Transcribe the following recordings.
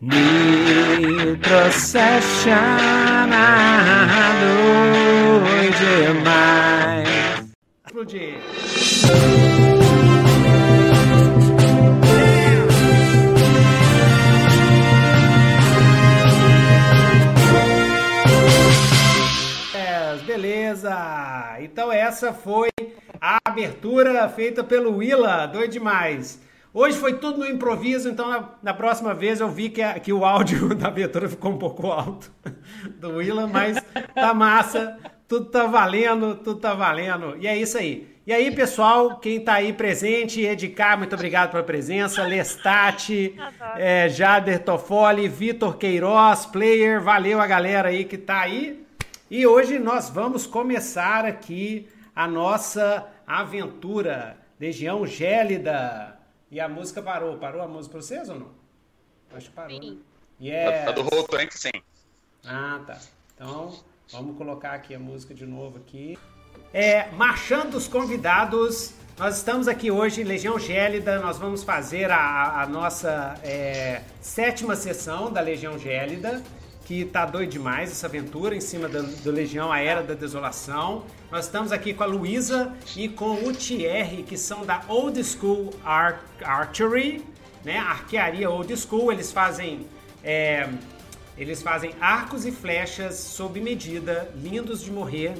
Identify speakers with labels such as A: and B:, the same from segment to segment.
A: Nitrocession demais. Explodir. Beleza! Então essa foi a abertura feita pelo Willa, doido demais. Hoje foi tudo no improviso, então na, na próxima vez eu vi que, a, que o áudio da abertura ficou um pouco alto do Willa, mas tá massa, tudo tá valendo, tudo tá valendo. E é isso aí. E aí, pessoal, quem tá aí presente, Edicar, muito obrigado pela presença, Lestat, é, Jader Toffoli, Vitor Queiroz, Player, valeu a galera aí que tá aí. E hoje nós vamos começar aqui a nossa aventura, Legião Gélida. E a música parou. Parou a música pra vocês ou não? Acho que parou. Sim.
B: Né? Yes. Tá do Roll Tank, sim.
A: Ah, tá. Então, vamos colocar aqui a música de novo aqui. É, marchando os convidados. Nós estamos aqui hoje em Legião Gélida. Nós vamos fazer a, a nossa é, sétima sessão da Legião Gélida que tá doido demais essa aventura em cima do, do Legião, a Era da Desolação. Nós estamos aqui com a Luísa e com o Thierry, que são da Old School Ar Archery, né? Arquearia Old School. Eles fazem é, eles fazem arcos e flechas sob medida, lindos de morrer,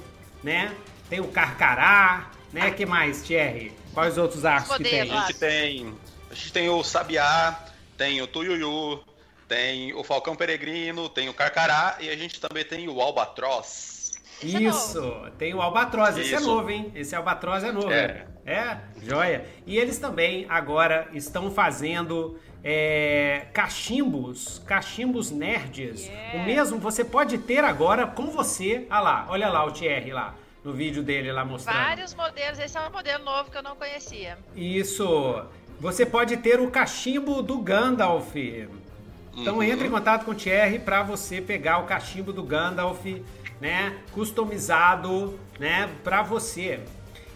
A: né? Tem o Carcará, né? Que mais, Thierry? Quais outros arcos que tem?
B: A gente tem, a gente tem o Sabiá, tem o Tuyuyu, tem o Falcão Peregrino, tem o Carcará e a gente também tem o Albatroz.
A: Esse é Isso, é tem o Albatroz, esse é novo, hein? Esse Albatroz é novo. É. é, joia. E eles também agora estão fazendo é, cachimbos, cachimbos nerds. Yeah. O mesmo você pode ter agora com você. Olha lá, olha lá o Thierry lá no vídeo dele lá mostrando.
C: Vários modelos, esse é um modelo novo que eu não conhecia.
A: Isso. Você pode ter o cachimbo do Gandalf. Então uhum. entre em contato com o Thierry para você pegar o cachimbo do Gandalf, né, customizado, né, para você.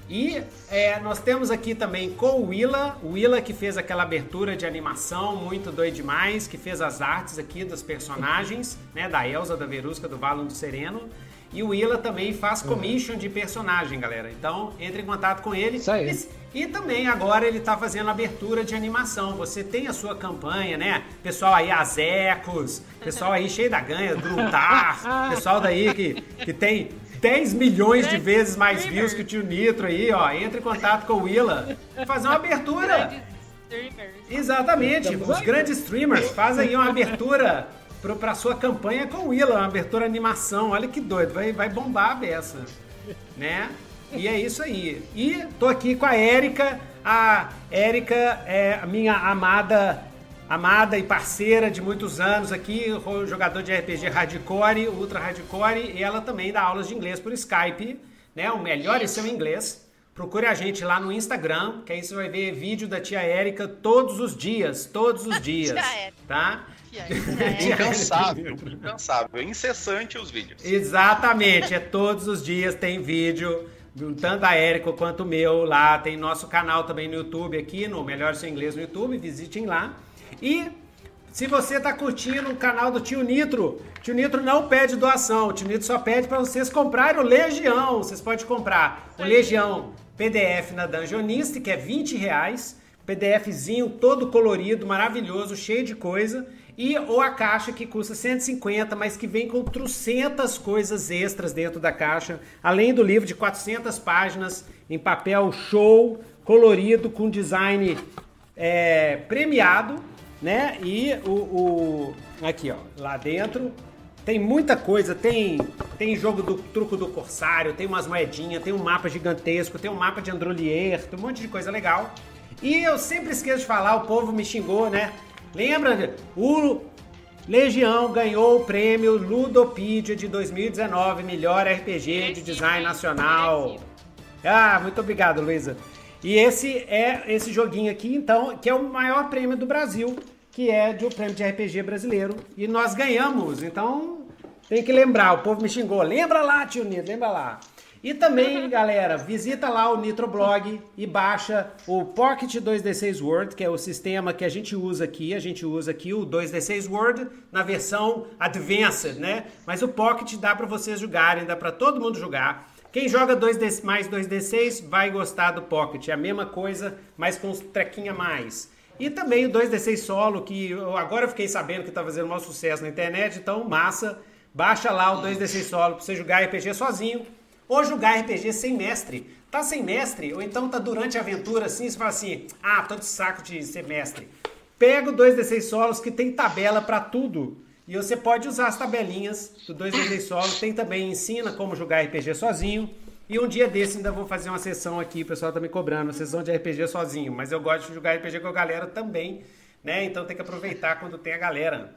A: E é, nós temos aqui também com o Willa, o Willa que fez aquela abertura de animação muito doido demais, que fez as artes aqui dos personagens, né, da Elsa, da Verusca, do Valon do Sereno. E o Willa também faz uhum. commission de personagem, galera. Então, entre em contato com ele.
D: Isso aí.
A: E também agora ele está fazendo abertura de animação. Você tem a sua campanha, né? Pessoal aí, Azecos, pessoal aí cheio da ganha, Gruntar, pessoal daí que, que tem 10 milhões de vezes mais views que o tio Nitro aí, ó. Entre em contato com o Willa. Fazer uma abertura. Exatamente. Os grandes streamers fazem aí uma abertura para sua campanha com o Willa, uma abertura animação. Olha que doido, vai, vai bombar a beça, né? E é isso aí. E tô aqui com a Érica. A Érica é a minha amada amada e parceira de muitos anos aqui, jogador de RPG hardcore, ultra hardcore, e ela também dá aulas de inglês por Skype, né? O melhor é seu inglês. Procure a gente lá no Instagram, que aí você vai ver vídeo da tia Érica todos os dias, todos os dias, tá?
B: Incansável, incansável, incessante os vídeos.
A: Exatamente, é todos os dias tem vídeo, tanto da Érica quanto o meu lá. Tem nosso canal também no YouTube aqui, no Melhor Seu Inglês no YouTube, visitem lá. E se você está curtindo o canal do Tio Nitro, Tio Nitro não pede doação, o Tio Nitro só pede para vocês comprarem o Legião. Vocês podem comprar o Legião PDF na Dungeonist, que é 20 reais. PDFzinho todo colorido, maravilhoso, cheio de coisa e ou a caixa que custa 150, mas que vem com trocentas coisas extras dentro da caixa, além do livro de 400 páginas em papel show, colorido, com design é, premiado, né? E o, o, aqui, ó, lá dentro tem muita coisa, tem tem jogo do truco do corsário, tem umas moedinhas, tem um mapa gigantesco, tem um mapa de Androlier, tem um monte de coisa legal. E eu sempre esqueço de falar, o povo me xingou, né? Lembra? O Legião ganhou o prêmio Ludopedia de 2019, melhor RPG de design nacional. Ah, muito obrigado, Luísa. E esse é esse joguinho aqui, então, que é o maior prêmio do Brasil, que é de o prêmio de RPG brasileiro. E nós ganhamos, então tem que lembrar, o povo me xingou. Lembra lá, tio Nito, lembra lá. E também, galera, visita lá o Nitroblog e baixa o Pocket 2D6 Word, que é o sistema que a gente usa aqui. A gente usa aqui o 2D6 Word na versão Advanced, né? Mas o Pocket dá para vocês jogarem, dá para todo mundo jogar. Quem joga 2D, mais 2D6 vai gostar do Pocket. É a mesma coisa, mas com uns trequinha a mais. E também o 2D6 Solo, que eu agora fiquei sabendo que está fazendo um maior sucesso na internet, então massa. Baixa lá o 2D6 Solo para você jogar RPG sozinho ou jogar RPG sem mestre. Tá sem mestre, ou então tá durante a aventura assim, você fala assim: ah, tô de saco de ser mestre. Pega o 2D6 solos que tem tabela para tudo. E você pode usar as tabelinhas do 2D6 solos. Tem também ensina como jogar RPG sozinho. E um dia desse ainda vou fazer uma sessão aqui, o pessoal tá me cobrando, uma sessão de RPG sozinho. Mas eu gosto de jogar RPG com a galera também, né? Então tem que aproveitar quando tem a galera.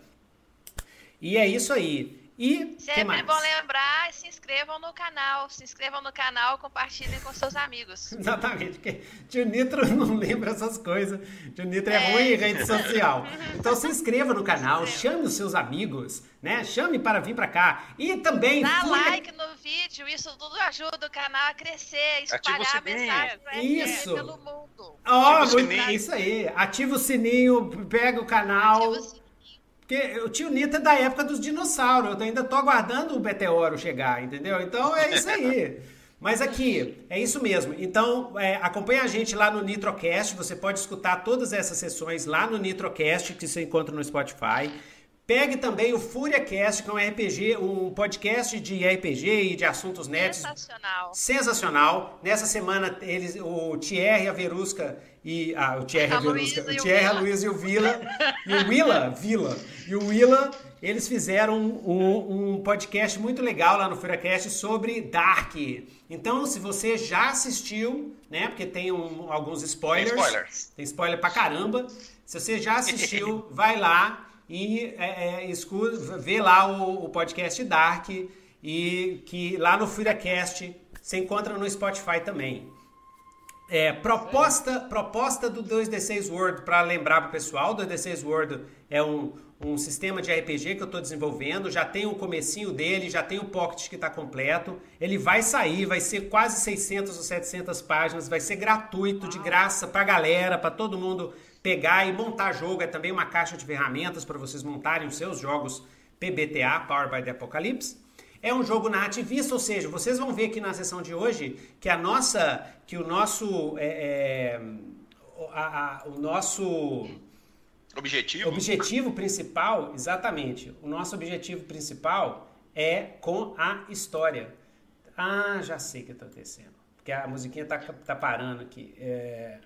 A: E é isso aí. E
C: sempre bom lembrar, se inscrevam no canal, se inscrevam no canal, compartilhem com seus amigos.
A: Exatamente, porque tio Nitro não lembra essas coisas. Tio Nitro é, é. ruim em rede social. Então se inscreva no canal, chame os seus amigos, né? Chame para vir para cá. E também
C: dá fui... like no vídeo, isso tudo ajuda o canal a crescer, espalhar a mensagem
A: isso. pelo mundo. Ó, oh, isso aí. Ativa o sininho, pega o canal. Ativa o sininho porque o tio Nito é da época dos dinossauros. Eu ainda tô aguardando o Meteoro chegar, entendeu? Então é isso aí. Mas aqui, é isso mesmo. Então, é, acompanha a gente lá no Nitrocast. Você pode escutar todas essas sessões lá no Nitrocast, que você encontra no Spotify. Pegue também o FúriaCast, que é um RPG, um podcast de RPG e de assuntos netos.
C: Sensacional.
A: Sensacional. Nessa semana, eles, o Thierry, a Verusca e. Ah, o Thierry, a, a Verusca. O Thierry, a Luiz e o Vila. e o Willa, Vila. E o Willa, eles fizeram um, um podcast muito legal lá no FúriaCast sobre Dark. Então, se você já assistiu, né? Porque tem um, alguns spoilers. Tem spoilers. Tem spoiler pra caramba. Se você já assistiu, vai lá e é, é, escuta, vê lá o, o, podcast Dark e que lá no FuriaCast você encontra no Spotify também. É, proposta, proposta do 2D6 World, para lembrar para o pessoal, 2D6 World é um, um sistema de RPG que eu estou desenvolvendo, já tem o comecinho dele, já tem o Pocket que está completo, ele vai sair, vai ser quase 600 ou 700 páginas, vai ser gratuito, de graça para a galera, para todo mundo pegar e montar jogo. É também uma caixa de ferramentas para vocês montarem os seus jogos PBTA, Power by the Apocalypse. É um jogo na ativista, ou seja, vocês vão ver aqui na sessão de hoje que a nossa, que o nosso, é, é, a, a, o nosso
B: objetivo,
A: objetivo principal, exatamente, o nosso objetivo principal é com a história. Ah, já sei o que está acontecendo, porque a musiquinha está tá parando aqui. É...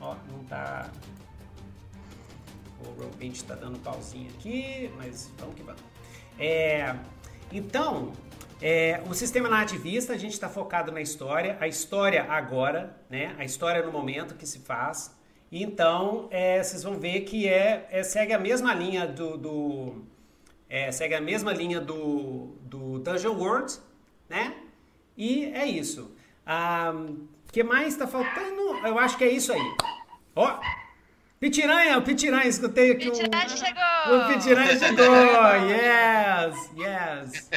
A: Ó, não tá. O Roll20 está dando pauzinho aqui, mas vamos que vamos. É, então, é, o sistema nativista, a gente está focado na história, a história agora, né? A história no momento que se faz. Então, é, vocês vão ver que é, é, segue a mesma linha do, do é, segue a mesma linha do, do Dungeon World, né? E é isso. Um, que mais está faltando? Eu acho que é isso aí. Ó, oh, Pitiranha, o Pitiranha, escutei aqui
C: Pitiranha um... chegou!
A: O Pitiranha chegou! Yes, yes!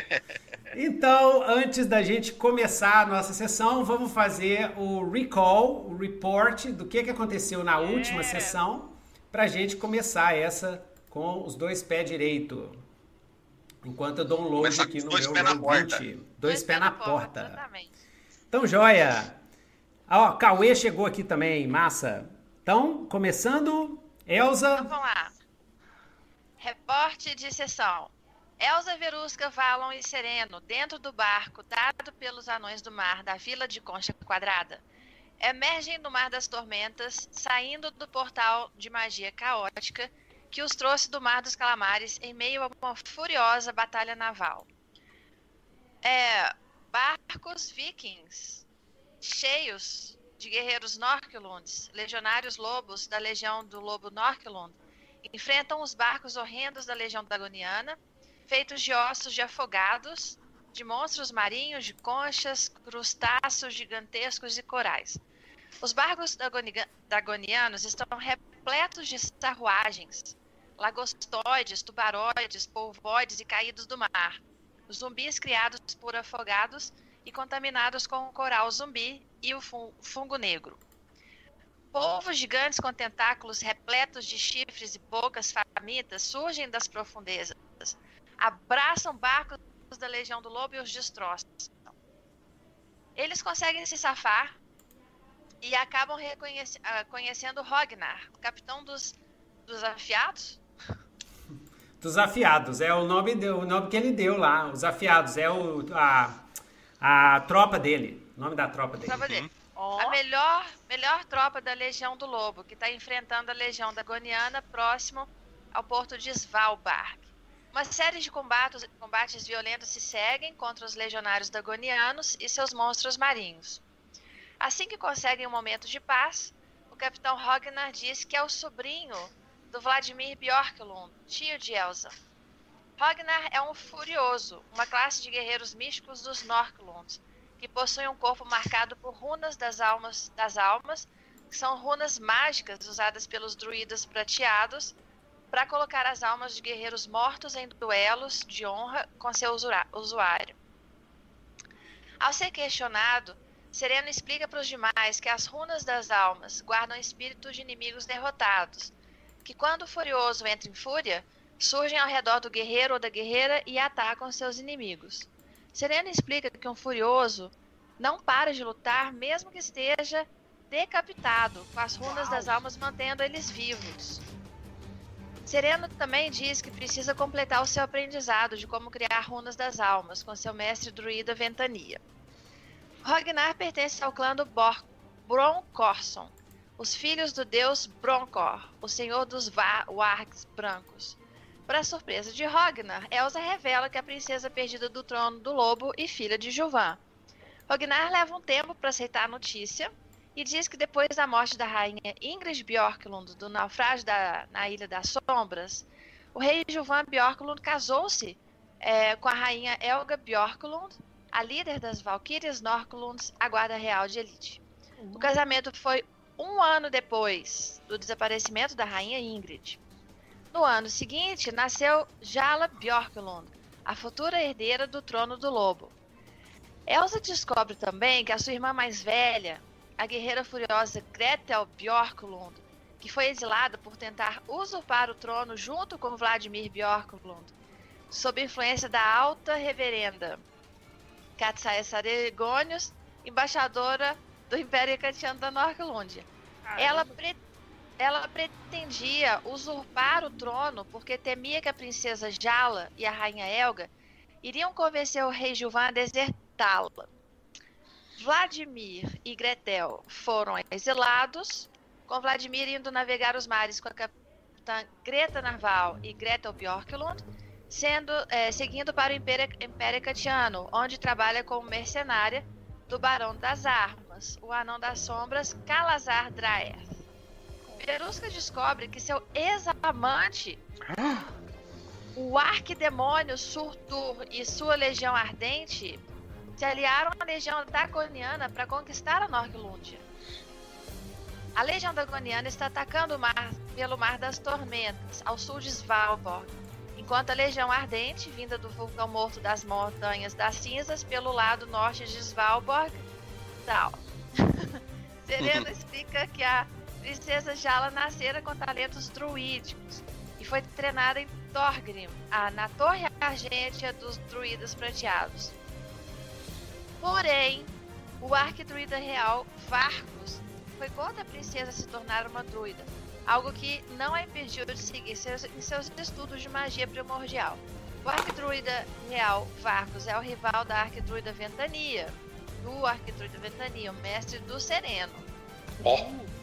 A: Então, antes da gente começar a nossa sessão, vamos fazer o recall, o report do que, que aconteceu na yeah. última sessão, para a gente começar essa com os dois pés direito. Enquanto eu dou um load aqui no
B: dois
A: meu
B: pé na porta.
A: Dois, dois pés na porta. Exatamente. Então, joia! Ó, Cauê chegou aqui também, massa. Então, começando, Elza.
C: Então, vamos lá. Reporte de sessão. Elza Verusca, Valon e Sereno, dentro do barco dado pelos anões do mar da vila de Concha Quadrada, emergem do Mar das Tormentas, saindo do portal de magia caótica que os trouxe do Mar dos Calamares em meio a uma furiosa batalha naval. É, barcos vikings cheios de guerreiros Norquilunds, legionários lobos da legião do lobo Norquilund, enfrentam os barcos horrendos da legião Dagoniana, feitos de ossos de afogados, de monstros marinhos, de conchas, crustáceos gigantescos e corais. Os barcos dagonianos estão repletos de sarruagens, lagostóides, tubaroides, polvoides e caídos do mar, zumbis criados por afogados e contaminados com o coral zumbi e o fungo negro. Polvos gigantes com tentáculos repletos de chifres e bocas famintas surgem das profundezas, abraçam barcos da Legião do Lobo e os destroçam. Eles conseguem se safar e acabam ah, conhecendo Rognar, o capitão dos, dos afiados.
A: Dos afiados, é o nome, o nome que ele deu lá, os afiados, é o, a, a tropa dele, o nome da tropa dele. Tropa dele.
C: Oh. A melhor, melhor tropa da Legião do Lobo, que está enfrentando a Legião da Goniana próximo ao porto de Svalbard. Uma série de combates, combates violentos se seguem contra os legionários dagonianos e seus monstros marinhos. Assim que conseguem um momento de paz, o capitão Ragnar diz que é o sobrinho do Vladimir Bjorklund, tio de Elsa. Ragnar é um furioso, uma classe de guerreiros místicos dos Norklunds, que possuem um corpo marcado por runas das almas, das almas, que são runas mágicas usadas pelos druidas prateados para colocar as almas de guerreiros mortos em duelos de honra com seu usuário. Ao ser questionado, Sereno explica para os demais que as runas das almas guardam espíritos de inimigos derrotados, que quando o furioso entra em fúria, surgem ao redor do guerreiro ou da guerreira e atacam seus inimigos. Sereno explica que um furioso não para de lutar mesmo que esteja decapitado, com as runas Uau. das almas mantendo eles vivos. Sereno também diz que precisa completar o seu aprendizado de como criar runas das almas com seu mestre druida Ventania. Ragnar pertence ao clã do Bor Broncorson, os filhos do deus Broncor, o senhor dos Wargs brancos. Para surpresa de Ragnar, Elsa revela que a princesa perdida do trono do lobo e filha de Juvan. Ragnar leva um tempo para aceitar a notícia, e diz que depois da morte da rainha Ingrid Bjorklund, do naufrágio da, na Ilha das Sombras, o rei Jovan Bjorklund casou-se é, com a rainha Elga Bjorklund, a líder das Valkyrias Norklunds, a guarda real de elite. Uhum. O casamento foi um ano depois do desaparecimento da rainha Ingrid. No ano seguinte, nasceu Jala Bjorklund, a futura herdeira do trono do lobo. Elsa descobre também que a sua irmã mais velha, a guerreira furiosa Gretel Bjorklund, que foi exilada por tentar usurpar o trono junto com Vladimir Bjorklund, sob influência da alta reverenda Katsaya Saregonius, embaixadora do Império Catiano da Norclândia. Ela, pre ela pretendia usurpar o trono porque temia que a princesa Jala e a rainha Elga iriam convencer o rei Gilvan a desertá-la. Vladimir e Gretel foram exilados, com Vladimir indo navegar os mares com a capitã Greta Narval e Gretel Bjorklund, sendo, é, seguindo para o Império, Império Catiano, onde trabalha como mercenária do Barão das Armas, o Anão das Sombras, Calazar Draer. Peruska descobre que seu ex-amante, o arquidemônio Surtur e sua legião ardente, se aliaram à legião Dagoniana para conquistar a Norglundia. A legião Dagoniana está atacando o mar pelo Mar das Tormentas, ao sul de Svalbard, enquanto a legião ardente, vinda do vulcão morto das Montanhas das Cinzas, pelo lado norte de Svalbard, tal. Serena explica que a princesa Jala nascera com talentos druídicos e foi treinada em Thorgrim, a, na torre argêntea dos druidas prateados. Porém, o arquidruida real Varcos foi contra a princesa se tornar uma druida, algo que não a impediu de seguir seus, em seus estudos de magia primordial. O arquidruida real Varcos é o rival da arquidruida Ventania, do arquidruida Ventania, o mestre do Sereno. Oh.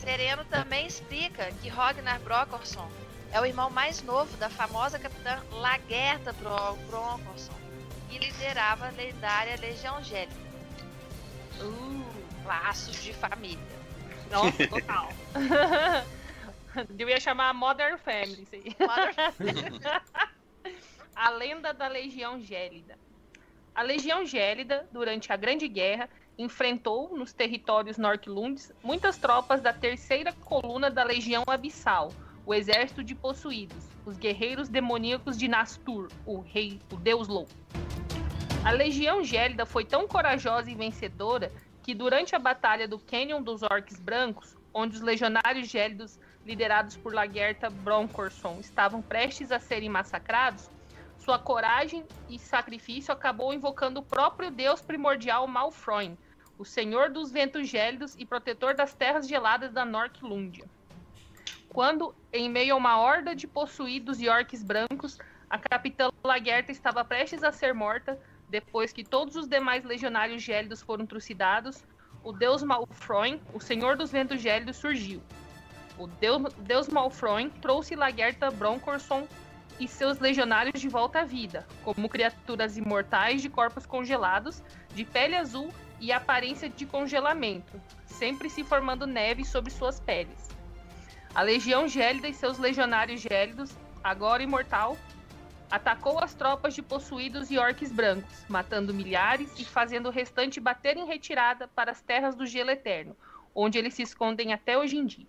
C: Sereno também explica que Ragnar Brokorson é o irmão mais novo da famosa capitã Lagerta Brokorson, e liderava a lendária Legião Angélica. Uh, laços de família.
D: Nossa, total. Devia chamar Modern Family, isso aí. Modern... a lenda da Legião Gélida. A Legião Gélida, durante a Grande Guerra, enfrentou nos territórios Norquilundes muitas tropas da terceira coluna da Legião Abissal, o exército de possuídos, os guerreiros demoníacos de Nastur, o rei, o deus louco. A legião gélida foi tão corajosa e vencedora que durante a batalha do Canyon dos Orcs Brancos, onde os legionários gélidos liderados por Lagerta Broncorson estavam prestes a serem massacrados, sua coragem e sacrifício acabou invocando o próprio deus primordial Malfroin, o senhor dos ventos gélidos e protetor das terras geladas da Norquilúndia. Quando, em meio a uma horda de possuídos e orques brancos, a capitã Lagerta estava prestes a ser morta, depois que todos os demais legionários gélidos foram trucidados, o deus Malfroin, o senhor dos ventos gélidos, surgiu. O deus, deus Malfroin trouxe Lagerta Broncorson e seus legionários de volta à vida, como criaturas imortais de corpos congelados, de pele azul e aparência de congelamento, sempre se formando neve sobre suas peles. A legião gélida e seus legionários gélidos, agora imortal, atacou as tropas de possuídos e orques brancos, matando milhares e fazendo o restante bater em retirada para as terras do gelo eterno, onde eles se escondem até hoje em dia.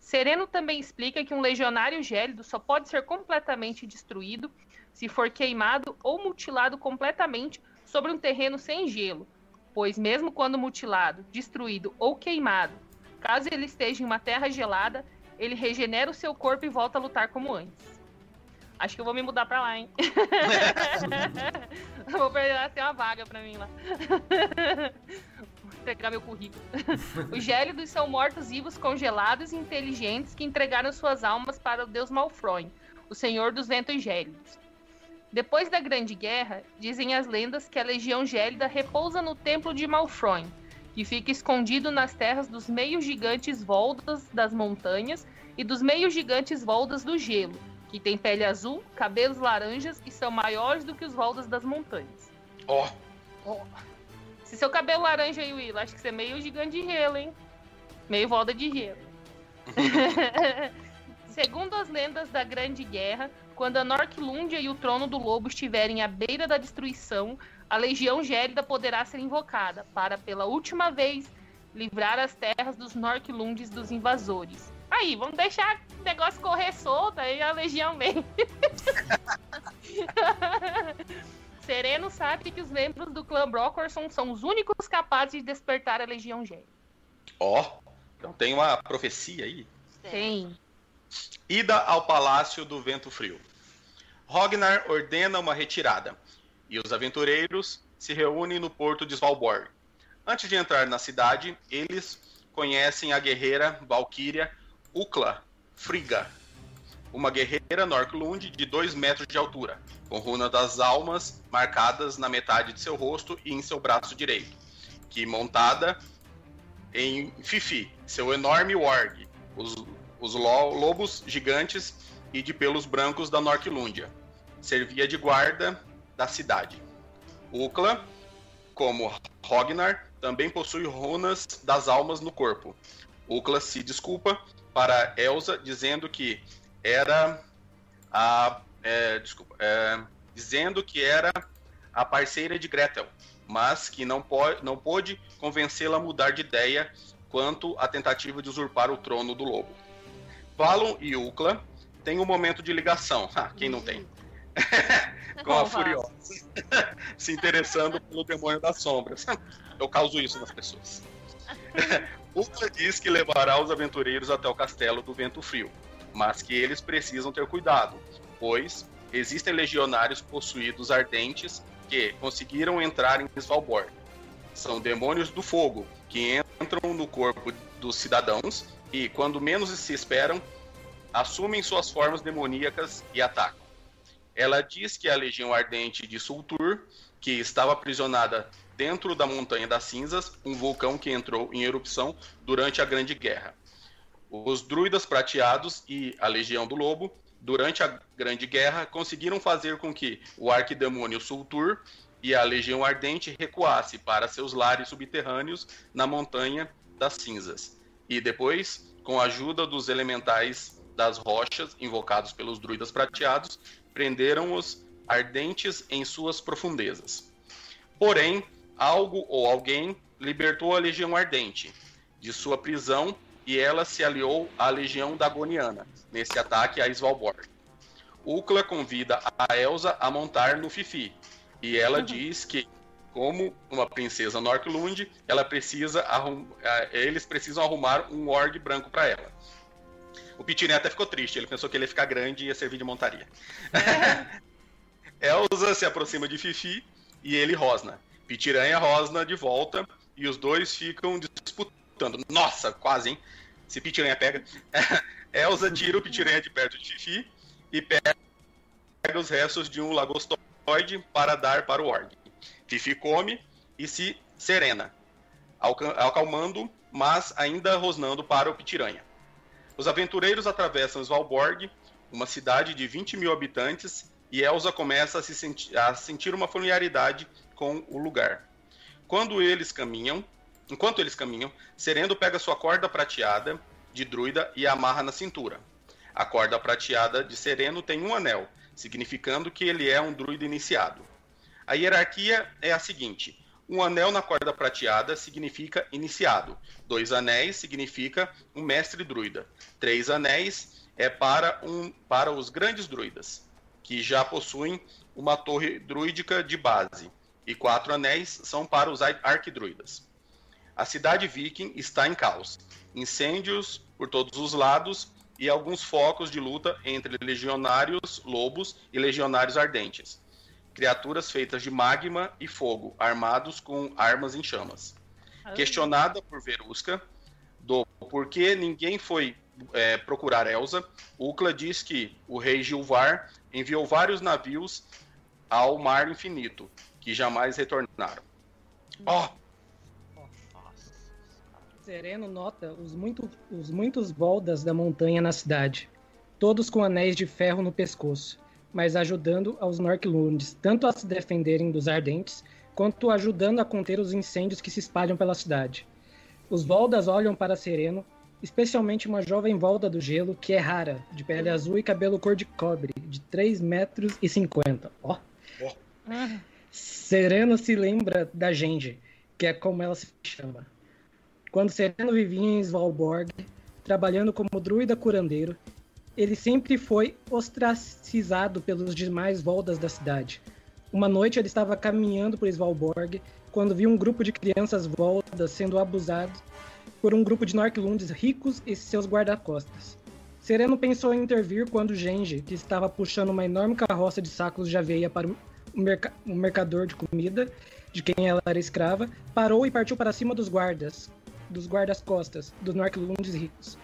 D: Sereno também explica que um legionário gélido só pode ser completamente destruído se for queimado ou mutilado completamente sobre um terreno sem gelo, pois mesmo quando mutilado, destruído ou queimado, caso ele esteja em uma terra gelada, ele regenera o seu corpo e volta a lutar como antes. Acho que eu vou me mudar pra lá, hein? vou pegar ter uma vaga pra mim lá. vou entregar meu currículo. Os gélidos são mortos-vivos congelados e inteligentes que entregaram suas almas para o deus Malfroin, o senhor dos ventos gélidos. Depois da Grande Guerra, dizem as lendas que a Legião Gélida repousa no Templo de Malfroin, que fica escondido nas terras dos meios gigantes Voldas das montanhas e dos meios gigantes Voldas do gelo, que tem pele azul, cabelos laranjas e são maiores do que os voldas das montanhas.
B: Ó.
D: Oh. oh. Se seu cabelo laranja aí, Will, acho que você é meio gigante de gelo, hein? Meio volta de gelo. Segundo as lendas da Grande Guerra, quando a Norquilúndia e o Trono do Lobo estiverem à beira da destruição, a Legião Gélida poderá ser invocada para, pela última vez, livrar as terras dos Norquilundes dos invasores. Aí, vamos deixar o negócio correr solto, aí a legião vem. Sereno sabe que os membros do clã Brocorson são os únicos capazes de despertar a legião G.
B: Ó, oh, então tem uma profecia aí.
D: Tem.
B: Ida ao Palácio do Vento Frio. Rognar ordena uma retirada e os aventureiros se reúnem no porto de Svalbard. Antes de entrar na cidade, eles conhecem a guerreira Valkyria Ukla Friga, uma guerreira Norklund de 2 metros de altura, com runa das almas marcadas na metade de seu rosto e em seu braço direito, que montada em Fifi, seu enorme warg, os, os lobos gigantes e de pelos brancos da Norklundia, servia de guarda da cidade. Ukla, como Rognar, também possui runas das almas no corpo. Ukla se desculpa para Elsa, dizendo que era a. É, desculpa. É, dizendo que era a parceira de Gretel, mas que não, pode, não pôde convencê-la a mudar de ideia quanto à tentativa de usurpar o trono do lobo. Valon e Ukla têm um momento de ligação. Ah, quem não tem? Com a Furiosa. se interessando pelo demônio das sombras. Eu causo isso nas pessoas. Ukla diz que levará os aventureiros até o castelo do Vento Frio, mas que eles precisam ter cuidado, pois existem legionários possuídos ardentes que conseguiram entrar em Svalbard. São demônios do fogo que entram no corpo dos cidadãos e, quando menos se esperam, assumem suas formas demoníacas e atacam. Ela diz que a Legião Ardente de Sultur, que estava aprisionada dentro da Montanha das Cinzas, um vulcão que entrou em erupção durante a Grande Guerra. Os druidas prateados e a Legião do Lobo, durante a Grande Guerra, conseguiram fazer com que o arquidemônio Sultur e a Legião Ardente recuasse para seus lares subterrâneos na Montanha das Cinzas. E depois, com a ajuda dos elementais das rochas invocados pelos druidas prateados, prenderam os ardentes em suas profundezas. Porém, algo ou alguém libertou a Legião Ardente de sua prisão e ela se aliou à Legião Dagoniana nesse ataque a Svalbard. Ukla convida a Elsa a montar no Fifi e ela uhum. diz que como uma princesa Norklund, ela precisa arrum... eles precisam arrumar um org branco para ela. O Pitiné até ficou triste, ele pensou que ele ia ficar grande e ia servir de montaria. Elsa se aproxima de Fifi e ele rosna. Pitiranha rosna de volta e os dois ficam disputando. Nossa, quase, hein? Se Pitiranha pega. Elsa tira o Pitiranha de perto de Fifi e pega os restos de um lagostoide para dar para o org. Fifi come e se serena, acalmando, mas ainda rosnando para o Pitiranha. Os aventureiros atravessam Svalbard, uma cidade de 20 mil habitantes, e Elsa começa a, se senti a sentir uma familiaridade com o lugar. Quando eles caminham, enquanto eles caminham, Sereno pega sua corda prateada de druida e a amarra na cintura. A corda prateada de Sereno tem um anel, significando que ele é um druida iniciado. A hierarquia é a seguinte: um anel na corda prateada significa iniciado, dois anéis significa um mestre druida, três anéis é para, um, para os grandes druidas que já possuem uma torre druídica de base, e quatro anéis são para os arquidruidas. A cidade viking está em caos, incêndios por todos os lados e alguns focos de luta entre legionários lobos e legionários ardentes. Criaturas feitas de magma e fogo, armados com armas em chamas. Questionada por Verusca do porquê ninguém foi é, procurar Elsa, Ukla diz que o rei Gilvar enviou vários navios ao Mar Infinito, que jamais retornaram. Ó! Oh.
E: Sereno nota os, muito, os muitos voldas da montanha na cidade, todos com anéis de ferro no pescoço, mas ajudando aos Norklunds tanto a se defenderem dos ardentes, quanto ajudando a conter os incêndios que se espalham pela cidade. Os Voldas olham para Sereno especialmente uma jovem volta do gelo que é rara, de pele azul e cabelo cor de cobre, de 3 metros e 50. Ó. Oh. oh. Sereno se lembra da Genji, que é como ela se chama. Quando Sereno vivia em Svalbard, trabalhando como druida curandeiro, ele sempre foi ostracizado pelos demais voltas da cidade. Uma noite ele estava caminhando por Svalbard quando viu um grupo de crianças voltas sendo abusados por um grupo de Norklunds ricos e seus guarda-costas. Sereno pensou em intervir quando Genji, que estava puxando uma enorme carroça de sacos de aveia para o, merc o mercador de comida, de quem ela era escrava, parou e partiu para cima dos guardas, dos guardas-costas, dos Norklunds ricos.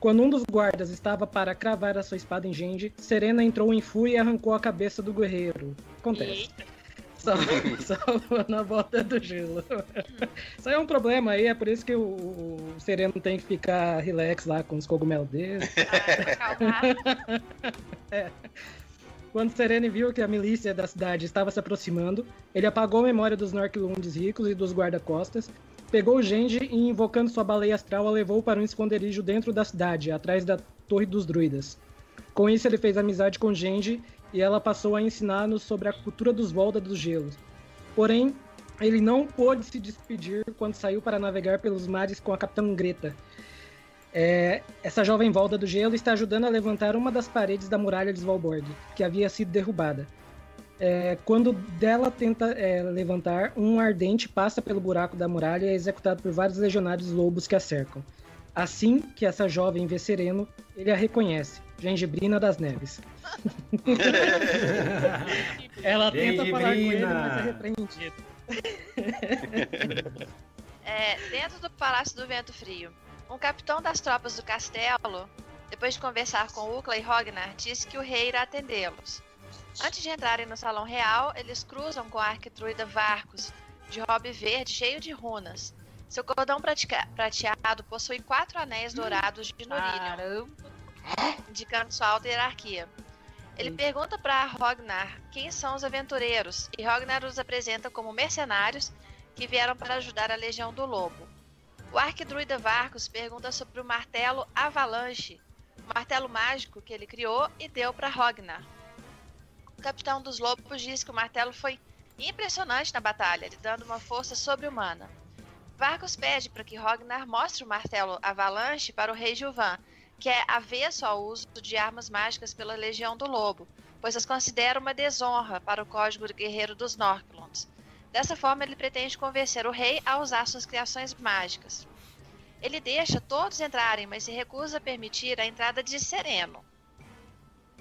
E: Quando um dos guardas estava para cravar a sua espada em Genji, Serena entrou em fúria e arrancou a cabeça do guerreiro. Acontece. Eita. salvando a volta do gelo. Isso aí é um problema aí, é por isso que o, o Sereno tem que ficar relax lá com os cogumelos dele. é. Quando Sereno viu que a milícia da cidade estava se aproximando, ele apagou a memória dos Norklundes ricos e dos guarda-costas, pegou o Genji e, invocando sua baleia astral, a levou para um esconderijo dentro da cidade, atrás da Torre dos Druidas. Com isso, ele fez amizade com Genji e ela passou a ensinar-nos sobre a cultura dos Volta dos Gelos. Porém, ele não pôde se despedir quando saiu para navegar pelos mares com a Capitã Greta. É, essa jovem Volta do Gelo está ajudando a levantar uma das paredes da muralha de Svalbard, que havia sido derrubada. É, quando dela tenta é, levantar, um ardente passa pelo buraco da muralha e é executado por vários legionários lobos que a cercam. Assim que essa jovem vê Sereno, ele a reconhece, Gengibrina das Neves. Ela tenta falar com ele, mas é repreendida.
C: É, dentro do Palácio do Vento Frio, um capitão das tropas do castelo, depois de conversar com Ukla e Rognar, disse que o rei irá atendê-los. Antes de entrarem no salão real, eles cruzam com a arquitruida Varcos, de robe verde cheio de runas. Seu cordão prateado possui quatro anéis dourados de Nurínion, indicando sua alta hierarquia. Ele pergunta para Rognar quem são os aventureiros e Rognar os apresenta como mercenários que vieram para ajudar a Legião do Lobo. O arquidruida Varcos pergunta sobre o martelo Avalanche, o martelo mágico que ele criou e deu para Rognar. O capitão dos lobos diz que o martelo foi impressionante na batalha, lhe dando uma força sobre-humana. Vargas pede para que Rognar mostre o martelo Avalanche para o rei Gilvan, que é avesso ao uso de armas mágicas pela Legião do Lobo, pois as considera uma desonra para o código guerreiro dos Norclunds. Dessa forma, ele pretende convencer o rei a usar suas criações mágicas. Ele deixa todos entrarem, mas se recusa a permitir a entrada de Sereno,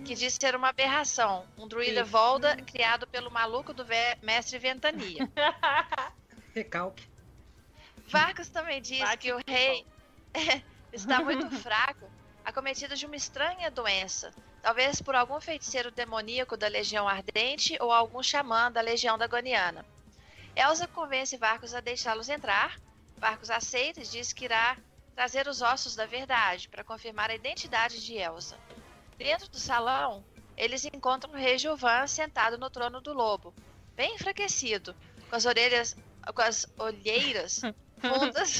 C: que diz ser uma aberração, um druida Volda criado pelo maluco do mestre Ventania.
E: Recalque.
C: Vargas também diz
D: Bate
C: que o rei está muito fraco, acometido de uma estranha doença, talvez por algum feiticeiro demoníaco da Legião Ardente ou algum xamã da Legião Dagoniana. Elsa convence Vargas a deixá-los entrar. Vargas aceita e diz que irá trazer os ossos da verdade para confirmar a identidade de Elsa. Dentro do salão, eles encontram o rei Gilvan sentado no trono do lobo, bem enfraquecido, com as orelhas, com as olheiras fundas,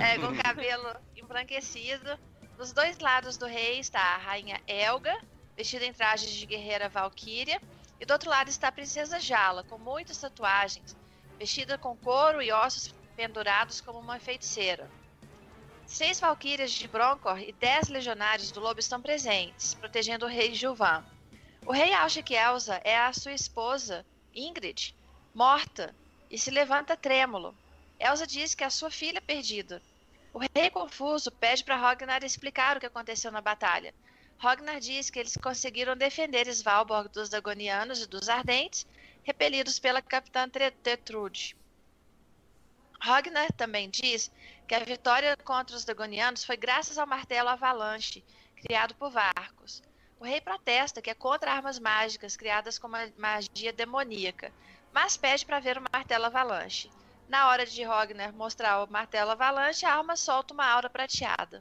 C: é, com o cabelo embranquecido. Dos dois lados do rei está a rainha Elga, vestida em trajes de guerreira valquíria, e do outro lado está a princesa Jala, com muitas tatuagens, vestida com couro e ossos pendurados como uma feiticeira. Seis valquírias de Broncor e dez legionários do lobo estão presentes, protegendo o rei Gilvan. O rei acha que Elsa é a sua esposa, Ingrid, morta, e se levanta trêmulo. Elsa diz que é a sua filha perdida. O rei confuso pede para Ragnar explicar o que aconteceu na batalha. Ragnar diz que eles conseguiram defender Svalbard dos Dagonianos e dos Ardentes, repelidos pela capitã Tetrude. Ragnar também diz que a vitória contra os Dagonianos foi graças ao martelo Avalanche, criado por Varcos. O rei protesta que é contra armas mágicas criadas com magia demoníaca, mas pede para ver o martelo Avalanche. Na hora de Ragnar mostrar o martelo Avalanche, a arma solta uma aura prateada.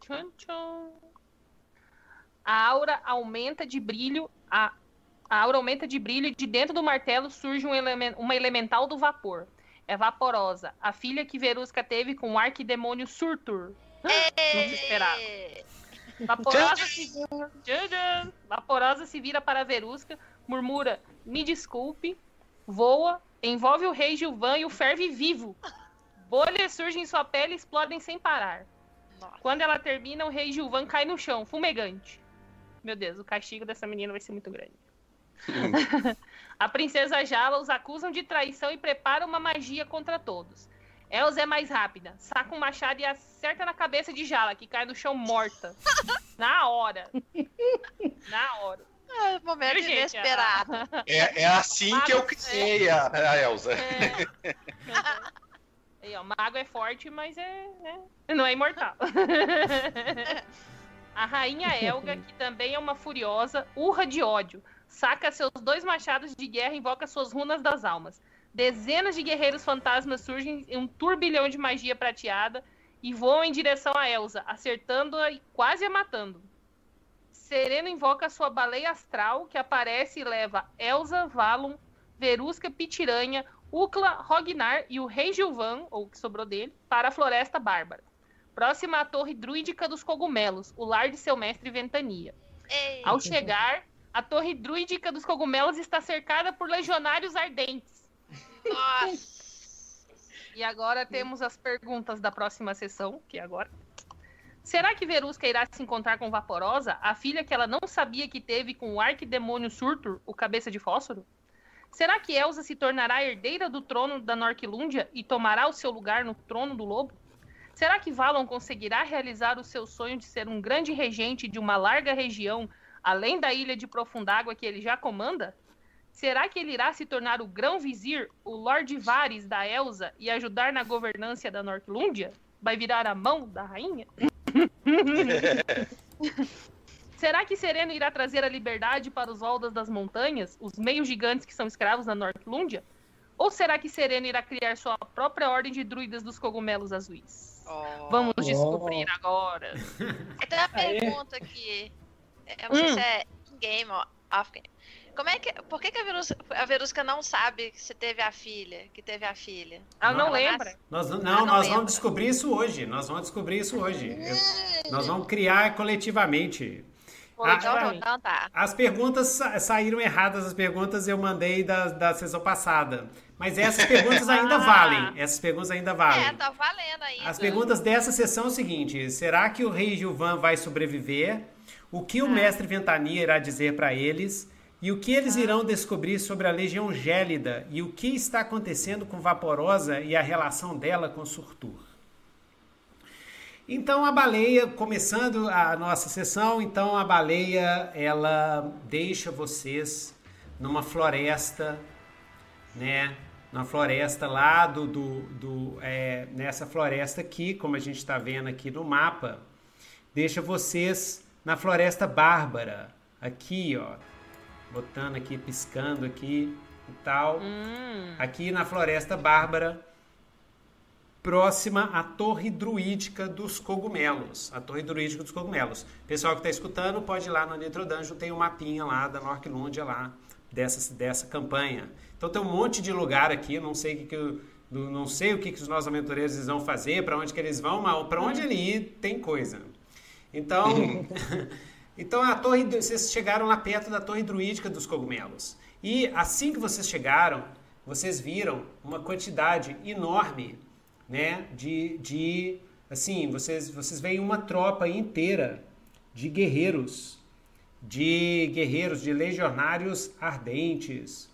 D: Tchum, tchum. A aura aumenta de brilho. A, a aura aumenta de brilho e de dentro do martelo surge um elemen, uma elemental do vapor. É Vaporosa, a filha que Verusca teve com o arquidemônio Surtur. Desesperado.
C: Ê!
D: Vaporosa se... Tchadã! Vaporosa se vira para Verusca, murmura: Me desculpe, voa, envolve o rei Gilvan e o ferve vivo. Bolhas surgem em sua pele e explodem sem parar.
C: Nossa.
D: Quando ela termina, o rei Gilvan cai no chão, fumegante. Meu Deus, o castigo dessa menina vai ser muito grande. a princesa Jala os acusam de traição e prepara uma magia contra todos. Elsa é mais rápida, saca um machado e acerta na cabeça de Jala, que cai no chão morta. Na hora. Na hora.
C: Ah, momento
D: Viu, gente?
C: inesperado.
B: É, é assim que eu criei a, a Elsa.
D: É. Aí, ó, mago é forte, mas é, é- não é imortal. A rainha Elga, que também é uma furiosa, urra de ódio. Saca seus dois machados de guerra e invoca suas runas das almas. Dezenas de guerreiros fantasmas surgem em um turbilhão de magia prateada e voam em direção a Elsa, acertando-a e quase a matando. Sereno invoca sua baleia astral, que aparece e leva Elsa, Valon, Verusca, Pitiranha, Ucla, Rognar e o rei Gilvan, ou o que sobrou dele, para a Floresta Bárbara. Próxima à Torre Druídica dos Cogumelos, o lar de seu mestre Ventania.
C: Ei,
D: Ao chegar, a Torre Druídica dos Cogumelos está cercada por legionários ardentes.
C: nossa.
D: E agora temos as perguntas da próxima sessão, que é agora. Será que Verusca irá se encontrar com Vaporosa, a filha que ela não sabia que teve com o arquidemônio Surtur, o cabeça de fósforo? Será que Elsa se tornará herdeira do trono da Norquilúndia e tomará o seu lugar no trono do lobo? Será que Valon conseguirá realizar o seu sonho de ser um grande regente de uma larga região, além da ilha de Profundágua que ele já comanda? Será que ele irá se tornar o grão-vizir, o Lord Vares da Elsa e ajudar na governância da Norquilúndia? Vai virar a mão da rainha? Será que Sereno irá trazer a liberdade para os Voldas das Montanhas, os meios gigantes que são escravos na Norquilúndia? Ou será que Sereno irá criar sua própria ordem de druidas dos cogumelos azuis?
C: Oh.
D: Vamos
E: Oh.
D: descobrir agora.
C: Tem uma
E: Aê.
C: pergunta aqui. Eu não sei
D: Hum.
C: se é in-game ou off-game. Como é que, por que, que a, Verusca, a Verusca não sabe se teve a filha, que teve a filha?
D: Ela não
A: Não,
D: lembra.
A: Nós, não,
C: não
A: nós
C: lembro.
A: vamos descobrir isso hoje. Nós vamos descobrir isso hoje. Eu- nós vamos criar coletivamente.
D: coletivamente.
C: Então tá.
A: As perguntas sa- saíram erradas, as perguntas eu mandei da, da sessão passada. Mas essas perguntas ainda
D: Ah.
A: valem. Essas perguntas ainda valem.
C: É, tá valendo ainda.
A: As perguntas dessa sessão é o seguinte: será que o rei Gilvan vai sobreviver? O que o mestre Ventania irá dizer para eles? E o que eles irão descobrir sobre a Legião Gélida? E o que está acontecendo com Vaporosa e a relação dela com Surtur? Então a baleia, começando a nossa sessão, então a baleia ela deixa vocês numa floresta, né? Na floresta lá do, do, do é, nessa floresta aqui, como a gente está vendo aqui no mapa, deixa vocês na floresta bárbara, aqui, ó, botando aqui, piscando aqui e tal,
D: Hum,
A: aqui na floresta bárbara, próxima à torre druídica dos cogumelos. A torre druídica dos cogumelos. Pessoal que está escutando, pode ir lá no Nitro Dungeon, tem um mapinha lá da Norquilândia lá, dessa, dessa campanha. Então tem um monte de lugar aqui, não sei o que, que eu- não sei o que, que os nossos aventureiros vão fazer, para onde que eles vão, mas para onde ele ir tem coisa. Então, então a torre, vocês chegaram lá perto da torre druídica dos cogumelos. E assim que vocês chegaram, vocês viram uma quantidade enorme, né, de, de assim, vocês vocês veem uma tropa inteira de guerreiros, de guerreiros, de legionários ardentes,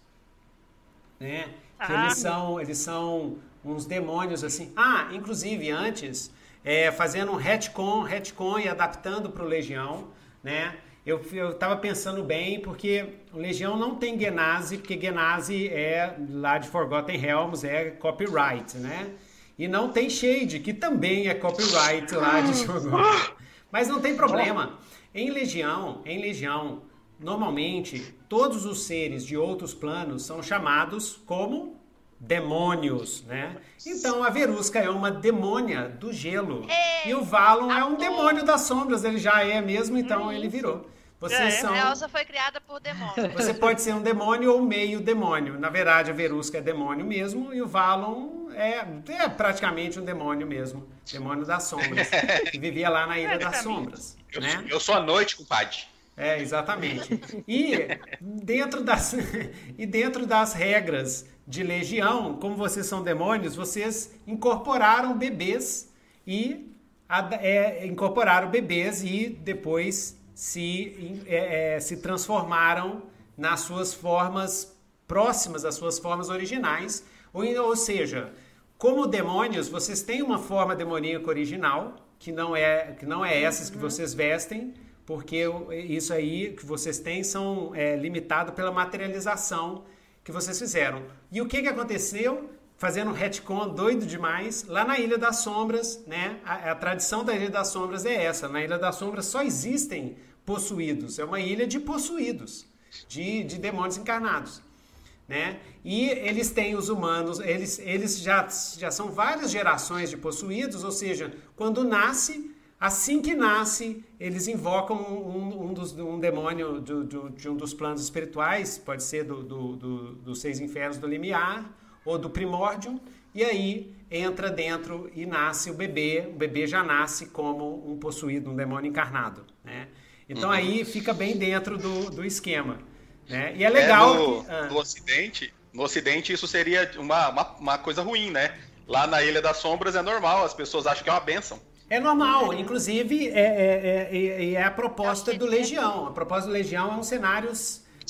A: né? Que
D: Ah.
A: eles são, eles são uns demônios assim. Ah, inclusive antes, é, fazendo um retcon, retcon e adaptando para o Legião, né? Eu, eu tava pensando bem, porque o Legião não tem Genasi, porque Genasi é lá de Forgotten Realms, é copyright, né? E não tem Shade, que também é copyright lá de Forgotten. Mas não tem problema. Em Legião, em Legião, normalmente todos os seres de outros planos são chamados como demônios, né? Então a Verusca é uma demônia do gelo
C: Ei,
A: e o Valon é um demônio das sombras, ele já é mesmo, então ele virou. Vocês
D: É,
A: são
C: A Elsa foi criada por demônio.
A: você pode ser um demônio ou meio demônio. Na verdade, a Verusca é demônio mesmo e o Valon é, é praticamente um demônio mesmo. Demônio das sombras. Que vivia lá na Ilha das. Sombras.
B: Eu,
A: né?
B: sou, eu sou a noite, compadre.
A: É, exatamente. E dentro das, e dentro das regras de legião, como vocês são demônios, vocês incorporaram bebês e é, incorporaram bebês e depois se, é, é, se transformaram nas suas formas próximas às suas formas originais. Ou, ou seja, como demônios, vocês têm uma forma demoníaca original, que não é, que não é essas que vocês vestem, porque isso aí que vocês têm são é, limitado pela materialização que vocês fizeram. E o que, que aconteceu? Fazendo um retcon doido demais, lá na Ilha das Sombras, né? A, a tradição da Ilha das Sombras é essa. Na Ilha das Sombras só existem possuídos. É uma ilha de possuídos, de, de demônios encarnados né? E eles têm os humanos, eles, eles já, já são várias gerações de possuídos, ou seja, quando nasce, assim que nasce, eles invocam um, um, dos, um demônio do, do- de um dos planos espirituais, pode ser do, do- do- dos seis infernos do limiar ou do primórdio, e aí entra dentro e nasce o bebê, o bebê já nasce como um possuído, um demônio encarnado, né? Então aí fica bem dentro do, do esquema. Né? E é legal.
B: É, no,
A: que- ah.
B: no Ocidente, no Ocidente isso seria uma, uma, uma coisa ruim, né? Lá na Ilha das Sombras é normal, as pessoas acham que é uma benção.
A: É normal, inclusive é, é, é, é- é a proposta
C: É
A: do Legião. A proposta do Legião é um cenário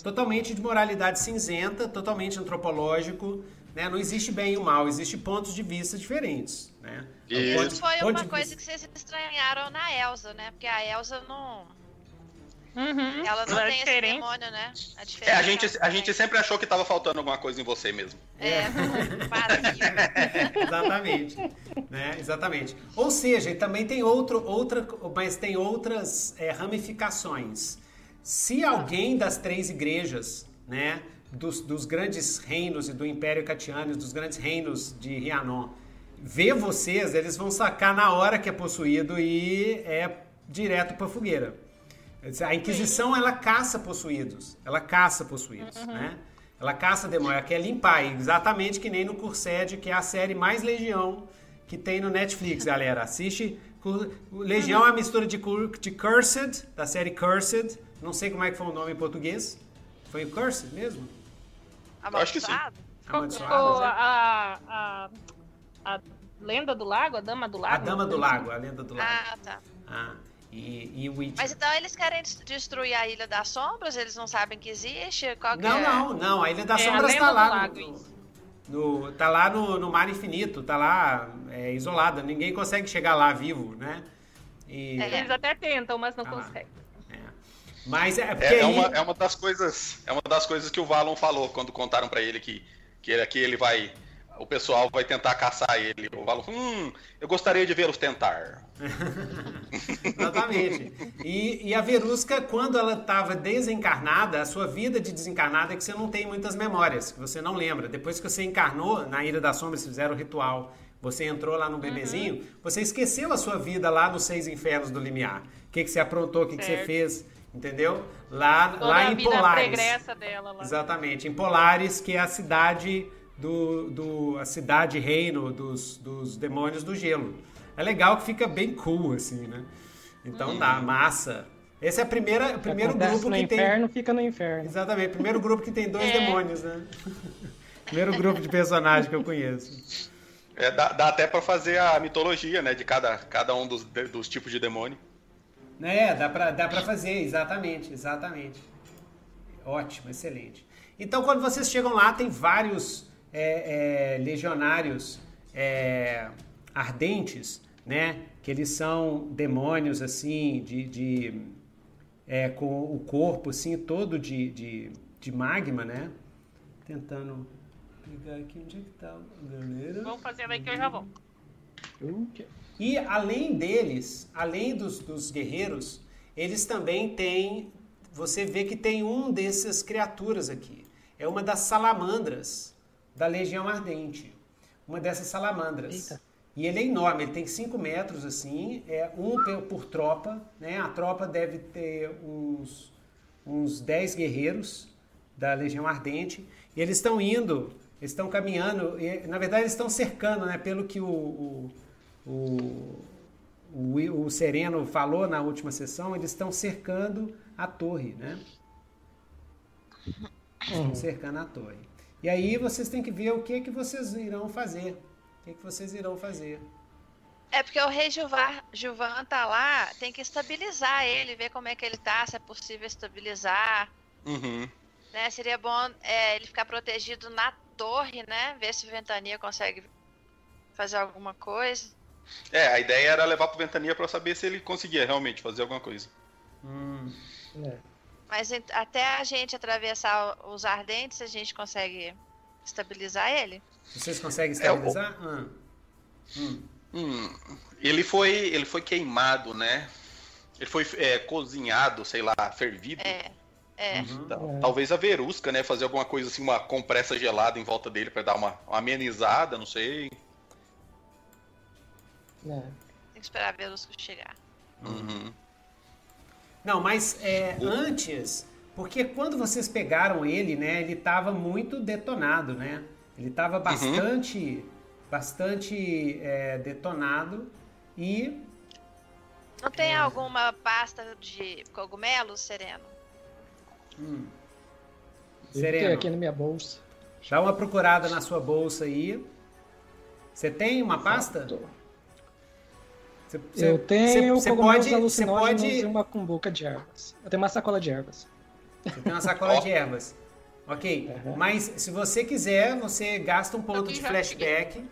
A: totalmente de moralidade cinzenta, totalmente antropológico. Né? Não existe bem e o mal, existem pontos de vista diferentes. Né?
B: Isso.
A: Um ponto-
C: Isso foi
A: ponto
C: uma coisa
A: vista-
C: que vocês estranharam na Elsa, né? Porque a Elsa não.
D: Uhum.
C: Ela não
D: Ela é
C: tem esse
D: diferente.
C: demônio, né? A
B: É, a gente,
C: ela
B: a gente sempre achou que tava faltando alguma coisa em você mesmo.
C: É, vazio.
A: Exatamente. né? Exatamente. Ou seja, também tem outro, outra, mas tem outras é, ramificações. Se alguém das três igrejas, né, dos, dos grandes reinos e do Império Catiano, dos grandes reinos de Rianon, vê vocês, eles vão sacar na hora que é possuído e é direto para fogueira. A Inquisição, ela caça possuídos. Ela caça possuídos, né? Ela caça demônio, ela quer limpar, exatamente que nem no Cursed, que é a série mais legião que tem no Netflix, galera. Assiste Legião é uma mistura de, de Cursed, da série Cursed. Não sei como é que foi o nome em português. Foi o Cursed mesmo?
B: Acho que sim.
C: Amaldiçoado?
A: Amaldiçoado, né?
D: a, a, a lenda do lago, a dama do lago.
A: A Dama do Lago, a Lenda do Lago.
C: Ah, tá.
A: Ah, e, e Witcher.
C: Mas então eles querem des- destruir a Ilha das Sombras? Eles não sabem que existe? Qual que
A: Não,
C: é?
A: não, não. A Ilha das
D: É,
A: Sombras tá
D: do
A: lá.
D: Lago,
A: no, tá lá no, no Mar Infinito, tá lá é, isolada. Ninguém consegue chegar lá vivo, né? E,
C: É.
D: Eles até tentam, mas não
A: Ah.
D: conseguem.
A: é. Mas é porque
B: É, é
A: aí-
B: uma, é uma das coisas, é uma das coisas que o Valon falou quando contaram pra ele que que ele- aqui ele vai, o pessoal vai tentar caçar ele. O Valon, hum, eu gostaria de vê-los tentar.
A: Exatamente. E, e a Verusca, quando ela estava desencarnada, a sua vida de desencarnada é que você não tem muitas memórias, que você não lembra. Depois que você encarnou na Ilha das Sombras, fizeram o ritual, você entrou lá no bebezinho, você esqueceu a sua vida lá nos seis infernos do limiar. O que, que você aprontou, o que, que você fez, entendeu? Lá,
D: Toda
A: lá
D: a
A: em
D: vida
A: Polares.
D: dela lá.
A: Exatamente, em Polares, que é a cidade do, do a cidade reino dos, dos demônios do gelo. É legal que fica bem cool assim, né? Então tá, massa. Esse é a primeira, o primeiro
E: Acontece
A: grupo
E: no
A: que
E: inferno, fica no inferno.
A: tem Exatamente, primeiro grupo que tem dois
D: É.
A: demônios, né? primeiro grupo de personagem que eu conheço.
B: É, dá, dá até pra fazer a mitologia, né, de cada, cada um dos, de- dos tipos de demônio.
A: É, dá pra, dá pra fazer, exatamente, exatamente. Ótimo, excelente. Então, quando vocês chegam lá, tem vários é, é, legionários é, ardentes, né? Que eles são demônios, assim, de... de é, com o corpo, assim, todo de, de, de magma, né? Tentando pegar aqui onde é que tá a galera.
D: Vamos fazendo aí que eu já vou.
A: E além deles, além dos, dos guerreiros, eles também têm. Você vê que tem um dessas criaturas aqui. É uma das salamandras da Legião Ardente. Uma dessas salamandras.
E: Eita.
A: E ele é enorme, ele tem 5 metros assim, é um por, tropa, né? A tropa deve ter uns, uns 10 guerreiros da Legião Ardente. E eles estão indo, eles estão caminhando, e, na verdade eles estão cercando, né? Pelo que o, o, o, o, o Sereno falou na última sessão, eles estão cercando a torre, né? Estão cercando a torre. E aí vocês têm que ver o que, que vocês irão fazer. O que, que vocês irão fazer.
C: É porque o rei Gilvan, Gilvan tá lá, tem que estabilizar ele, ver como é que ele tá, se é possível estabilizar.
B: Uhum.
C: né? Seria bom é, ele ficar protegido na torre, né? Ver se o Ventania consegue fazer alguma coisa.
B: É, a ideia era levar pro Ventania pra saber se ele conseguia realmente fazer alguma coisa.
A: Hum,
E: É.
C: Mas até a gente atravessar os ardentes, a gente consegue estabilizar ele.
A: vocês conseguem
B: É, o-
A: estabilizar? Ah. Hum.
B: Hum, ele foi ele foi queimado, né? Ele foi é, cozinhado, sei lá, fervido.
C: É. É.
A: Uhum.
B: Tal-
E: É.
B: Talvez a Verusca, né? Fazer alguma coisa assim, uma compressa gelada em volta dele pra dar uma, uma amenizada, não sei.
E: É.
C: Tem que esperar a Verusco chegar.
B: Uhum.
A: Não, mas é, antes, porque quando vocês pegaram ele, né, ele estava muito detonado, né? Ele estava bastante, bastante é, detonado e
C: Não tem alguma pasta de cogumelos, Sereno?
A: hum, sereno.
E: aqui na minha bolsa.
A: Dá uma procurada na sua bolsa aí. Você tem uma pasta?
E: Tô.
A: Você,
E: Eu tenho
A: você
E: cogumelos
A: pode, você
E: alucinógenos
A: pode,
E: e uma cumbuca de ervas. Eu tenho uma sacola de ervas.
A: Você tem uma sacola de ervas. Ok.
E: Uhum.
A: Mas se você quiser, você gasta um ponto de flashback.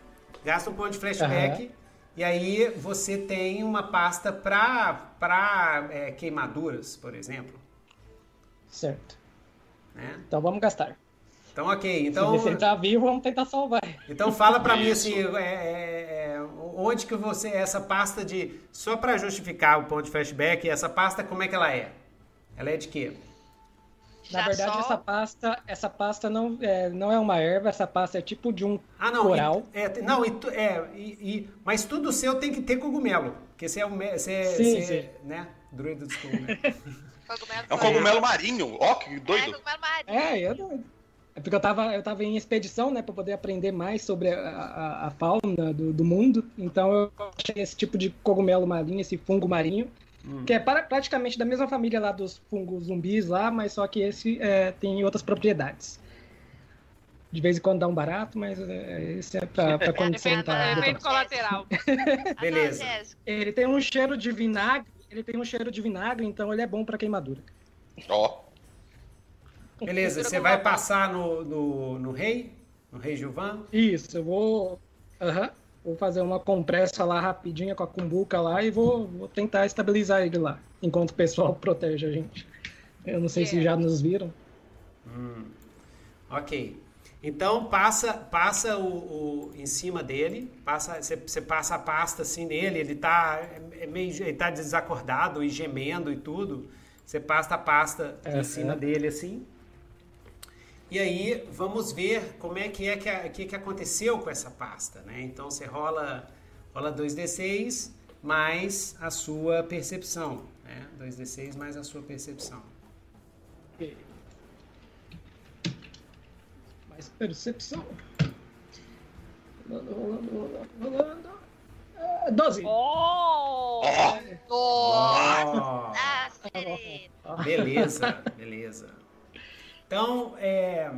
A: Gasta um ponto de flashback. E aí você tem uma pasta para é, queimaduras, por exemplo.
E: Certo.
A: Né?
E: Então vamos gastar.
A: Então, ok.
E: Então, se ele tá vivo, vamos tentar salvar.
A: então fala para mim assim, é, é, é, onde que você essa pasta de só para justificar o ponto de flashback, essa pasta como é que ela é? Ela é de quê?
E: Na verdade,
C: Girassol?
E: essa pasta, essa pasta não é, não é uma erva, essa pasta é tipo de um
A: Ah, não.
E: coral.
A: E, é, não, e, é, e, e- mas tudo seu tem que ter cogumelo. Porque você é um. Você,
E: Sim,
A: você,
E: sim.
A: né? Druida dos cogumelos.
C: Cogumelo
B: É um cogumelo marinho, ó, que
C: É,
B: doido.
C: cogumelo marinho.
E: É, eu não... É porque eu tava, eu tava em expedição, né, para poder aprender mais sobre a, a, a fauna do, do, mundo. Então eu achei esse tipo de cogumelo marinho, esse fungo marinho, hum. que é para, praticamente da mesma família lá dos fungos zumbis lá, mas só que esse é, tem outras propriedades. De vez em quando dá um barato, mas é, esse é para quando você não
D: tá. Efeito colateral.
A: Beleza.
E: Ele tem um cheiro de vinagre, ele tem um cheiro de vinagre, então ele é bom para queimadura.
B: Ó. Oh.
A: Beleza, você vai passar no, no, no rei? No rei Gilvan?
E: Isso, eu vou. Uhum, vou fazer uma compressa lá rapidinha com a cumbuca lá e vou, vou tentar estabilizar ele lá, enquanto o pessoal protege a gente. Eu não sei yeah. se já nos viram.
A: Hum. Ok. Então passa passa o, o, em cima dele, passa você, você, passa a pasta assim nele, ele tá é meio ele tá desacordado e gemendo e tudo. Você passa a pasta é, em cima é. dele assim. E aí vamos ver como é que é que, que, que aconteceu com essa pasta, né? Então você rola, rola 2d6 mais a sua percepção, né? 2d6 mais a sua percepção.
E: Mais percepção. Rolando, rolando, rolando, rolando. É, 12.
C: Oh!
A: oh! oh! Beleza, beleza. Então, é,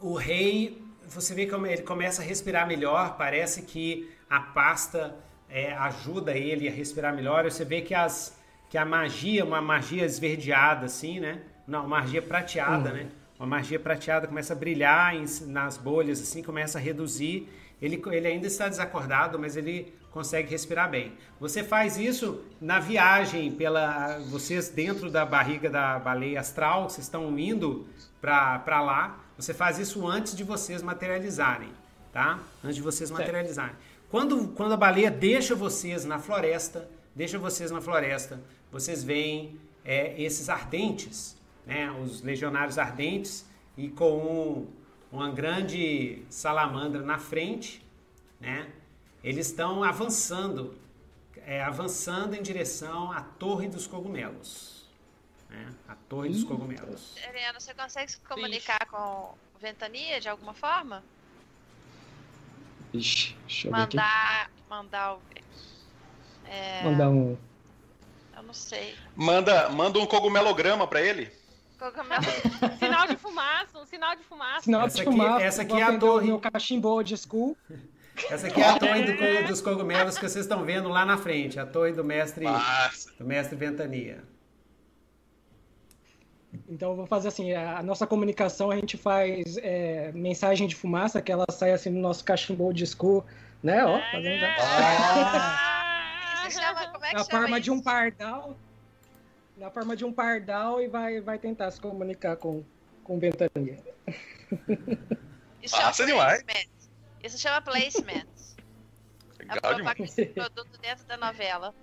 A: o rei, você vê como ele começa a respirar melhor, parece que a pasta é, ajuda ele a respirar melhor. Você vê que, as, que a magia, uma magia esverdeada assim, né? Não, uma magia prateada, uhum. né? Uma magia prateada começa a brilhar em, nas bolhas, assim, começa a reduzir. Ele, ele ainda está desacordado, mas ele consegue respirar bem. Você faz isso na viagem pela vocês dentro da barriga da baleia astral, vocês estão indo para lá. Você faz isso antes de vocês materializarem, tá? Antes de vocês materializarem. Quando, quando a baleia deixa vocês na floresta, deixa vocês na floresta, vocês veem é, esses ardentes, né? Os legionários ardentes e com um, uma grande salamandra na frente, né? Eles estão avançando, é, avançando em direção à Torre dos Cogumelos. Né? A Torre dos Cogumelos.
C: Helena, você consegue se comunicar Ixi. com Ventania de alguma forma?
E: Ixi, deixa eu
C: mandar, mandar é...
E: Mandar um.
C: Eu não sei.
B: Manda, manda um cogumelograma para ele.
D: Cogumelo. sinal de fumaça, um sinal de fumaça.
E: Sinal
A: essa de aqui, fumaça. Essa aqui é a torre.
E: O cachimbo de school.
A: Essa aqui é a torre do, dos cogumelos que vocês estão vendo lá na frente, a torre do mestre, Nossa. do mestre Ventania.
E: Então eu vou fazer assim, a nossa comunicação a gente faz é, mensagem de fumaça que ela sai assim no nosso cachimbo de escuro, né? Ó, fazendo já.
C: Ah. chama, como é que
E: na forma
C: isso?
E: de um pardal. Na forma de um pardal e vai, vai tentar se comunicar com, com Ventania.
C: Isso Passa demais. Isso chama placement.
B: Legal
C: é colocar esse produto dentro da novela.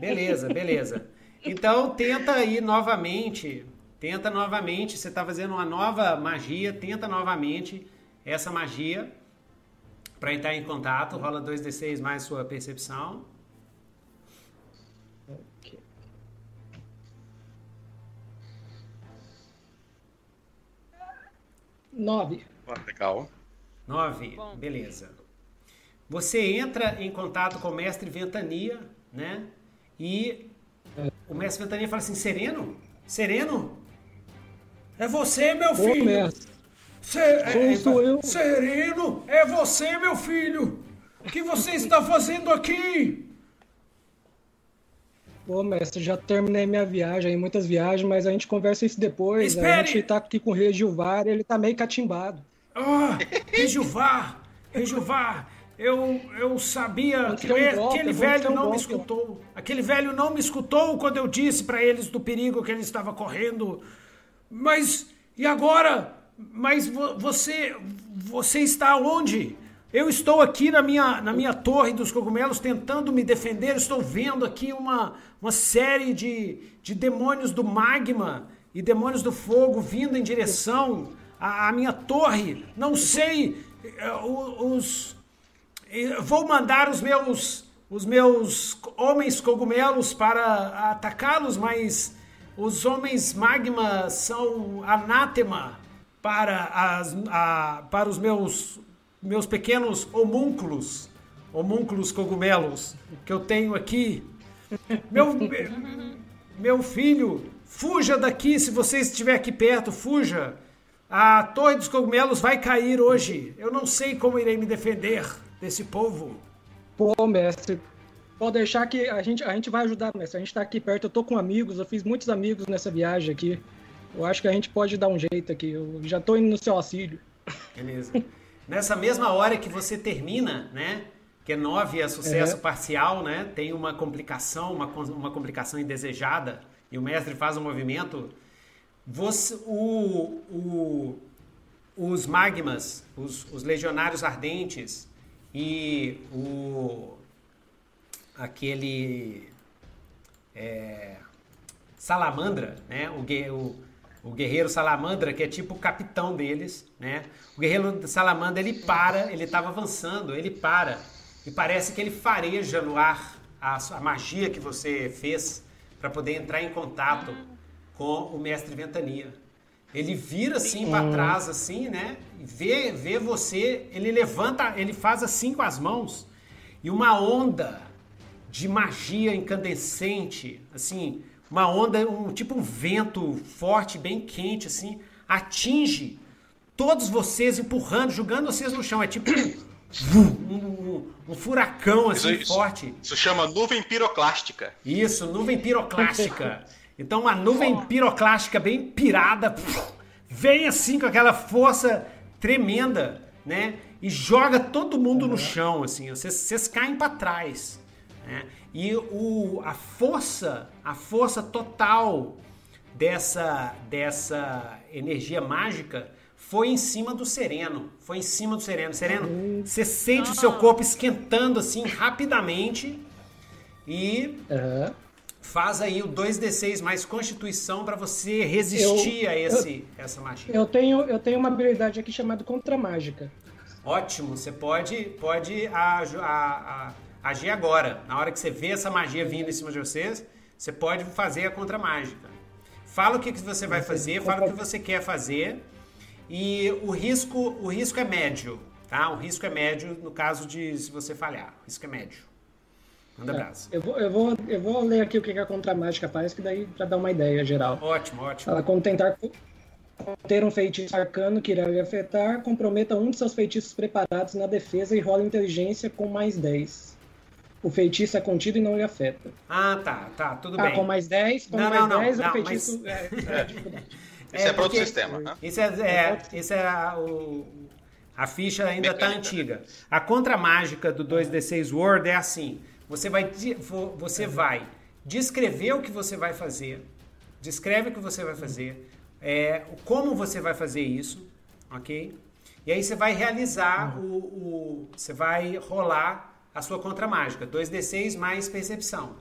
A: beleza, beleza. Então tenta aí novamente, tenta novamente, você está fazendo uma nova magia, tenta novamente essa magia para entrar em contato, rola 2d6 mais sua percepção.
E: Nove.
B: legal.
A: Nove, Bom. beleza. Você entra em contato com o mestre Ventania, né? E o mestre Ventania fala assim: Sereno? Sereno? É você, meu filho!
E: mestre.
A: é, sou eu. Sereno, é você, meu filho! O que você está fazendo aqui?
E: Pô, mestre, já terminei minha viagem, muitas viagens, mas a gente conversa isso depois.
A: Espere.
E: A gente tá aqui com o Regilvar ele tá meio catimbado.
A: Ah, Regilvar! Regilvar! Eu, eu sabia que um golpe, aquele velho um não golpe. me escutou. Aquele velho não me escutou quando eu disse para eles do perigo que ele estava correndo. Mas e agora? Mas vo, você você está onde? Eu estou aqui na minha, na minha torre dos cogumelos tentando me defender. Estou vendo aqui uma, uma série de, de demônios do magma e demônios do fogo vindo em direção à, à minha torre. Não sei. Eh, os. Vou mandar os meus, os meus homens cogumelos para atacá-los, mas os homens magma são anátema para, as, a, para os meus, meus pequenos homúnculos, homúnculos cogumelos que eu tenho aqui. Meu, meu filho, fuja daqui se você estiver aqui perto, fuja. A Torre dos Cogumelos vai cair hoje. Eu não sei como irei me defender desse povo.
E: Pô, mestre, pode deixar que a gente, a gente vai ajudar, mestre. A gente tá aqui perto, eu tô com amigos, eu fiz muitos amigos nessa viagem aqui. Eu acho que a gente pode dar um jeito aqui. Eu já tô indo no seu auxílio.
A: Beleza. Nessa mesma hora que você termina, né? Que é 9 é sucesso
E: É.
A: parcial, né? Tem uma complicação, uma, uma complicação indesejada, e o mestre faz um movimento. Você, o, o, os magmas, os, os legionários ardentes e o aquele é, salamandra, né? O, o, o guerreiro salamandra, que é tipo o capitão deles, né? O guerreiro salamandra, ele para, ele estava avançando, ele para e parece que ele fareja no ar a, a magia que você fez para poder entrar em contato com o mestre Ventania. Ele vira assim para trás, assim, né? E vê, vê você, ele levanta, ele faz assim com as mãos e uma onda de magia incandescente, assim, uma onda, um tipo um vento forte, bem quente, assim, atinge todos vocês, empurrando, jogando vocês no chão. É tipo um, um- um furacão assim
B: Isso- isso-
A: forte.
B: Isso chama nuvem piroclástica.
A: Isso, nuvem piroclástica. Então, uma nuvem piroclástica bem pirada vem assim com aquela força tremenda, né? E joga todo mundo no chão, assim. Vocês, vocês caem para trás. Né? E o, a força, a força total dessa, dessa energia mágica foi em cima do sereno. Foi em cima do sereno. Sereno, você sente o seu corpo esquentando assim rapidamente e
E: Aham.
A: faz aí o 2d6 mais constituição para você resistir
E: Eu-
A: a esse, essa magia.
E: Eu tenho, eu tenho uma habilidade aqui chamada Contra Mágica.
A: Ótimo, você pode, pode aju- a- a- agir agora. Na hora que você vê essa magia vindo em cima de vocês, você pode fazer a contra-mágica. Fala o que, que você vai fazer, fala o que você quer fazer. E o risco, o risco é médio, tá? O risco é médio no caso de se você falhar. O risco é médio. Manda abraço.
E: Eu vou, eu, vou, eu vou ler aqui o que que a Contra Mágica faz, que daí pra dar uma ideia geral.
A: Ótimo, ótimo.
E: Ela quando tentar ter um feitiço arcano que irá lhe afetar, comprometa um de seus feitiços preparados na defesa e rola inteligência com mais 10. O feitiço é contido e não lhe afeta.
A: Ah, tá, tá, tudo
E: Ah,
A: bem.
E: com mais 10, com
A: Não,
E: mais
A: não, não,
E: 10
A: não,
E: o feitiço é, é dificuldade.
B: Isso é, para outro sistema. né?
A: Isso é, é, isso é a, o- a ficha ainda tá antiga. A contra-mágica do 2D6 Word é assim: você vai, você vai descrever o que você vai fazer, descreve o que você vai fazer, é, o- como você vai fazer isso, ok? E aí você vai realizar o, o- Você vai rolar a sua contra-mágica. 2D6 mais percepção.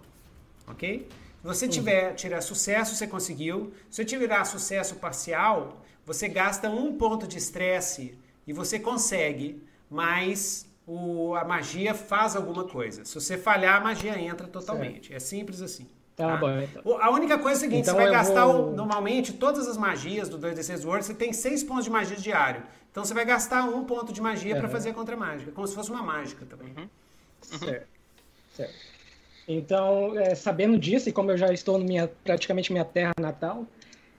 A: Ok? Se você tiver tirar sucesso, você conseguiu. Se você tiver sucesso parcial, você gasta um ponto de estresse e você consegue, mas o, a magia faz alguma coisa. Se você falhar, a magia entra totalmente. É simples assim.
E: Tá bom, então.
A: A única coisa é a seguinte,
E: Então
A: você vai gastar
E: vou-
A: normalmente todas as magias do 2D6 Word, você tem 6 pontos de magia diário. Então você vai gastar um ponto de magia para
E: Aham.
A: fazer a contra-mágica, como se fosse uma mágica também.
E: Certo. certo. Então, é, sabendo disso, e como eu já estou na minha, praticamente minha terra natal,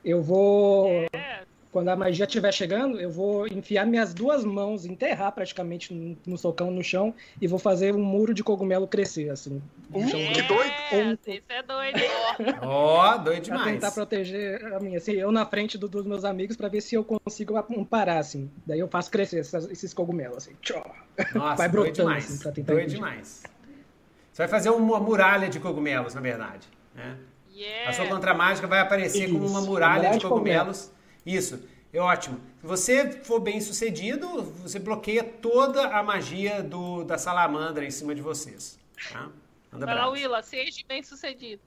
E: eu vou.
D: É,
E: Quando a magia estiver chegando, eu vou enfiar minhas duas mãos, enterrar praticamente no, no socão no chão e vou fazer um muro de cogumelo crescer, assim. no chão.
B: que doido.
D: É, isso é doido.
A: Ó, doido
E: Pra
A: demais.
E: tentar proteger a minha, assim, eu na frente do- dos meus amigos pra ver se eu consigo amparar, assim. Daí eu faço crescer essas- esses cogumelos, assim. Tchó.
A: Nossa,
E: Vai
A: doido
E: brotando,
A: demais.
E: assim, pra tentar
A: doido
E: impedir.
A: demais. Você vai fazer uma muralha de cogumelos, na verdade. Né? A sua
D: Yeah.
A: contra-mágica vai aparecer como uma
E: Isso,
A: muralha
E: muralha
A: de
E: de
A: cogumelos. Isso, é ótimo. Se você for bem sucedido, você bloqueia toda a magia do, da salamandra em cima de vocês. Tá? Manda
D: Vai lá. Willa, seja bem sucedido.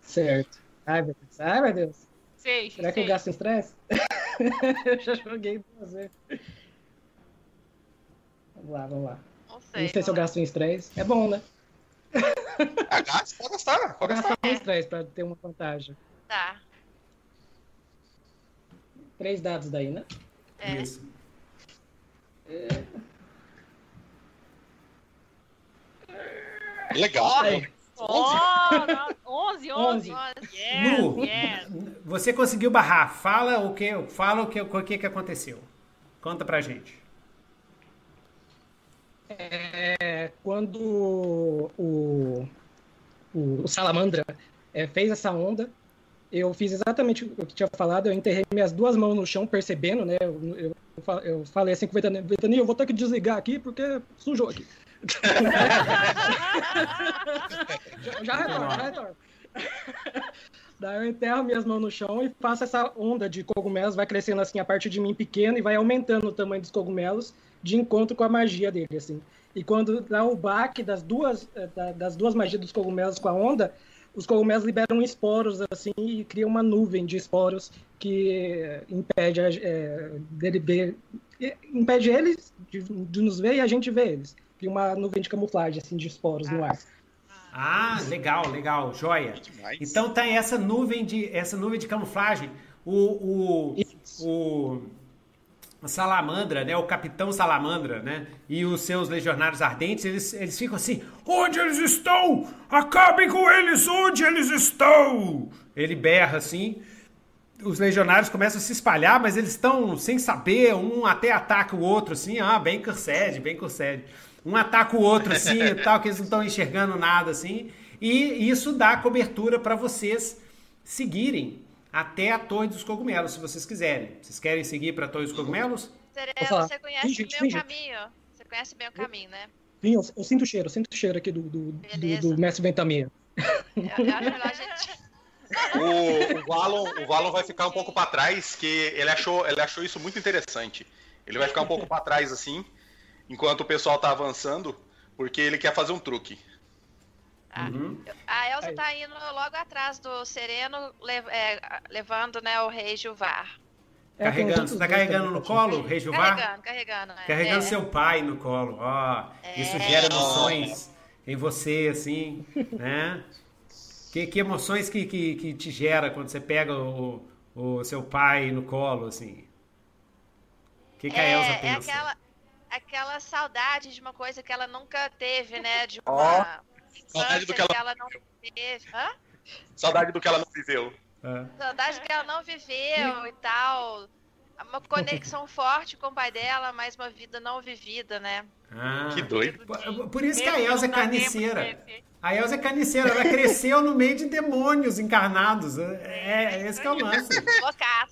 E: Certo. Ai, meu Deus. Ai, meu Deus.
D: Seja.
E: Será que eu gasto estresse? eu já joguei duas vezes. Vamos lá, vamos lá.
C: Não
E: Não
C: sei.
E: sei se eu gasto em estresse. É bom, né?
B: Ah, gasta, pode gastar, pode gastar.
E: gastar em estresse pra ter uma vantagem.
C: Tá.
E: Três dados daí, né?
C: É.
A: Isso.
B: Legal.
E: Aí.
D: Oh, não, 11, 11.
C: Nossa,
D: Yes,
A: Nu,
D: yes.
A: você conseguiu barrar. Fala o que, fala o que, o que, que aconteceu. Conta pra gente.
E: É, quando o, o, o Salamandra é, fez essa onda, eu fiz exatamente o que tinha falado, eu enterrei minhas duas mãos no chão, percebendo, né? Eu, eu, eu falei assim com o Ventania, Ventania, eu vou ter que desligar aqui porque sujou aqui. já, já retorno, já retorno. Daí eu enterro minhas mãos no chão e faço essa onda de cogumelos, vai crescendo assim a partir de mim pequeno e vai aumentando o tamanho dos cogumelos de encontro com a magia dele, assim. E quando dá o baque das duas, eh, da- das duas magias dos cogumelos com a onda, os cogumelos liberam esporos, assim, e cria uma nuvem de esporos que impede, a- eh, dele ver, impede eles de, de nos ver e a gente vê eles. Cria uma nuvem de camuflagem, assim, de esporos no ar.
A: Ah, legal, legal, joia.
B: Demais.
A: Então tá essa nuvem de essa nuvem de camuflagem. O, o, o, o Salamandra, né? O Capitão Salamandra, né? E os seus legionários ardentes, eles, eles ficam assim: onde eles estão? Acabem com eles, onde eles estão? Ele berra assim. Os legionários começam a se espalhar, mas eles estão sem saber, um até ataca o outro, assim, ah, bem Cursed, bem Cursed. Um ataca o outro, assim, e tal, que eles não estão enxergando nada, assim. E isso dá cobertura para vocês seguirem até a Torre dos Cogumelos, se vocês quiserem. Vocês querem seguir para a Torre dos Cogumelos?
C: Serena, você conhece
E: Vem, gente,
C: o
E: gente.
C: caminho. Você conhece bem o caminho, né?
E: Sim, eu, eu sinto o cheiro, eu sinto o cheiro aqui do, do, do, do mestre Ventania.
C: Eu, eu acho melhor a gente.
B: O, o, Valon, o Valon vai ficar um pouco pra trás, que ele achou, ele achou isso muito interessante. Ele vai ficar um pouco pra trás assim, enquanto o pessoal tá avançando, porque ele quer fazer um truque.
C: Ah,
A: Uhum.
C: A Elsa
E: Aí.
C: tá indo logo atrás do Sereno, le- é, levando né, o rei Juvar.
E: É,
A: Carregando, você tá carregando no colo, o Rei Juvar?
C: Carregando, carregando. né?
A: Carregando
C: É.
A: seu pai no colo. Ó, isso
C: É.
A: gera emoções em você, assim, né? Que, que emoções que, que, que te gera quando você pega o, o seu pai no colo, assim? O que, que a Elsa
C: É, é
A: pensa?
C: aquela, aquela saudade de uma coisa que ela nunca teve, né? De uma
B: saudade do que ela-
C: ela não teve. Hã?
B: Saudade do que ela não viveu.
A: É.
C: Saudade que ela não viveu e tal. Uma conexão forte com o pai dela, mas uma vida não vivida, né?
A: Ah,
B: Que doido.
A: por- Por isso que a Elsa é carniceira. A Elsa é carniceira, ela cresceu no meio de demônios encarnados. É, é esse que é o lance.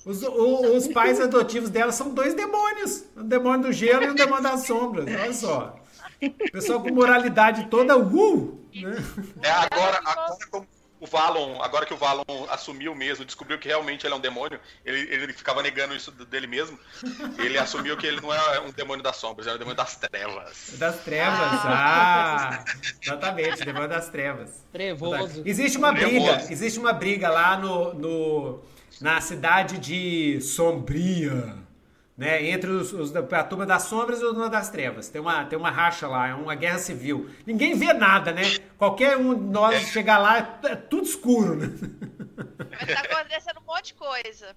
A: Os, o- os pais adotivos dela são dois demônios. O demônio do gelo e o demônio das sombras. Olha só. Pessoal com moralidade toda, uh! Né?
B: É agora, agora como o Valon, agora que o Valon assumiu mesmo, descobriu que realmente ele é um demônio, ele, ele ficava negando isso dele mesmo. Ele assumiu que ele não é um demônio das sombras, ele é um demônio das trevas.
A: Das trevas. Ah, exatamente, demônio das trevas.
E: Trevoso.
A: Existe uma briga,
B: Trevoso.
A: existe uma briga lá no, no- na cidade de Sombria, né? Entre os, os da a turma das sombras e a turma das trevas. Tem uma, tem uma racha lá, é uma guerra civil. Ninguém vê nada, né? Qualquer um de nós chegar lá, é tudo escuro, né?
C: Mas tá acontecendo um monte de coisa.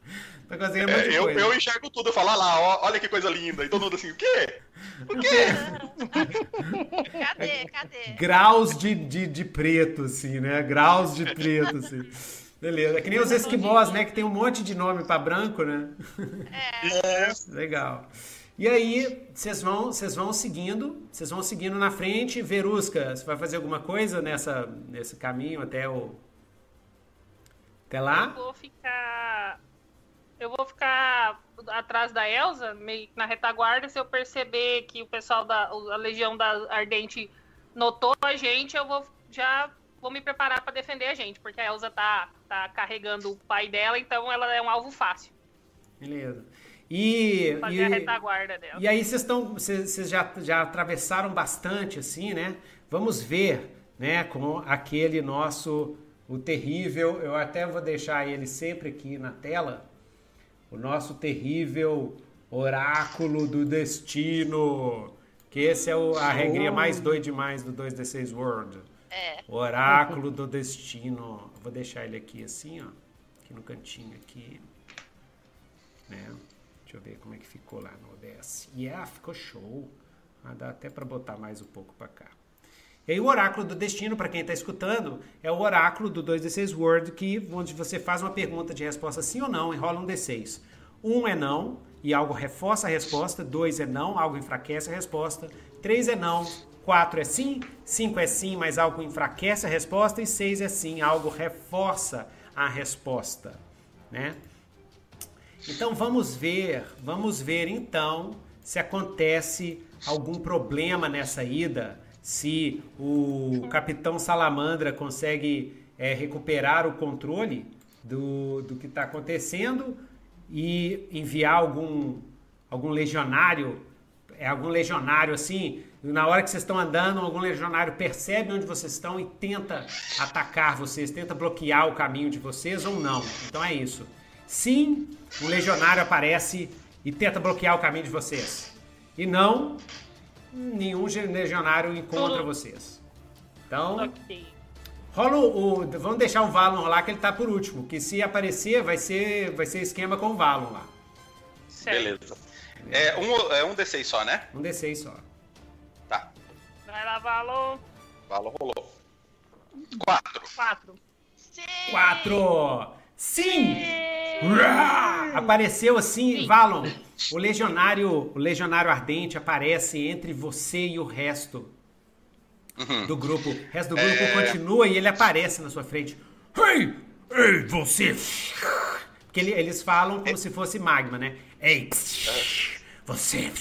A: Tá conseguindo um monte
B: É,
A: de
B: eu,
A: coisa.
B: eu enxergo tudo, eu falo, "Ah lá, ó, olha que coisa linda. E todo mundo assim, o quê? O quê?
C: Cadê? Cadê?
A: Graus de, de, de preto, assim, né? Graus de preto, assim. Beleza. É que nem os esquimós, né? Que tem um monte de nome pra branco, né? Legal. E aí, vocês vão, vocês vão seguindo, vocês vão seguindo na frente. Verusca, você vai fazer alguma coisa nessa, nesse caminho até o. Até
D: Eu
A: lá?
D: vou ficar. Eu vou ficar atrás da Elsa, meio que na retaguarda. Se eu perceber que o pessoal da a Legião da Ardente notou a gente, eu vou já vou me preparar para defender a gente, porque a Elsa tá, tá carregando o pai dela, então ela é um alvo fácil.
A: Beleza. E.
D: Fazer a
A: e-
D: retaguarda dela.
A: E aí vocês estão, vocês vocês já, já atravessaram bastante assim, né? Vamos ver, né, com aquele nosso o terrível, eu até vou deixar ele sempre aqui na tela. O nosso terrível oráculo do destino, que esse é o, a regrinha mais doida demais do 2D6 World.
C: É.
A: Oráculo do destino. Vou deixar ele aqui assim, ó. Aqui no cantinho aqui. Né? Deixa eu ver como é que ficou lá no OBS. Yeah, ficou show. Ah, dá até para botar mais um pouco para cá. E aí o oráculo do destino, para quem está escutando, é o oráculo do 2D6 Word, que, onde você faz uma pergunta de resposta sim ou não, enrola um D6. Um é não, e algo reforça a resposta. Dois é não, algo enfraquece a resposta. Três é não, quatro é sim. Cinco é sim, mas algo enfraquece a resposta. E seis é sim, algo reforça a resposta. Né? Então vamos ver, vamos ver então se acontece algum problema nessa ida se o Capitão Salamandra consegue é, recuperar o controle do, do que está acontecendo e enviar algum, algum legionário, é algum legionário assim, na hora que vocês estão andando, algum legionário percebe onde vocês estão e tenta atacar vocês, tenta bloquear o caminho de vocês ou não. Então é isso. Sim, um legionário aparece e tenta bloquear o caminho de vocês. E não, nenhum legionário encontra vocês. Então, okay. rola o, o, Vamos deixar o Valon lá que ele tá por último. Que se aparecer, vai ser, vai ser esquema com o Valon lá.
B: Beleza. É um, é um D6 só, né?
A: Um D6 só.
D: Vai lá, Valon.
B: Valon rolou. Quatro.
D: Quatro.
A: Sim. Quatro. Sim! Apareceu assim, Sim. Valon. O legionário, o legionário ardente aparece entre você e o resto uhum. do grupo. O resto do grupo é... continua e ele aparece na sua frente. Ei, ei, você! Porque ele, eles falam como é... se fosse magma, né? Ei, você!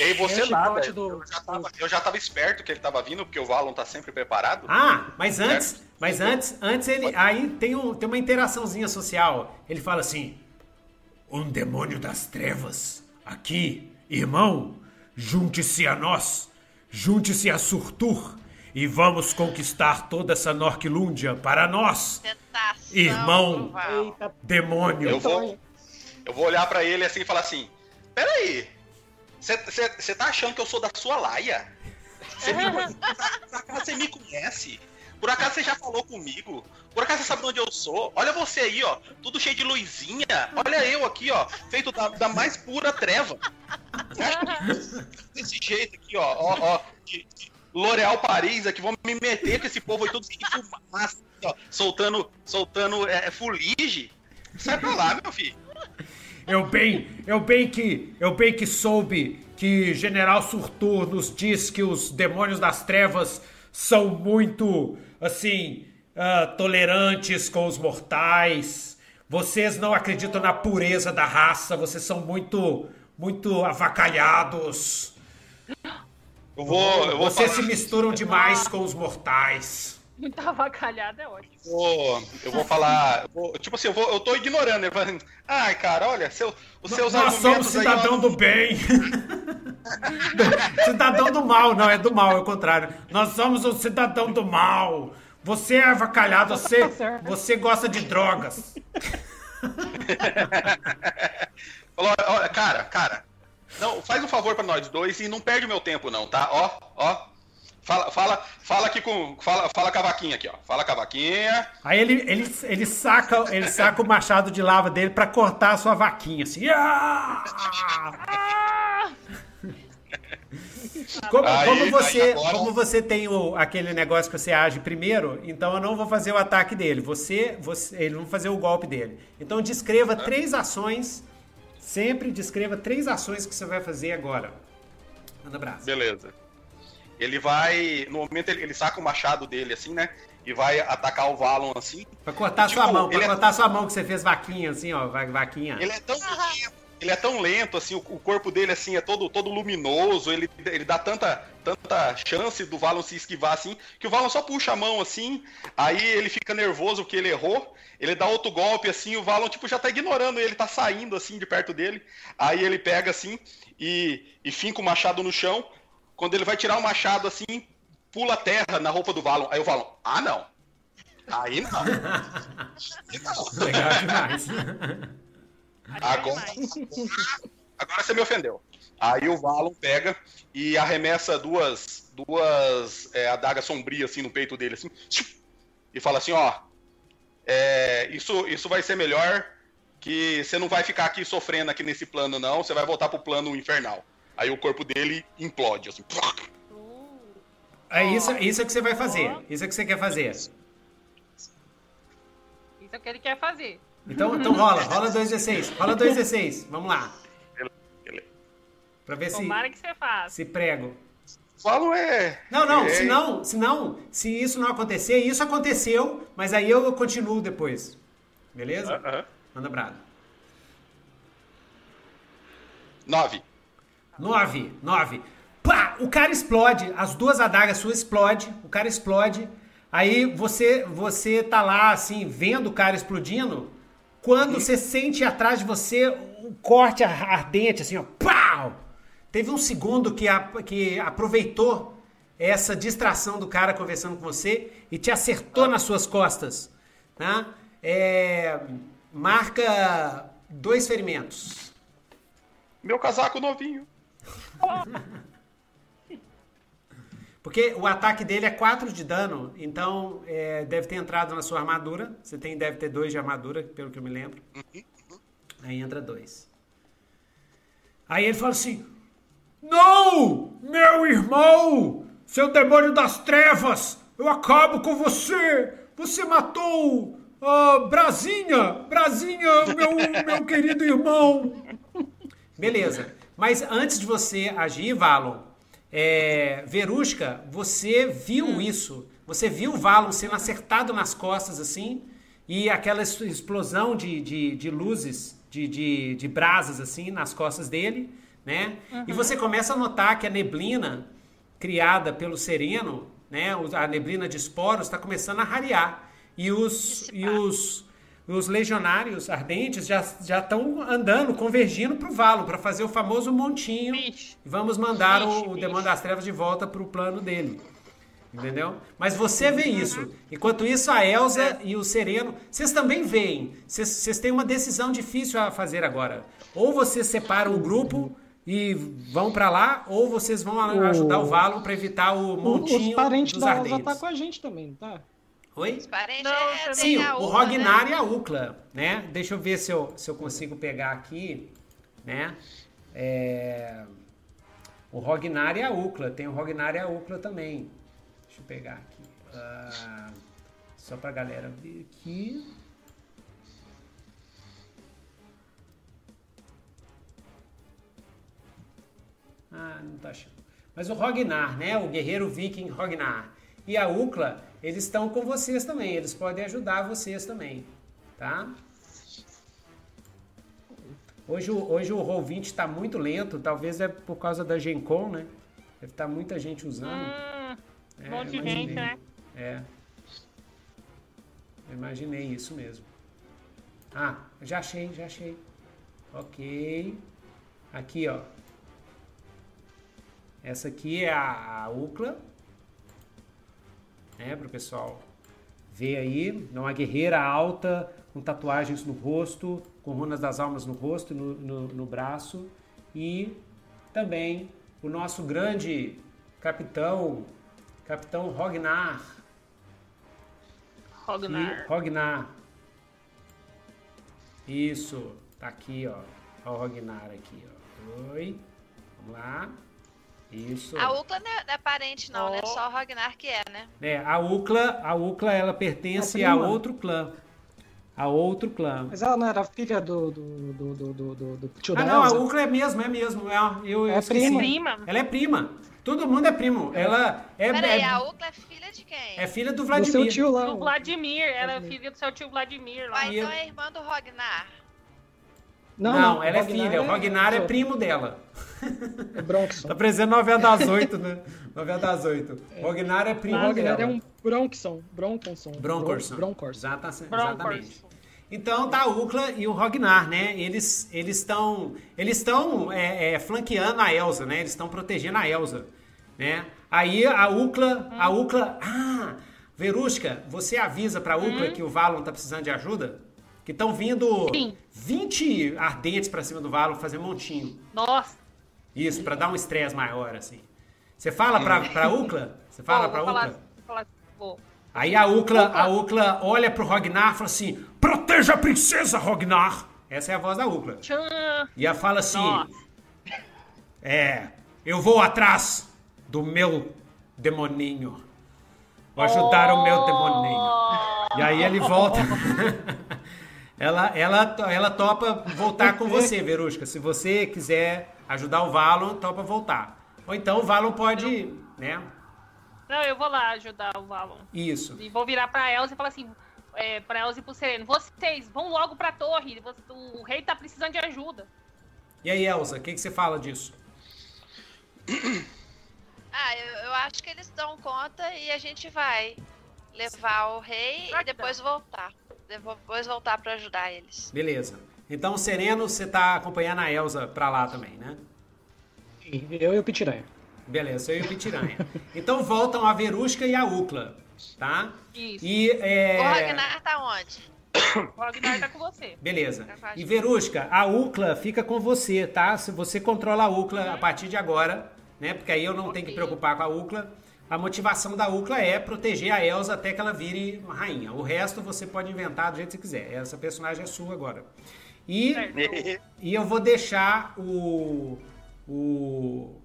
B: Ei, você nada. Do... Eu, já tava, eu já tava esperto que ele tava vindo, porque o Valon tá sempre preparado.
A: Ah, mas antes, mas antes, antes ele. Aí tem, um, tem uma interaçãozinha social. Ele fala assim: Um demônio das trevas, aqui, irmão, junte-se a nós, junte-se a Surtur e vamos conquistar toda essa Norquilúndia para nós. Tentação, irmão, Eita. demônio.
B: Eu vou, eu vou olhar para ele assim e falar assim: Peraí, você tá achando que eu sou da sua laia? Você me, você me conhece? Por acaso você já falou comigo? Por acaso você sabe onde eu sou? Olha você aí, ó. Tudo cheio de luzinha. Olha eu aqui, ó. Feito da, da mais pura treva. Desse jeito aqui, ó. Ó, ó. De, de L'Oréal Paris aqui. Vão me meter com esse povo aí tudo de fumaça. Ó, soltando, soltando é, fulige. Sai pra lá, meu filho.
A: Eu bem, eu bem que, eu bem que soube que General Surtur nos diz que os demônios das trevas são muito assim, uh, tolerantes com os mortais. Vocês não acreditam na pureza da raça, vocês são muito, muito avacalhados.
B: Eu vou, eu vou
A: vocês falar... se misturam demais com os mortais.
D: Muito avacalhado é ótimo. Eu
B: vou, eu vou falar. Vou, tipo assim, eu, vou, eu tô ignorando. Eu falando, Ai, cara, olha, seu, os seus
A: Nós somos cidadão aí, do bem. cidadão do mal, não, é do mal, é o contrário. Nós somos o cidadão do mal. Você é avacalhado, você, você gosta de drogas.
B: Falou, olha, cara, cara. Não, faz um favor para nós dois e não perde o meu tempo, não, tá? Ó, ó, Fala, fala, fala aqui com. Fala, fala cavaquinha aqui, ó. Fala cavaquinha.
A: Aí ele, ele, ele, saca, ele saca o machado de lava dele para cortar a sua vaquinha, assim. Ah! Como, aí, como, você, agora... como você tem o, aquele negócio que você age primeiro, então eu não vou fazer o ataque dele. Você, você ele não vai fazer o golpe dele. Então descreva três ações. Sempre descreva três ações que você vai fazer agora. Manda abraço.
B: Beleza ele vai. No momento ele, ele saca o machado dele, assim, né? E vai atacar o Valon assim.
A: Pra cortar e, tipo, sua mão, pra é cortar é... sua mão que você fez vaquinha, assim, ó, vaquinha.
B: Ele é tão lento, ele é tão lento, assim, o, o, corpo dele, assim, é todo, todo luminoso, ele, ele dá tanta, tanta chance do Valon se esquivar, assim, que o Valon só puxa a mão, assim, aí ele fica nervoso porque ele errou, ele dá outro golpe, assim, o Valon, tipo, já tá ignorando ele, tá saindo, assim, de perto dele, aí ele pega, assim, e, e finca o machado no chão, quando ele vai tirar o machado assim, pula a terra na roupa do Valon. Aí o Valon, ah não. Aí não. Aí não. Legal demais. Agora, agora você me ofendeu. Aí o Valon pega e arremessa duas, duas é, adagas sombrias assim no peito dele, assim, e fala assim, ó. é, isso, isso vai ser melhor que você não vai ficar aqui sofrendo aqui nesse plano, não. Você vai voltar pro plano infernal. Aí o corpo dele implode, assim.
A: É isso, isso é que você vai fazer. Isso é que você quer fazer.
D: Isso é o que ele quer fazer.
A: Então, então rola, rola 2d6. Rola 2d6. Vamos lá. Pra ver se,
D: Tomara que você faça.
A: se prego.
B: Falo é.
A: Não, não,
B: é,
A: se não, se não, se isso não acontecer, isso aconteceu, mas aí eu continuo depois. Beleza?
B: aham.
A: Manda brado.
B: Nove.
A: Nove, nove. Pá! O cara explode, as duas adagas suas explodem, o cara explode. Aí você você tá lá assim, vendo o cara explodindo, quando você sente atrás de você um corte ar- ardente assim, ó, pau! Teve um segundo que, a- que aproveitou essa distração do cara conversando com você e te acertou nas suas costas, né? É, marca dois ferimentos.
B: Meu casaco novinho.
A: Porque o ataque dele é 4 de dano, então é, deve ter entrado na sua armadura. Você tem, deve ter 2 de armadura, pelo que eu me lembro. Aí entra 2. Aí ele fala assim: Não! Meu irmão! Seu demônio das trevas! Eu acabo com você! Você matou ah, Brasinha! Brasinha, meu, meu querido irmão! Beleza. Mas antes de você agir, Valon, é, Verusca, você viu isso. Você viu o Valon sendo acertado nas costas, assim, e aquela explosão de, de, de luzes, de, de, de brasas, assim, nas costas dele, né? E você começa a notar que a neblina criada pelo sereno, né? A neblina de esporos está começando a rarear. E os, e os, os legionários ardentes já já estão andando, convergindo para o valo, para fazer o famoso montinho. E vamos mandar
D: Vixe,
A: o, o demônio das trevas de volta para o plano dele. Entendeu? Mas você vê isso. Enquanto isso, a Elsa e o Sereno, vocês também veem. Vocês têm uma decisão difícil a fazer agora. Ou vocês separam o grupo e vão para lá, ou vocês vão ajudar o Valo para evitar o
E: O-
A: montinho
E: Os parentes
A: dos
E: da Elsa
A: ardentes.
E: tá com a gente também, não tá?
A: Oi?
D: Não,
A: Sim,
C: a
A: o Rognar
C: né?
A: e a Ucla, né? Deixa eu ver se eu, se eu consigo pegar aqui, né? É, O Rognar e a Ucla, tem o Rognar e a Ucla também. Deixa eu pegar aqui. Ah, só pra galera ver aqui. Ah, não tá achando. Mas o Rognar, né? O guerreiro viking Rognar. E a Ucla, eles estão com vocês também. Eles podem ajudar vocês também. Tá? Hoje, o- hoje o Roll20 está muito lento. Talvez é por causa da Gen Con, né? Deve estar muita gente usando.
D: Hum,
A: É,
D: um monte de gente, né?
A: É. Imaginei isso mesmo. Ah, já achei, já achei. Ok. Aqui, ó. Essa aqui é a Ucla. Né, pro pessoal ver aí. É uma guerreira alta, com tatuagens no rosto, com runas das almas no rosto e no, no, no braço. E também o nosso grande capitão, capitão Rognar.
D: Rognar.
A: E- Rognar. Isso, tá aqui, ó. Ó o Rognar aqui, ó. Oi. Vamos lá. Isso.
C: A Ucla não é, não é parente, não, né?
D: Oh.
C: Só o Ragnar que é, né?
A: É, a Ucla, a Ucla ela pertence
E: A
A: a
E: prima.
A: outro clã. A outro clã.
E: Mas ela não era filha do, do, do, do, do, do, do tio
A: Ah, não, a? Ucla é mesmo, é mesmo. É, eu, eu
E: É prima.
D: Prima.
A: Ela é prima. Todo mundo é primo. Ela é,
C: Peraí,
A: é,
C: a Ucla é filha de quem?
A: é filha do
E: Do
A: Vladimir.
E: seu tio lá.
D: Do. Vladimir. Era filha do seu tio Vladimir lá.
C: Ah, então é irmã do Ragnar.
A: Não, ela é
E: o Ragnar
A: filha. O Ragnar é primo dela.
E: É Bronxon.
A: Tá parecendo novela das oito, né? Novela das oito. Rognar é
E: O
A: primo
E: Ragnar
A: dela.
E: é um Bronxon. Bronconson.
A: Broncorson.
E: Broncorson.
A: Exata-
D: Broncorson.
A: Exatamente. Então tá a Ucla e o Rognar, né? Eles eles estão eles estão é, é, flanqueando a Elsa, né? Eles estão protegendo a Elsa, né? Aí a Ucla, a Ucla, ah, Verusca, você avisa pra Ucla que o Valon tá precisando de ajuda? Que estão vindo
D: Sim.
A: 20 ardentes pra cima do Valon fazer montinho.
D: Nossa.
A: Isso, pra dar um estresse maior assim. Você fala pra, pra Ucla? Você fala
D: Vou,
A: pra
D: vou falar,
A: Ucla?
D: vou falar- vou.
A: Aí a Ucla, a Ucla olha pro Rognar e fala assim: Proteja a princesa, Rognar! Essa é a voz da Ucla.
D: Tchan.
A: E ela fala assim:
D: Nossa.
A: É, eu vou atrás do meu demoninho. Vou ajudar o meu demoninho. E aí ele volta. ela, ela, ela topa voltar com você, Verusca. Se você quiser ajudar o Valon, topa voltar. Ou então o Valon pode, né?
D: Não, eu vou lá ajudar o Valon.
A: Isso.
D: E vou virar pra Elsa e falar assim, é, pra Elsa e pro Sereno, vocês vão logo pra torre, você- o rei tá precisando de ajuda.
A: E aí, Elsa, o que, que você fala disso?
C: Ah, eu, eu acho que eles dão conta e a gente vai levar o rei e depois voltar. Depois voltar pra ajudar eles.
A: Beleza. Então, Sereno, você tá acompanhando a Elsa pra lá também, né?
E: Sim, Eu e o Pitiranha.
A: Beleza, eu e o Pitiranha. Então voltam a Verusca e a Ucla, tá?
D: Isso.
A: E é...
C: O Ragnar tá onde?
D: O Ragnar tá com você.
A: Beleza.
C: Tá
A: E. Verusca, a Ucla fica com você, tá? Se você controla a Ucla a partir de agora, né? Porque aí eu não tenho que preocupar com a Ucla. A motivação da Ucla é proteger a Elsa até que ela vire uma rainha. O resto você pode inventar do jeito que você quiser. Essa personagem é sua agora. E,
D: Certo.
A: e eu vou deixar o, o,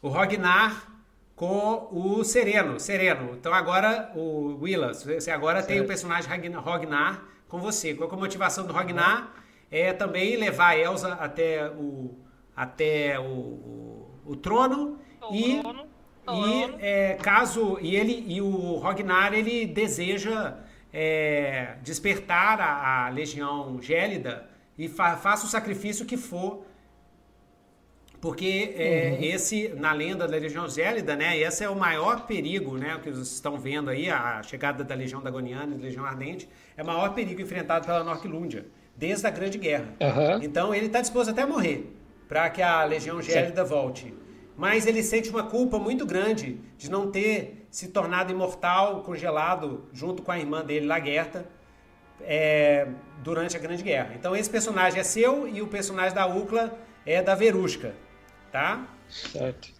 A: o Rognar com o Sereno. Sereno. Então agora, o Willas, você agora tem o
E: Certo.
A: personagem Ragnar- Rognar com você. Qual que é a motivação do Rognar? É também levar a Elsa até o, até o, o, o trono.
D: O
A: e
D: trono,
A: e é, caso e ele e o Rognar ele deseja é, despertar a, a legião gélida e fa- faça o sacrifício que for porque é, esse na lenda da legião gélida né esse é o maior perigo né que vocês estão vendo aí a chegada da legião dagoniana e da legião ardente é o maior perigo enfrentado pela Norquilúndia desde a grande guerra
E: Aham.
A: então ele está disposto até a morrer para que a Legião Gélida volte. Mas ele sente uma culpa muito grande de não ter se tornado imortal, congelado, junto com a irmã dele, Lagerta, é, durante a Grande Guerra. Então esse personagem é seu e o personagem da Ucla é da Verusca, tá?
E: Certo.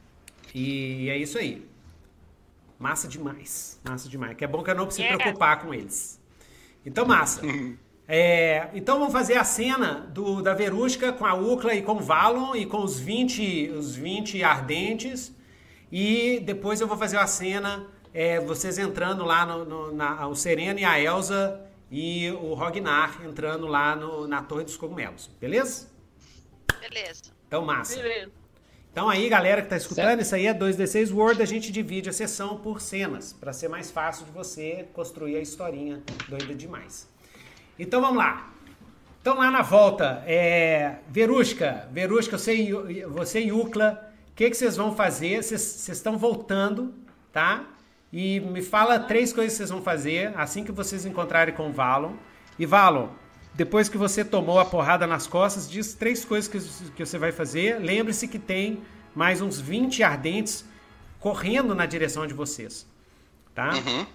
A: E é isso aí. Massa demais. Massa demais. Que é bom que eu não preciso
D: Yeah.
A: preocupar com eles. Então, massa. É, então vamos fazer a cena do, da Verusca com a Ucla e com o Valon e com os 20, os 20 ardentes. E depois eu vou fazer a cena, é, vocês entrando lá no, no- na, o Sereno e a Elsa e o Rognar entrando lá no- na Torre dos Cogumelos. Beleza?
C: Beleza.
A: Então, massa.
D: Beleza.
A: Então aí, galera que tá escutando,
E: Certo.
A: isso aí é 2D6 Word, a gente divide a sessão por cenas, para ser mais fácil de você construir a historinha doida demais. Então vamos lá. Então lá na volta, é, Verusca, Verusca, você você e Ucla, o que, que vocês vão fazer? Vocês estão voltando, tá? E me fala três coisas que vocês vão fazer assim que vocês encontrarem com o Valon. E Valon, depois que você tomou a porrada nas costas, diz três coisas que, que você vai fazer. Lembre-se que tem mais uns 20 ardentes correndo na direção de vocês. Tá?
B: Uhum.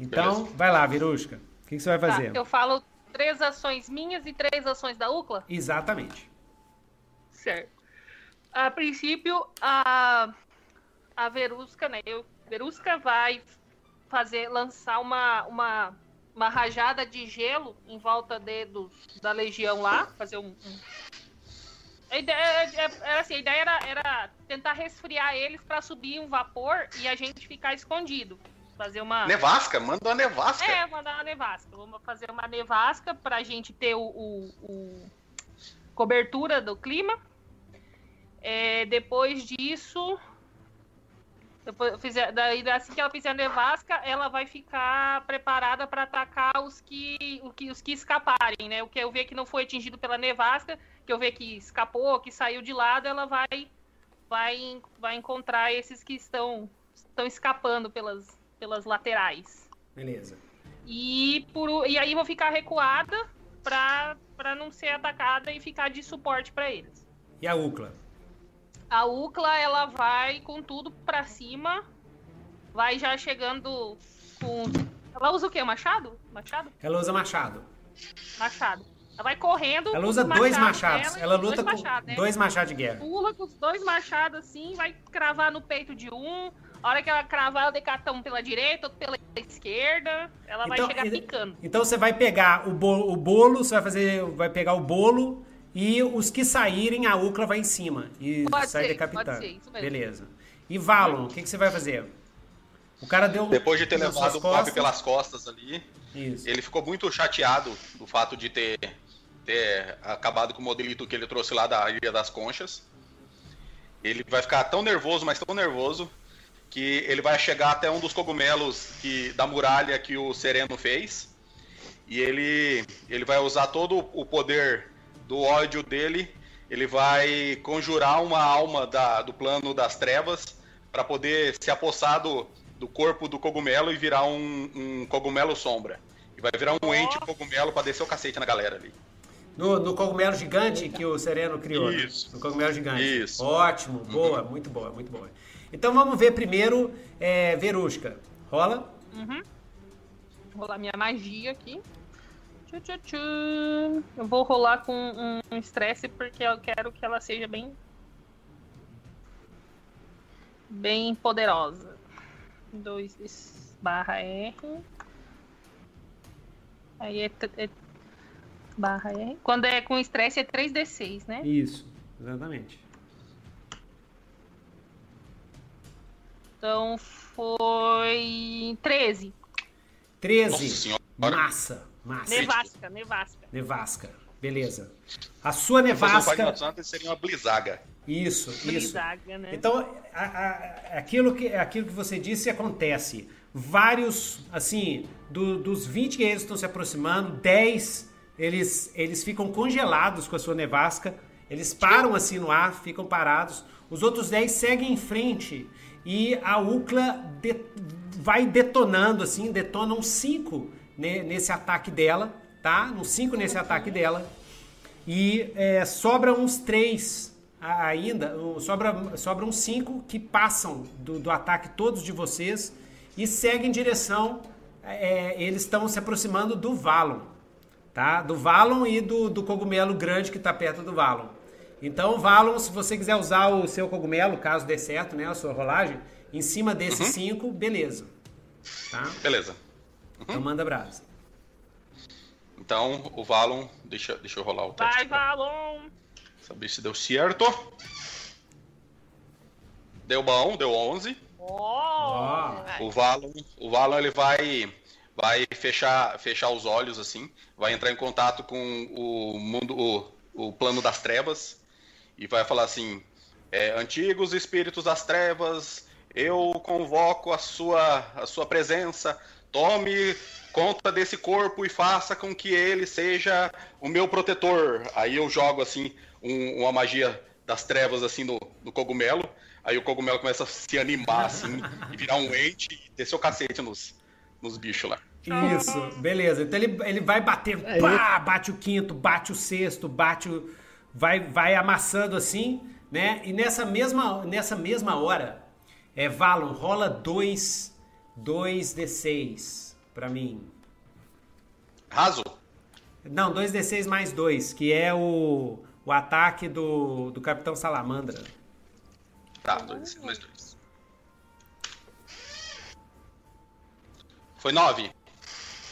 A: Então,
B: Beleza.
A: vai lá, Verusca. O que, que você vai
D: Tá,
A: fazer?
D: eu falo três ações minhas e três ações da UCLA?
A: Exatamente.
D: Certo. A princípio, a, a Verusca, né? Eu, Verusca vai fazer, lançar uma, uma, uma rajada de gelo em volta de, do, da legião lá, fazer um. um- A ideia, é- é- era assim, a ideia era, era tentar resfriar eles para subir um vapor e a gente ficar escondido. Fazer uma.
B: Nevasca? Manda uma nevasca.
D: É, mandar uma nevasca. Vamos fazer uma nevasca pra gente ter o, o- o- cobertura do clima. É, depois disso, depois fizer, daí assim que ela fizer a nevasca, ela vai ficar preparada para atacar os que, o que, os que escaparem, né? O que eu ver que não foi atingido pela nevasca, que eu ver que escapou, que saiu de lado, ela vai vai, vai encontrar esses que estão estão escapando pelas, pelas laterais.
A: Beleza.
D: E, por, e aí vou ficar recuada pra, pra não ser atacada e ficar de suporte pra eles.
A: E a Ucla?
D: A Ucla, ela vai com tudo pra cima. Vai já chegando com. Ela usa o quê? Machado? Machado?
A: Ela usa machado.
D: Machado. Ela vai correndo.
A: Ela
D: com
A: usa dois
D: machados dela,
A: Ela
D: dois
A: luta com
D: machados, né?
A: dois machados de guerra.
D: Pula com os dois machados assim, vai cravar no peito de um. A hora que ela cravar, ela decata um pela direita, outro pela esquerda. ela vai
A: Então,
D: chegar
A: e-
D: picando.
A: Então você vai pegar o bolo, o bolo, você vai fazer, vai pegar o bolo e os que saírem a Ucla vai em cima e
D: Pode
A: sai
D: ser,
A: decapitando.
D: pode ser, isso mesmo.
A: Beleza. E Valon, o que, que você vai fazer? O cara deu
B: Depois de ter levado o
A: costas.
B: pelas costas ali,
A: Isso.
B: ele ficou muito chateado do fato de ter, ter acabado com o modelito que ele trouxe lá da Ilha das Conchas. Ele vai ficar tão nervoso, mas tão nervoso, que ele vai chegar até um dos cogumelos que, da muralha que o Sereno fez. E ele, ele vai usar todo o poder do ódio dele. Ele vai conjurar uma alma da- do plano das trevas para poder se apossar do, do corpo do cogumelo e virar um, um cogumelo sombra. E vai virar um ente cogumelo para descer o cacete na galera ali.
A: No, no cogumelo gigante que o Sereno criou. né?
B: Isso.
A: No cogumelo gigante.
B: Isso.
A: Ótimo, boa, muito boa, muito boa. Então vamos ver primeiro é, Verusca. Rola?
D: Vou rolar minha magia aqui. Tchu, tchu, tchu. Eu vou rolar com um estresse porque eu quero que ela seja bem. Bem poderosa. 2 barra R. Aí é, é barra R. Quando é com estresse é 3D6, né?
A: Isso, exatamente.
D: Então foi 13.
A: 13.
B: Nossa senhora.
A: Massa, massa.
D: Nevasca, nevasca.
A: Nevasca. Beleza. A sua nevasca.
B: Seria uma blizaga.
A: Isso, isso.
D: Brisaga, né?
A: Então, a- a- aquilo, que, aquilo que você disse acontece. Vários, assim, do- dos 20 guerreiros que estão se aproximando, 10 eles, eles ficam congelados com a sua nevasca. Eles param assim no ar, ficam parados. Os outros 10 seguem em frente. E a Ucla de- vai detonando, assim, detonam 5 nesse ataque dela, tá? Nos 5 nesse ataque dela. E é, sobra uns três ainda, sobra, sobra uns cinco que passam do, do ataque todos de vocês e seguem em direção. é, eles estão se aproximando do Valon, tá? Do Valon e do, do cogumelo grande que está perto do Valon. Então, Valon, se você quiser usar o seu cogumelo, caso dê certo, né, a sua rolagem, em cima desses cinco, beleza, tá?
B: Beleza.
A: Então manda brasa.
B: Então, o Valon, deixa, deixa eu rolar o teste.
D: Vai,
B: pra
D: Valon!
B: Saber se deu certo. Deu bom, deu 11.
D: Ó!
C: Vai.
B: O Valon, o Valon ele vai vai fechar fechar os olhos assim, vai entrar em contato com o mundo o, o plano das trevas e vai falar assim: é, antigos espíritos das trevas, eu convoco a sua a sua presença. Tome conta desse corpo e faça com que ele seja o meu protetor. Aí eu jogo assim um- uma magia das trevas assim no, no cogumelo. Aí o cogumelo começa a se animar assim e virar um ente e descer o cacete nos, nos bichos lá.
A: Isso, beleza. Então ele, ele vai bater,
E: Aí-
A: pá, bate o quinto, bate o sexto, bate o. Vai, vai amassando assim, né? E nessa mesma, nessa mesma hora, é, Valon, rola dois, dois D6 pra mim.
B: Raso?
A: Não, 2D6 mais 2, que é o, o ataque do, do Capitão Salamandra.
B: Tá, dois, dois, dois. Foi nove.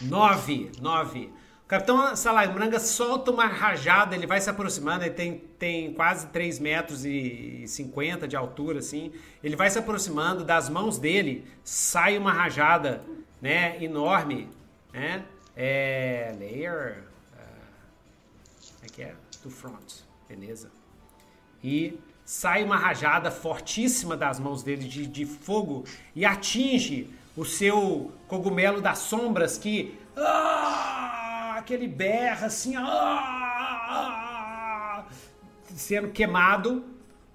A: 9, 9. O Capitão Salamandra solta uma rajada, ele vai se aproximando, ele tem, tem quase 3 metros e 50 de altura, assim. Ele vai se aproximando, das mãos dele sai uma rajada, né, enorme, né? É, layer, ah, é que é? To front, beleza. E sai uma rajada fortíssima das mãos dele de, de fogo e atinge o seu cogumelo das sombras que ah, que ele berra assim ah, sendo queimado.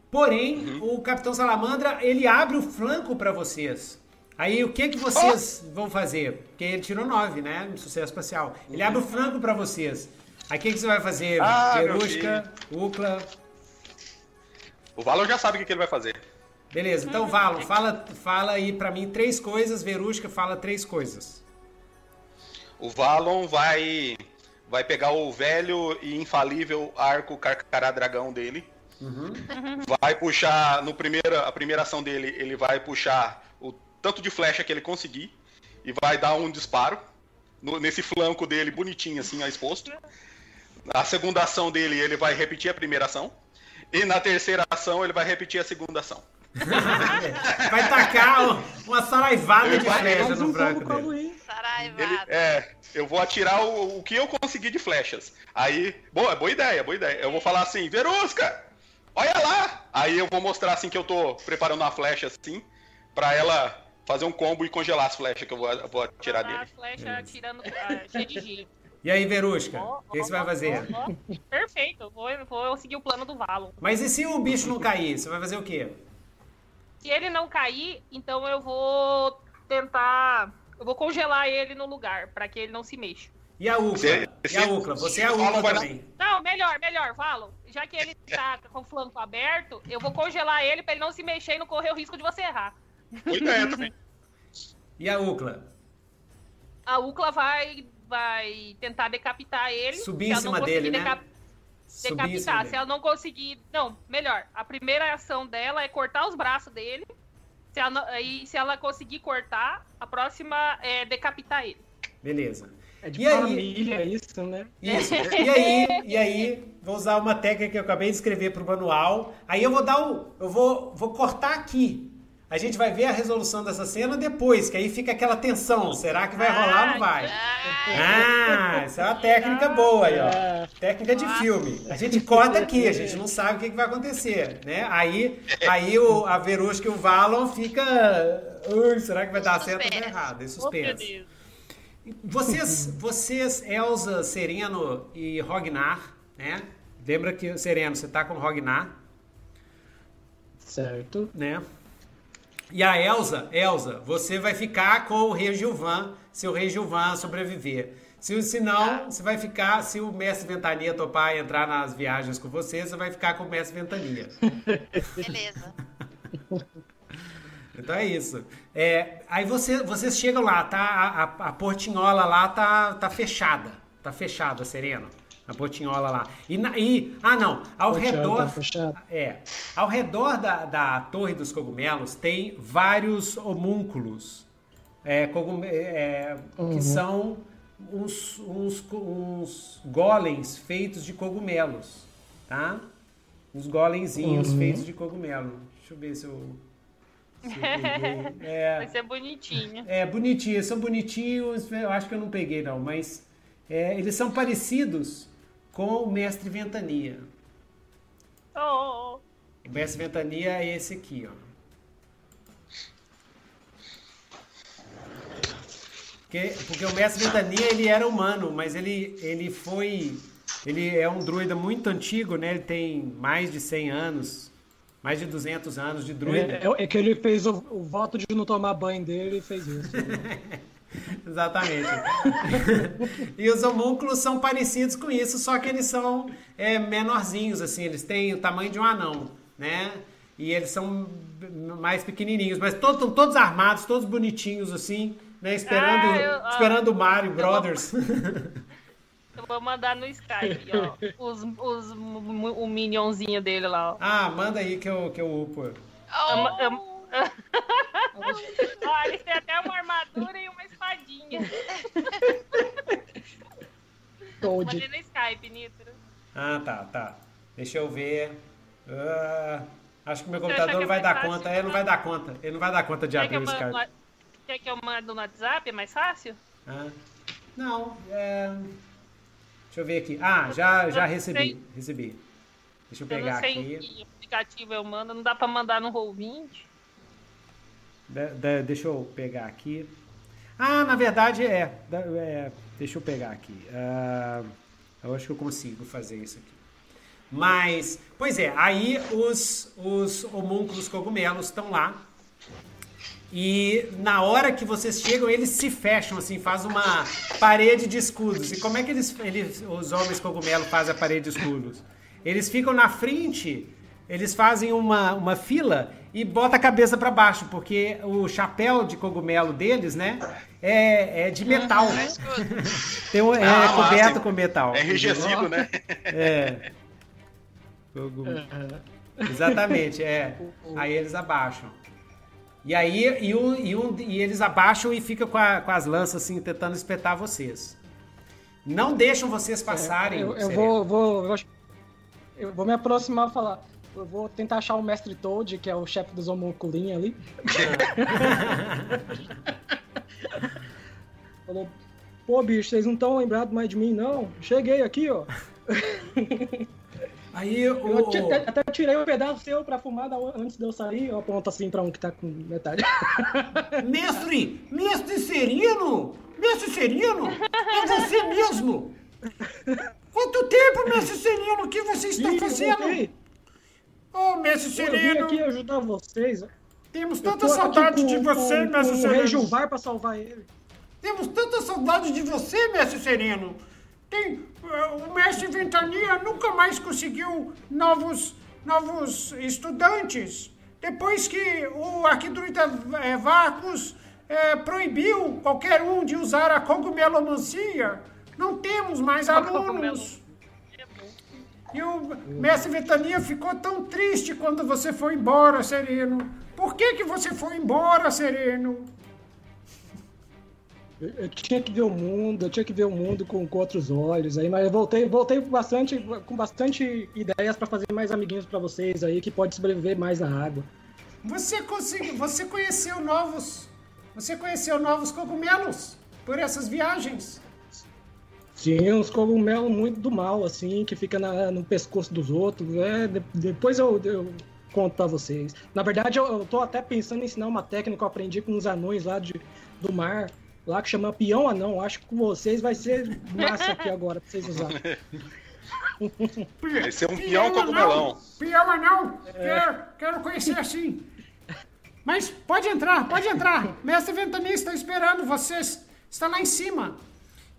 A: Porém, o Capitão Salamandra ele abre o flanco para vocês. Aí o que que vocês vão fazer? Porque ele tirou 9, né? No sucesso espacial. Ele abre o flanco para vocês. Aí o que, que você vai fazer?
B: Ah,
A: Ucla,
B: O Valon já sabe o que, que ele vai fazer.
A: Beleza, então Valo, fala, fala aí pra mim três coisas, Verusca fala três coisas.
B: O Valon vai vai pegar o velho e infalível arco carcará dragão dele. Vai puxar no primeira a primeira ação dele, ele vai puxar o tanto de flecha que ele conseguir e vai dar um disparo no- nesse flanco dele, bonitinho assim, exposto. Na segunda ação dele, ele vai repetir a primeira ação. E na terceira ação, ele vai repetir a segunda ação.
A: Vai tacar um- uma saraivada de flecha
E: Mais
A: no branco dele.
B: Ele, é, eu vou atirar o, o que eu conseguir de flechas. Aí, boa, boa ideia, boa ideia. Eu vou falar assim, Verusca, olha lá! Aí eu vou mostrar assim que eu tô preparando uma flecha assim, pra ela fazer um combo e congelar as flechas que eu vou, eu vou atirar dele.
D: As flechas atirando de.
A: E aí, Verusca, o que que você vai fazer?
D: Perfeito, vou, vou seguir o plano do Valon.
A: Mas e se o bicho não cair? Você vai fazer o quê?
D: Se ele não cair, então eu vou tentar. Eu vou congelar ele no lugar, pra que ele não se mexa.
A: E a Ucla?
B: Se-
A: E a Ucla? Você é a Ucla também.
D: Não, melhor, melhor, Valon. Já que ele tá com o flanco aberto, eu vou congelar ele pra ele não se mexer e não correr o risco de você errar.
B: Boa ideia também.
A: E a Ucla?
D: A Ucla vai, vai tentar decapitar ele.
A: Subir
D: Se
A: em cima
D: conseguir
A: dele, né?
D: Decapitar. Se ela não conseguir. Não, melhor. A primeira ação dela é cortar os braços dele. Se ela, não- aí, se ela conseguir cortar, a próxima é decapitar ele.
A: Beleza.
E: É de
A: E aí?
E: família isso, né?
A: Isso. E aí, e aí, vou usar uma técnica que eu acabei de escrever pro manual. Aí eu vou dar o. Eu vou, vou cortar aqui. A gente vai ver a resolução dessa cena depois, que aí fica aquela tensão. Será que vai rolar ou não vai? Ah, isso é uma técnica boa aí, ó. Técnica de filme. A gente corta aqui, a gente não sabe o que, que vai acontecer, né? Aí, aí o, a Verusca e o Valon fica... Ui, será que vai dar certo ou vai dar
C: Suspense.
A: errado?
D: Meu
A: suspense. Vocês, vocês, Elza, Sereno e Rognar, né? Lembra que, Sereno, você tá com o Rognar,
E: certo.
A: né? E a Elsa, Elsa, você vai ficar com o rei Gilvan, se o rei Gilvan sobreviver. Se, se não, você vai ficar, se o mestre Ventania topar entrar nas viagens com você, você vai ficar com o mestre Ventania.
C: Beleza.
A: Então é isso. É, aí você, vocês chegam lá, tá? A, a- a portinhola lá tá, tá fechada. Tá fechada, Sereno. A portinhola lá. E, na- e- ah, não. Ao
E: Portinhola
A: redor.
E: tá.
A: É. Ao redor da, da Torre dos Cogumelos tem vários homúnculos. É, cogum- é,
E: Uhum.
A: Que são uns, uns, uns golems feitos de cogumelos. Tá? Uns golemzinhos
E: Uhum.
A: feitos de cogumelo. Deixa eu ver se eu. É,
D: Vai ser bonitinho.
A: é, bonitinhos, são bonitinhos, eu acho que eu não peguei não, mas é, eles são parecidos com o Mestre Ventania.
D: Oh,
A: O Mestre Ventania é esse aqui, ó. Porque, porque o Mestre Ventania, ele era humano, mas ele, ele foi... Ele é um druida muito antigo, né? Ele tem mais de 100 anos, mais de 200 anos de druida.
E: É, é que ele fez o, o voto de não tomar banho dele e fez isso.
A: Exatamente. e os homúnculos são parecidos com isso, só que eles são é, menorzinhos, assim, eles têm o tamanho de um anão, né? E eles são mais pequenininhos, mas todos, estão todos armados, todos bonitinhos, assim, né? Esperando,
D: Ah, eu- ó.
A: esperando o Mario Brothers.
D: eu vou mandar no Skype, ó. Os, os, o minionzinho dele lá, ó.
A: ah, manda aí que eu, que eu upo.
C: Oh,
D: Ó, eles têm até uma armadura e uma
E: Toad.
D: Mandei no Skype, Nitro.
A: Ah, tá, tá. Deixa eu ver. Ah, acho que meu computador
D: que
A: não vai
D: é
A: dar
D: mais
A: conta.
D: fácil?
A: É, não vai dar conta. Ele não vai dar conta de
D: Quer que,
A: abrir
D: eu
A: o Skype.
D: no, quer que eu mando no WhatsApp? É mais fácil?
A: Ah, não, é... Deixa eu ver aqui. Ah, já, já recebi. Recebi. Deixa eu
D: Eu
A: pegar
D: não sei
A: aqui.
D: que aplicativo eu mando. Não dá pra mandar no Roll20.
A: Da- da- deixa eu pegar aqui. Ah, na verdade é. É, deixa eu pegar aqui. Ah, eu acho que eu consigo fazer isso aqui. Mas, pois é, aí os, os homúnculos cogumelos estão lá. E na hora que vocês chegam, eles se fecham, assim, faz uma parede de escudos. E como é que eles, eles os homens cogumelo fazem a parede de escudos? Eles ficam na frente, eles fazem uma, uma fila e bota a cabeça para baixo, porque o chapéu de cogumelo deles, né, é, é de metal.
C: é escudo.
A: Tem um- é
B: Ah,
A: coberto
B: massa.
A: com metal.
B: É enrijecido, né?
A: É. Exatamente, é. Aí eles abaixam. E aí e, um, e, um, e eles abaixam e ficam com, a, com as lanças assim, tentando espetar vocês. Não deixam vocês passarem.
E: É, eu, eu vou, vou, vou, eu vou me aproximar e falar. Eu vou tentar achar o Mestre Toad, que é o chefe dos homunculinhos ali. Falou, pô, bicho, vocês não estão lembrados mais de mim, não? Cheguei aqui, ó.
A: Aí o.
E: Eu até, até tirei um pedaço seu pra fumar antes de eu sair. Eu aponto assim pra um que tá com metade.
A: Mestre! Mestre Serino! Mestre Serino! É você mesmo! Quanto tempo, Mestre Serino, o que você está Sim, fazendo? Oh, Mestre Serino! Eu
E: vim aqui ajudar vocês.
A: Temos tanta saudade com, de você, com, Mestre com Sereno.
E: O Rei pra salvar ele.
A: Temos tanta saudade de você, Mestre Sereno. Tem, uh, o Mestre Ventania nunca mais conseguiu novos, novos estudantes. Depois que o Arquidruida é, Vacus é, proibiu qualquer um de usar a cogumelomancia, não temos mais alunos. E o mestre Ventania ficou tão triste quando você foi embora, Sereno. Por que, que você foi embora, Sereno?
E: Eu, eu, tinha que ver o mundo, eu tinha que ver o mundo com, com outros olhos. Aí, mas eu voltei, voltei bastante, com bastante ideias para fazer mais amiguinhos para vocês aí que pode sobreviver mais na água.
A: Você conseguiu, você conheceu novos, você conheceu novos cogumelos por essas viagens?
E: Sim, uns cogumelos muito do mal, assim, que fica na, no pescoço dos outros. É, de, depois eu, eu conto pra vocês. Na verdade, eu, eu tô até pensando em ensinar uma técnica que eu aprendi com uns anões lá de, do mar, lá que chama peão anão. Acho que com vocês vai ser massa aqui agora pra vocês usarem.
B: Vai ser um peão cogumelão.
A: Peão anão, é. quero, quero conhecer assim. Mas pode entrar, pode entrar. Mestre Ventania está esperando vocês. Está lá em cima.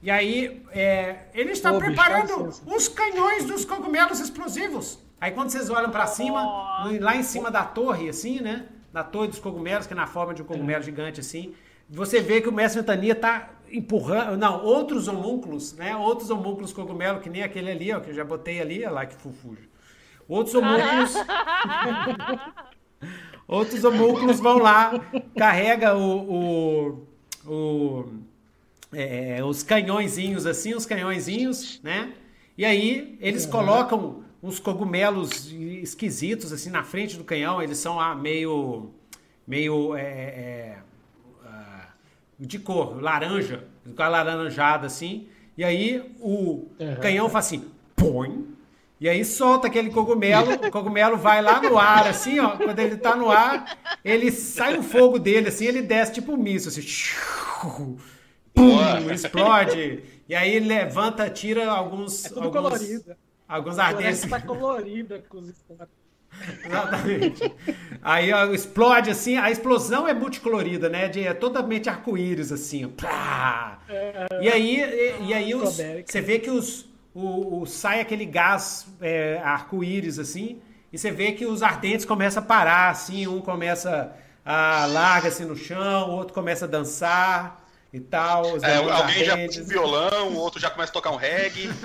A: E aí, é, ele está preparando bicho, os canhões dos cogumelos explosivos. Aí quando vocês olham para cima, oh. lá em cima da torre, assim, né? Da torre dos cogumelos, que é na forma de um cogumelo é. gigante, assim, você vê que o mestre Ventania está empurrando, não, outros homúnculos, né? Outros homúnculos cogumelo, que nem aquele ali, ó, que eu já botei ali, olha lá que fufujo. Outros homúnculos. outros homúnculos vão lá, carrega o, o, o é, os canhõezinhos assim, os canhõezinhos, né? E aí eles uhum. colocam uns cogumelos esquisitos assim na frente do canhão. Eles são ah, meio, meio é, é, uh, de cor laranja, com a laranjada assim. E aí o uhum. canhão faz assim, põe. E aí solta aquele cogumelo, o cogumelo vai lá no ar, assim, ó. Quando ele tá no ar, ele sai o fogo dele, assim, ele desce tipo um míssil, assim pum, explode. E aí ele levanta, tira alguns.
E: É tudo
A: alguns,
E: colorido.
A: Alguns ardentes.
E: tá colorida com os
A: Exatamente. Aí ó, explode assim, a explosão é multicolorida, né? De, é totalmente arco-íris, assim. É, e aí, e, e aí os, você vê que os, o, o sai aquele gás é, arco-íris, assim, e você vê que os ardentes começam a parar, assim, um começa a larga-se no chão, o outro começa a dançar e tal.
B: É, alguém já puxa um violão, o outro já começa a tocar um reggae.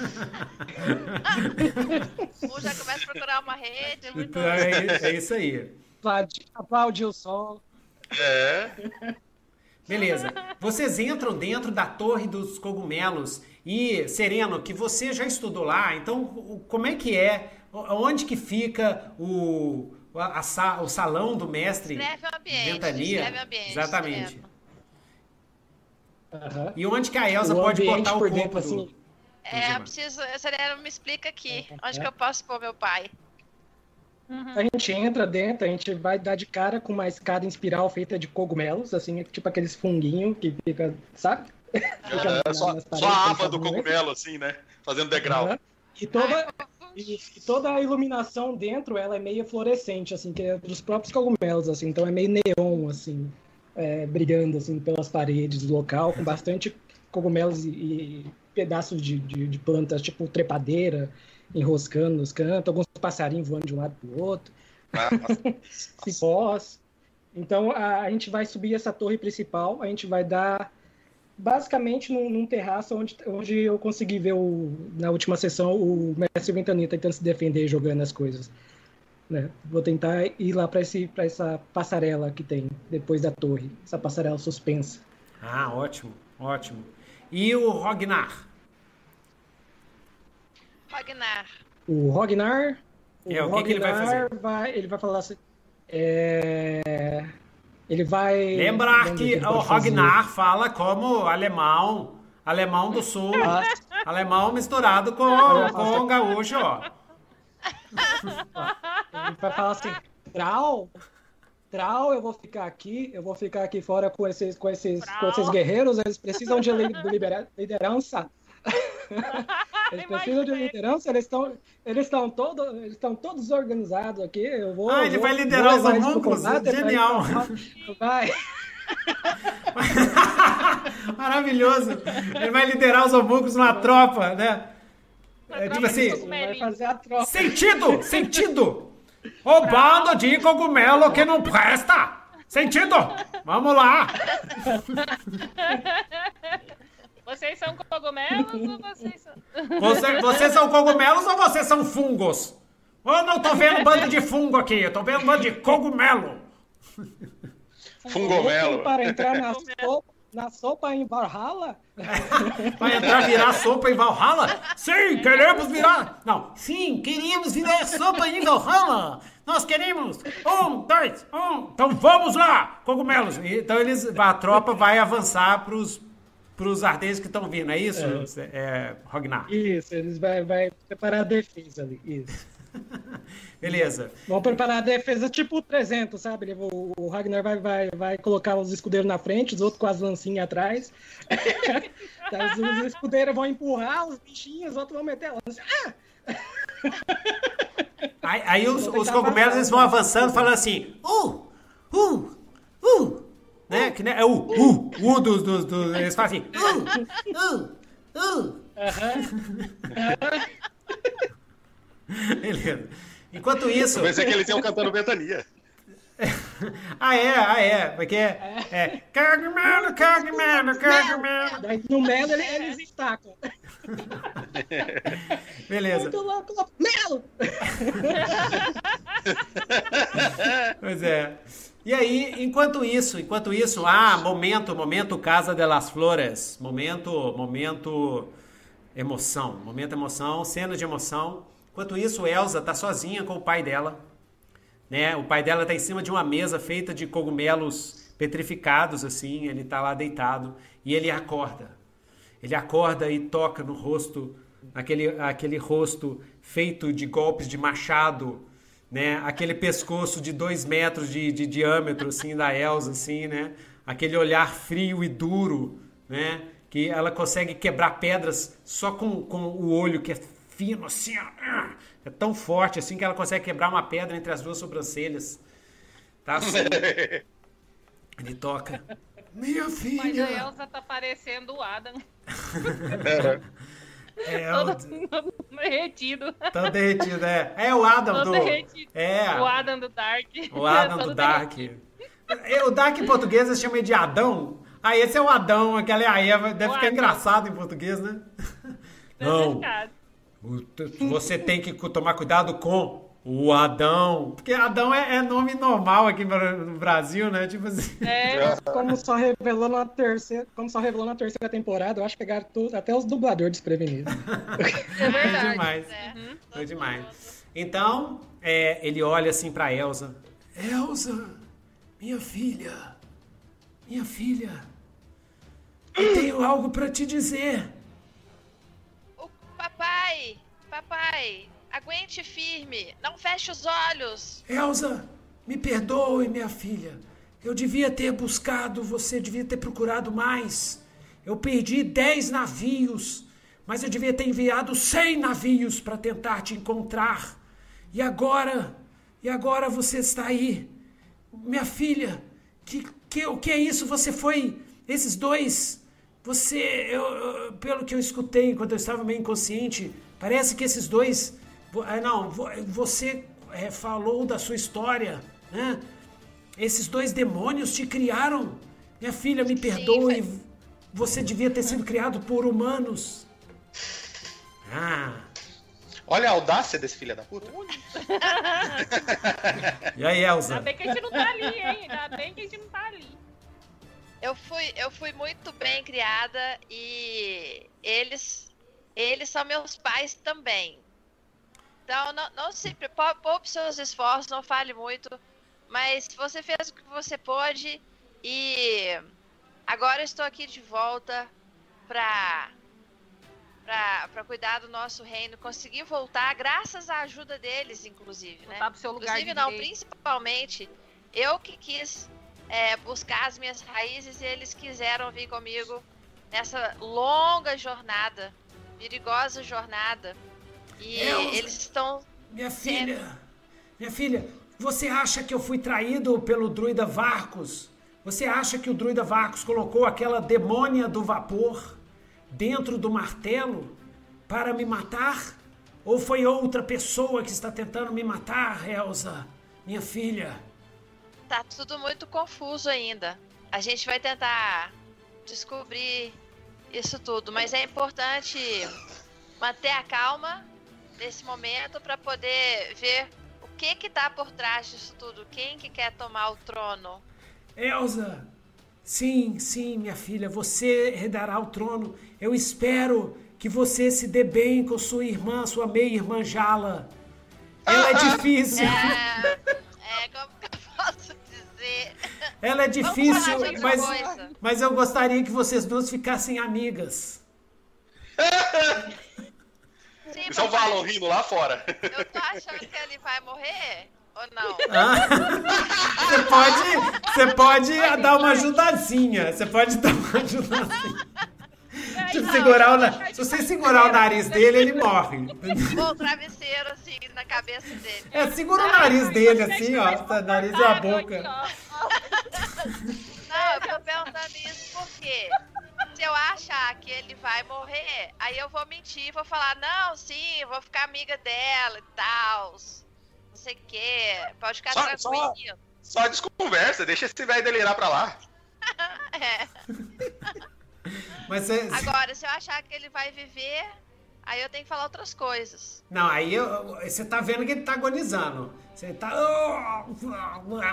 C: um já começa a procurar uma rede.
A: É então, é, é, isso aí.
E: Aplaude o sol.
B: É.
A: Beleza. Vocês entram dentro da Torre dos Cogumelos e, Sereno, que você já estudou lá, então como é que é? Onde que fica o, a, a, o salão do mestre
C: Escreve o ambiente,
A: Ventania?
C: Escreve o ambiente,
A: Exatamente. Uhum. E onde que a Elsa o pode botar o corpo dentro, do... assim...
C: É, eu preciso... Serena, me explica aqui. Onde que eu posso pôr meu pai?
E: Uhum. A gente entra dentro, a gente vai dar de cara com uma escada em espiral feita de cogumelos, assim, tipo aqueles funguinhos que fica, sabe?
B: É, só, só a aba do cogumelo, assim, né? Fazendo degrau. Uhum.
E: E toda, e, e, toda a iluminação dentro, ela é meio fluorescente, assim, que é dos próprios cogumelos, assim, então é meio neon, assim é, brigando assim pelas paredes do local, com bastante cogumelos e, e pedaços de, de, de, plantas, tipo trepadeira, enroscando nos cantos, alguns passarinhos voando de um lado para o outro, ah, cipós. Então a, a, gente vai subir essa torre principal, a gente vai dar basicamente num, num terraço onde, onde eu consegui ver o, na última sessão o Mestre Ventania tentando se defender jogando as coisas. Né? Vou tentar ir lá para esse para essa passarela que tem depois da torre, essa passarela suspensa.
A: Ah, ótimo, ótimo. E o Rognar?
C: Rognar.
E: O Rognar, o
A: É, o que que ele vai
E: Rognar
A: fazer?
E: vai- ele vai falar assim, é, ele vai
A: Lembrar que
E: ele
A: o
E: pode fazer.
A: Rognar fala como alemão, alemão do sul,
E: Ah,
A: alemão misturado com, com gaúcho, ó.
E: Ele vai falar assim, Trau, Trau, eu vou ficar aqui, eu vou ficar aqui fora com esses, com esses, com esses guerreiros, eles precisam de liderança. Eles precisam de liderança, eles estão eles estão todos eles estão todos organizados aqui. Eu vou,
A: Ah, ele
E: vou-
A: vai liderar os homúnculos? Genial.
E: Vai.
A: Maravilhoso. Ele vai liderar os homúnculos numa tropa, né? É, tipo assim,
E: Ele vai fazer a troca.
A: Sentido! Sentido! O bando de cogumelo que não presta! Sentido! Vamos lá!
D: Vocês são cogumelos ou vocês são.
A: Você, vocês são cogumelos ou vocês são fungos? Eu não tô vendo bando de fungo aqui, eu tô vendo bando de cogumelo.
B: Fungomelo.
E: Para entrar na sopa, na sopa em Valhalla?
A: Vai entrar virar sopa em Valhalla? Sim, queremos virar. Não, sim, queríamos virar sopa em Valhalla. Nós queremos. Um, dois, um. Então vamos lá, cogumelos. Então eles, a tropa vai avançar pros, pros ardentes que estão vindo, é isso, é. Rognar?
E: Isso, eles vai, vai preparar a defesa ali. Isso.
A: Beleza.
E: Vão preparar a defesa tipo 300, sabe? O, Ragnar vai, vai, vai colocar os escudeiros na frente, os outros com as lancinhas atrás. Daí os, os escudeiros vão empurrar os bichinhos, os outros vão meter a lança. Ah!
A: Aí, aí os, os cogumelos eles vão avançando falando assim, uh, uh, uh, né? Que né? é o uh, uh dos, dos, dos, eles fazem assim, uh, uh, uh. Beleza. Enquanto isso,
B: Eu pensei que eles iam cantando Ventania.
A: ah é, ah é, porque é, é cogumelo, cogumelo, cogumelo.
E: Daí no melo ele- eles estacam.
A: Beleza.
E: Muito louco, louco. Melo!
A: Pois é. E aí, enquanto isso, enquanto isso, ah, momento, momento Casa de las Flores, momento, momento emoção, momento emoção, cena de emoção. Enquanto isso, Elsa tá sozinha com o pai dela, né? O pai dela tá em cima de uma mesa feita de cogumelos petrificados assim, ele tá lá deitado e ele acorda. Ele acorda e toca no rosto, aquele, aquele rosto feito de golpes de machado, né? Aquele pescoço de dois metros de, de diâmetro, assim, da Elsa, assim, né? Aquele olhar frio e duro, né? Que ela consegue quebrar pedras só com, com o olho que é fino, assim, ó. É tão forte, assim, que ela consegue quebrar uma pedra entre as duas sobrancelhas. Tá assim. Ele toca. Minha
D: Mas a
A: filha!
D: Elsa tá parecendo o Adam.
A: É,
D: Todo,
A: o,
D: todo derretido.
A: Todo derretido, é. É o Adam
D: Todo
A: do.
D: derretido.
A: É.
D: O Adam do Dark.
A: O Adam
D: Todo
A: do Dark.
D: derretido.
A: É, O Dark em português eles chamam de Adão. Aí esse é o Adão, aquela é a Eva. Deve
D: O
A: ficar
D: Adão.
A: engraçado em português, né?
D: Deve
A: Não.
D: ficar.
A: Você tem que tomar cuidado com o Adão. Porque Adão é, é nome normal aqui no Brasil, né? Tipo assim.
D: É,
E: Como só revelou na terceira, como só revelou na terceira temporada, eu acho que pegaram tudo, até os dubladores desprevenidos.
D: é verdade.
A: demais.
C: É,
D: Uhum.
A: Foi
C: todo
A: demais. Então, é, ele olha assim pra Elsa. Elsa, minha filha, minha filha, eu tenho algo pra te dizer.
C: Papai, papai, aguente firme, não feche os olhos.
A: Elsa, me perdoe, minha filha. Eu devia ter buscado, você devia ter procurado mais. Eu perdi 10 navios, mas eu devia ter enviado 100 navios para tentar te encontrar. E agora, e agora você está aí. Minha filha, que, que, o que é isso? Você foi. Esses dois. Você. Eu, eu- pelo que eu escutei enquanto eu estava meio inconsciente, parece que esses dois. ah, Não, vo- você é, falou da sua história, né? Esses dois demônios te criaram. Minha filha, me perdoe.
C: foi.
A: Você devia ter sido criado por humanos. Ah.
B: Olha a audácia desse filho da puta.
A: E aí, Elza?
D: Ainda bem que a gente não tá ali, hein? Ainda bem que a gente não tá ali.
C: Eu fui, eu fui muito bem criada e eles, eles são meus pais também. Então, não, não se poupe seus esforços, não fale muito, mas você fez o que você pôde e agora estou aqui de volta pra, pra cuidar do nosso reino, conseguir voltar graças à ajuda deles, inclusive, né?
D: Voltar pro seu lugar
C: Inclusive, não,
D: direito.
C: principalmente, eu que quis é, buscar as minhas raízes e eles quiseram vir comigo nessa longa jornada, perigosa jornada. E
A: Elza.
C: eles estão.
A: Minha filha, minha filha, você acha que eu fui traído pelo druida Varcos? Você acha que o druida Varcos colocou aquela demônia do vapor dentro do martelo para me matar? Ou foi outra pessoa que está tentando me matar, Elsa, minha filha?
C: Tá tudo muito confuso ainda. A gente vai tentar descobrir isso tudo, mas é importante manter a calma nesse momento para poder ver o que que tá por trás disso tudo, quem que quer tomar o trono.
A: Elsa, sim, sim, minha filha, você herdará o trono. Eu espero que você se dê bem com sua irmã, sua meia-irmã Jala. Ela é difícil.
C: É, é como posso dizer?
A: Ela é difícil, mas,
C: coisa.
A: mas eu gostaria que vocês duas ficassem amigas.
C: Sim,
B: Isso é Valon rindo lá fora.
C: Eu tô achando que ele vai morrer ou não?
A: Ah, Você pode, você pode dar uma ajudazinha. Você pode dar uma ajudazinha. Tipo,
D: não,
A: segurar o, na- se você segurar o nariz dele, ele morre.
C: Ou o travesseiro assim na cabeça dele.
A: É, segura o nariz dele assim, ó. O nariz e a boca.
C: Não, eu tô perguntando isso porque se eu achar que ele vai morrer, aí eu vou mentir, vou falar, não, sim, vou ficar amiga dela e tal. Não sei o quê. Pode ficar
B: Só- só-
C: tranquilo.
B: Só desconversa, deixa esse velho delirar pra lá.
C: É.
A: Mas
C: Agora, se eu achar que ele vai viver, aí eu tenho que falar outras coisas.
A: Não, aí eu- você tá vendo que ele tá agonizando. Você tá.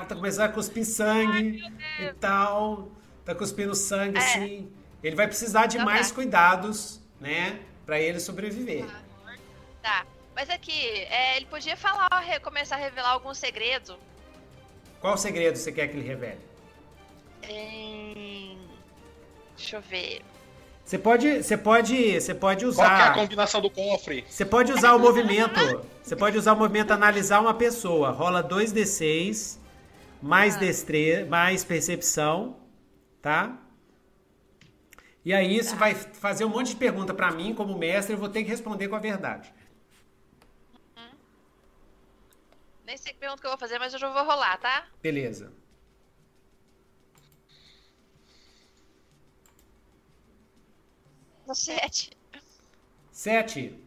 A: Tá começando a cuspir sangue e tal. Tá cuspindo sangue,
C: É.
A: assim. Ele vai precisar de
C: Então
A: mais
C: tá.
A: cuidados, né? Pra ele sobreviver.
C: Tá. Mas aqui, é, ele podia falar, começar a revelar algum segredo.
A: Qual segredo você quer que ele revele?
C: Em... Deixa eu ver.
A: Você pode, você pode, você pode
B: Qual que é a
A: usar.
B: combinação do cofre?
A: Você pode usar o movimento. Você pode usar o movimento analisar uma pessoa. Rola 2d6, mais destre, mais percepção, tá? E aí isso vai fazer um monte de pergunta pra mim como mestre, eu vou ter que responder com a verdade.
C: Nem sei que pergunta que eu vou fazer, mas eu já vou rolar, tá?
A: Beleza.
C: No 7.
A: 7.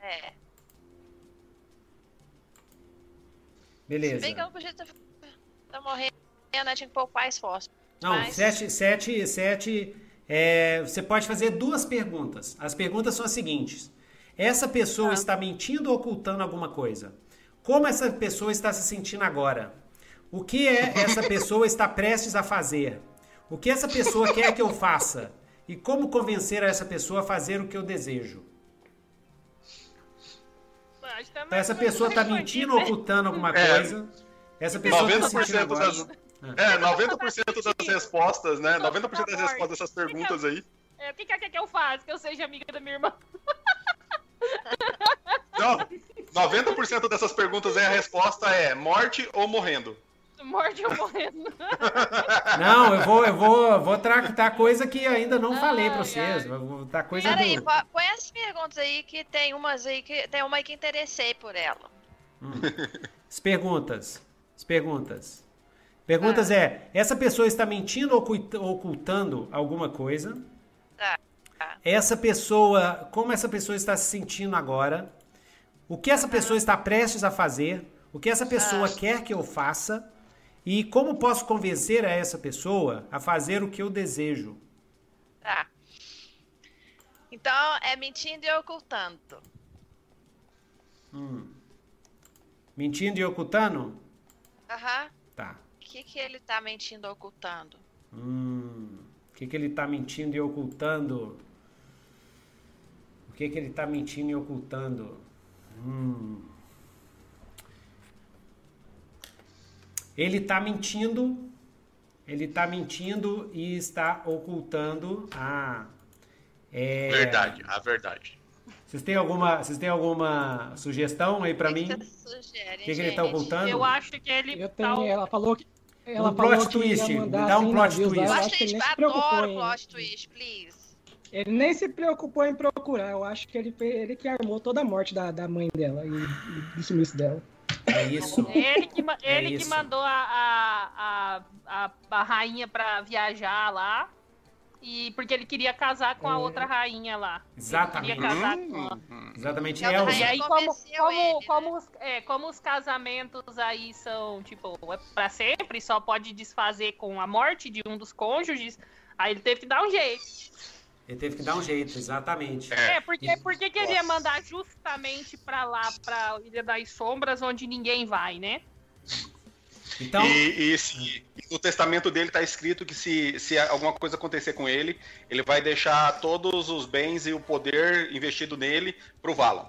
C: É.
A: Beleza.
C: Bem que eu não podia. Tá morrendo, né? Tinha que poupar esforço.
A: Não,
C: Mas-
A: 7, 7, 7. É, você pode fazer duas perguntas. As perguntas são as seguintes: essa pessoa está mentindo ou ocultando alguma coisa? Como essa pessoa está se sentindo agora? O que é essa pessoa está prestes a fazer? O que essa pessoa quer que eu faça? E como convencer essa pessoa a fazer o que eu desejo? Então, essa pessoa está mentindo ou ocultando alguma
B: É.
A: coisa? Essa pessoa está se sentindo
B: 90%
A: agora.
B: das. É, 90% das respostas, né? 90% das respostas dessas perguntas aí.
D: É, o que que quer que eu faça? Que eu seja amiga da minha irmã.
B: Não, 90% dessas perguntas aí a resposta é morte ou morrendo.
D: Morrendo.
A: Não, eu vou, eu vou, vou tratar coisa que ainda não
D: Ai,
A: falei pra vocês. Eu Vou dar coisa
C: Pera
A: do...
C: põe as perguntas aí que tem umas aí que. Tem uma aí que interessei por ela.
A: As perguntas. As perguntas. Perguntas é: essa pessoa está mentindo ou ocult- ocultando alguma coisa?
C: Tá.
A: Essa pessoa, como essa pessoa está se sentindo agora? O que essa pessoa está prestes a fazer? O que essa pessoa quer que eu faça? E como posso convencer a essa pessoa a fazer o que eu desejo?
C: Tá. Então, é mentindo e ocultando.
A: Mentindo e ocultando?
C: Aham.
A: Tá.
C: O que, que ele tá mentindo ou ocultando?
A: Hum, o que, que ele tá mentindo e ocultando? O que, que ele tá mentindo e ocultando? Hum. Ele tá mentindo. Ele tá mentindo e está ocultando a. É...
B: Verdade, a verdade.
A: Vocês têm alguma, vocês têm alguma sugestão aí
C: que
A: mim?
C: que sugerem,
A: O que, que ele tá
C: gente?
A: ocultando?
D: Eu acho que ele
E: Eu
D: tá
E: tenho, ela falou que. Ela
A: Um
E: falou
A: plot
E: que
A: twist,
E: ia mandar
A: me dá um
E: assim,
A: plot twist.
E: Eu acho que ele
C: adoro
E: em,
C: plot twist, please.
E: Ele nem se preocupou em procurar. Eu acho que ele, ele que armou toda a morte da, da mãe dela e, e do sumiço dela.
A: É isso.
D: Ele que,
A: É
D: ele que
A: isso.
D: mandou a, a, a, a, rainha pra viajar lá. E porque ele queria casar com a
E: É.
D: outra rainha lá.
A: Exatamente.
D: Ele queria casar com
B: Hum,
D: ela.
A: Exatamente,
C: E a outra
A: Elza.
D: E aí, como, como,
C: ele, né?
D: como, os, é, como os casamentos aí são, tipo, é pra sempre, só pode desfazer com a morte de um dos cônjuges, aí ele teve que dar um jeito.
A: Ele teve que dar um jeito, exatamente.
B: É.
D: É, porque, porque queria
B: Nossa.
D: mandar justamente pra lá, pra Ilha das Sombras, onde ninguém vai, né?
A: Então,
B: E, e, sim, no testamento dele tá escrito que se, se alguma coisa acontecer com ele, ele vai deixar todos os bens e o poder investido nele pro Valon.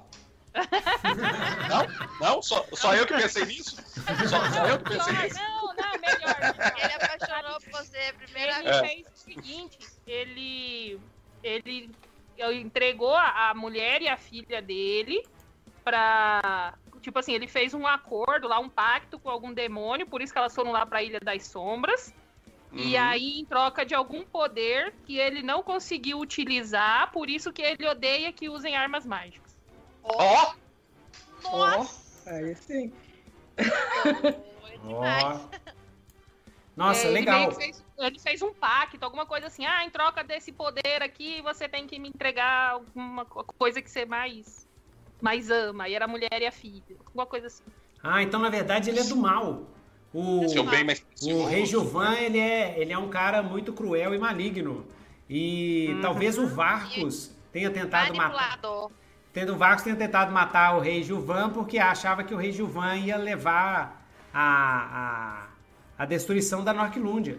B: não? Não? Só, só eu que pensei nisso? Só, só eu que pensei nisso?
D: não, não, melhor.
C: Ele apaixonou por você a primeira
D: Ele
B: É.
D: fez o seguinte, ele, ele entregou a, mulher e a filha dele pra... Tipo assim, ele fez um acordo lá, um pacto com algum demônio, por isso que elas foram lá pra Ilha das Sombras. E
B: Uhum.
D: aí, em troca de algum poder que ele não conseguiu utilizar, por isso que ele odeia que usem armas mágicas.
B: Ó!
C: Nossa!
E: Aí sim.
C: foi demais.
A: ó. Nossa,
D: É, ele
A: legal.
D: meio que fez- ele fez um pacto, alguma coisa assim, ah, em troca desse poder aqui, você tem que me entregar alguma co- coisa que você mais, mais ama. E era a mulher e a filha. Alguma coisa assim.
A: Ah, então na verdade ele é do mal. O,
B: bem mais
A: o rei Gilvan, ele é, ele é um cara muito cruel e maligno. E
D: Uhum.
A: talvez o Varcos tenha tentado matar. Tendo o Varcos tenha tentado matar o rei Gilvan porque achava que o rei Gilvan ia levar a, a, a destruição da Norquilúndia,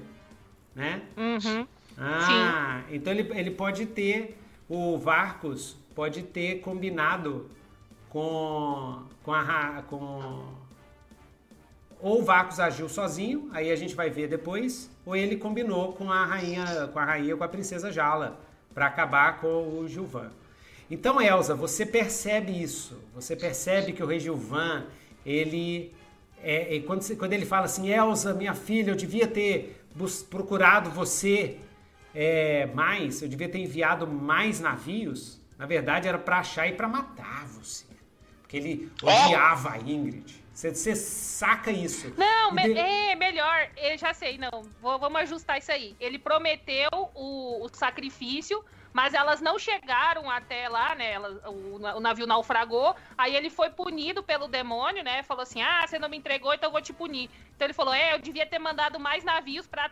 A: né?
D: Uhum.
A: Ah, então ele, ele pode ter, o Varcos pode ter combinado com, com a com ou o Varcos agiu sozinho, aí a gente vai ver depois, ou ele combinou com a rainha, com a rainha, com a princesa Jala, para acabar com o Gilvan. Então, Elsa, você percebe isso? Você percebe que o rei Gilvan, ele é, quando, quando ele fala assim, Elsa, minha filha, eu devia ter procurado você é, mais, eu devia ter enviado mais navios. Na verdade, era para achar e para matar você, porque ele
B: Oh!
A: odiava a Ingrid. Você, você saca isso?
D: Não, me-
A: de-
D: é melhor, eu já sei, não. Vou- vamos ajustar isso aí. Ele prometeu o, o sacrifício, mas elas não chegaram até lá, né? Elas- o, o navio naufragou. Aí ele foi punido pelo demônio, né? Falou assim: ah, você não me entregou, então eu vou te punir. Então ele falou: é, eu devia ter mandado mais navios pra,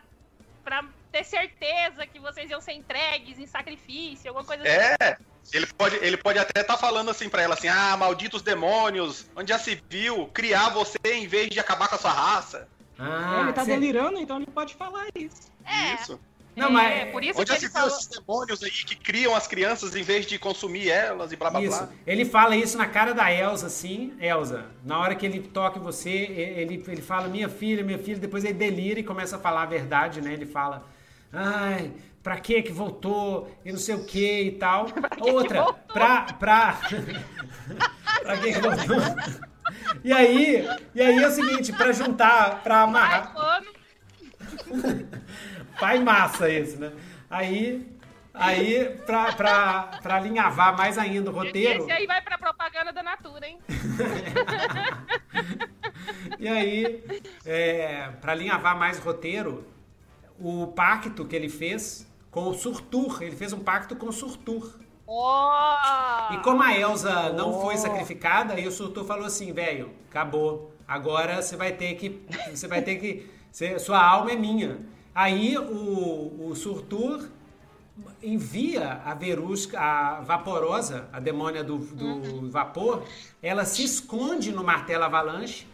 D: pra ter certeza que vocês iam ser entregues em sacrifício, alguma coisa assim.
B: É, ele pode, ele pode até estar falando assim pra ela assim, ah, malditos demônios, onde já se viu criar você em vez de acabar com a sua raça.
A: Ah,
E: ele tá
A: cê-
E: delirando, então ele pode falar isso.
C: É.
B: Isso.
A: Não, mas-
D: É, por isso
B: Onde
D: que
B: já
D: ele
B: se viu
D: falou.
B: esses demônios aí que criam as crianças em vez de consumir elas e blá blá
A: Isso.
B: blá.
A: Ele fala isso na cara da Elsa, assim, Elsa. Na hora que ele toca em você, ele, ele fala, minha filha, minha filha, depois ele delira e começa a falar a verdade, né? Ele fala, ai, pra que que voltou? E não sei o que e tal. Outra, pra. pra... pra que que voltou? E aí, e aí é o seguinte, pra juntar, pra amarrar. Pai massa esse, né? Aí, aí pra, pra, pra alinhavar mais ainda o roteiro.
D: Esse aí vai pra propaganda da Natura, hein?
A: E aí, é, para alinhavar mais o roteiro, o pacto que ele fez com o Surtur, ele fez um pacto com o Surtur.
D: Ó!
A: E como a Elsa não
E: Oh.
A: foi sacrificada, aí o Surtur falou assim, velho, acabou. Agora você vai ter que, você vai ter que, você- sua alma é minha. Aí o, o Surtur envia a Verusca, a Vaporosa, a demônia do, do
C: Uhum.
A: vapor, ela se esconde no martelo avalanche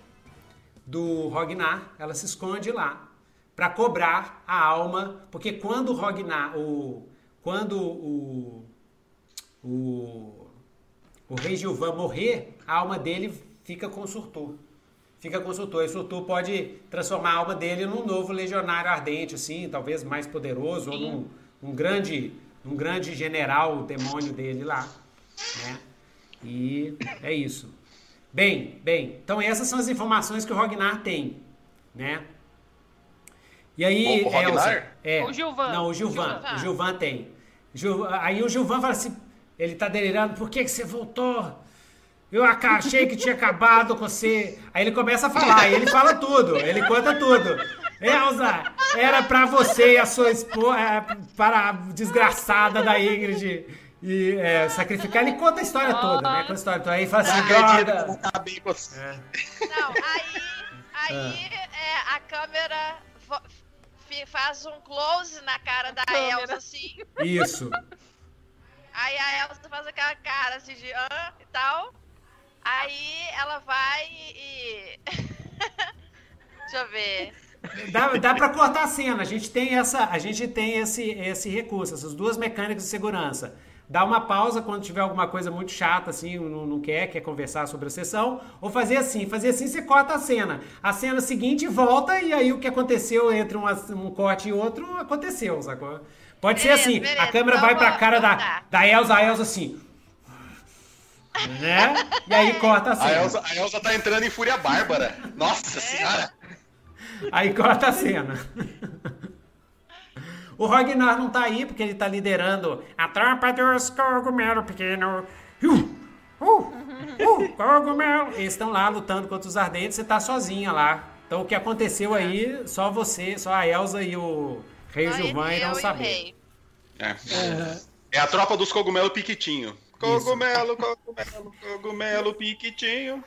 A: do Rognar, ela se esconde lá para cobrar a alma, porque quando o Rognar, o quando o o, o rei Gilvan morrer, a alma dele fica com o Surtur. Fica com o. E o Surtur pode transformar a alma dele num novo legionário ardente, assim, talvez mais poderoso, ou num, um grande, um grande general demônio dele lá. Né? E é isso. Bem, bem. Então essas são as informações que o Rognar tem, né? E aí,
B: O- o Ragnar?
A: Elsa, é,
D: O Gilvan.
A: Não, o Gilvan.
C: Gilvan.
A: O Gilvan tem. Gil- aí o Gilvan fala assim, ele tá delirando, por que, que você voltou? Eu aca- achei que tinha acabado com você. Aí ele começa a falar, e ele fala tudo, ele conta tudo. Elza, era pra você e a sua esposa, para a desgraçada da Ingrid e é, sacrificar. Ele conta a história toda, né? Conta a história toda. Aí fala
B: Não
A: assim,
B: que
A: droga.
B: não tá bem você.
C: Não, aí, aí é, a câmera faz um close na cara da. Elsa, assim.
A: Isso.
C: Aí a Elsa faz aquela cara assim de hã e tal. Aí ela vai e. Deixa eu ver.
A: Dá, dá pra cortar a cena. A gente tem essa, a gente tem esse, esse recurso, essas duas mecânicas de segurança. Dá uma pausa quando tiver alguma coisa muito chata, assim, não, não quer, quer conversar sobre a sessão, ou fazer assim, fazer assim, você corta a cena. A cena seguinte volta e aí o que aconteceu entre uma- um corte e outro aconteceu, sacou? Pode ser
C: Beleza,
A: assim, a
C: beleza.
A: câmera
C: Então
A: vai pra
C: vou-
A: cara da, da Elsa, a Elsa assim. Né? E aí corta a
B: A
A: cena.
B: Elsa, a Elsa tá entrando em Fúria Bárbara. Nossa senhora!
A: Aí corta a cena. O Ragnar não tá aí porque ele tá liderando a tropa dos cogumelos pequeno. Uh, uh, uh, cogumelo. Eles estão lá lutando contra os ardentes, você tá sozinha lá. Então o que aconteceu aí, só você, só a Elsa e o Rei Gilvan irão
C: e o
A: saber.
C: rei.
B: É. É a tropa dos cogumelos piquitinho. Cogumelo, cogumelo, cogumelo piquitinho.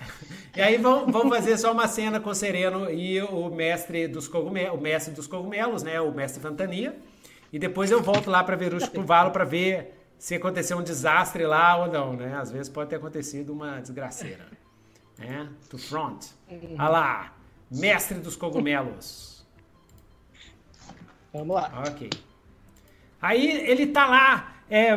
A: E aí vamos, vamos fazer só uma cena com o Sereno e o mestre dos cogumelos, o mestre dos cogumelos, né? O mestre Vantania. E depois eu volto lá para Verusca pro Valo para ver se aconteceu um desastre lá ou não, né? Às vezes pode ter acontecido uma desgraceira. Né? To front. Olha lá, mestre dos cogumelos.
E: Vamos lá.
A: Ok. Aí ele tá lá, é,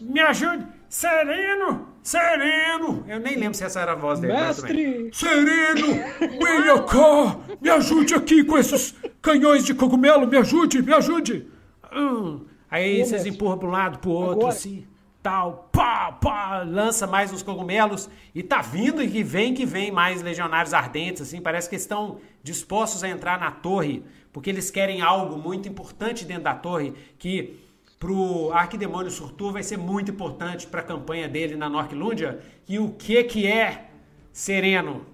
A: me ajude, sereno, sereno. Eu nem lembro se essa era a voz dele.
E: Mestre!
A: Sereno, cá, me ajude aqui com esses canhões de cogumelo, me ajude, me ajude. Hum. Aí
E: Ô,
A: vocês
E: mestre.
A: empurram para um lado, pro outro,
E: Agora.
A: assim, tal, pá, pá, lança mais os cogumelos e tá vindo e que vem que vem mais legionários ardentes, assim, parece que estão dispostos a entrar na torre, porque eles querem algo muito importante dentro da torre, que pro Arquidemônio Surtur vai ser muito importante para a campanha dele na Norquilândia. E o que que é Sereno?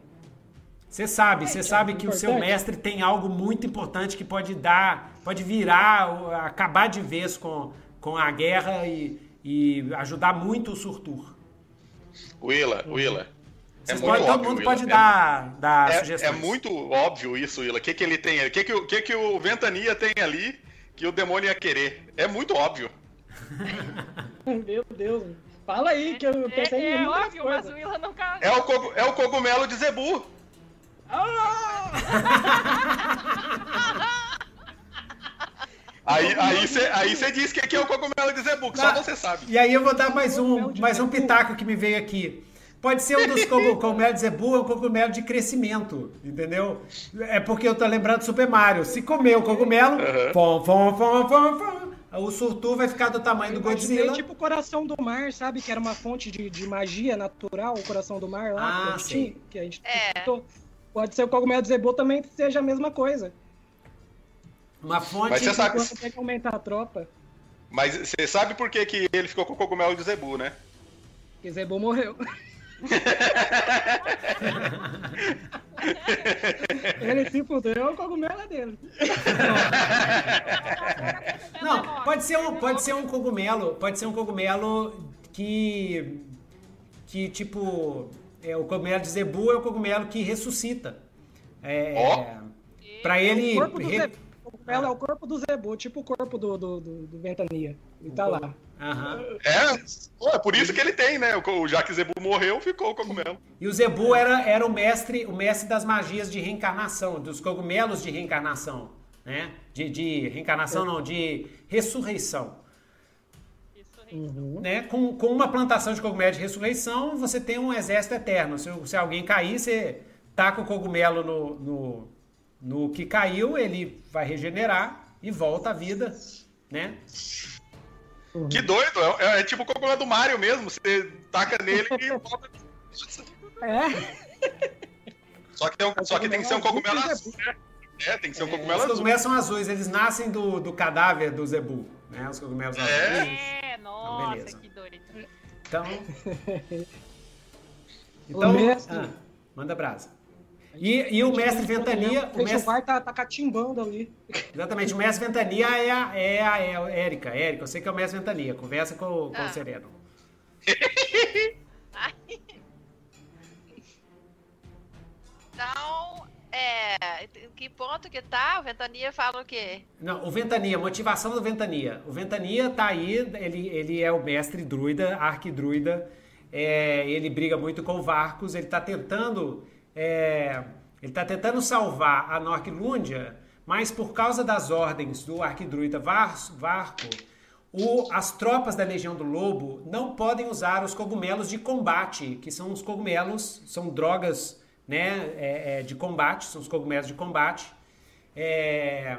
A: Você sabe, você sabe que o seu mestre tem algo muito importante que pode dar, pode virar, acabar de vez com, com a guerra e, e ajudar muito o Surtur.
B: Willa, Willa. É
A: podem- todo
B: óbvio,
A: mundo
B: Willa.
A: pode dar, dar
B: É, é
A: sugestões.
B: muito óbvio isso, Willa. O que, que ele tem ali? O que, que, que, que o Ventania tem ali que o demônio ia querer? É muito óbvio.
E: Meu Deus. Fala aí, que eu
D: É,
E: pensei em
D: é
E: muita
D: óbvio, mas
E: coisa.
D: o Willa nunca.
B: É o, cogu- é o cogumelo de Zebu. Aí aí você aí cê diz que aqui é o cogumelo de Zebu, que só
A: Tá.
B: você sabe.
A: E aí eu vou dar mais um, mais um pitaco que me veio aqui. Pode ser um dos cogu- cogumelos de Zebu, é um cogumelo de crescimento, entendeu? É porque eu tô lembrando do Super Mario. Se comer o cogumelo, fom, fom, fom, fom, fom, o Surtur vai ficar do tamanho do
E: Imaginei
A: Godzilla.
E: tipo o coração do mar, sabe? Que era uma fonte de, de magia natural, o coração do mar lá,
A: Ah,
E: que a gente, que a gente
C: É.
E: citou. Pode ser o cogumelo de Zebu também seja a mesma coisa.
A: Uma fonte.
B: Mas você sabe-
E: tem que aumentar a tropa,
B: Mas você sabe por que, que ele ficou com o cogumelo de Zebu, né?
E: que Zebu morreu. Ele se fudeu, o cogumelo é dele.
A: Não, pode ser um, pode ser um cogumelo, pode ser um cogumelo que que tipo é o cogumelo de Zebu é o cogumelo que ressuscita. É,
B: Ó.
A: Para ele
E: O corpo do
A: re-
E: Zebu. O cogumelo é o corpo do Zebu, tipo o corpo do, do, do, do Ventania. E tá lá.
A: Aham.
B: É, pô, é por isso que ele tem, né? O- O, já que Zebu morreu, ficou o cogumelo.
A: E o Zebu era, era o mestre, o mestre das magias de reencarnação, dos cogumelos de reencarnação, né? De, de reencarnação não, de ressurreição.
E: Uhum.
A: Né? Com, com uma plantação de cogumelo de ressurreição, você tem um exército eterno. Se, se alguém cair, você taca o cogumelo no, no, no que caiu, ele vai regenerar e volta à vida, né?
B: Que doido, é, é tipo o cogumelo do Mario mesmo. Você taca nele e volta.
E: É,
B: Só que tem, um- só que, tem que ser um cogumelo azul, né? É, tem que ser um cogumelo
A: Os
B: azul.
A: cogumelos são azuis, eles nascem do, do cadáver do Zebu, né? Os cogumelos
B: É?
A: azuis.
D: É, nossa,
A: beleza.
D: que doido.
A: Então. Então.
E: mestre-
A: ah, manda brasa. E, e o mestre Ventania. O mestre,
E: bar tá, tá catimbando ali.
A: exatamente, o mestre Ventania é a, é a, é a Érica. Érica, eu sei que é o mestre Ventania. Conversa com, o- com
C: Ah.
A: o Sereno.
C: Então, é, que ponto que tá? O Ventania fala o quê?
A: Não, o Ventania, motivação do Ventania. O Ventania tá aí, ele, ele é o mestre druida, arquidruida. É, ele briga muito com o Varcos, ele tá tentando. É, ele tá tentando salvar a Norquilúndia, mas por causa das ordens do arquidruida Var, Varco, o- as tropas da Legião do Lobo não podem usar os cogumelos de combate, que são os cogumelos, são drogas né, é, é, de combate, são os cogumelos de combate. É,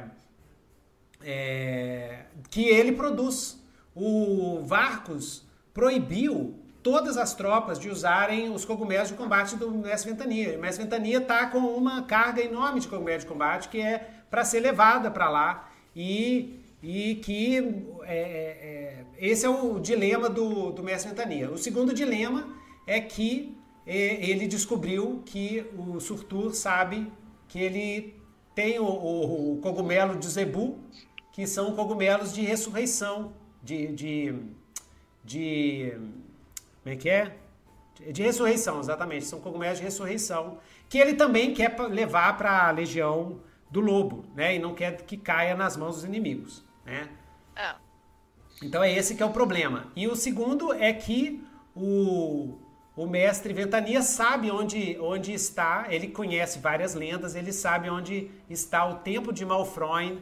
A: é, que ele produz. O Varcos proibiu todas as tropas de usarem os cogumelos de combate do Mestre Ventania. O Mestre Ventania está com uma carga enorme de cogumelos de combate que é para ser levada para lá e, e que é, é, esse é o dilema do, do Mestre Ventania. O segundo dilema é que é, ele descobriu que o Surtur sabe que ele tem o, o- o cogumelo de Zebu, que são cogumelos de ressurreição, de, de, de como é que é? De- ressurreição, exatamente. São cogumelos de ressurreição, que ele também quer levar para a legião do lobo, né? E não quer que caia nas mãos dos inimigos, né?
C: Ah,
A: Então é esse que é o problema. E o segundo é que o, o mestre Ventania sabe onde, onde está, ele conhece várias lendas, ele sabe onde está o templo de Malfroin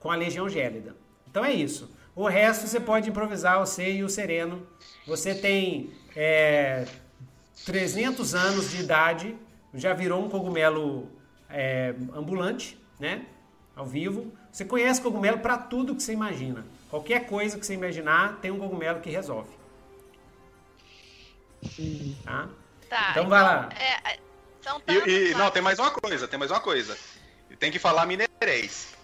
A: com a Legião Gélida. Então é isso. O resto você pode improvisar, você e o Sereno. Você tem é, 300 anos de idade, já virou um cogumelo é, ambulante, né? Ao vivo. Você conhece cogumelo para tudo que você imagina. Qualquer coisa que você imaginar, tem um cogumelo que resolve. Tá?
C: tá.
A: Então vai lá.
C: É, é, são
B: E,
C: tantos
B: e-
C: lá.
B: não, tem mais uma coisa, tem mais uma coisa. Tem que falar mineirês.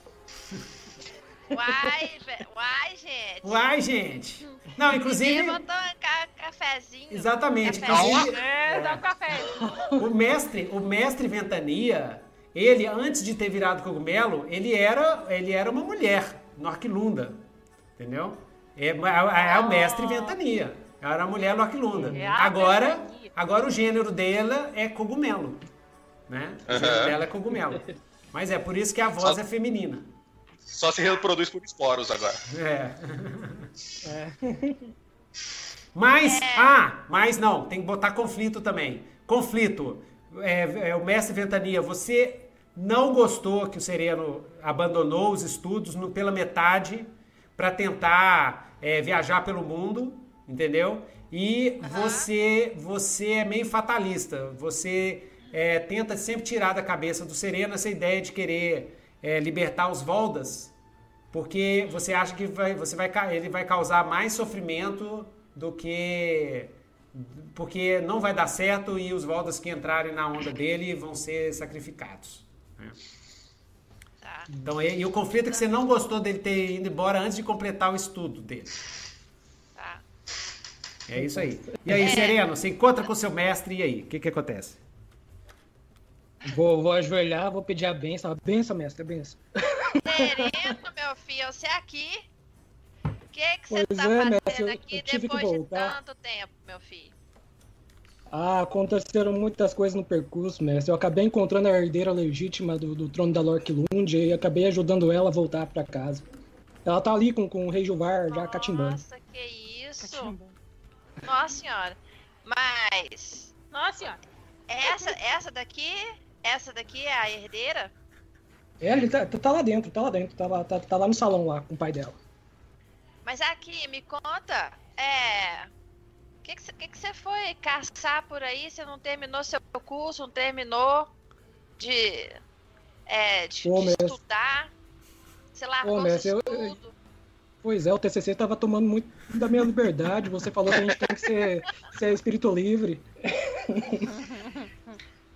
C: Uai, uai, gente.
A: Uai, gente! Não, inclusive,
C: Botou um ca cafezinho.
A: Exatamente,
C: Cafezinho.
A: inclusive-
D: É, dá um café.
A: o mestre, o mestre Ventania, ele antes de ter virado cogumelo, ele era, ele era uma mulher, Norquilunda, entendeu? É, é- é o mestre Ventania. Era a mulher Norquilunda.
D: É
A: Agora, agora o gênero dela é cogumelo, né? O gênero dela é cogumelo. Mas é por isso que a voz é feminina.
B: Só se reproduz por esporos agora.
A: É.
E: É.
A: Mas, ah, mas não, tem que botar conflito também. Conflito. É, é, o mestre Ventania, você não gostou que o Sereno abandonou os estudos no- pela metade para tentar é, viajar pelo mundo, entendeu? E você, você é meio fatalista. Você é, tenta sempre tirar da cabeça do Sereno essa ideia de querer é, libertar os Voldas porque você acha que vai, você vai, ele vai causar mais sofrimento do que. Porque não vai dar certo e os Voldas que entrarem na onda dele vão ser sacrificados. né?
C: Tá.
A: Então, e, e o conflito é que você não gostou dele ter ido embora antes de completar o estudo dele.
C: Tá.
A: É isso aí. E aí, Sereno, você encontra com seu mestre e aí? O que, que acontece?
E: Vou, vou ajoelhar, vou pedir a benção. A benção, mestre, a benção.
C: Sereno, meu filho, você aqui? O que que você
E: Pois
C: tá
E: é,
C: fazendo
E: mestre, eu-
C: aqui
E: eu tive que
C: depois de
E: voltar.
C: tanto tempo, meu filho?
E: Ah, aconteceram muitas coisas no percurso, mestre. Eu acabei encontrando a herdeira legítima do, do trono da Lorquilundia e acabei ajudando ela a voltar pra casa. Ela tá ali com, com o Rei Juvar já catimbando.
C: Nossa, que isso. Nossa senhora. Mas.
D: Nossa senhora.
C: Essa, essa daqui. Essa daqui é a herdeira?
E: É, ele tá, tá lá dentro, tá lá dentro, tá lá, tá, tá lá no salão lá com o pai dela.
C: Mas aqui, me conta. É. O que você que que você foi caçar por aí? Você não terminou seu curso, não terminou de. É, de,
E: Ô,
C: de estudar? Você largou
E: Ô,
C: seu
E: mestre, eu- eu-? Pois é, o TCC tava tomando muito da minha liberdade. Você falou que a gente tem que ser, ser espírito livre.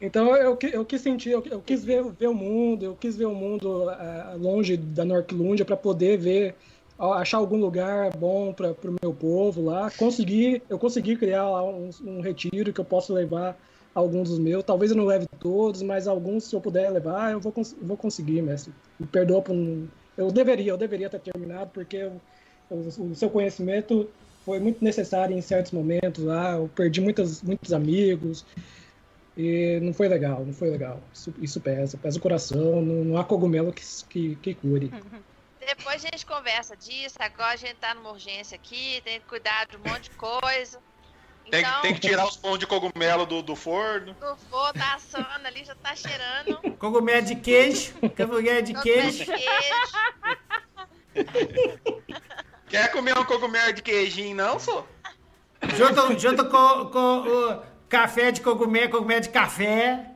E: Então eu, eu quis sentir, eu, eu quis ver, ver o mundo, eu quis ver o mundo ah, longe da Norquilândia para poder ver, achar algum lugar bom para o meu povo lá. Consegui, eu consegui criar lá um, um retiro que eu possa levar alguns dos meus. Talvez eu não leve todos, mas alguns, se eu puder levar, eu vou, cons- eu vou conseguir, mestre. Me perdoa por não. Eu deveria, eu deveria ter terminado, porque eu- o, o seu conhecimento foi muito necessário em certos momentos lá. Eu perdi muitas, muitos amigos. E não foi legal, não foi legal. Isso, isso pesa, pesa o coração. Não, não há cogumelo que, que, que cure.
C: Depois a gente conversa disso. Agora a gente tá numa urgência aqui, tem que cuidar de um monte de coisa.
B: Tem,
C: Então,
B: que- tem que tirar os pães de cogumelo do, do forno.
C: não vou, tá assando ali, já tá cheirando.
A: Cogumelo de queijo, cogumelo de queijo.
C: pé de queijo.
B: Quer comer um cogumelo de queijinho, não, só?
A: Junto, junto com, com o café de cogumelo, cogumelo de café.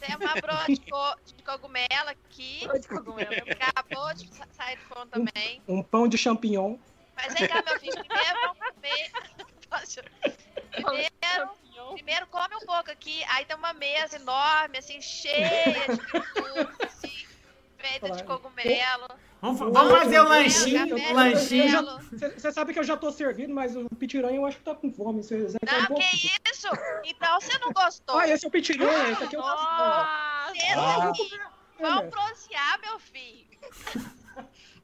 C: Tem uma broa de, co- de cogumelo aqui. Acabou de sa- sair do forno também.
E: Um pão de champignon.
C: Mas vem cá, meu filho. Primeiro vamos comer. Primeiro, primeiro come um pouco aqui. Aí tem uma mesa enorme, assim, cheia de frutas, assim, feita de cogumelo.
A: Vamos, vamos fazer o lanchinho, lanchinho.
E: Você sabe que eu já tô servido, mas o pitiranha eu acho que tá com fome. Cê, cê um
C: Não, que isso? Então você não gostou.
E: Ah, esse é o pitiranha, esse aqui é o
D: Nossa.
C: Você
E: Ah.
C: Vamos bronzear, meu filho.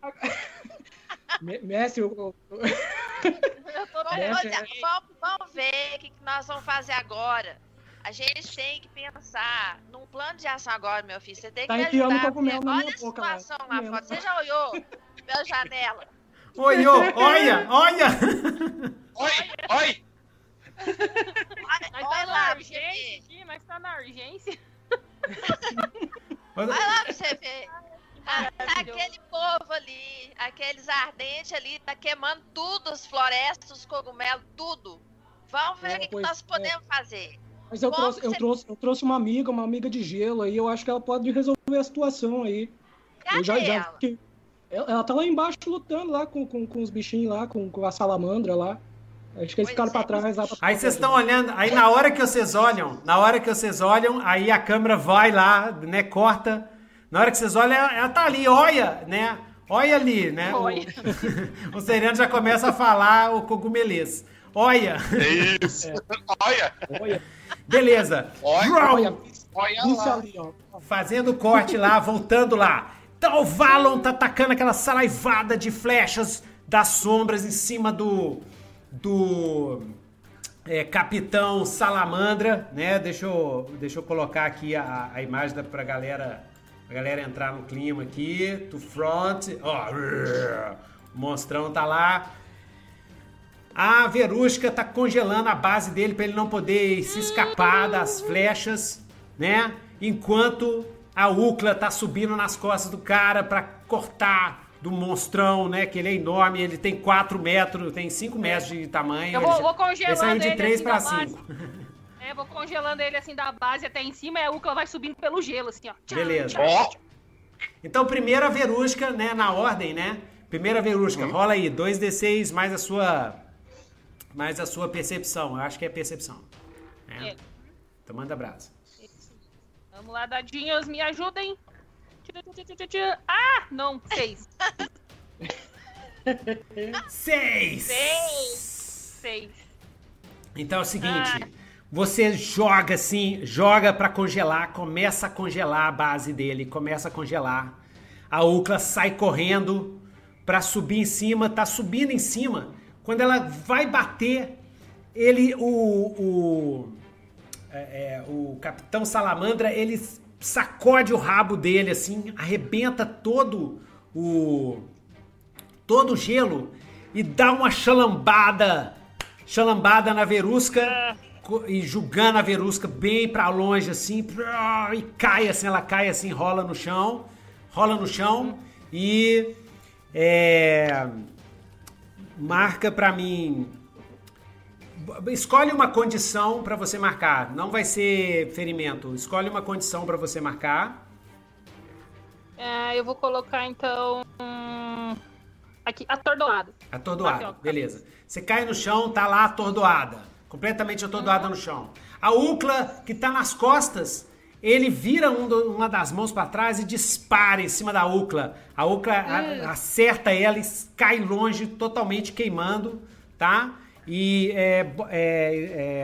E: Me- Mestre, eu, eu-
D: Eu tô
C: Vamos,
E: Essa
C: olhar,
E: é-
C: vamos, vamos ver o que, que nós vamos fazer agora. A gente tem que pensar num plano de ação agora, meu filho. Você tem
E: Tá
C: que
E: enfiando
C: ajudar.
E: cogumelo
C: porque
E: na
C: olha
E: minha
C: a
E: boca lá.
C: situação lá
E: Comendo.
C: fora. Você já olhou pela janela?
A: Oi, ô, olha, olha.
B: Oi, oi!
C: Olha,
D: Nós tá
C: olha
D: na
C: lá
D: urgência aqui, nós tá na urgência.
C: Olha lá pra você ver. Ah, tá aquele povo ali, aqueles ardentes ali, tá queimando tudo, as florestas, os cogumelos, tudo. Vamos ver
E: É,
C: o que, que nós
E: é.
C: podemos fazer.
E: Mas eu trouxe, eu, trouxe, eu trouxe uma amiga, uma amiga de gelo aí. Eu acho que ela pode resolver a situação aí.
C: Cadê
E: eu já, já
C: ela?
E: ela, ela tá lá embaixo lutando lá com, com, com os bichinhos lá, com, com a salamandra lá. Acho que eles ficaram
C: é.
E: pra trás lá pra
A: Aí vocês estão olhando, aí na hora que vocês olham, na hora que vocês olham, aí a câmera vai lá, né, corta. Na hora que vocês olham, ela, ela tá ali, olha, né? Olha ali, né? O-
D: Olha.
A: O, Sereno já começa a falar o cogumelês. Olha,
B: É isso. Olha,
E: Olha,
A: beleza.
B: Olha,
E: olha,
B: lá.
A: Fazendo o corte lá, voltando lá. Então o Valon tá atacando aquela saraivada de flechas das sombras em cima do. do. é, Capitão Salamandra, né? Deixa eu, deixa eu colocar aqui a, a imagem da, pra galera. Pra galera entrar no clima aqui. To front. Ó, o monstrão tá lá. A Verusca tá congelando a base dele para ele não poder se escapar das flechas, né? Enquanto a Ucla tá subindo nas costas do cara para cortar do monstrão, né? Que ele é enorme, ele tem 4 metros, tem 5 metros de tamanho.
D: Eu vou-
A: ele já-
D: vou congelando
A: Ele saiu de
D: ele
A: 3
D: assim
A: para
D: da base.
A: 5.
D: É, vou congelando ele assim da base até em cima e a Ucla vai subindo pelo gelo, assim, ó. Tchau,
A: Beleza.
D: tchau.
B: Ó,
A: Então, primeira Verusca, né? Na ordem, né? Primeira Verusca, rola aí, 2d6 mais a sua. Mais a sua percepção. Eu acho que é percepção. né?
D: É.
A: Então manda brasa.
D: Vamos lá, dadinhos, me ajudem. Ah, não, seis.
A: Seis!
D: Seis. Seis.
A: Então é o seguinte,
D: Ah.
A: você joga assim, joga pra congelar, começa a congelar a base dele, começa a congelar. A Ucla sai correndo pra subir em cima, tá subindo em cima. Quando ela vai bater, ele, o, o, é, é, o Capitão Salamandra, ele sacode o rabo dele assim, arrebenta todo o todo o gelo e dá uma chalambada, chalambada na Verusca e julgando a Verusca bem pra longe assim, e cai assim, ela cai assim, rola no chão, rola no chão e é, marca pra mim. Escolhe uma condição pra você marcar. Não vai ser ferimento. Escolhe uma condição pra você marcar.
D: É, eu vou colocar então. hum, Aqui, atordoado.
A: Atordoada,
D: Bateu a cabeça.
A: beleza. Você cai no chão, tá lá atordoada. Completamente atordoada no chão. A Ucla, que tá nas costas, ele vira um do- uma das mãos pra trás e dispara em cima da Ucla. A Ucla a- acerta ela e cai longe, totalmente queimando, tá? E é, é,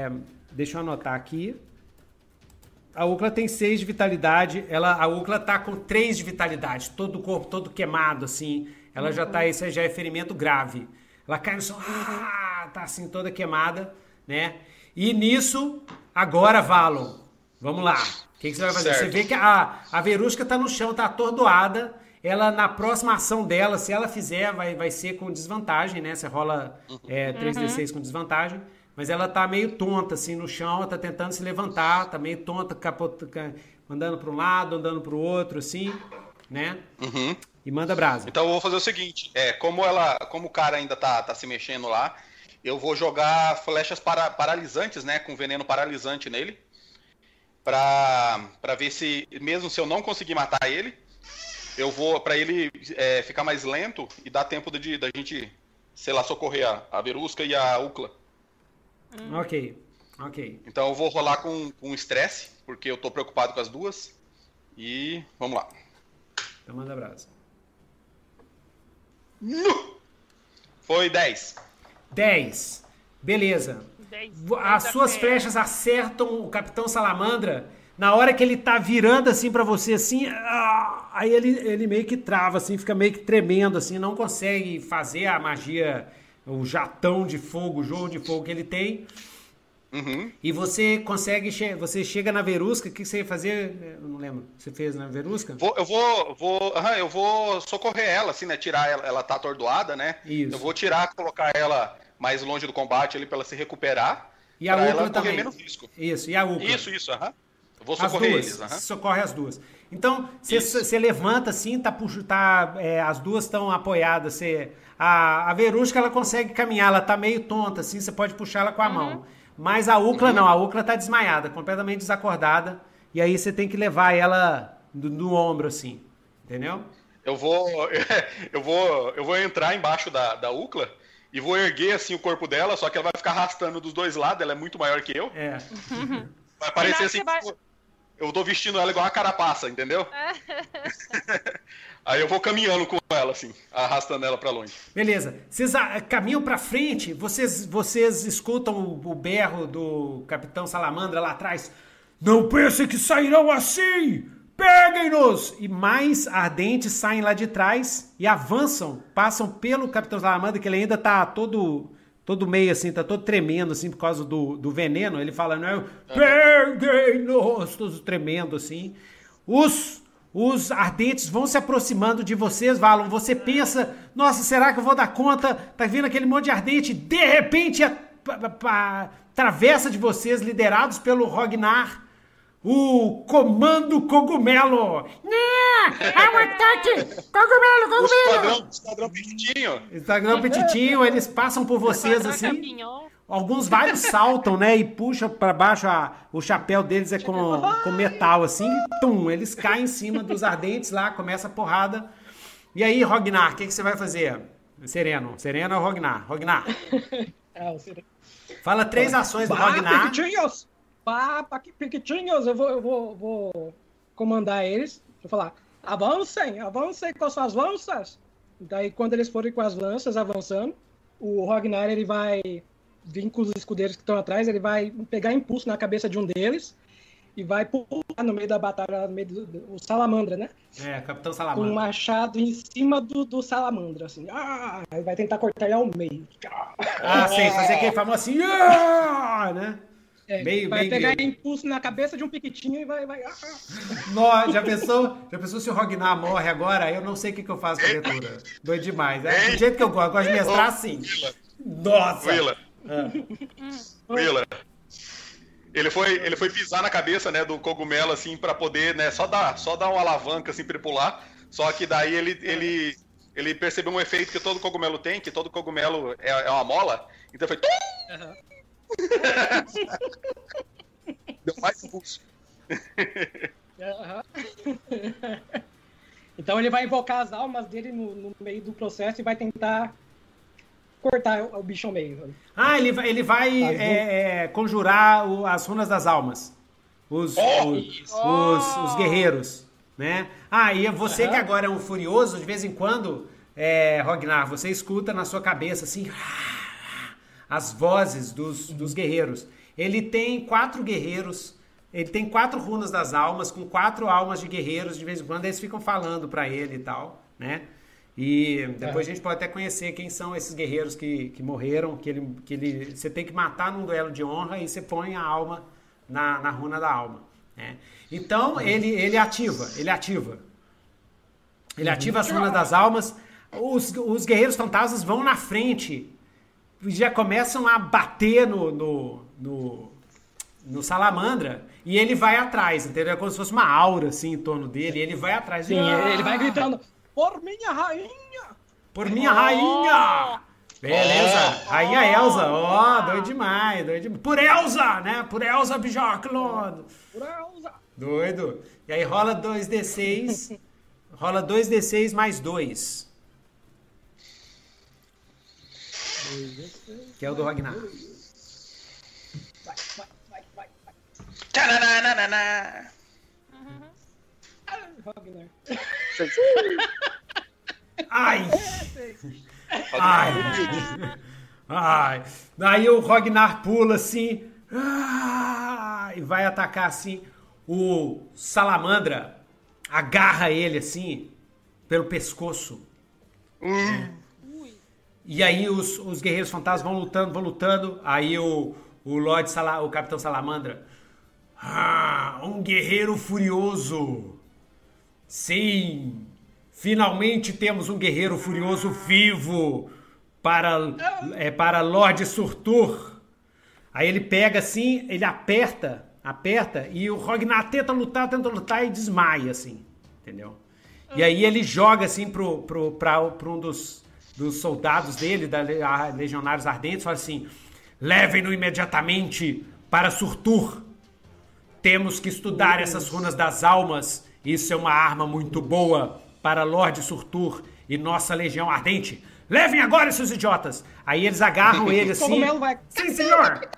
A: é, deixa eu anotar aqui. A Ucla tem 6 de vitalidade. Ela, a Ucla tá com 3 de vitalidade. Todo o corpo todo queimado, assim. Ela já tá, esse já é ferimento grave. Ela cai no chão, ah, tá assim, toda queimada, né? E nisso, agora, Valon, vamos lá. O que, que você vai fazer? Você
B: Certo.
A: vê que a, a Verusca tá no chão, tá atordoada. Ela, na próxima ação dela, se ela fizer, vai, vai ser com desvantagem, né? Você rola é, 3d6 com desvantagem. Mas ela tá meio tonta, assim, no chão. Ela tá tentando se levantar, tá meio tonta, capota, ca- andando para um lado, andando para o outro, assim, né?
B: Uhum.
A: E manda brasa.
B: Então eu vou fazer o seguinte, é, como ela, como o cara ainda tá, tá se mexendo lá, eu vou jogar flechas para, paralisantes, né, com veneno paralisante nele, pra, pra ver se, mesmo se eu não conseguir matar ele, eu vou, pra ele é, ficar mais lento e dar tempo de, da gente, sei lá, socorrer a, a Verusca e a Ucla.
A: Ok, ok.
B: Então eu vou rolar com com estresse, porque eu tô preocupado com as duas, e vamos lá.
A: Então manda brasa.
B: Foi 10.
A: 10. Beleza. As suas flechas acertam o Capitão Salamandra. Na hora que ele tá virando assim pra você, assim, ah, aí ele, ele meio que trava, assim, fica meio que tremendo, assim, não consegue fazer a magia, o jatão de fogo, o jogo de fogo que ele tem.
B: Uhum.
A: E você consegue, che- você chega na Verusca, o que você ia fazer? Eu não lembro. Você fez na Verusca?
B: Vou- eu vou, vou, aham, eu vou socorrer ela, assim, né? Tirar ela, ela tá atordoada, né?
A: Isso.
B: Eu vou tirar, colocar ela mais longe do combate ali pra ela se recuperar.
A: E a Ucla
B: ela correr
A: também.
B: menos risco.
A: Isso, e a Ucla.
B: Isso, isso, aham. Eu vou
A: As
B: socorrer
A: duas.
B: eles, aham.
A: Socorre as duas. Então, você- levanta assim, tá, puxo- tá é, as duas estão apoiadas. Você, a, a Verusca ela consegue caminhar, ela tá meio tonta assim, você pode puxar ela com a mão. Mas a Ucla
B: Uhum.
A: não, a Ucla tá desmaiada, completamente desacordada. E aí você tem que levar ela do- no, ombro assim, entendeu?
B: Eu vou, eu vou, eu vou entrar embaixo da, da Ucla e vou erguer assim o corpo dela, só que ela vai ficar arrastando dos dois lados, ela é muito maior que eu.
A: É.
B: Vai parecer assim,
D: vai-
B: que eu- tô vestindo ela igual uma carapaça, entendeu? Aí eu vou caminhando com ela assim, arrastando ela pra longe.
A: Beleza. Vocês caminham pra frente, vocês, vocês escutam o, o berro do Capitão Salamandra lá atrás. Não pensem que sairão assim! Peguem-nos! E mais ardentes saem lá de trás e avançam, passam pelo Capitão Salamandra, que ele ainda tá todo, todo meio assim, tá todo tremendo assim por causa do, do veneno. Ele fala, não, peguem-nos! Todos tremendo assim. Os os ardentes vão se aproximando de vocês, Valon. Você pensa, nossa, será que eu vou dar conta? Tá vindo aquele monte de ardente. De repente, a, pa- pa- pa- atravessa de vocês, liderados pelo Rognar, o Comando Cogumelo. Né? É um ataque! Cogumelo,
B: O
A: cogumelo!
B: esquadrão, o esquadrão pequitinho.
A: Instagram petitinho, eles passam por vocês assim. Alguns vários saltam, né? E puxa pra baixo a- o chapéu deles é com, com metal, assim. E, tum, eles caem em cima dos ardentes lá, começa a porrada. E aí, Rognar, o que, que você vai fazer? Sereno. Sereno ou Rognar? Rognar.
E: Ah, você-
A: Fala três ações do Rognar.
E: Piquitinhos! Bah, paqui- Piquitinhos! Eu vou, eu vou, vou comandar eles. Vou falar, avancem, avancem com suas lanças. Daí, quando eles forem com as lanças avançando, o Ragnar, ele vai vir com os escudeiros que estão atrás, ele vai pegar impulso na cabeça de um deles e vai pular no meio da batalha, no meio do, do- Salamandra, né?
A: É, Capitão
E: Com um
A: Salamandra.
E: machado em cima do, do Salamandra, assim. Ah, vai tentar cortar ele ao meio.
A: Ah, sei, fazer aquele famoso assim, "Ah", né?
E: É,
A: Bem-
E: vai
A: bem
E: pegar
A: grego.
E: impulso na cabeça de um piquitinho e vai. vai... ah, ah.
A: Nó, já pensou? Já pensou se o Rognar morre agora? Eu não sei o que, que eu faço com a leitura. Doido demais. É do jeito que eu gosto. Eu gosto de mestrar assim. Nossa!
B: Willa,
A: Ah.
B: Willa. Ele foi, ele foi pisar na cabeça, né, do cogumelo, assim, pra poder, né, só dar, só dar uma alavanca, assim, pra ele pular. Só que daí ele, ele, ele percebeu um efeito que todo cogumelo tem, que todo cogumelo é, é uma mola. Então foi...
E: Aham.
B: Deu mais impulso.
E: Aham. Então ele vai invocar as almas dele no, no meio do processo e vai tentar cortar o, o bicho ao meio.
A: Ah, ele vai, ele vai
E: Tá
A: é, é, conjurar o- as runas das almas. Os, os, os, os guerreiros, né? Ah, e você que
E: Aham.
A: agora é um furioso, de vez em quando, é, Rognar, você escuta na sua cabeça assim as vozes dos, dos guerreiros. Ele tem quatro guerreiros, ele tem quatro runas das almas, com quatro almas de guerreiros, de vez em quando eles ficam falando pra ele e tal, né? E depois a gente pode até conhecer quem são esses guerreiros que, que morreram, que ele, que ele você tem que matar num duelo de honra e você põe a alma na, na runa da alma. Né? Então ele, ele ativa, ele ativa. Ele ativa as runas das almas. Os, os guerreiros fantasmas vão na frente já começam a bater no, no, no, no salamandra e ele vai atrás, entendeu? É como se fosse uma aura assim em torno dele. E ele vai atrás.
E: Sim,
A: Ah!
E: ele vai gritando: Por minha rainha!
A: Por minha rainha! Beleza,
B: Oh!
A: rainha Elsa, ó, doido demais, doido demais. Por Elsa, né? Por Elsa Bjorklund.
E: Por Elsa!
A: Doido. E aí rola 2d6, rola 2d6 mais 2. Que é o do Ragnar.
E: Vai, vai, vai, vai, vai. Ah, Ragnar.
A: Ai! Ai! Ai! Daí o Ragnar pula assim ah, e vai atacar assim. O Salamandra agarra ele assim pelo pescoço. E aí os, os guerreiros fantasmas vão lutando, vão lutando. Aí o, o Lord Sala, o Capitão Salamandra. Ah, um guerreiro furioso. Sim, finalmente temos um guerreiro furioso vivo para é para Lord Surtur. Aí ele pega assim, ele aperta, aperta e o Ragnar tenta lutar, tenta lutar e desmaia assim, entendeu? E aí ele joga assim pro, pro, pra, pra um dos, dos soldados dele, da Legionários Ardentes, fala assim: levem-no imediatamente para Surtur. Temos que estudar essas runas das almas. Isso é uma arma muito boa para Lorde Surtur e nossa Legião Ardente. Levem agora esses idiotas! Aí eles agarram ele assim.
E: Vai.
A: Sim, senhor!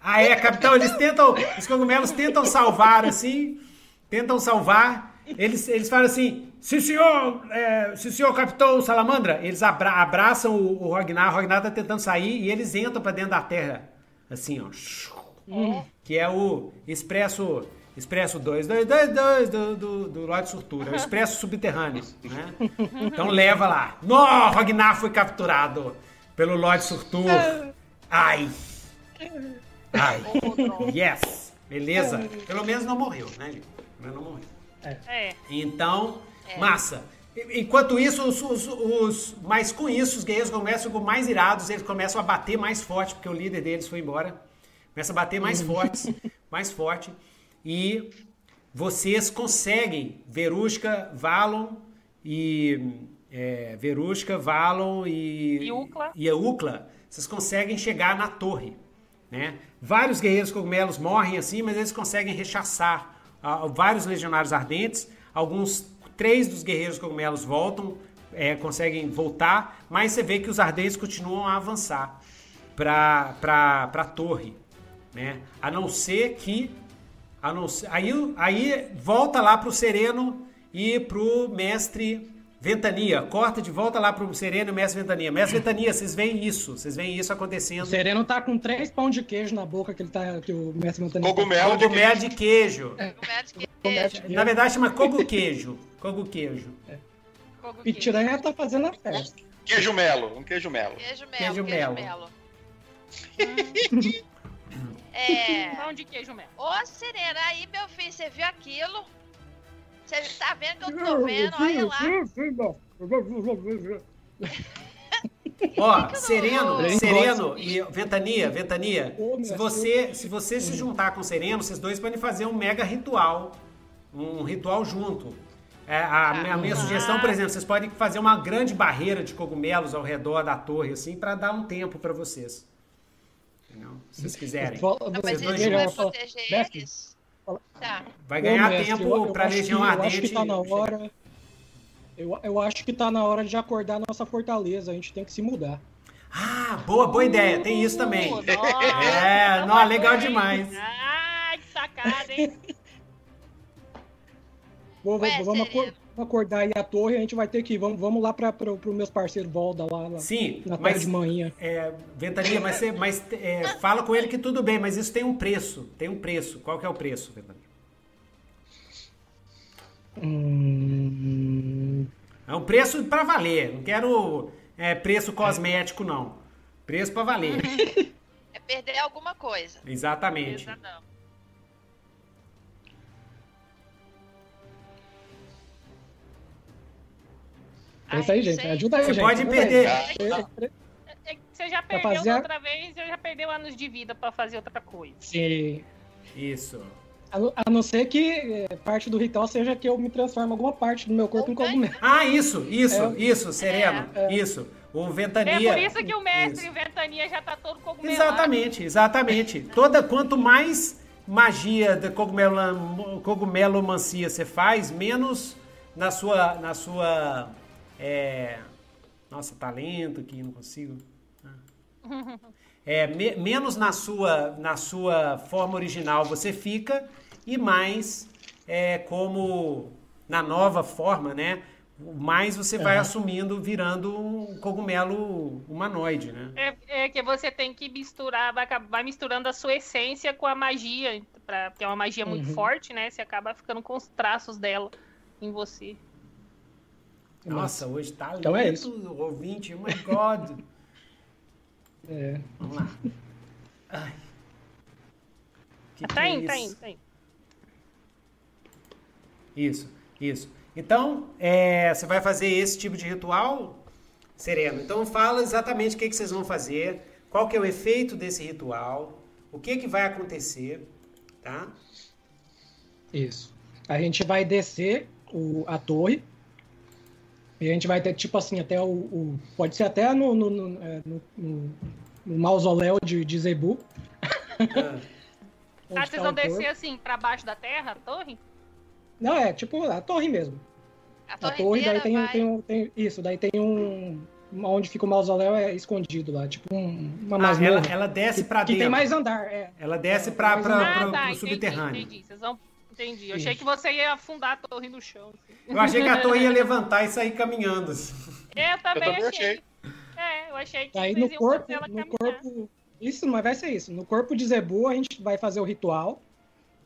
A: Ah, é, capitão, eles tentam. Os cogumelos tentam salvar assim. Tentam salvar. Eles, eles falam assim: sim, senhor, é, sim, senhor capitão Salamandra. Eles abra- abraçam o, o Ragnar. O Ragnar tá tentando sair e eles entram pra dentro da terra. Assim, ó. Que é o Expresso. Expresso 222 do, do, do Lorde Surtura, o Expresso Subterrâneo, né? Então leva lá. Nó, Ragnar foi capturado pelo Lorde Surtur. Ai. Ai. Yes. Beleza. Pelo menos não morreu, né? Pelo menos não morreu.
D: É.
A: Então, massa. E- Enquanto isso, os, os, os- mas com isso, os guerreiros começam com mais irados, eles começam a bater mais forte, porque o líder deles foi embora. Começa a bater mais fortes, mais forte. E vocês conseguem, Verusca, Valon e. É, Verusca, Valon e.
D: E.
A: E Ucla, vocês conseguem chegar na torre. Né? Vários guerreiros cogumelos morrem assim, mas eles conseguem rechaçar ah, vários legionários ardentes. Alguns, três dos guerreiros cogumelos voltam, é, conseguem voltar, mas você vê que os ardentes continuam a avançar para a torre. Né? A não ser que. A não ser, aí, aí volta lá pro Sereno e pro mestre Ventania. Corta de volta lá pro Sereno e mestre Ventania. Mestre Ventania, vocês veem isso. Vocês veem isso acontecendo.
E: O Sereno tá com três pães de queijo na boca que ele tá. Que o mestre Montani
B: Cogumelo de
A: Cogumelo de queijo.
C: Comédia. queijo.
A: Na verdade chama cogo queijo. Cogo queijo.
C: Cogo queijo.
E: Pitiranha tá fazendo a festa.
B: Queijo melo, um queijo melo.
C: Queijo melo.
A: Queijo
C: Queijo
A: melo.
C: melo. É.
D: Pão de queijo mesmo.
C: Ô, Serena, aí, meu filho, você viu aquilo? Você tá vendo que eu tô vendo? Olha lá.
A: Ó,
C: que
A: Sereno. Sereno e Ventania, Ventania, se você, se você se juntar com o Sereno, vocês dois podem fazer um mega ritual, um ritual junto. É, a, minha, a minha sugestão, por exemplo, vocês podem fazer uma grande barreira de cogumelos ao redor da torre, assim, pra dar um tempo pra vocês. Entendeu? Se vocês quiserem.
C: Não, mas
A: Vocês dois
C: proteger eles? Tá.
A: Vai
E: Ô,
A: ganhar
E: mestre,
A: tempo
E: acho
A: Legião Ardente.
E: Eu acho que tá na hora. Eu, eu acho que tá na hora de acordar a nossa fortaleza. A gente tem que se mudar.
A: Ah, boa, boa ideia. Tem isso também.
D: Uh, nossa,
A: É, não, legal demais.
D: Ah, que sacada, hein?
E: Vou, vou-
C: Ué,
E: vamos, acor- vamos acordar aí a torre. A gente vai ter que ir. Vamos, vamos lá para os meus parceiros Volda lá, lá
A: Sim,
E: na tarde
A: mas
E: de manhã.
A: É, Ventania, mas, você, mas é, fala com ele que tudo bem, mas isso tem um preço. Tem um preço. Qual que é o preço, Ventania?
E: Hum,
A: É um preço pra valer. Não quero é, preço cosmético, não. Preço pra valer.
C: É perder alguma coisa.
A: Exatamente.
D: Exatão.
E: pensa aí, gente. Ajuda aí,
A: Você
E: gente.
A: pode perder.
E: aí.
D: É Você já perdeu
E: fazer
D: outra vez, eu já perdeu anos de vida pra fazer outra coisa.
E: Sim.
A: Isso.
E: A, não- ser que é, parte do ritual seja que eu me transforme alguma parte do meu corpo em
C: Ok.
E: cogumelo.
A: Ah, isso, isso,
E: É.
A: isso, Sereno. Isso. O
D: É
A: Ventania.
D: por isso que o mestre
A: Isso.
D: Ventania já tá todo cogumelado.
A: Exatamente, exatamente. Toda, quanto mais magia de cogumelo, cogumelomancia você faz, menos na sua, na sua, é, nossa, talento que não consigo. É, me- menos na sua, na sua forma original você fica e mais é, como na nova forma, né? Mais você vai assumindo, virando um cogumelo humanoide, né?
D: É, é que você tem que misturar, vai, vai misturando a sua essência com a magia, pra, porque é uma magia muito
E: Uhum.
D: forte, né? Você acaba ficando com os traços dela em você.
A: Nossa, hoje tá
E: Então é
A: lindo,
E: isso.
A: ouvinte, oh my God.
E: É.
A: Vamos lá. Ai. Que que
D: tá
A: é
D: indo, tá
A: isso?
D: indo, tá indo.
A: Isso, isso. Então, é, você vai fazer esse tipo de ritual, Sereno. Então, fala exatamente o que, que vocês vão fazer, qual que é o efeito desse ritual, o que, que vai acontecer, tá?
E: Isso. A gente vai descer o- a torre. E a gente vai ter, tipo assim, até o. o- pode ser até no, no, no, é, no- no- no mausoléu de, de Zebu.
A: Ah,
E: onde
D: Ah,
E: tá
D: vocês vão
E: o corpo.
D: descer assim, pra baixo da terra, a torre?
E: Não, é tipo a torre mesmo.
C: A
E: A
C: torre,
E: torre, daí tem, um-
C: vai...
E: tem, um- tem. Isso, daí tem um. Onde fica o mausoléu é escondido lá, tipo um- uma
A: Ah,
E: masmorra.
A: ela, ela desce
E: que,
A: pra
E: que
A: dentro.
E: tem mais andar, é.
A: Ela desce
E: É,
A: pra, pra, pra-
D: ah,
A: pro
D: tá, entendi,
A: subterrâneo.
D: entendi. Vocês vão... Entendi. Eu achei que você ia afundar a torre no chão. assim.
A: Eu achei que a torre ia levantar e sair caminhando. assim.
D: Eu também,
B: também
D: achei. É, eu achei que
E: Daí
D: vocês
E: no corpo, no corpo. Isso, mas vai ser isso. No corpo de Zebu a gente vai fazer o ritual.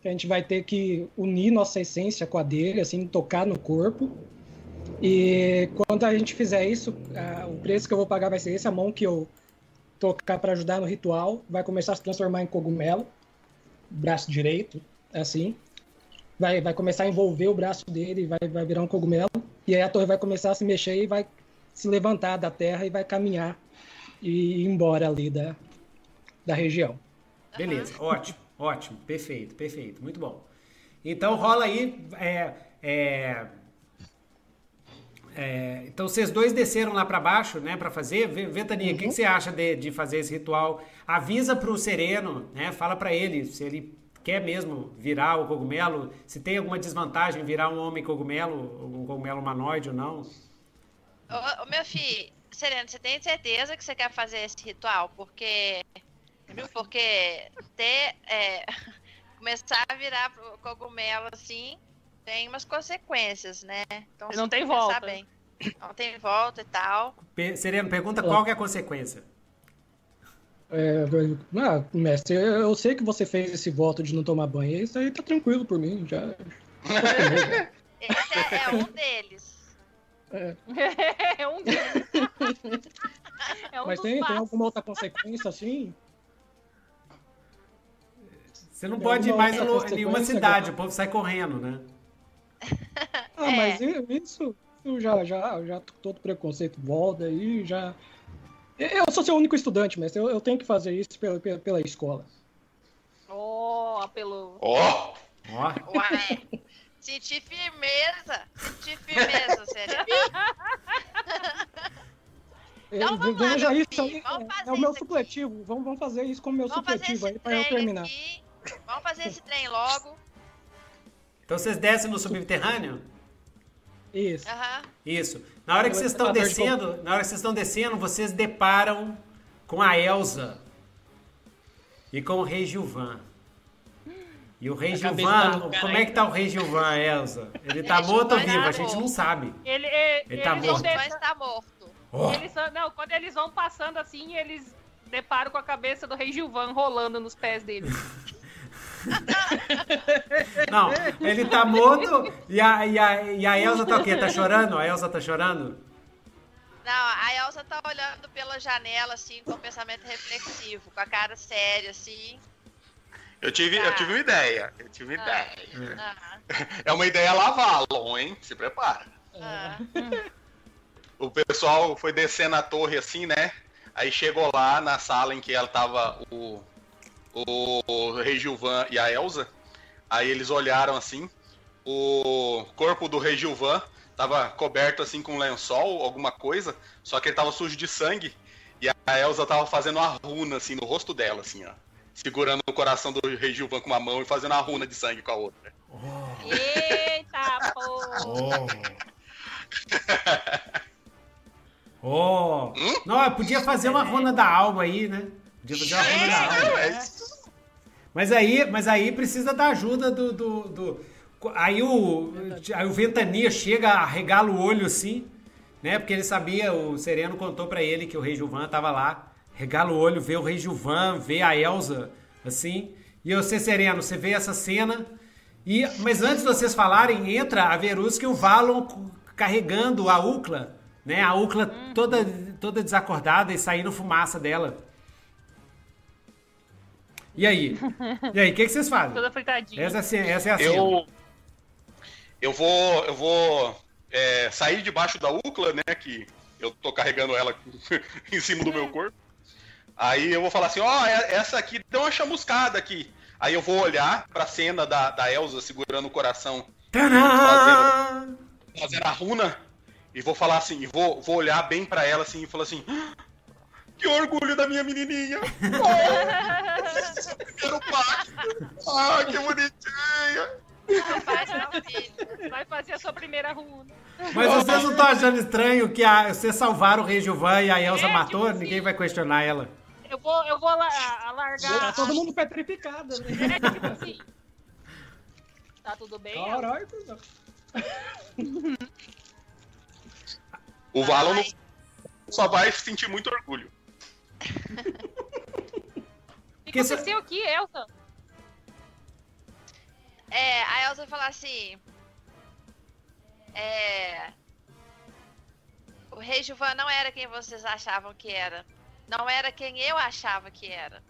E: Que a gente vai ter que unir nossa essência com a dele, assim, tocar no corpo. E quando a gente fizer isso, o preço que eu vou pagar vai ser esse, a mão que eu tocar para ajudar no ritual vai começar a se transformar em cogumelo. Braço direito, assim. Vai, vai começar a envolver o braço dele, vai, vai virar um cogumelo. E aí a torre vai começar a se mexer e vai se levantar da terra e vai caminhar e ir embora ali da, da região.
A: Beleza, ótimo, ótimo, perfeito, perfeito, muito bom. Então rola aí. é, é, é, então vocês dois desceram lá pra baixo, né, para fazer. Vê- Ventania, o que, que você acha de, de fazer esse ritual? Avisa pro Sereno, né? Fala pra ele se ele quer mesmo virar o cogumelo, se tem alguma desvantagem em virar um homem cogumelo, um cogumelo humanoide ou não.
C: Ô, ô, meu filho, Sereno, você tem certeza que você quer fazer esse ritual? Porque. Porque ter. é, começar a virar cogumelo assim tem umas consequências, né? Então
D: Não tem volta.
C: bem. Não tem volta e tal.
A: Sereno, pergunta qual que é a consequência.
E: É, ah, mestre, eu sei que você fez esse voto de não tomar banho, isso aí tá tranquilo por mim, já.
C: Esse é, é um deles.
D: é um deles. é um
E: Mas
D: dos
E: tem, tem alguma outra consequência assim?
A: Você não
E: Tem
A: pode ir mais em nenhuma cidade, o povo sai correndo, né?
E: Ah,
C: É.
E: mas i- isso, eu já, já, já todo preconceito volta aí, já. Eu sou seu único estudante, mas eu, eu tenho que fazer isso pela, pela, pela escola.
D: Oh, pelo.
B: Ó,
A: Ó,
C: Ué, senti firmeza. Senti firmeza, sério. Então vamos lá,
E: Veja
C: meu
E: isso
C: filho,
E: aí,
C: vamos
E: é,
C: fazer
E: é o meu
C: aqui.
E: supletivo. Vamos, vamos fazer isso como meu
C: Vamos
E: supletivo aí para eu terminar.
C: aqui. Vamos fazer esse trem logo.
A: então vocês descem no subterrâneo?
E: Isso.
C: Aham.
A: Isso. Na hora que vocês estão
E: elevador de
A: descendo, na hora que vocês estão descendo, vocês deparam com a Elsa e com o Rei Gilvan. E o Rei Gilvan,
E: tá
A: como é que tá o Rei Gilvan, Elsa? Ele tá
C: Rei
A: morto ou
C: Gilvan
A: vivo?
C: tá
A: A gente não sabe.
D: Ele, é-
A: Ele tá
D: eles
A: morto.
D: descer-
C: tá morto.
A: Ó,
D: eles não, quando eles vão passando assim, eles deparam com a cabeça do rei Gilvan rolando nos pés dele.
A: Não, ele tá morto e a, e, a, e a Elsa tá o quê? Tá chorando? A Elsa tá chorando?
C: Não, a Elsa tá olhando pela janela, assim, com pensamento reflexivo, com a cara séria, assim.
B: eu tive, eu tive uma ideia. Eu tive uma
C: Ah.
B: ideia.
C: Ah,
B: É uma ideia Lavalon, hein? Se prepara.
C: ah.
B: O pessoal foi descendo a torre assim, né? Aí chegou lá na sala em que ela tava o, o Rei Gilvan e a Elsa. Aí eles olharam assim. O corpo do Rei Gilvan tava coberto assim com um lençol, alguma coisa, só que ele tava sujo de sangue. E a Elsa tava fazendo uma runa assim no rosto dela, assim, ó. Segurando o coração do Rei Gilvan com uma mão e fazendo a runa de sangue com a outra.
D: Eita, pô!
A: Oh. Oh. Não, eu podia fazer uma runa da alma aí, né? Podia fazer uma.
B: É, é.
A: Mas aí, mas aí precisa da ajuda do. do, do- aí, o, aí o Ventania chega, arregala o olho assim, né? Porque ele sabia, o Sereno contou pra ele que o Rei Gilvan tava lá. Regala o olho, vê o Rei Gilvan, vê a Elsa, assim. E você, Sereno, você vê essa cena. E, mas antes de vocês falarem, entra a Verusca e o Valon carregando a Ucla, né? A Ucla toda, toda desacordada e saindo fumaça dela. E aí? E aí, o que, que vocês fazem?
D: Toda fritadinha.
A: Essa, é essa é a cena.
B: Eu, eu vou, eu vou é, sair debaixo da Ucla, né? Que eu tô carregando ela em cima do meu corpo. Aí eu vou falar assim, ó, é- essa aqui deu uma chamuscada aqui. Aí eu vou olhar pra cena da, da Elsa segurando o coração,
A: Tadã!
B: fazendo a runa, e vou falar assim, e vou, vou olhar bem pra ela assim e falar assim. "Ah, Que orgulho da minha menininha! Oh, primeiro pacto! Ah, que bonitinha!
C: Filho.
D: Vai fazer a sua primeira runa.
A: Mas vocês não estão achando estranho que a, vocês salvaram o Rei Gilvan e a Elsa
D: É,
A: matou?
D: tipo
A: Ninguém
D: assim.
A: vai questionar ela.
D: Eu vou, eu vou la-
E: Tá
D: alargar.
E: todo mundo petrificado, né?
D: É tipo assim. Tá tudo bem?
E: Caralho, cuzão.
B: O Valon só vai sentir muito orgulho.
D: O que
A: Que
D: aconteceu aqui, Elsa?
C: É, a Elsa fala assim. É. O Rei Gilvan não era quem vocês achavam que era. Não era quem eu achava que era.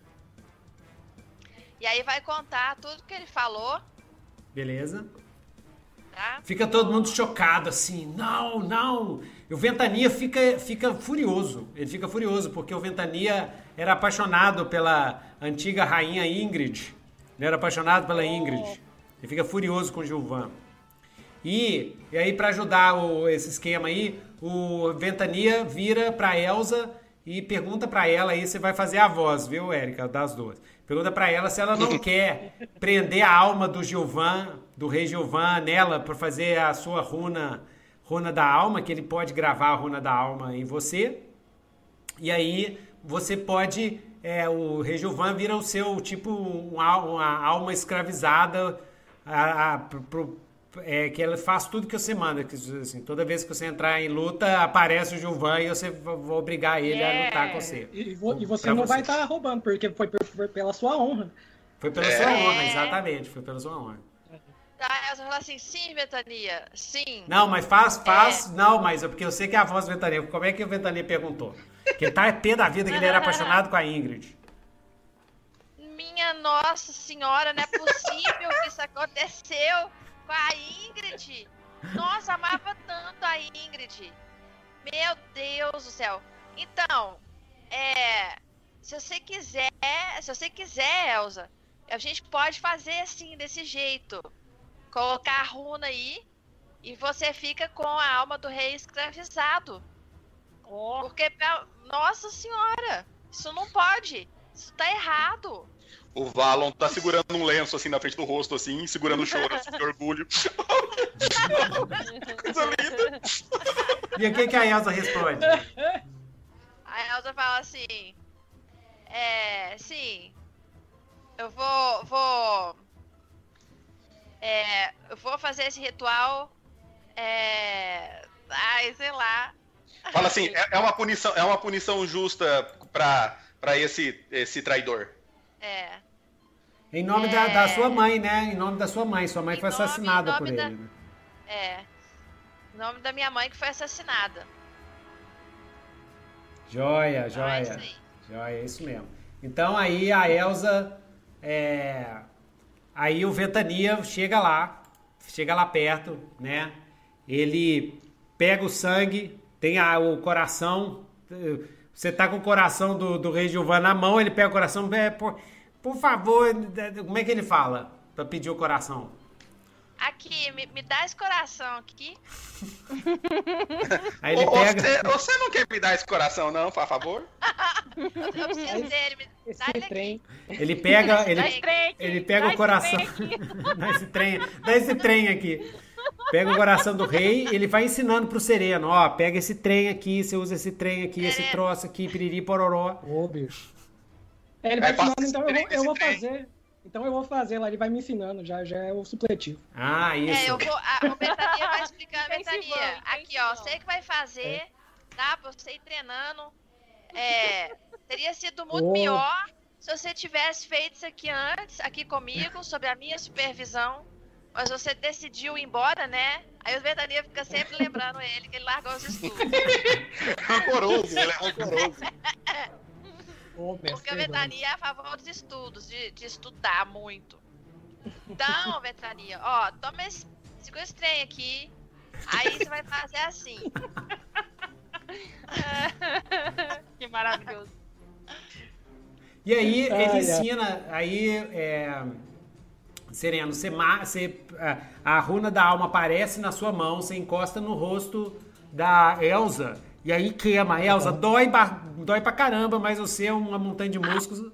C: E aí vai contar tudo que ele falou,
A: Beleza?
C: tá?
A: Fica todo mundo chocado assim. Não, não. E o Ventania fica, fica furioso. Ele fica furioso porque o Ventania era apaixonado pela antiga rainha Ingrid. Ele era apaixonado pela Ingrid. Ele fica furioso com o Gilvan. E, e aí, pra ajudar o- esse esquema aí, o Ventania vira pra Elsa e pergunta pra ela aí, você vai fazer a voz, viu, Érica, das duas. Pergunta pra ela se ela não quer prender a alma do Gilvan, do rei Gilvan, nela, pra fazer a sua runa, runa da alma, que ele pode gravar a runa da alma em você. E aí você pode. é, o Rei Gilvan vira o seu tipo um al- uma alma escravizada. A, a- pro- pro- é, que ela faz tudo que você manda. Que, assim, toda vez que você entrar em luta, aparece o Gilvan e você vai vai obrigar ele a
D: É.
A: lutar com você.
E: E, vo- e você não vai
A: você.
E: estar roubando, porque foi, foi pela sua honra.
A: Foi pela
B: É.
A: sua honra, exatamente. Foi pela sua honra.
C: Tá, a Elsa fala assim, sim, Betania, sim.
A: Não, mas faz, faz. Não, mas é porque eu sei que é a voz do Ventania. Como é que o Ventania perguntou? Que ele tá pé da vida que ele era apaixonado com a Ingrid.
C: Minha nossa senhora, não é possível que isso aconteceu com a Ingrid. Nossa, amava tanto a Ingrid. Meu Deus do céu. Então, é, se você quiser, se você quiser, Elsa, a gente pode fazer assim, desse jeito. Colocar a runa aí e você fica com a alma do rei escravizado.
D: Ó,
C: Porque, nossa senhora, isso não pode. Isso tá errado.
B: O Valon tá segurando um lenço assim na frente do rosto, assim, segurando o choro assim, de orgulho. Coisa linda.
A: E o que, que a Elsa responde?
C: A Elsa fala assim: É, sim. Eu vou. vou é, eu vou fazer esse ritual. É. Ai, sei lá.
B: Fala assim, é, é uma punição, é uma punição justa pra, pra esse, esse traidor.
C: É.
A: Em nome da, da sua mãe, né? Em nome da sua mãe. Sua mãe
C: Em
A: foi
C: nome-
A: assassinada
C: em
A: por ele.
C: da-
A: né?
C: É. O nome da minha mãe que foi assassinada.
A: Joia,
C: Então é isso
A: joia.
C: aí.
A: Joia, é isso mesmo. Então aí a Elsa. é, Aí o Ventania chega lá, chega lá perto, né? Ele pega o sangue, tem a- o coração. eh, Você tá com o coração do, do rei Gilvan na mão, ele pega o coração. é, por, por favor, como é que ele fala? Pra pedir o coração.
C: Aqui, me, me dá esse coração aqui.
A: Aí ele pega.
B: Você, você não quer me dar esse coração, não, por favor?
C: Eu, preciso dele. Me,
E: Esse
C: dá ele aqui.
E: trem.
A: Ele pega.
C: Dá
A: Ele,
C: esse
D: trem aqui,
A: ele pega
D: dá
A: o coração.
D: aqui.
A: dá esse trem. Dá esse trem aqui. Pega o coração do rei, ele vai ensinando pro sereno, ó, pega esse trem aqui, você usa esse trem aqui, esse troço aqui, piriri, pororó.
E: Ô, bicho. É, ele vai
B: passa
E: ensinando, então eu eu vou fazer. Então eu vou fazer lá, ele vai me ensinando, já, já é o supletivo.
A: Ah, isso.
C: É, eu vou. A, o Betania vai explicar,
D: Intensivão,
C: Betania. Aqui, ó, sei que vai fazer, tá? Pra você ir treinando. É, teria sido muito
E: Oh.
C: melhor se você tivesse feito isso aqui antes, aqui comigo, sob a minha supervisão. Mas você decidiu ir embora, né? Aí o Betania fica sempre lembrando ele que ele largou os estudos.
B: Rancoroso, ele é rancoroso.
C: Porque
E: perdão.
C: Betania é a favor dos estudos, de, de estudar muito. Então, Betania, ó, toma esse, segura esse trem aqui. Aí você vai fazer assim.
D: que maravilhoso.
A: E aí ele ensina, aí é, Sereno, você, você a, a runa da alma aparece na sua mão, você encosta no rosto da Elsa e aí queima. Elsa, dói, ba- dói pra caramba, mas você é uma montanha de músculos.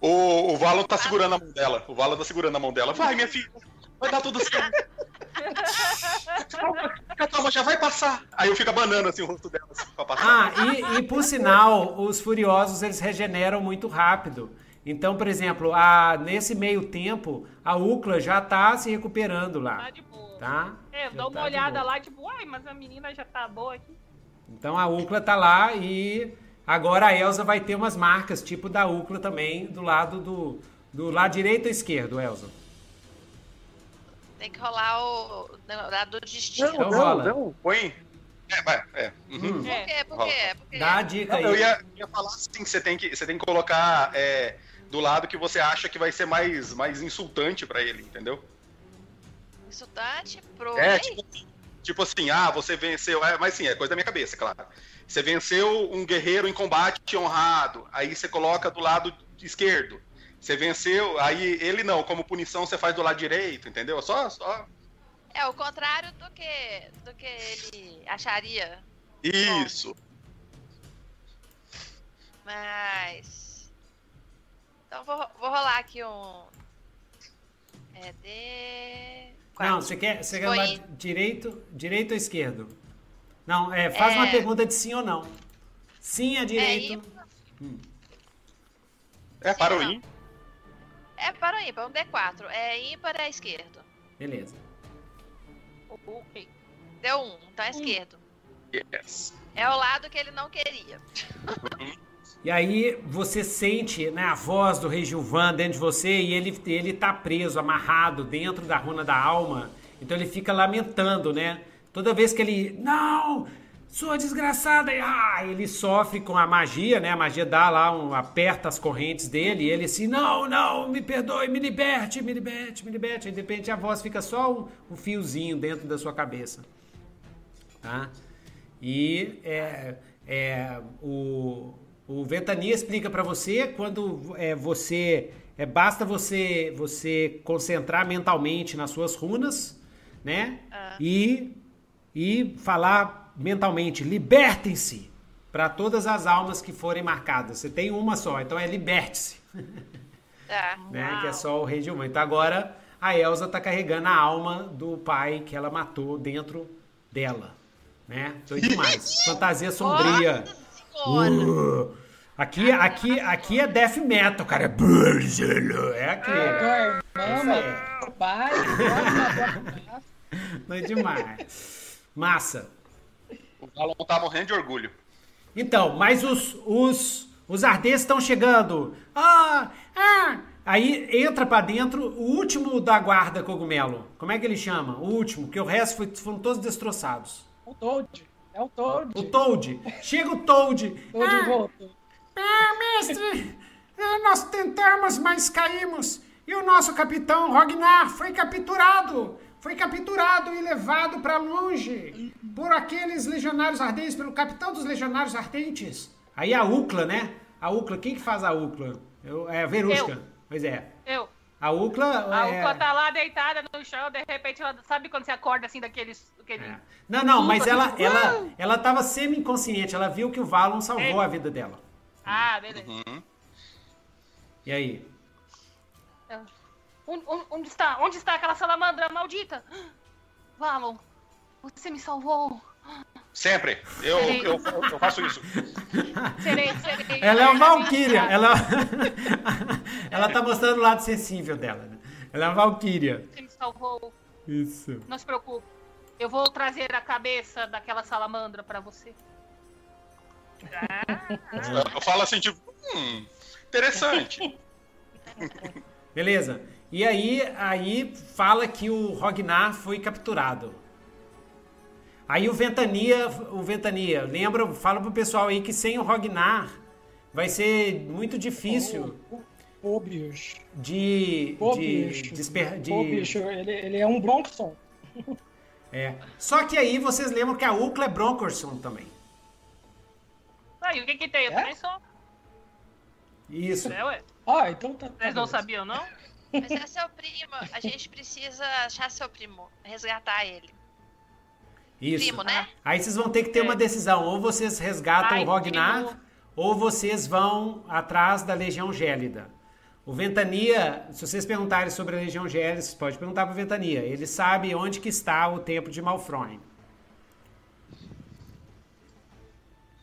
B: O, o Valon tá segurando a mão dela. O Valon tá segurando a mão dela. Vai, minha filha. Vai dar tudo certo. calma, calma, já vai passar. Aí eu fico abanando assim o rosto dela assim, pra passar.
A: Ah, e, e por sinal, os furiosos eles regeneram muito rápido. Então, por exemplo, a, nesse meio tempo, a Ucla já tá se recuperando
D: Tá
A: lá,
D: de boa.
A: tá?
D: É,
A: Já
D: dá uma
A: tá
D: olhada lá, tipo, ai, mas a menina já tá boa aqui.
A: Então a Ucla tá lá e agora a Elsa vai ter umas marcas, tipo da Ucla também, do lado do, do lado direito ou esquerdo, Elsa?
C: Tem que rolar o dado do destino.
A: Então rola.
B: Põe. É, vai, é. Uhum.
A: Hum,
C: Por
D: É.
C: quê? Por quê? Por quê?
A: dá a dica aí.
B: Eu ia, ia falar assim, que você tem que, você tem que colocar é, do lado que você acha que vai ser mais, mais insultante pra ele, entendeu?
C: Insultante pro
B: É,
C: rei?
B: tipo, tipo assim, ah, você venceu. É, mas sim, é coisa da minha cabeça, claro. Você venceu um guerreiro em combate honrado. Aí você coloca do lado esquerdo. Você venceu, aí ele não, como punição você faz do lado direito, entendeu? Só, só.
C: É o contrário do que, do que ele acharia.
B: Isso.
C: Mas. Então vou, vou rolar aqui um. É de.
A: Não, você quer, você quer lado direito, direito ou esquerdo? Não, é, faz
C: É.
A: uma pergunta de sim ou não. Sim é direito.
B: É, para o ímpar.
C: É para o ímpar, um D4. É ímpar é esquerdo.
A: Beleza.
C: Deu um, então é esquerdo.
B: Yes.
C: É o lado que ele não queria.
A: E aí você sente né, a voz do rei Gilvan dentro de você e ele, ele tá preso, amarrado dentro da runa da alma. Então ele fica lamentando, né? Toda vez que ele. Não! Sua desgraçada! Ah, ele sofre com a magia, né? A magia dá lá, um, aperta as correntes dele. E ele assim: Não, não, me perdoe, me liberte, me liberte, me liberte. Aí de repente a voz fica só um, um fiozinho dentro da sua cabeça. Tá? E é, é, o, o Ventania explica para você quando é, você. É, basta você, você concentrar mentalmente nas suas runas, né?
C: Ah.
A: E, e falar mentalmente, libertem-se para todas as almas que forem marcadas. Você tem uma só, então é liberte-se.
C: Tá.
A: né? Que é só o rei de uma. Então agora a Elsa tá carregando a alma do pai que ela matou dentro dela. Né? Doido demais. Fantasia sombria. Uh, aqui, aqui, aqui é death metal, cara. É aqui.
E: Agora, mama,
A: Esse
E: pai,
A: Doido demais. Massa.
B: O Valon tá morrendo de orgulho.
A: Então, mas os, os, os ardentes estão chegando. Ah, ah. Aí entra pra dentro o último da guarda cogumelo. Como é que ele chama? O último, porque o resto foi- foram todos destroçados.
E: o Toad. É o Toad.
A: O Toad. Chega o Toad.
E: Toad
A: Ah,
E: voltou.
A: ah, mestre, eh, nós tentamos, mas caímos. E o nosso capitão Rognar foi capturado. Foi capturado e levado para longe por aqueles legionários ardentes, pelo capitão dos legionários ardentes. Aí a Ucla, né? A Ucla, quem que faz a Ucla? Eu- é a Verusca.
D: Eu.
A: Pois é.
D: Eu.
A: A Ucla.
D: A
A: é...
D: Ucla tá lá deitada no chão, de repente ela. Sabe quando você acorda assim daqueles. Aquele...
A: É. Não, não, mas ela,
D: tipo,
A: ela, ela tava semi-inconsciente. Ela viu que o Valon salvou
D: É.
A: a vida dela.
D: Ah, beleza.
B: Uhum.
A: E aí?
D: Onde, onde- onde está? Onde está aquela salamandra maldita? Valon, você me salvou.
B: Sempre. Eu, eu, eu faço isso.
D: Serei, serei.
A: Ela é uma Valkyria.
D: grata.
A: Ela, ela tá mostrando o lado sensível dela, né? Ela é uma Valkyria.
D: Você me salvou.
A: Isso.
D: Não se preocupe. Eu vou trazer a cabeça daquela salamandra pra você.
B: Eu falo assim, tipo, hum, interessante.
A: Beleza. E aí, aí fala que o Rognar foi capturado. Aí o Ventania, o Ventania, lembra, fala pro pessoal aí que sem o Rognar vai ser muito difícil
E: bicho.
A: de, de,
E: bicho.
A: desper- de-
E: Ô, bicho, ele, ele é um Bronxon.
A: é. Só que aí vocês lembram que a Ucla é Broncorson também.
D: Aí, o que que tem? Eu
E: É?
D: também sou.
A: Isso.
D: É, ué.
E: Ah, então tá. tá
D: Vocês não sabiam, não?
C: Mas é seu primo. A gente precisa achar seu primo. Resgatar ele.
A: Isso.
C: Primo, né?
A: Aí vocês vão ter que ter
D: É.
A: uma decisão. Ou vocês resgatam
D: Ai,
A: o Rognar,
D: primo.
A: ou vocês vão atrás da Legião Gélida. O Ventania, se vocês perguntarem sobre a Legião Gélida, vocês podem perguntar pro Ventania. Ele sabe onde que está o templo de Malfroin.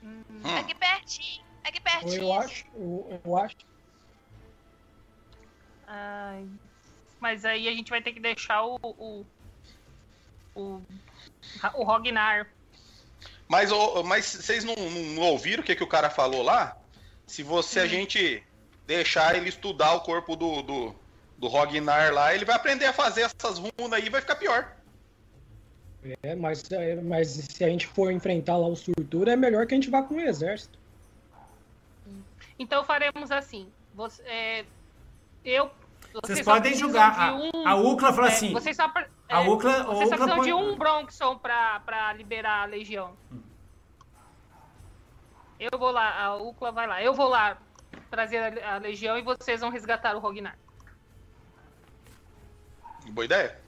B: Hum.
C: Aqui pertinho. Aqui pertinho.
E: Eu acho, eu, eu acho.
D: Ai. Mas aí a gente vai ter que deixar o. O, o, o Rognar.
B: Mas, mas vocês não, não- ouviram o que, que o cara falou lá? Se você a gente deixar ele estudar o corpo do, do, do Rognar lá, ele vai aprender a fazer essas runas aí e vai ficar pior.
E: É, mas, é, mas se a gente for enfrentar lá o Surtura, é melhor que a gente vá com o exército.
D: Então faremos assim. Você, é, eu.
A: Vocês
D: só
A: podem julgar.
D: de
A: A,
D: um-
A: a Ucla falou
D: é,
A: assim.
D: Vocês só, pre-
A: a
D: é,
A: Ucla, a
D: vocês só precisam
A: põe-
D: de um Bronxon pra, pra liberar a legião. Eu vou lá, a Ucla vai lá. Eu vou lá trazer a, a legião e vocês vão resgatar o Rognar.
B: Boa ideia.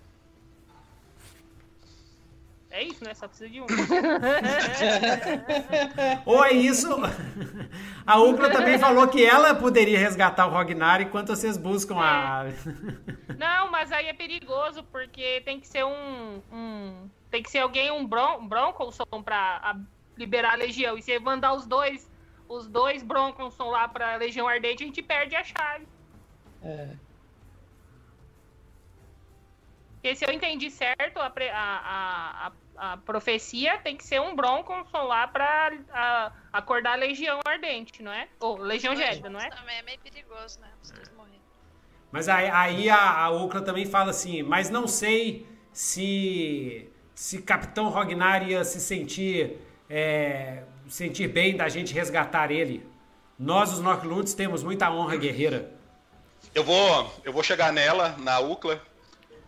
D: É isso, né? Só precisa de um.
A: Ou é isso. A Ucla também falou que ela poderia resgatar o Rognar enquanto vocês buscam a.
D: Não, mas aí é perigoso, porque tem que ser um. um- tem que ser alguém, um, bron, um Bronconson pra a- liberar a legião. E se mandar os dois, os dois Bronconson lá pra Legião Ardente, a gente perde a chave.
E: É,
D: Porque se eu entendi certo, a, a, a, a, profecia tem que ser um Bronconson lá pra a- acordar a Legião Ardente, não é? Ou Legião Gélida, não é?
C: Também é meio perigoso, né? Os dois morrerem.
A: Mas aí, aí a, a Ucla também fala assim, mas não sei se se Capitão Rognar ia se sentir é, sentir bem da gente resgatar ele. Nós, os Norclunds, temos muita honra guerreira.
B: Eu vou, eu vou chegar nela, na UCLA,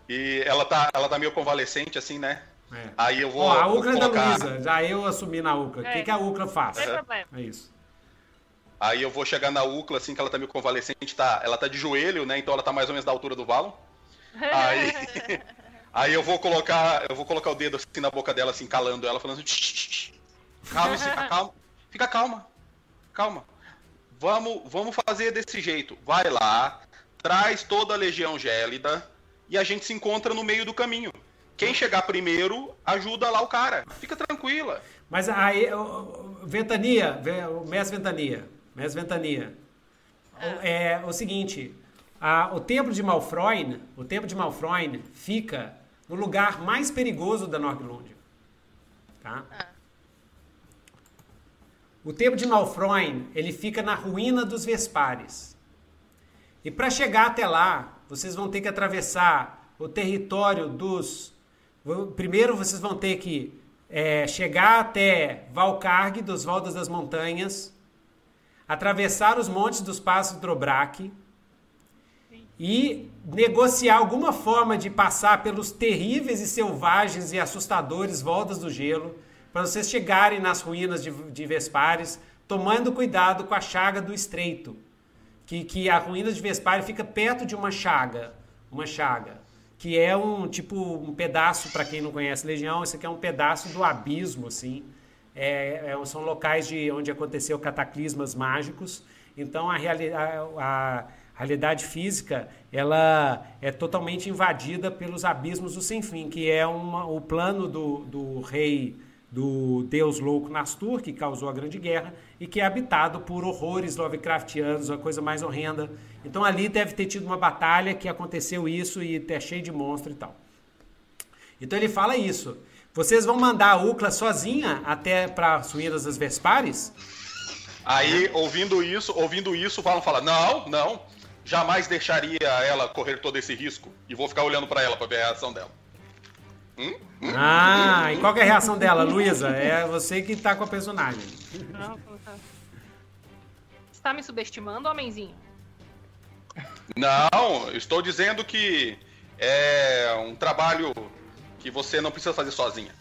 B: e ela tá, ela tá meio convalescente, assim, né?
A: É.
B: Aí eu vou.
A: Ó, a é
B: colocar-
A: da Luísa, já eu assumi na UCLA. O
D: É.
A: que, que a UCLA faz?
D: Não tem problema.
A: É isso.
B: Aí eu vou chegar na UCLA, assim, que ela tá meio convalescente, tá, ela tá de joelho, né? Então ela tá mais ou menos da altura do Valon. Aí, aí eu vou colocar, eu vou colocar o dedo assim na boca dela, assim, calando ela, falando assim, "Shh, shh, shh. calma, fica calma, fica calma, calma. Vamos, vamos fazer desse jeito. Vai lá, traz toda a legião gélida e a gente se encontra no meio do caminho. Quem chegar primeiro, ajuda lá o cara. Fica tranquila.
A: Mas aí, Ventania, Ve- o mestre Ventania, mestre Ventania, o- é o seguinte, a- o templo de Malfroin, o templo de Malfroin fica no lugar mais perigoso da Norglund. Tá?
C: Ah.
A: O templo de Malfroin, ele fica na ruína dos Vespares. E para chegar até lá, vocês vão ter que atravessar o território dos. Primeiro, vocês vão ter que é, chegar até Valcarg, dos Voltas das Montanhas, atravessar os montes dos Passos Drobrak e negociar alguma forma de passar pelos terríveis e selvagens e assustadores Voltas do Gelo, para vocês chegarem nas ruínas de, de Vespares, tomando cuidado com a chaga do Estreito que, que a ruína de Vespária fica perto de uma chaga, uma chaga, que é um tipo um pedaço para quem não conhece Legião, isso aqui é um pedaço do abismo, assim. É, é- são locais de onde aconteceu cataclismas mágicos. Então a, reali a, a realidade física ela é totalmente invadida pelos abismos do sem fim, que é uma, o plano do, do rei do deus louco Nastur, que causou a Grande Guerra, e que é habitado por horrores Lovecraftianos, a coisa mais horrenda. Então ali deve ter tido uma batalha que aconteceu isso e é cheio de monstro e tal. Então ele fala isso. Vocês vão mandar a Ucla sozinha até para as ruínas das Vespares?
B: Aí, ouvindo isso, ouvindo isso, o Valon fala: Não, não, jamais deixaria ela correr todo esse risco. E vou ficar olhando pra ela pra ver a reação dela.
A: Ah, e qual que é a reação dela, Luísa? É você que tá com a personagem.
D: Não, tá. Você tá me subestimando, homenzinho?
B: Não, estou dizendo que é um trabalho que você não precisa fazer sozinha.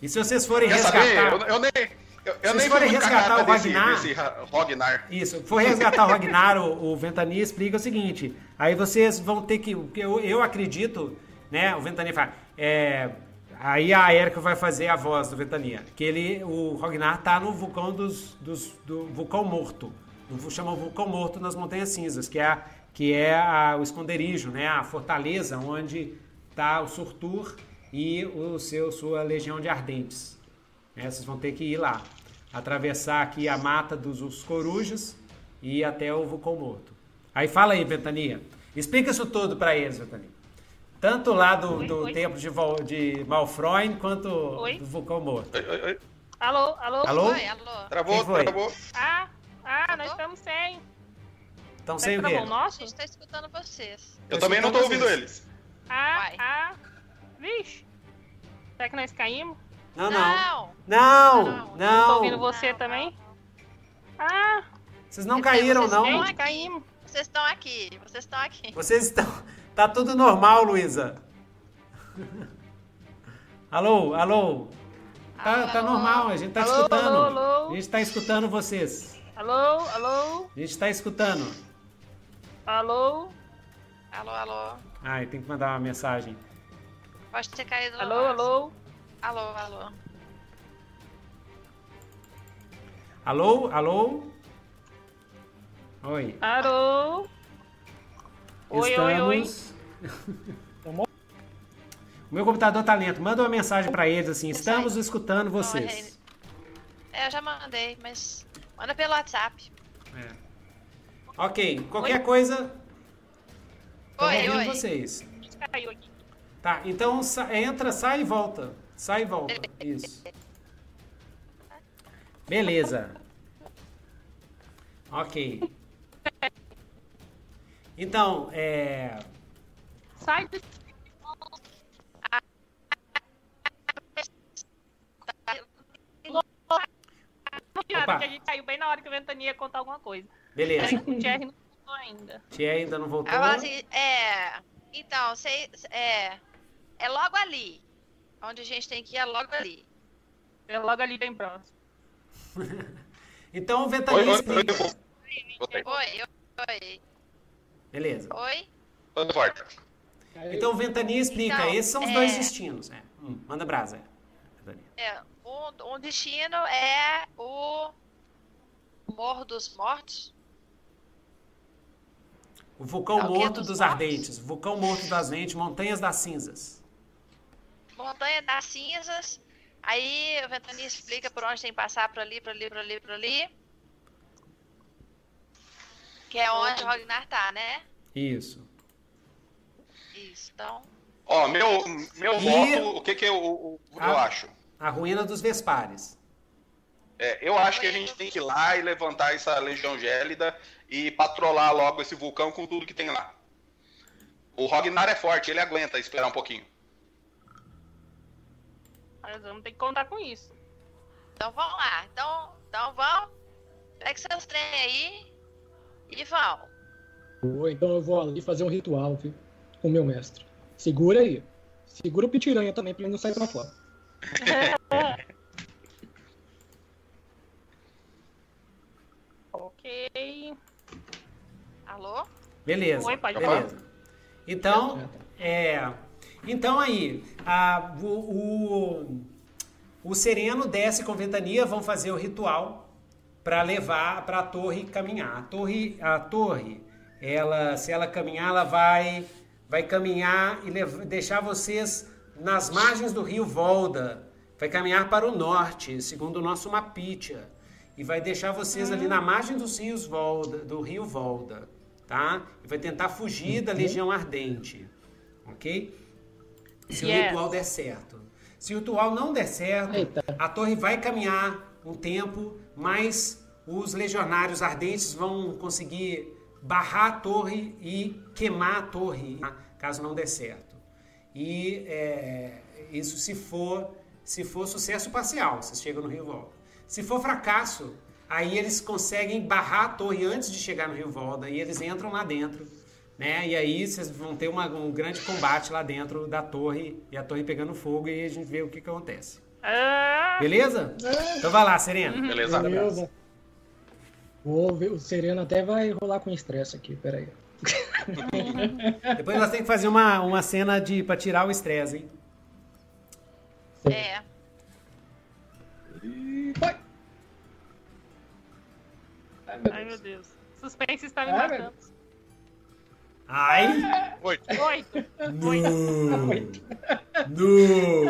A: E se vocês forem
B: Quer saber?
A: resgatar...
B: Eu, eu nem. Eu, eu nem muito
A: resgatar o
B: desse,
A: Ragnar?
B: desse Ra- Ragnar.
A: Isso, for resgatar o Ragnar, o, o Ventania explica o seguinte: aí vocês vão ter que. Eu, eu acredito, né? O Ventania fala. É, aí a Erika vai fazer a voz do Ventania. Que ele, o Ragnar tá no vulcão dos, dos- do vulcão morto. Chama o vulcão morto nas Montanhas Cinzas, que é, a- que é a- o esconderijo, né? A fortaleza onde tá o Surtur e o seu, sua legião de ardentes. Né? Vocês vão ter que ir lá. Atravessar aqui a mata dos os corujas e ir até o vulcão morto. Aí fala aí, Ventania. Explica isso tudo para eles, Ventania. Tanto lá do,
D: Oi,
A: do
D: oi.
A: templo de, de Malfroin quanto
D: Oi.
A: do vulcão morto.
B: Oi, oi, oi.
D: Alô, alô?
A: Alô?
C: Oi, alô.
B: Travou, travou.
D: Ah, ah, nós estamos sem.
A: Então
D: Tá
A: sem o quê?
D: travou o
C: A
D: nosso?
C: gente tá escutando vocês.
B: Eu também não
A: escutando
B: ouvindo eles.
D: Ah,
C: Vai.
D: ah. Vixe. Será que nós caímos?
A: Não, não.
C: Não.
A: Não,
C: Não,
A: não.
D: Tô ouvindo você
C: Não,
D: também? Ah,
A: Vocês não caíram,
C: Vocês
A: não.
D: gente, caímos.
C: Vocês estão aqui. Vocês estão aqui.
A: Vocês estão. Tá tudo normal, Luísa. alô, alô. Tá,
C: Alô,
A: tá
C: alô?
A: normal, a gente tá
D: Alô,
A: escutando.
D: alô, alô?
A: A gente tá escutando vocês.
D: Alô, alô,
A: A gente tá escutando.
D: alô,
C: Alô, alô.
A: Ai, tem que mandar uma mensagem.
C: Pode ter caído no
D: alô, alô.
C: Alô, alô.
A: Alô, alô. Oi.
D: Alô. Oi, oi, oi.
A: Estamos. o meu computador tá lento. Manda uma mensagem pra eles assim. Estamos escutando vocês.
C: É, eu já mandei, mas manda pelo WhatsApp.
A: É. Ok, qualquer coisa. Tô
C: Oi,
A: ouvindo
C: oi.
A: vocês.
D: Aqui.
A: Tá, então entra, sai e volta. Sai e volta. Isso. Beleza. Ok. Então, é...
D: Sai do... Opa. que a gente saiu bem na hora que o Ventania ia contar alguma coisa.
A: Beleza.
D: O Thierry não voltou ainda.
A: Thierry ainda não voltou.
C: Assim, é... Então, cê, é... É logo ali. Onde a gente tem que ir é logo ali.
D: É logo ali bem próximo.
A: Então o
B: Oi,
A: Ventania
B: oi, oi,
A: explica.
B: oi. Voltei.
C: Oi, oi.
A: Beleza.
C: Oi?
B: De volta.
A: Então o Ventania explica.
C: Então,
A: Esses são os
C: é-
A: dois destinos. É. Hum, manda brasa. é.
C: É, um, um destino é o Morro dos Mortos.
A: O vulcão
C: É o
A: morto
C: Dos mortos?
A: ardentes. Vulcão morto das ardentes. Montanhas das cinzas.
C: Montanha das Cinzas. Aí o Ventania explica por onde tem que passar, por ali, por ali, por ali, por ali. Que é onde o Ragnar tá, né?
A: Isso.
C: Isso, então.
B: Ó, meu, meu
A: E-
B: voto, o que que eu, o- o- eu
A: Ah.
B: acho?
A: A ruína dos Vespares.
B: É, eu acho que a gente tem que ir lá e levantar essa legião gélida e patrolar logo esse vulcão com tudo que tem lá. O Rognar é forte, ele aguenta esperar um pouquinho.
D: Mas vamos ter que contar com isso.
C: Então vamos lá. Então, então vão. Pega seus trem aí e vão.
E: Boa, então eu vou ali fazer um ritual, viu? Com o meu mestre. Segura aí. Segura o pitiranha também pra ele não sair pra fora.
D: ok.
C: Alô?
A: Beleza.
D: Oi, pode
A: Beleza. Então, é. Então aí, a- o, o, o Sereno desce com Ventania, vão fazer o ritual para levar para a torre caminhar. A torre, a torre, ela, se ela caminhar, ela vai, vai caminhar e lev- deixar vocês nas margens do rio Volda. Vai caminhar para o norte, segundo o nosso Mapitia. E vai deixar vocês ali na margem dos rios Volda, do rio Volda, tá? E vai tentar fugir da Legião Ardente, ok? Se o
D: Yes.
A: ritual der certo. Se o ritual não der certo,
E: Eita.
A: a torre vai caminhar um tempo, mas os legionários ardentes vão conseguir barrar a torre e queimar a torre, tá? caso não der certo. E é, isso se for se for sucesso parcial, vocês chegam no Rio Volta. Se for fracasso, aí eles conseguem barrar a torre antes de chegar no Rio Volta e eles entram lá dentro, né? E aí vocês vão ter uma- um grande combate lá dentro da torre e a torre pegando fogo e a gente vê o que, que acontece.
D: Ah,
A: Beleza? Então vai lá, Serena.
B: Beleza?
E: Beleza. Vou ver, o Sereno até vai rolar com estresse aqui, peraí.
A: Depois nós temos que fazer uma, uma cena de para tirar o estresse, hein?
C: É.
E: E vai! Ai, meu
D: meu
E: Deus.
D: Suspense está me
E: Ai,
D: matando.
A: Ai!
B: Oito.
D: Oito.
A: Nu! Nu!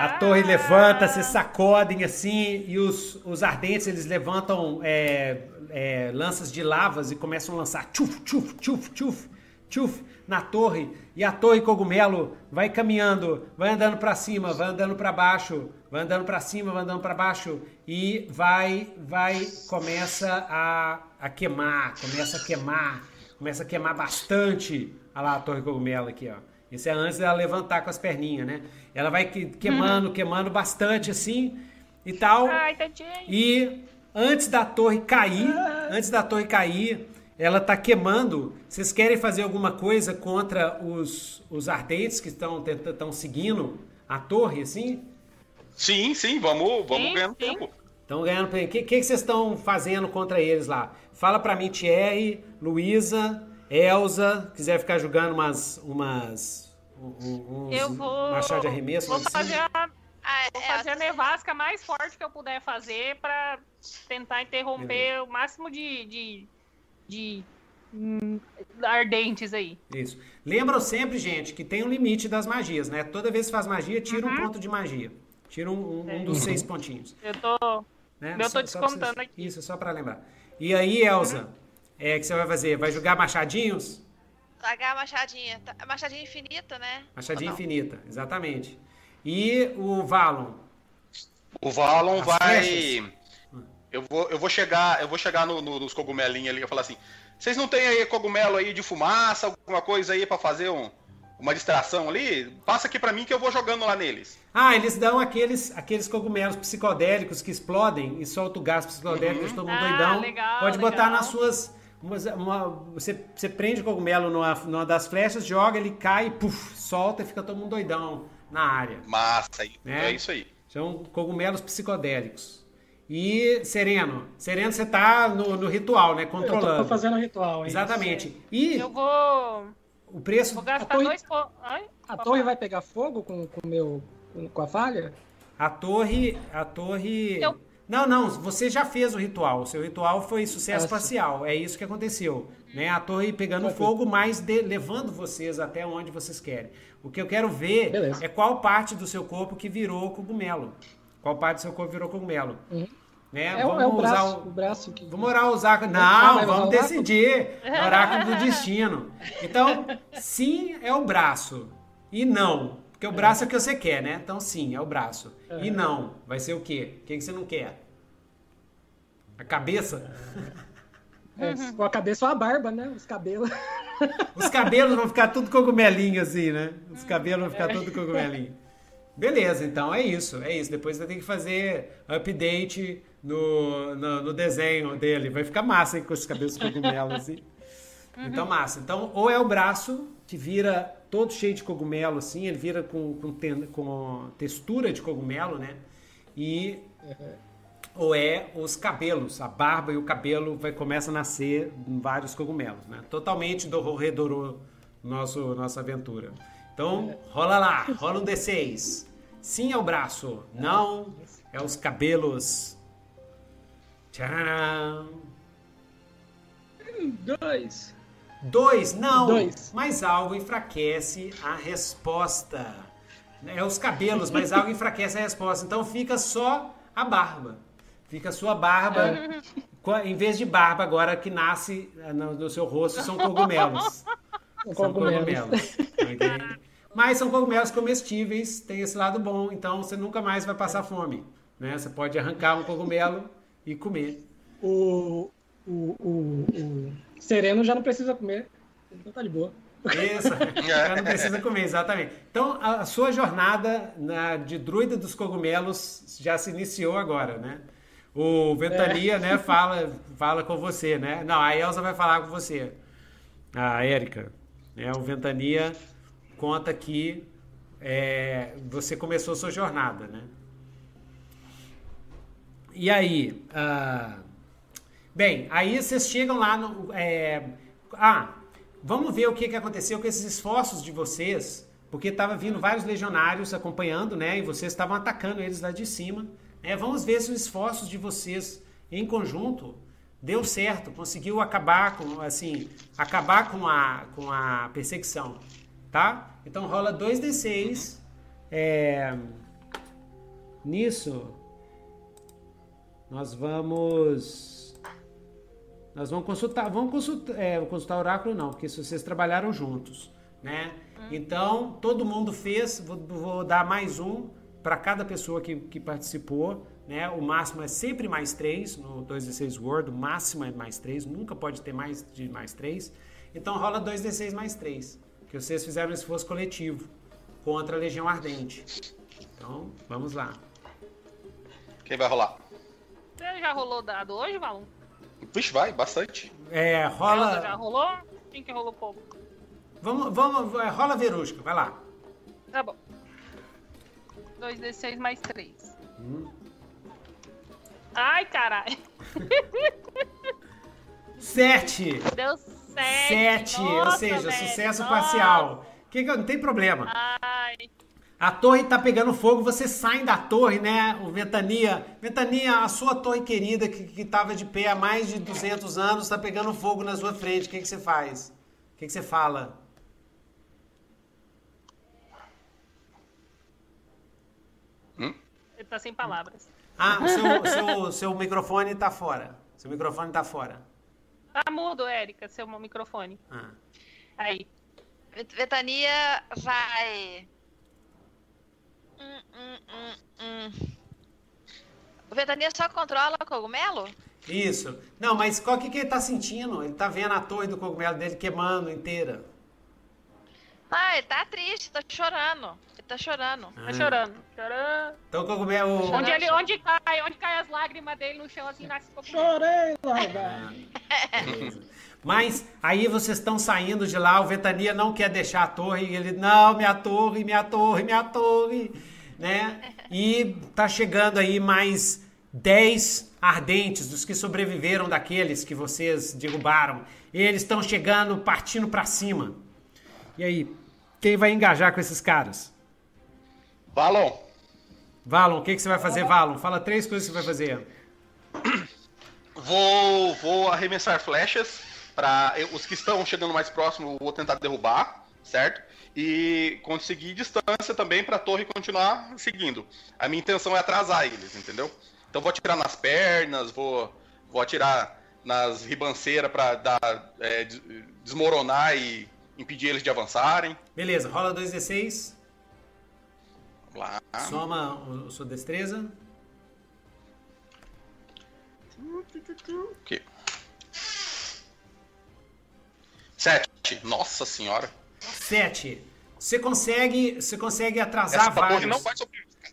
A: A torre levanta, se sacodem assim, e os, os ardentes eles levantam é, é, lanças de lavas e começam a lançar tchuf, tchuf, tchuf, tchuf, tchuf na torre. E a torre cogumelo vai caminhando, vai andando pra cima, vai andando pra baixo, vai andando pra cima, vai andando pra baixo e vai, vai, começa a, a queimar, começa a queimar, começa a queimar bastante. Olha lá a torre cogumelo aqui, ó. Isso é antes dela levantar com as perninhas, né? Ela vai que- queimando, queimando bastante assim e tal.
D: Ai, tadinho.
A: E antes da torre cair, antes da torre cair, ela tá queimando. Vocês querem fazer alguma coisa contra os, os ardentes que estão tenta- estão seguindo a torre, assim?
B: Sim, sim, vamos, vamos
D: Sim,
B: ganhando
D: sim.
B: tempo.
A: Estão ganhando. O que, que, que vocês estão fazendo contra eles lá? Fala pra mim, Thierry, Luísa, Elza, quiser ficar jogando umas. umas um- um- uns
D: Eu vou.
A: machado de arremesso.
D: Vou
A: assim.
D: fazer a,
C: Ah,
D: vou
C: é,
D: fazer a nevasca mais forte que eu puder fazer pra tentar interromper
A: Beleza.
D: o máximo de. de, de hum, ardentes aí.
A: Isso. Lembram sempre, gente, que tem um limite das magias, né? Toda vez que faz magia, tira
D: Uhum.
A: um ponto de magia. Tira um, um- um dos seis pontinhos.
D: Eu tô.
A: Né?
D: Eu tô
A: Só- só pra
D: descontando
A: vocês-
D: aqui.
A: Isso, só pra lembrar. E aí, Elza, é, o que você vai fazer? Vai jogar machadinhos?
C: Tagar a machadinha. Tá- Machadinha infinita, né?
A: Machadinha infinita, exatamente. E o Valon?
B: O Valon
A: As
B: vai.
A: flechas?
B: Eu vou, eu vou chegar, eu vou chegar no- no- nos cogumelinhos ali e falar assim: vocês não tem aí cogumelo aí de fumaça, alguma coisa aí pra fazer um, uma distração ali, passa aqui pra mim que eu vou jogando lá neles.
A: Ah, eles dão aqueles, aqueles cogumelos psicodélicos que explodem e soltam o gás psicodélico, deixa todo mundo
D: Ah,
A: doidão.
D: legal,
A: Pode botar
D: legal.
A: nas suas. umas- uma- você, você prende o cogumelo numa, numa das flechas, joga, ele cai, puf, solta e fica todo mundo doidão na área.
B: Massa, aí.
A: É.
B: é isso aí.
A: São cogumelos psicodélicos. E Sereno, Sereno você tá no, no ritual, né?
E: Eu
A: Controlando.
E: tô fazendo ritual, hein?
A: Exatamente. E
D: Eu vou.
A: O preço.
D: Vou gastar
E: A torre-
D: dois. Ai,
E: A torre vai pegar fogo com com o meu com- com a falha?
A: A torre. A torre.
D: Eu-
A: Não, não, você já fez o ritual. O seu ritual foi sucesso
E: sim.
A: parcial. É isso que aconteceu. Né? A torre pegando fogo, mas de- levando vocês até onde vocês querem. O que eu quero ver
E: Beleza.
A: é qual parte do seu corpo que virou cogumelo. Qual parte do seu corpo virou cogumelo.
E: Uhum.
A: Né?
E: É, o- é o
A: usar
E: braço,
A: o-
E: o braço que.
A: Vamos orar.
E: Ah,
A: Não,
E: usar
A: vamos decidir. O oráculo do destino. Então, sim é o braço. E não. Porque o braço é o que você quer, né? Então, sim, é o braço. E
E: É.
A: não. Vai ser o quê? O que que você não quer? A cabeça?
E: É, Com a cabeça ou a barba, né? Os cabelos.
A: Os cabelos vão ficar tudo cogumelinho assim, né? Os cabelos vão ficar tudo cogumelinho. Beleza, então é isso, é isso. Depois você tem que fazer update no, no, no desenho dele. Vai ficar massa hein, com os cabelos cogumelos assim. Então, massa. Então, ou é o braço que vira todo cheio de cogumelo, assim, ele vira com, com, ten- com textura de cogumelo, né? E ou é os cabelos, a barba e o cabelo vai começa a nascer em vários cogumelos, né? Totalmente do redorou nosso nossa aventura. Então, rola lá, rola um D6. Sim é o braço, não é os cabelos. Tcharam.
E: Dois.
A: Dois, não.
E: Dois.
A: Mas algo enfraquece a resposta. É os cabelos, mas algo enfraquece a resposta. Então fica só a barba. Fica a sua barba. Em vez de barba, agora que nasce eh, no, seu rosto, são cogumelos. São
E: cogumelos.
A: cogumelos. ok? Mas são cogumelos comestíveis, tem esse lado bom, então você nunca mais vai passar fome. Né? Você pode arrancar um cogumelo e comer.
E: O, o, o, o Sereno já não precisa comer. Então tá de boa.
A: Isso, já não precisa comer, exatamente. Então, a sua jornada na, de druida dos cogumelos já se iniciou agora, né? O Ventania, né, fala, fala com você, né? Não, a Elsa vai falar com você. A Érica. Né? O Ventania conta que é, você começou sua jornada, né? E aí, ah, bem, aí vocês chegam lá no, é, ah, vamos ver o que, que aconteceu com esses esforços de vocês, porque estava vindo vários legionários acompanhando, né? E vocês estavam atacando eles lá de cima. Né? Vamos ver se os esforços de vocês em conjunto deu certo, conseguiu acabar com, assim, acabar com a, com a perseguição, tá? Então rola 2d6. É, nisso, nós vamos. Nós vamos consultar. Vamos consultar, é, consultar o oráculo, não, porque se vocês trabalharam juntos, né? Então, todo mundo fez. Vou, vou dar mais um para cada pessoa que, que participou. Né? O máximo é sempre mais três no 2d6 Word. O máximo é mais três. Nunca pode ter mais de mais três. Então, rola 2d6 mais três. Que vocês fizeram um esforço coletivo contra a Legião Ardente. Então, vamos lá.
B: Quem vai rolar?
D: Você já rolou dado hoje, Valum?
B: Vixe, vai, bastante.
A: É,
D: Elza já
A: rola.
D: rolou? Quem que rolou pouco?
A: Vamos, vamos, é, rola Verusca, vai lá.
D: Tá bom. 2d6 mais 3.
A: Hum.
D: Ai, caralho.
A: Sete!
D: Deu 7.
A: Sete, ou seja, sucesso parcial. Que que, não tem problema.
D: Ai.
A: A torre tá pegando fogo, você sai da torre, né, o Ventania. Ventania, a sua torre querida que, que tava de pé há mais de 200 anos, tá pegando fogo na sua frente. O que, que você faz? O que, que você fala?
D: Ele tá sem palavras.
A: Ah, o seu, seu, seu microfone tá fora. Seu microfone tá fora.
D: Tá mudo, Érica, seu microfone.
A: Ah.
D: Aí.
C: Vet- Vetania vai. Hum, hum, hum, hum. O Vetania só controla o cogumelo?
A: Isso. Não, mas qual que, que ele tá sentindo? Ele tá vendo a torre do cogumelo dele queimando inteira.
C: Ah, ele tá triste, tá chorando. Tá chorando.
D: Tá chorando, chorando.
A: Então, cogumelo.
D: Onde, ele, onde, cai, onde cai as lágrimas dele no chão, assim, nasce.
E: Chorei, larga.
A: Mas aí vocês estão saindo de lá, o Ventania não quer deixar a torre, e ele, não, minha torre, minha torre, minha torre, né? E tá chegando aí mais 10 ardentes dos que sobreviveram daqueles que vocês derrubaram. Eles estão chegando, partindo para cima. E aí, quem vai engajar com esses caras?
B: Valon,
A: Valon, o que, que você vai fazer, Valon? Fala três coisas que você vai fazer.
B: vou, vou arremessar flechas para os que estão chegando mais próximo, vou tentar derrubar, certo? E conseguir distância também para a torre continuar seguindo. A minha intenção é atrasar eles, entendeu? Então vou atirar nas pernas, vou, vou atirar nas ribanceiras para dar é, des- desmoronar e impedir eles de avançarem.
A: Beleza, rola 2d6,
B: Vamos lá.
A: soma o, sua destreza.
B: Aqui. Sete. Nossa senhora.
A: 7. Você consegue, você consegue atrasar
B: Essa
A: vários.
B: não vai.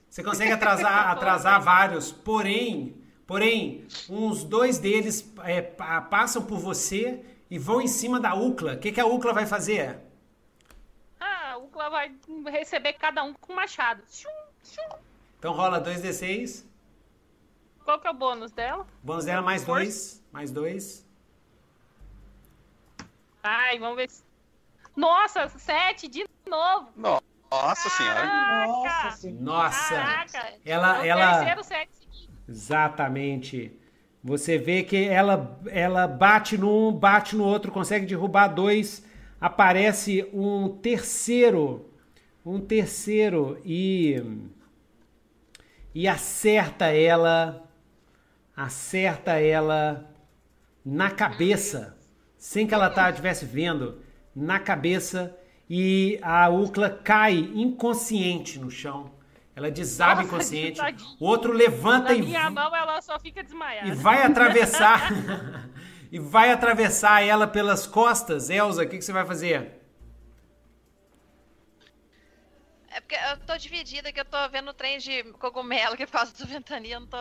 A: Você consegue atrasar, atrasar vários, porém, porém, uns dois deles é, pa- passam por você e vão em cima da Ucla. O que, que a Ucla vai fazer?
D: O Ukla vai receber cada um com machado. Tchum, tchum.
A: Então rola 2d6.
D: Qual que é o bônus dela?
A: Bônus dela mais dois. Mais dois.
D: Ai, vamos ver se... Nossa, sete de novo.
B: Nossa senhora.
E: Nossa senhora.
A: Nossa!
D: Caraca.
A: Ela,
D: É o
A: ela.
D: terceiro sete seguido.
A: Exatamente. Você vê que ela, ela bate num, bate no outro, consegue derrubar dois. Aparece um terceiro, um terceiro e e acerta ela, acerta ela na cabeça, sem que ela tá estivesse vendo, na cabeça e a Ucla cai inconsciente no chão. Ela desaba
D: Nossa,
A: inconsciente. O outro levanta
D: Na
A: e
D: minha mão ela só fica desmaiada.
A: e vai atravessar e vai atravessar ela pelas costas. Elza, o que, que você vai fazer?
C: É porque eu tô dividida que eu tô vendo o trem de cogumelo que passa do ventania, não tô.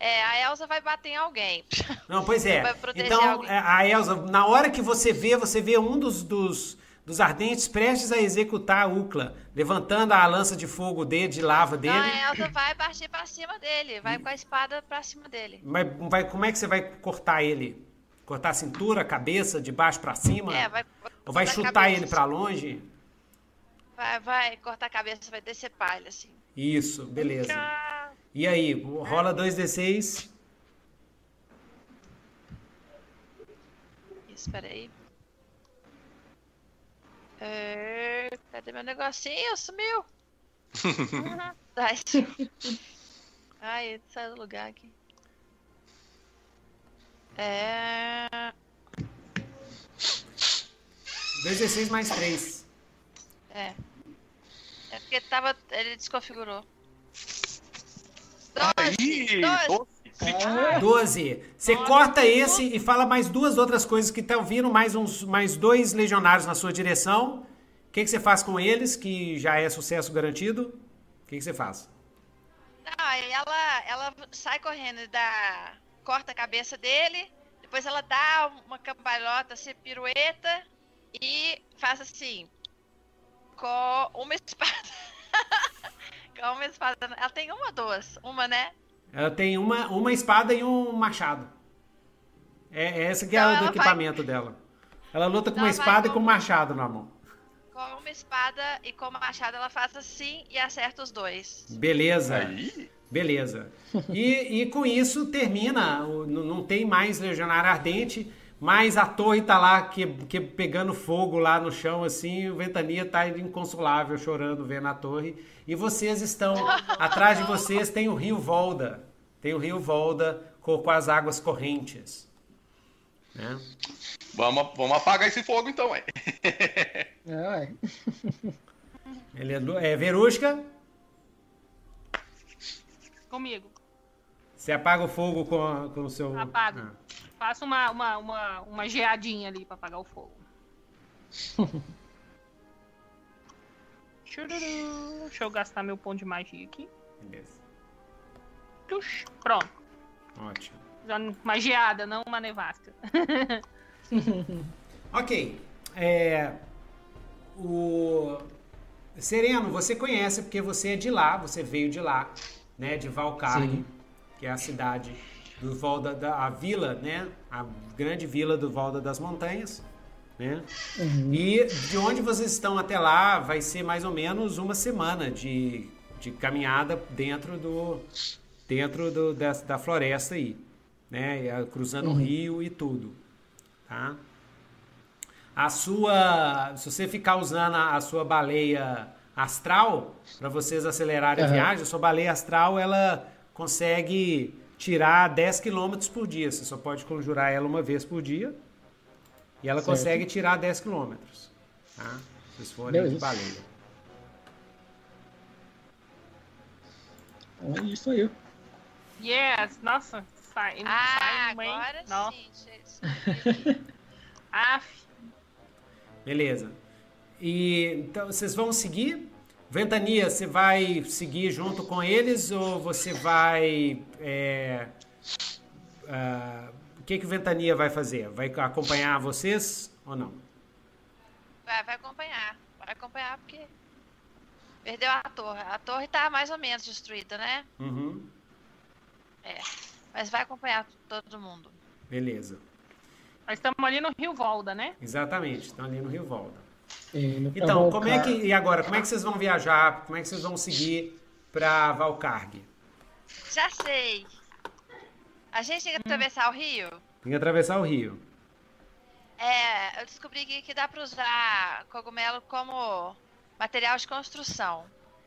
C: É, a Elsa vai bater em alguém.
A: Não, pois é. Então,
C: alguém.
A: é, a Elza, na hora que você vê, você vê um dos, dos, dos ardentes prestes a executar a Ucla, levantando a lança de fogo dele, de lava dele.
C: Não, a Elsa vai partir pra cima dele, vai com a espada pra cima dele.
A: Mas vai, como é que você vai cortar ele? Cortar a cintura, a cabeça, de baixo pra cima?
C: É, vai.
A: Ou vai chutar ele pra longe?
C: Vai, vai cortar a cabeça, vai descer palha, assim.
A: Isso, beleza. E aí, rola 2d6.
C: Isso, peraí. É, cadê meu negocinho? Sumiu! Ai, Ai, saiu do lugar aqui. É.
A: 2d6 mais 3.
C: É. É porque tava. Ele desconfigurou.
B: Aí,
C: Doze!
B: crítico.
E: Ah,
A: 12. Você
D: Nossa,
A: corta esse e fala mais duas outras coisas que estão vindo, mais, uns, mais dois legionários na sua direção. O que, que você faz com eles, que já é sucesso garantido? O que, que você faz?
C: Não, aí ela, ela sai correndo e dá. Corta a cabeça dele. Depois ela dá uma cambalhota, assim, pirueta. E faz assim. Com uma espada. com uma espada. Ela tem uma ou duas? Uma, né?
A: Ela tem uma, uma espada e um machado. É, é essa que é
C: Então
A: o do
C: ela vai-
A: equipamento dela. Ela luta com
C: Então
A: uma espada e
C: com-
A: com um machado na mão.
C: Com uma espada e com o machado ela faz assim e acerta os dois.
A: Beleza.
B: Aí.
A: Beleza. E, e com isso termina, não tem mais Legionário Ardente, mas a torre tá lá que, que pegando fogo lá no chão, assim, e o Ventania tá inconsolável, chorando, vendo a torre. E vocês estão, atrás de vocês tem o rio Volda. Tem o rio Volda com, com as águas correntes. Né?
B: Vamos, vamos apagar esse fogo então, ué.
E: é, ué.
A: Ele é, é Verusca,
D: comigo.
A: você apaga o fogo com, a- com o seu...
D: Apago.
A: Ah.
D: Faço uma, uma, uma, uma geadinha ali pra apagar o fogo. Deixa eu gastar meu ponto de magia aqui.
A: Beleza.
D: Tux. Pronto.
A: Ótimo.
D: Já magiada, não uma nevasca.
A: Ok. É, o Sereno, você conhece porque você é de lá, você veio de lá, né? De Valcarne, que é a cidade do Volda da a vila, né? A grande vila do Volda das Montanhas, né?
E: Uhum.
A: E de onde vocês estão até lá vai ser mais ou menos uma semana de, de caminhada dentro do dentro do, da, da floresta aí, né? Ah, Cruzando o
E: Uhum.
A: rio e tudo, tá? A sua, se você ficar usando a, a sua baleia astral para vocês acelerarem a
E: Aham.
A: viagem, a sua baleia astral ela consegue tirar 10 km por dia. Você só pode conjurar ela uma vez por dia. E ela
E: Certo.
A: consegue tirar 10 km. Tá? Se vocês forem de baleia.
E: Então é isso aí.
D: Yes, nossa, sai,
C: Ah,
D: sai bem.
C: agora
D: Nossa.
C: sim. gente.
D: Af.
A: Beleza. E então vocês vão seguir? Ventania, você vai seguir junto com eles ou você vai. é, ah, o que, que o Ventania vai fazer? Vai acompanhar vocês ou não?
C: Vai, vai acompanhar. Vai acompanhar porque perdeu a torre. A torre tá mais ou menos destruída, né?
A: Uhum.
C: Mas vai acompanhar todo mundo.
A: Beleza.
D: Nós estamos ali no Rio Volda, né?
A: Exatamente, estão ali no Rio Volta.
E: É,
A: Então, como é que. E agora, como é que vocês vão viajar? Como é que vocês vão seguir para Valcarg?
C: Já sei. A gente tem que atravessar o rio.
A: Tem que atravessar o rio.
C: É, eu descobri que, que dá pra usar cogumelo como material de construção.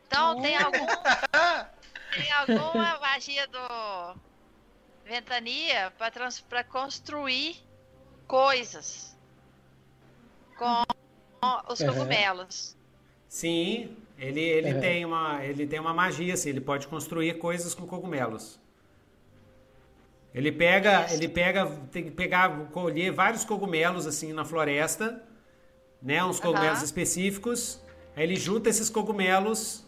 C: Então tem algum. tem alguma magia do Ventania pra, trans, construir coisas com os
E: Uhum.
C: cogumelos.
A: Sim, ele, ele,
E: É.
A: tem uma, ele tem uma magia, assim, ele pode construir coisas com cogumelos. Ele pega, ele pega, tem que pegar, colher vários cogumelos assim na floresta, né, uns cogumelos
C: Aham.
A: específicos. Aí ele junta esses cogumelos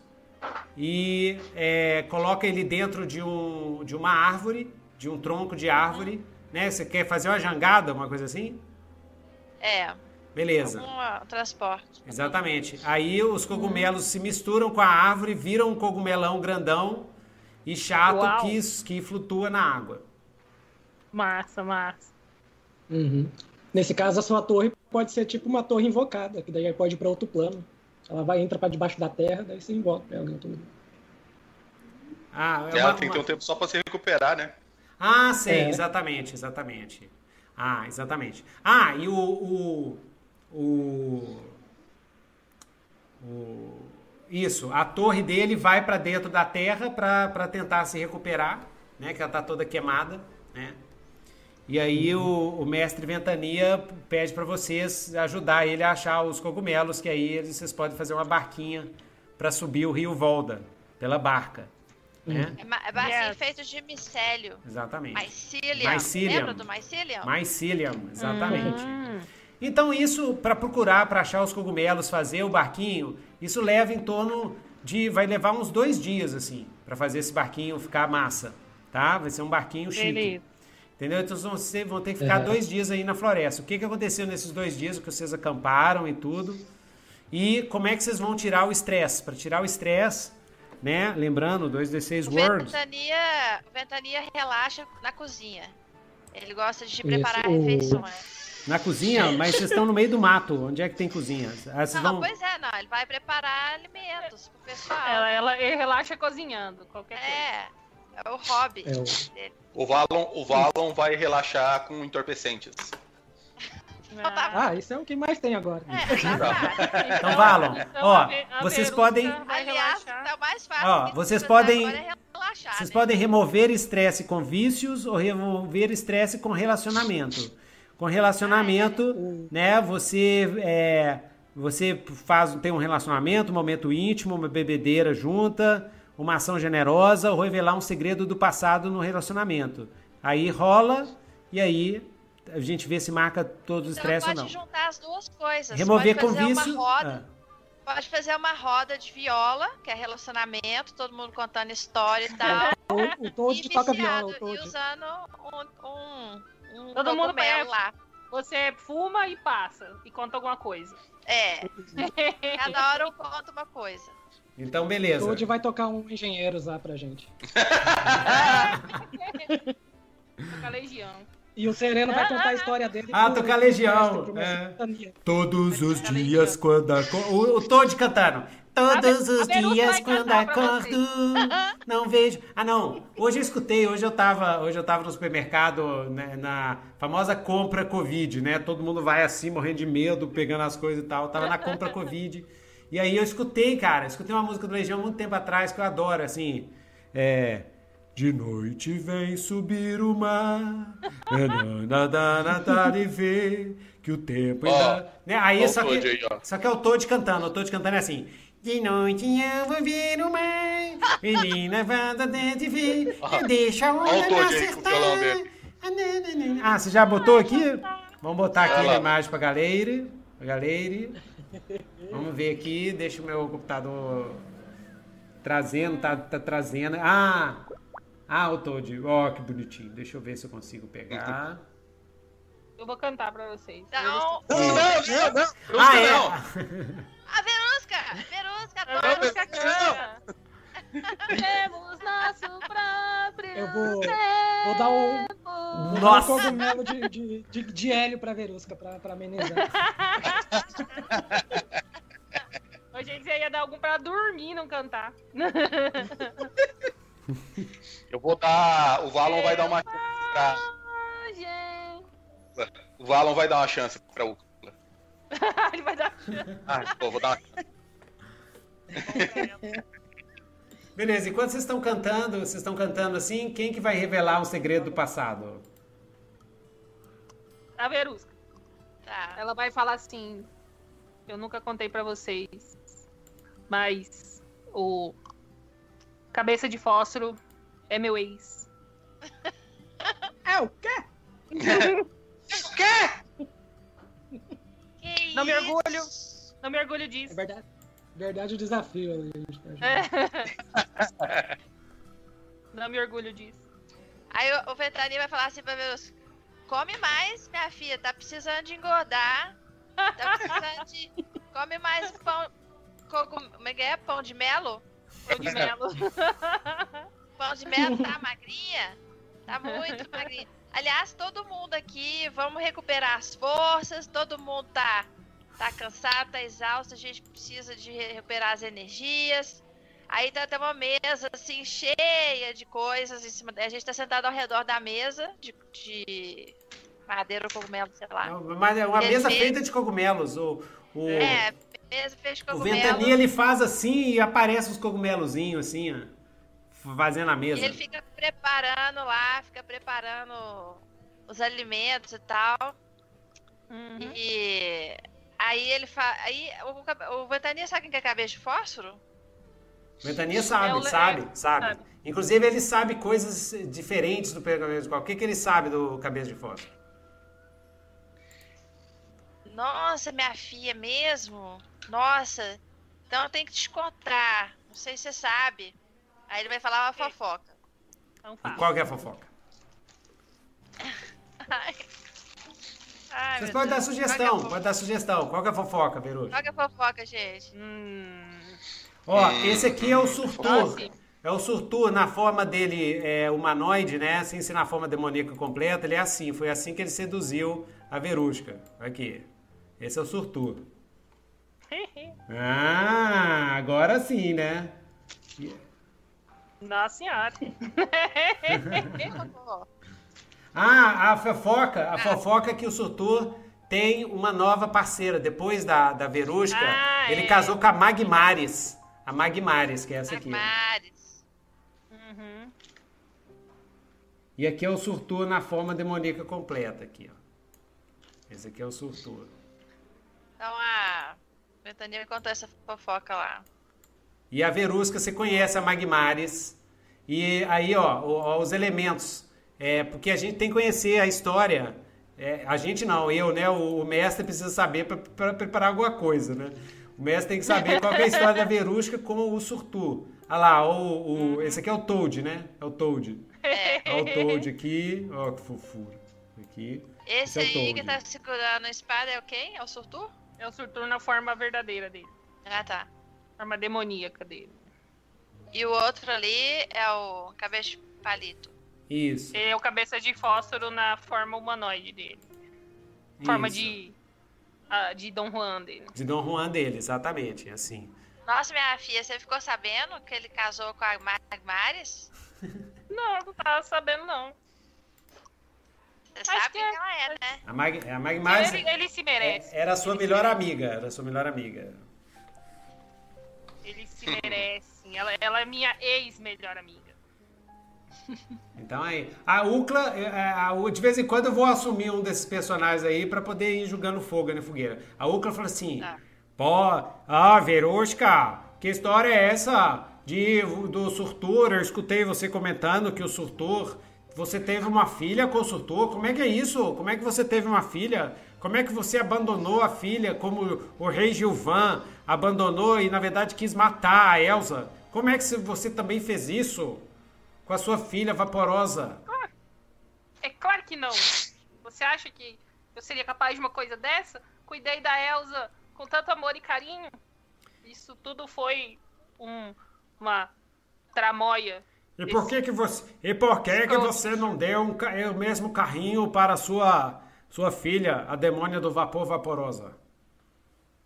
A: e é, coloca ele dentro de, um, de uma árvore, de um tronco de árvore, né? Você quer fazer uma jangada, uma coisa assim?
C: É,
A: Beleza.
C: algum ah, transporte.
A: Exatamente. Aí os cogumelos se misturam com a árvore, viram um cogumelão grandão e chato
D: Uau.
A: que, que flutua na água.
D: Massa, massa.
E: Uhum. Nesse caso, a sua torre pode ser tipo uma torre invocada, que daí pode ir para outro plano. Ela vai entra para debaixo da terra, daí você invoca ela em outro lugar.
A: Ah, é
B: Ela
A: uma-
B: tem que ter um tempo só pra se recuperar, né?
A: Ah, sei,
E: É.
A: exatamente, exatamente. Ah, exatamente. Ah, e o. o, o, o- isso, a torre dele vai para dentro da terra para tentar se recuperar, né? Que ela tá toda queimada, né? E aí o, o mestre Ventania pede para vocês ajudar ele a achar os cogumelos, que aí vocês podem fazer uma barquinha para subir o rio Volda pela barca, né?
C: É, ma- é barquinho
D: Yes.
C: feito de micélio.
A: Exatamente.
C: Mycelium.
A: Mycelium.
C: Lembra do mycelium?
A: Mycelium, exatamente.
D: Hum.
A: Então isso para procurar, para achar os cogumelos, fazer o barquinho, isso leva em torno de, vai levar uns dois dias assim, para fazer esse barquinho ficar massa, tá? Vai ser um barquinho chique.
D: Beleza.
A: Entendeu? Então vocês vão, ter que ficar
E: Uhum.
A: dois dias aí na floresta. O que, que aconteceu nesses dois dias? O que vocês acamparam e tudo? E como é que vocês vão tirar o estresse? Para tirar o estresse, né? Lembrando, 2d6
C: O
A: words.
C: Ventania, o Ventania relaxa na cozinha. Ele gosta de preparar refeições.
A: Na cozinha, mas vocês estão no meio do mato. Onde é que tem cozinha? Ah, vocês
C: Não,
A: vão...
C: pois é, não. Ele vai preparar alimentos pro pessoal.
D: Ela, ela, ele relaxa cozinhando, qualquer coisa.
C: É, é o hobby
E: É o-
C: dele.
B: O Valon, o Valon vai relaxar com entorpecentes.
D: Ah,
E: Ah, isso é o que mais tem agora.
C: É, exatamente.
A: Então, Valon, ó,
D: a Ve- a
A: vocês podem-
C: Aliás, tá o mais fácil.
A: Ó, vocês podem-
C: é relaxar,
A: Vocês
C: né?
A: podem remover estresse com vícios ou remover estresse com relacionamento. Com relacionamento, né? Você é, você faz tem um relacionamento, um momento íntimo, uma bebedeira junta, uma ação generosa ou revelar um segredo do passado no relacionamento. Aí rola e aí a gente vê se marca todo o
C: Então
A: estresse ou
C: pode
A: não.
C: juntar as duas coisas.
A: Remover
C: pode
A: com
C: fazer
A: vício.
C: uma roda,
A: ah,
C: Pode fazer uma roda de viola, que é relacionamento, todo mundo contando história e tal.
E: O, o Toad
C: e
E: toca viola, o
C: e usando um, um, um
D: Todo mundo pega-
C: lá.
D: Você fuma e passa e conta alguma coisa.
C: É, cada hora eu conto uma coisa.
A: Então,
E: O
A: beleza.
E: Toad vai tocar um Engenheiros lá pra gente.
D: Toca Legião.
E: E o Sereno vai contar a história dele.
A: Ah,
E: pro-
A: tocar Legião, é. Todos os dias quando acordo. O, o Todd cantando. Todos
D: A
A: os dias quando acordo. Não vejo. Ah, não. Hoje eu escutei. Hoje eu tava, hoje eu tava no supermercado né, na famosa compra Covid, né? Todo mundo vai assim, morrendo de medo, pegando as coisas e tal. Eu tava na compra Covid. E aí eu escutei, cara. Escutei uma música do Legião muito tempo atrás que eu adoro, assim. É. De noite vem subir o mar, é nada na tarde e ver que o tempo ainda. né? Aí só que,
B: aí,
A: só que é o Toad cantando, o Toad cantando é assim. De noite eu vou ver o mar, menina vanda dentro e ver, eu deixo a onda me
B: Toad aí com o violão dele.
A: acertar. Ah, você já botou aqui? Vamos botar aqui a imagem pra galera. Pra galera. Vamos ver aqui, deixa o meu computador trazendo, tá, tá trazendo. Ah! Ah, o Toad. Ó, que bonitinho. Deixa eu ver se eu consigo pegar.
D: Eu vou cantar pra vocês.
C: Então,
B: Não, não, não, não.
A: Ah, é?
B: não.
C: a Verusca! Verusca,
D: Eu
C: todos
D: vou cantar. Temos nosso próprio
E: Eu vou- vou dar um- dar
A: Nossa!
E: um cogumelo de, de, de, de hélio pra Verusca, pra, pra amenizar.
D: Ô, gente, você ia dar algum pra dormir e não cantar.
B: Eu vou dar. O Valon vai dar uma chance pra.
D: Ah, gente.
B: O Valon vai dar uma chance pra o.
D: Ele vai dar.
B: Ah, pô, vou dar uma.
A: Beleza, enquanto vocês estão cantando, vocês estão cantando assim, quem que vai revelar um segredo do passado?
D: A Verusca.
C: Tá.
D: Ela vai falar assim: Eu nunca contei pra vocês, mas o cabeça de fósforo é meu ex.
E: É o quê?
C: Que
D: Não me
C: isso?
D: orgulho. Não me orgulho
E: É
D: disso.
E: verdade. Verdade o desafio, gente.
D: É. Não me orgulho disso.
C: Aí o, o vai falar assim pra Verusca: Come mais, minha filha, tá precisando de engordar. Tá precisando de. Come mais pão. Como é que é? Pão de melo?
D: Pão de melo.
C: Pão de melo tá magrinha? Tá muito magrinha. Aliás, todo mundo aqui, vamos recuperar as forças, todo mundo tá, tá cansado, tá exausto, a gente precisa de re- recuperar as energias. Aí tá até uma mesa assim, cheia de coisas em cima. A gente tá sentado ao redor da mesa de, de madeira ou cogumelo, sei lá.
A: Mas é uma mesa feita de cogumelos. O, o,
C: É, mesa feita de
A: o
C: cogumelo.
A: Ventania ele faz assim e aparece os cogumelozinhos assim, ó, fazendo a
C: E
A: mesa.
C: ele fica preparando lá, fica preparando os alimentos e tal.
D: Uhum.
C: E aí ele faz. Aí o, o Ventania sabe quem que é cabeça de fósforo?
A: Ventania sabe,
D: É o
A: sabe,
D: é,
A: sabe,
D: sabe.
A: Inclusive ele sabe coisas diferentes do Cabeça de Fósforo. O que, que ele sabe do Cabeça de Fósforo?
C: Nossa, minha filha mesmo? Nossa, então eu tenho que te contar. Não sei se você sabe. Aí ele vai falar uma fofoca.
D: Então
A: E
D: fala.
A: qual que é a fofoca?
C: Ai.
A: Vocês podem dar
C: Deus.
A: sugestão,
C: Qual que é
A: pode dar sugestão. Qual que é a fofoca,
C: fo-
A: Veruxa?
C: Qual que é a fofoca, gente?
D: Hum.
A: Ó, esse aqui é o
D: Ah,
A: Surtur. É o Surtur na forma dele é, humanoide, né? Sem ser na forma demoníaca completa, ele é assim. Foi assim que ele seduziu a Verusca. Aqui. Esse é o Surtur. Ah, agora sim, né?
D: Nossa senhora.
A: Ah, a fofoca, a fofoca é que o Surtur tem uma nova parceira. Depois da, da Verusca,
D: Ah,
A: ele
D: é.
A: casou com a Magmares. A Magmares, que é essa aqui.
C: Magmares.
D: Uhum.
A: E aqui é o Surtur na forma demoníaca completa aqui, ó. Esse aqui é o Surtur.
C: Então a Ventania me contou essa fofoca lá.
A: E a Verusca, você conhece a Magmares. E aí, ó, os elementos. É, porque a gente tem que conhecer a história. É, a gente não, eu, né? O, o mestre precisa saber para preparar alguma coisa, né? O mestre tem que saber qual é a história da Verusca com o Surtur. Olha lá, o, o, esse aqui é o Toad, né? É o Toad.
C: É.
A: Olha o Toad aqui. Ó, que fofura. Aqui.
C: Esse
A: Esse é
C: aí que tá segurando a espada é o quem? É o Surtur?
D: É o Surtur na forma verdadeira dele.
C: Ah, tá.
D: Forma demoníaca dele.
C: E o outro ali é o cabeça de palito.
A: Isso.
D: Ele é o cabeça de fósforo na forma humanoide dele. Forma
A: isso.
D: de. ah, de Dom Juan dele.
A: De Dom Juan dele, exatamente. Assim.
C: Nossa, minha filha, você ficou sabendo que ele casou com a Magmares?
D: Não, não tava sabendo, não.
C: Você
D: Acho
C: sabe
D: que
C: quem
D: é.
C: ela é, né?
A: A Mag, a Magmar
D: ele, ele se merece.
A: era a sua
D: Ele
A: melhor amiga. Era a sua melhor amiga.
D: Ele se merece. Ela, ela é minha ex-melhor amiga.
A: Então aí, a Ucla, é, a- de vez em quando eu vou assumir um desses personagens aí pra poder ir jogando fogo na fogueira. A Ucla falou assim:
C: Ah.
A: Pô, ah, Verusca, que história é essa de, do Surtur? Eu escutei você comentando que o Surtur, você teve uma filha com o Surtur. Como é que é isso? Como é que você teve uma filha? Como é que você abandonou a filha como o rei Gilvan abandonou e na verdade quis matar a Elsa? Como é que você também fez isso com a sua filha vaporosa?
D: É claro que não. Você acha que eu seria capaz de uma coisa dessa? Cuidei da Elsa com tanto amor e carinho. Isso tudo foi um, uma tramóia.
A: E por que que você, e por que que você não deu um ca- o mesmo carrinho para a sua sua filha, a demônia do vapor vaporosa?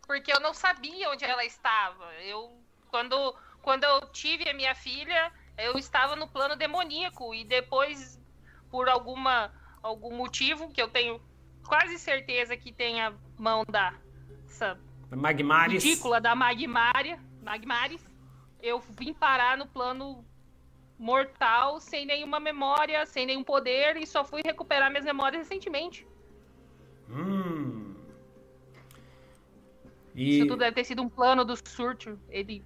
D: Porque eu não sabia onde ela estava. Eu quando quando eu tive a minha filha, eu estava no plano demoníaco e depois por alguma algum motivo que eu tenho quase certeza que tem a mão da essa
A: Magmares.
D: ridícula da Magmária, Magmares, eu vim parar no plano mortal, sem nenhuma memória, sem nenhum poder, e só fui recuperar minhas memórias recentemente.
A: Hum.
D: Isso
A: E
D: tudo deve ter sido um plano do Surtur. Ele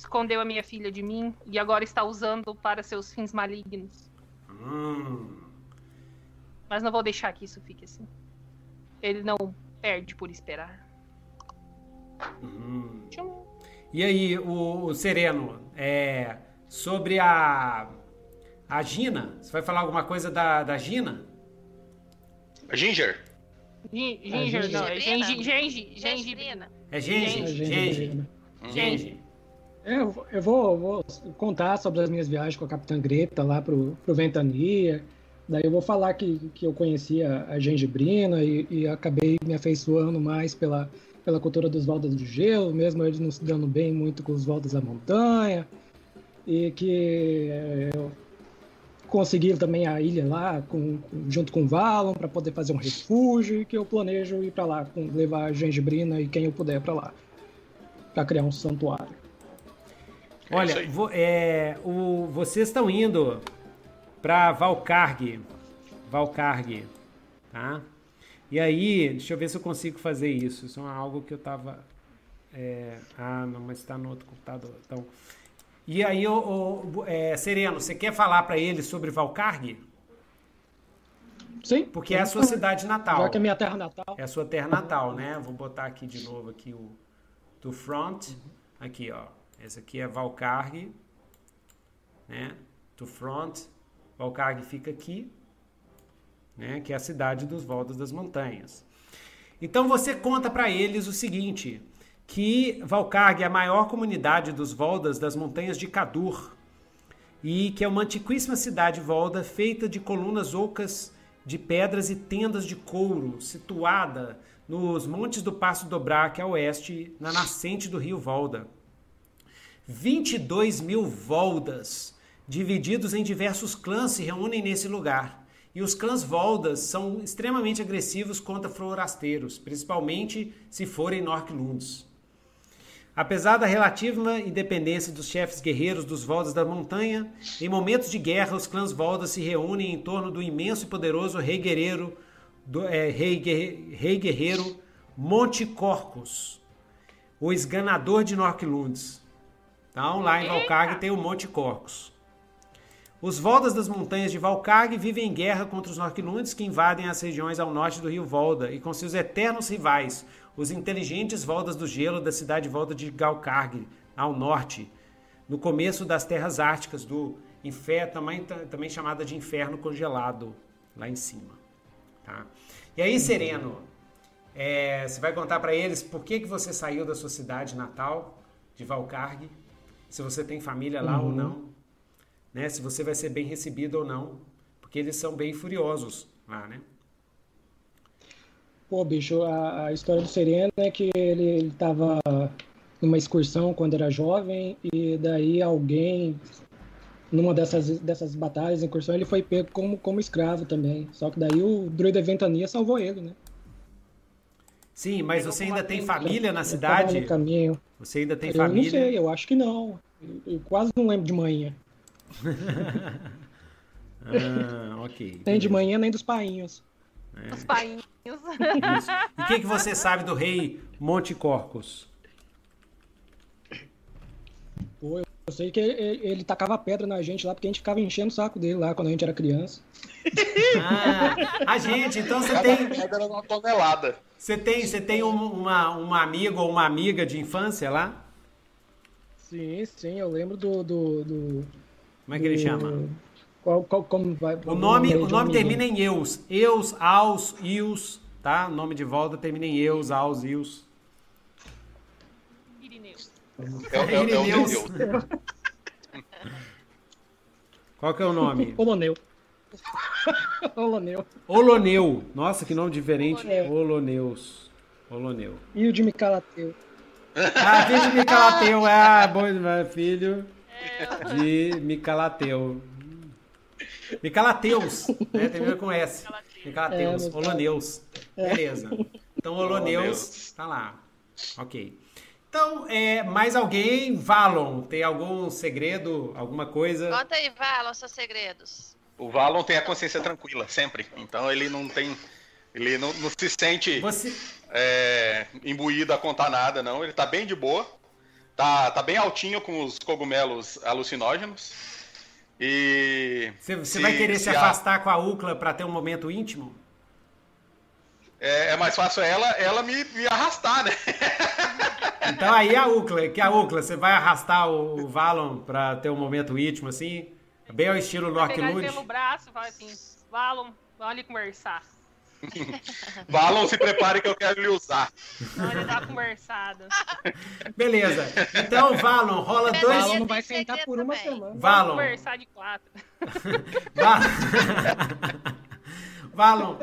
D: escondeu a minha filha de mim e agora está usando para seus fins malignos.
A: hum.
D: Mas não vou deixar que isso fique assim. Ele não perde por esperar.
A: hum. E aí, o, o Sereno, é, sobre a a Gina, você vai falar alguma coisa da, da Gina?
B: Ginger.
D: Gin- Ginger, não, é gengi. Gengibrina.
A: É Gengi.
E: É, eu, vou- eu vou, vou contar sobre as minhas viagens com a Capitã Greta lá pro, pro Ventania. Daí eu vou falar que, que eu conhecia a Gengibrina e, e acabei me afeiçoando mais pela, pela cultura dos Valdas do Gelo, mesmo eles não se dando bem muito com os Valdas da Montanha. E que é, eu consegui também a ilha lá com, com- junto com o Valon para poder fazer um refúgio e que eu planejo ir para lá, com, levar a Gengibrina e quem eu puder para lá, para criar um santuário.
B: É
A: Olha, vo- é, o, vocês estão indo para Valcarg. Valcarg, tá? E aí, deixa eu ver se eu consigo fazer isso. Isso é algo que eu tava. é, ah, não, mas está no outro computador. Então, e aí, o, o- é, Sereno, você quer falar para ele sobre Valcarg?
E: Sim.
A: Porque é a sua cidade natal.
E: Já que é minha terra natal.
A: É a sua terra natal, né? Vou botar aqui de novo aqui o to front. Aqui, ó. Esse aqui é Valcarg, né? To front. Valcarg fica aqui, né? Que é a cidade dos Voltas das Montanhas. Então você conta para eles o seguinte, que Valcarg é a maior comunidade dos Voldas das Montanhas de Cadur e que é uma antiquíssima cidade volda feita de colunas ocas de pedras e tendas de couro, situada nos montes do Passo Dobraque a oeste, na nascente do rio Volda. 22 mil Voldas, divididos em diversos clãs, se reúnem nesse lugar. E os clãs Voldas são extremamente agressivos contra forasteiros, principalmente se forem Norklunds. Apesar da relativa independência dos chefes guerreiros dos Voldas da Montanha, em momentos de guerra os clãs Voldas se reúnem em torno do imenso e poderoso rei guerreiro, do, é, rei, rei guerreiro Monte Corcus, o esganador de Norklunds. Então, lá em Valcarg tem o Monte Corcus. Os Voldas das montanhas de Valcarg vivem em guerra contra os Norklunds que invadem as regiões ao norte do rio Volda e com seus eternos rivais, os inteligentes voltas do gelo da cidade volta de Galkarg, ao norte, no começo das terras árticas do inferno, também, também chamada de inferno congelado, lá em cima. Tá? E aí, Sereno, é, você vai contar para eles por que, que você saiu da sua cidade natal, de Valcarg, se você tem família lá uhum. ou não, né? se você vai ser bem recebido ou não, porque eles são bem furiosos lá, né?
E: Pô, bicho, a, a história do Sereno é que ele, ele tava numa excursão quando era jovem e daí alguém numa dessas, dessas batalhas, incursão, ele foi pego como, como escravo também. Só que daí o druida Ventania salvou ele, né?
A: Sim, mas você ainda tem família na cidade?
E: No caminho.
A: Você ainda tem
E: eu
A: família?
E: Eu não sei, eu acho que não. Eu, eu quase não lembro de manhã.
A: ah, ok.
E: Nem de manhã, nem dos painhos.
D: É. Os painhos.
A: Isso. E o que, que você sabe do rei Monte Corcos?
E: Pô, eu sei que ele, ele, tacava pedra na gente lá, porque a gente ficava enchendo o saco dele lá quando a gente era criança.
A: Ah, a gente, então você tem.
B: Pedra uma tonelada.
A: Você tem, você tem um, uma, uma amiga ou uma amiga de infância lá?
E: Sim, sim, eu lembro do. do, do
A: como é que ele chama?
E: Qual, qual, como vai,
A: o nome, o nome termina em eus. Eus, aos, ius, tá? O nome de volta termina em eus, aos, ius.
D: Irineus.
B: É, é, é Irineus.
A: Qual que é o nome?
E: Oloneu. Oloneu.
A: Oloneu. Nossa, que nome diferente. Oloneus. Oloneu.
E: E o de Micalateu.
A: Ah, filho de Micalateu. Ah, bom, filho de Micalateu. Micalateus, né? Termina com S. Micalateus. É, Oloneus. É. Beleza. Então, Oloneus tá lá. Ok. Então, é, mais alguém? Valon, tem algum segredo, alguma coisa?
C: Conta aí, Valon, seus segredos.
B: O Valon tem a consciência tranquila, sempre. Então ele não tem. Ele não, não se sente Você... é, imbuído a contar nada, não. Ele tá bem de boa. Tá, tá bem altinho com os cogumelos alucinógenos. E.
A: Você vai querer se, se afastar a... com a Ucla para ter um momento íntimo?
B: É, é, mais fácil ela, ela me, me arrastar, né?
A: Então aí a Ucla, que a Ucla, você vai arrastar o, o Valon para ter um momento íntimo assim? Bem ao estilo Nork Lund?
D: pelo braço, vai assim, Valon, vamos ali conversar.
B: Valon, se prepare que eu quero lhe usar.
D: Olha, dá conversado.
A: Beleza. Então, Valon, rola dois.
E: Valon não vai sentar por uma também. semana.
A: Valon.
D: Vamos conversar de quatro.
A: Valon,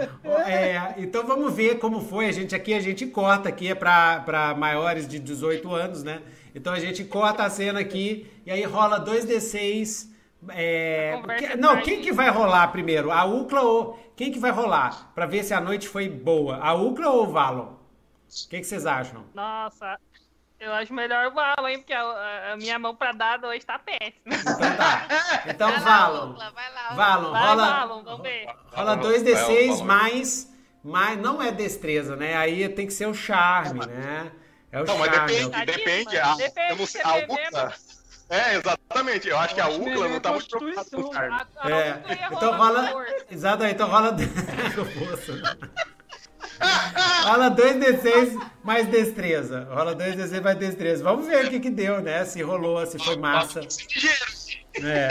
A: é, então vamos ver como foi. A gente aqui, a gente corta aqui, é para maiores de 18 anos, né? Então a gente corta a cena aqui e aí rola 2D6 é, porque, não, quem que vai rolar primeiro? A Ucla ou. Quem que vai rolar? Pra ver se a noite foi boa. A Ucla ou o Valon? O que, que vocês acham?
D: Nossa, eu acho melhor o Valon, hein? Porque a, a, minha mão pra dar hoje tá péssima.
A: Então tá. Então,
C: vai
A: Valon.
C: Lá, Ucla, vai lá,
A: Valon,
D: vai,
A: rola.
D: Valon, vamos ver.
A: Rola 2d6 mais. Mas não é destreza, né? Aí tem que ser o charme, né? É o
B: não,
A: charme.
B: Mas depende,
A: é o...
B: depende. A,
D: depende
B: eu não sei, a Ucla. É, exatamente. Eu acho eu que a UCLA não tá muito preocupada com o charme.
A: É. Então rola. Exatamente, então rola. rola 2d6 mais destreza. Rola 2d6 mais destreza. Vamos ver o que que deu, né? Se rolou, se foi massa. É.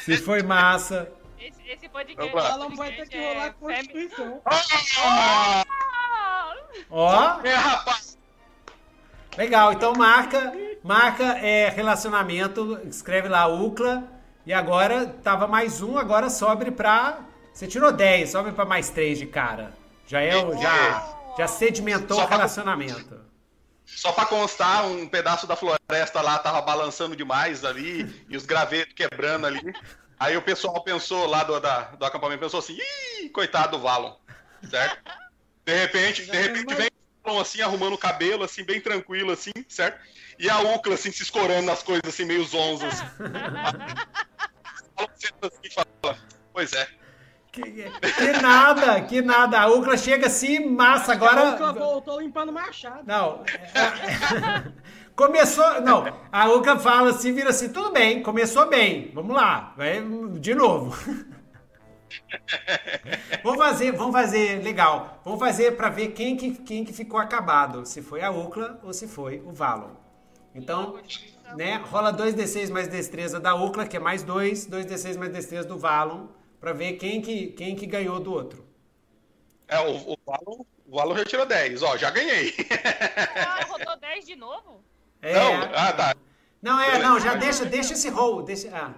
A: Se foi massa.
D: Esse, esse podcast.
E: Ela vai ter que rolar é... Constituição.
A: Ó!
B: É, rapaz!
A: Legal, então marca, marca é, relacionamento, escreve lá UCLA e agora tava mais um, agora sobe pra. Você tirou 10, sobe pra mais 3 de cara. Já é já, já sedimentou o relacionamento.
B: Só pra constar, um pedaço da floresta lá tava balançando demais ali, e os gravetos quebrando ali. Aí o pessoal pensou lá do, da, do acampamento, pensou assim, ih, coitado do Valon, certo? De repente, de repente vem assim, arrumando o cabelo, assim, bem tranquilo, assim, certo? E a Ucla, assim, se escorando nas coisas, assim, meio zonzas. assim, fala, pois é.
A: Que, que, nada, que nada. A Ucla chega assim, massa, agora...
E: A Ucla voltou limpando machado.
A: Não, começou... Não, a Ucla fala assim, vira assim, tudo bem, começou bem, vamos lá, vai de novo. vamos fazer, vamos fazer, legal. Vamos fazer para ver quem que, quem que ficou acabado, se foi a Ucla ou se foi o Valon. Então, né, rola 2d6 mais destreza da Ucla, que é mais 2, 2d6 mais destreza do Valon, para ver quem que, quem que ganhou do outro.
B: É, o, o Valon, o Valon retirou 10, ó, já ganhei.
D: Ah, rodou 10 de novo?
A: É,
B: Não, ah, tá.
A: Não, é, não, já deixa, deixa esse roll, deixa, ah.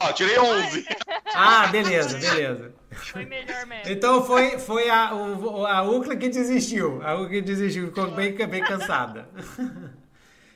B: Ó, tirei 11.
A: Ah, beleza, beleza.
D: Foi melhor mesmo.
A: Então foi, foi a, o, a Ucla que desistiu. A Ucla que desistiu, ficou bem, bem cansada.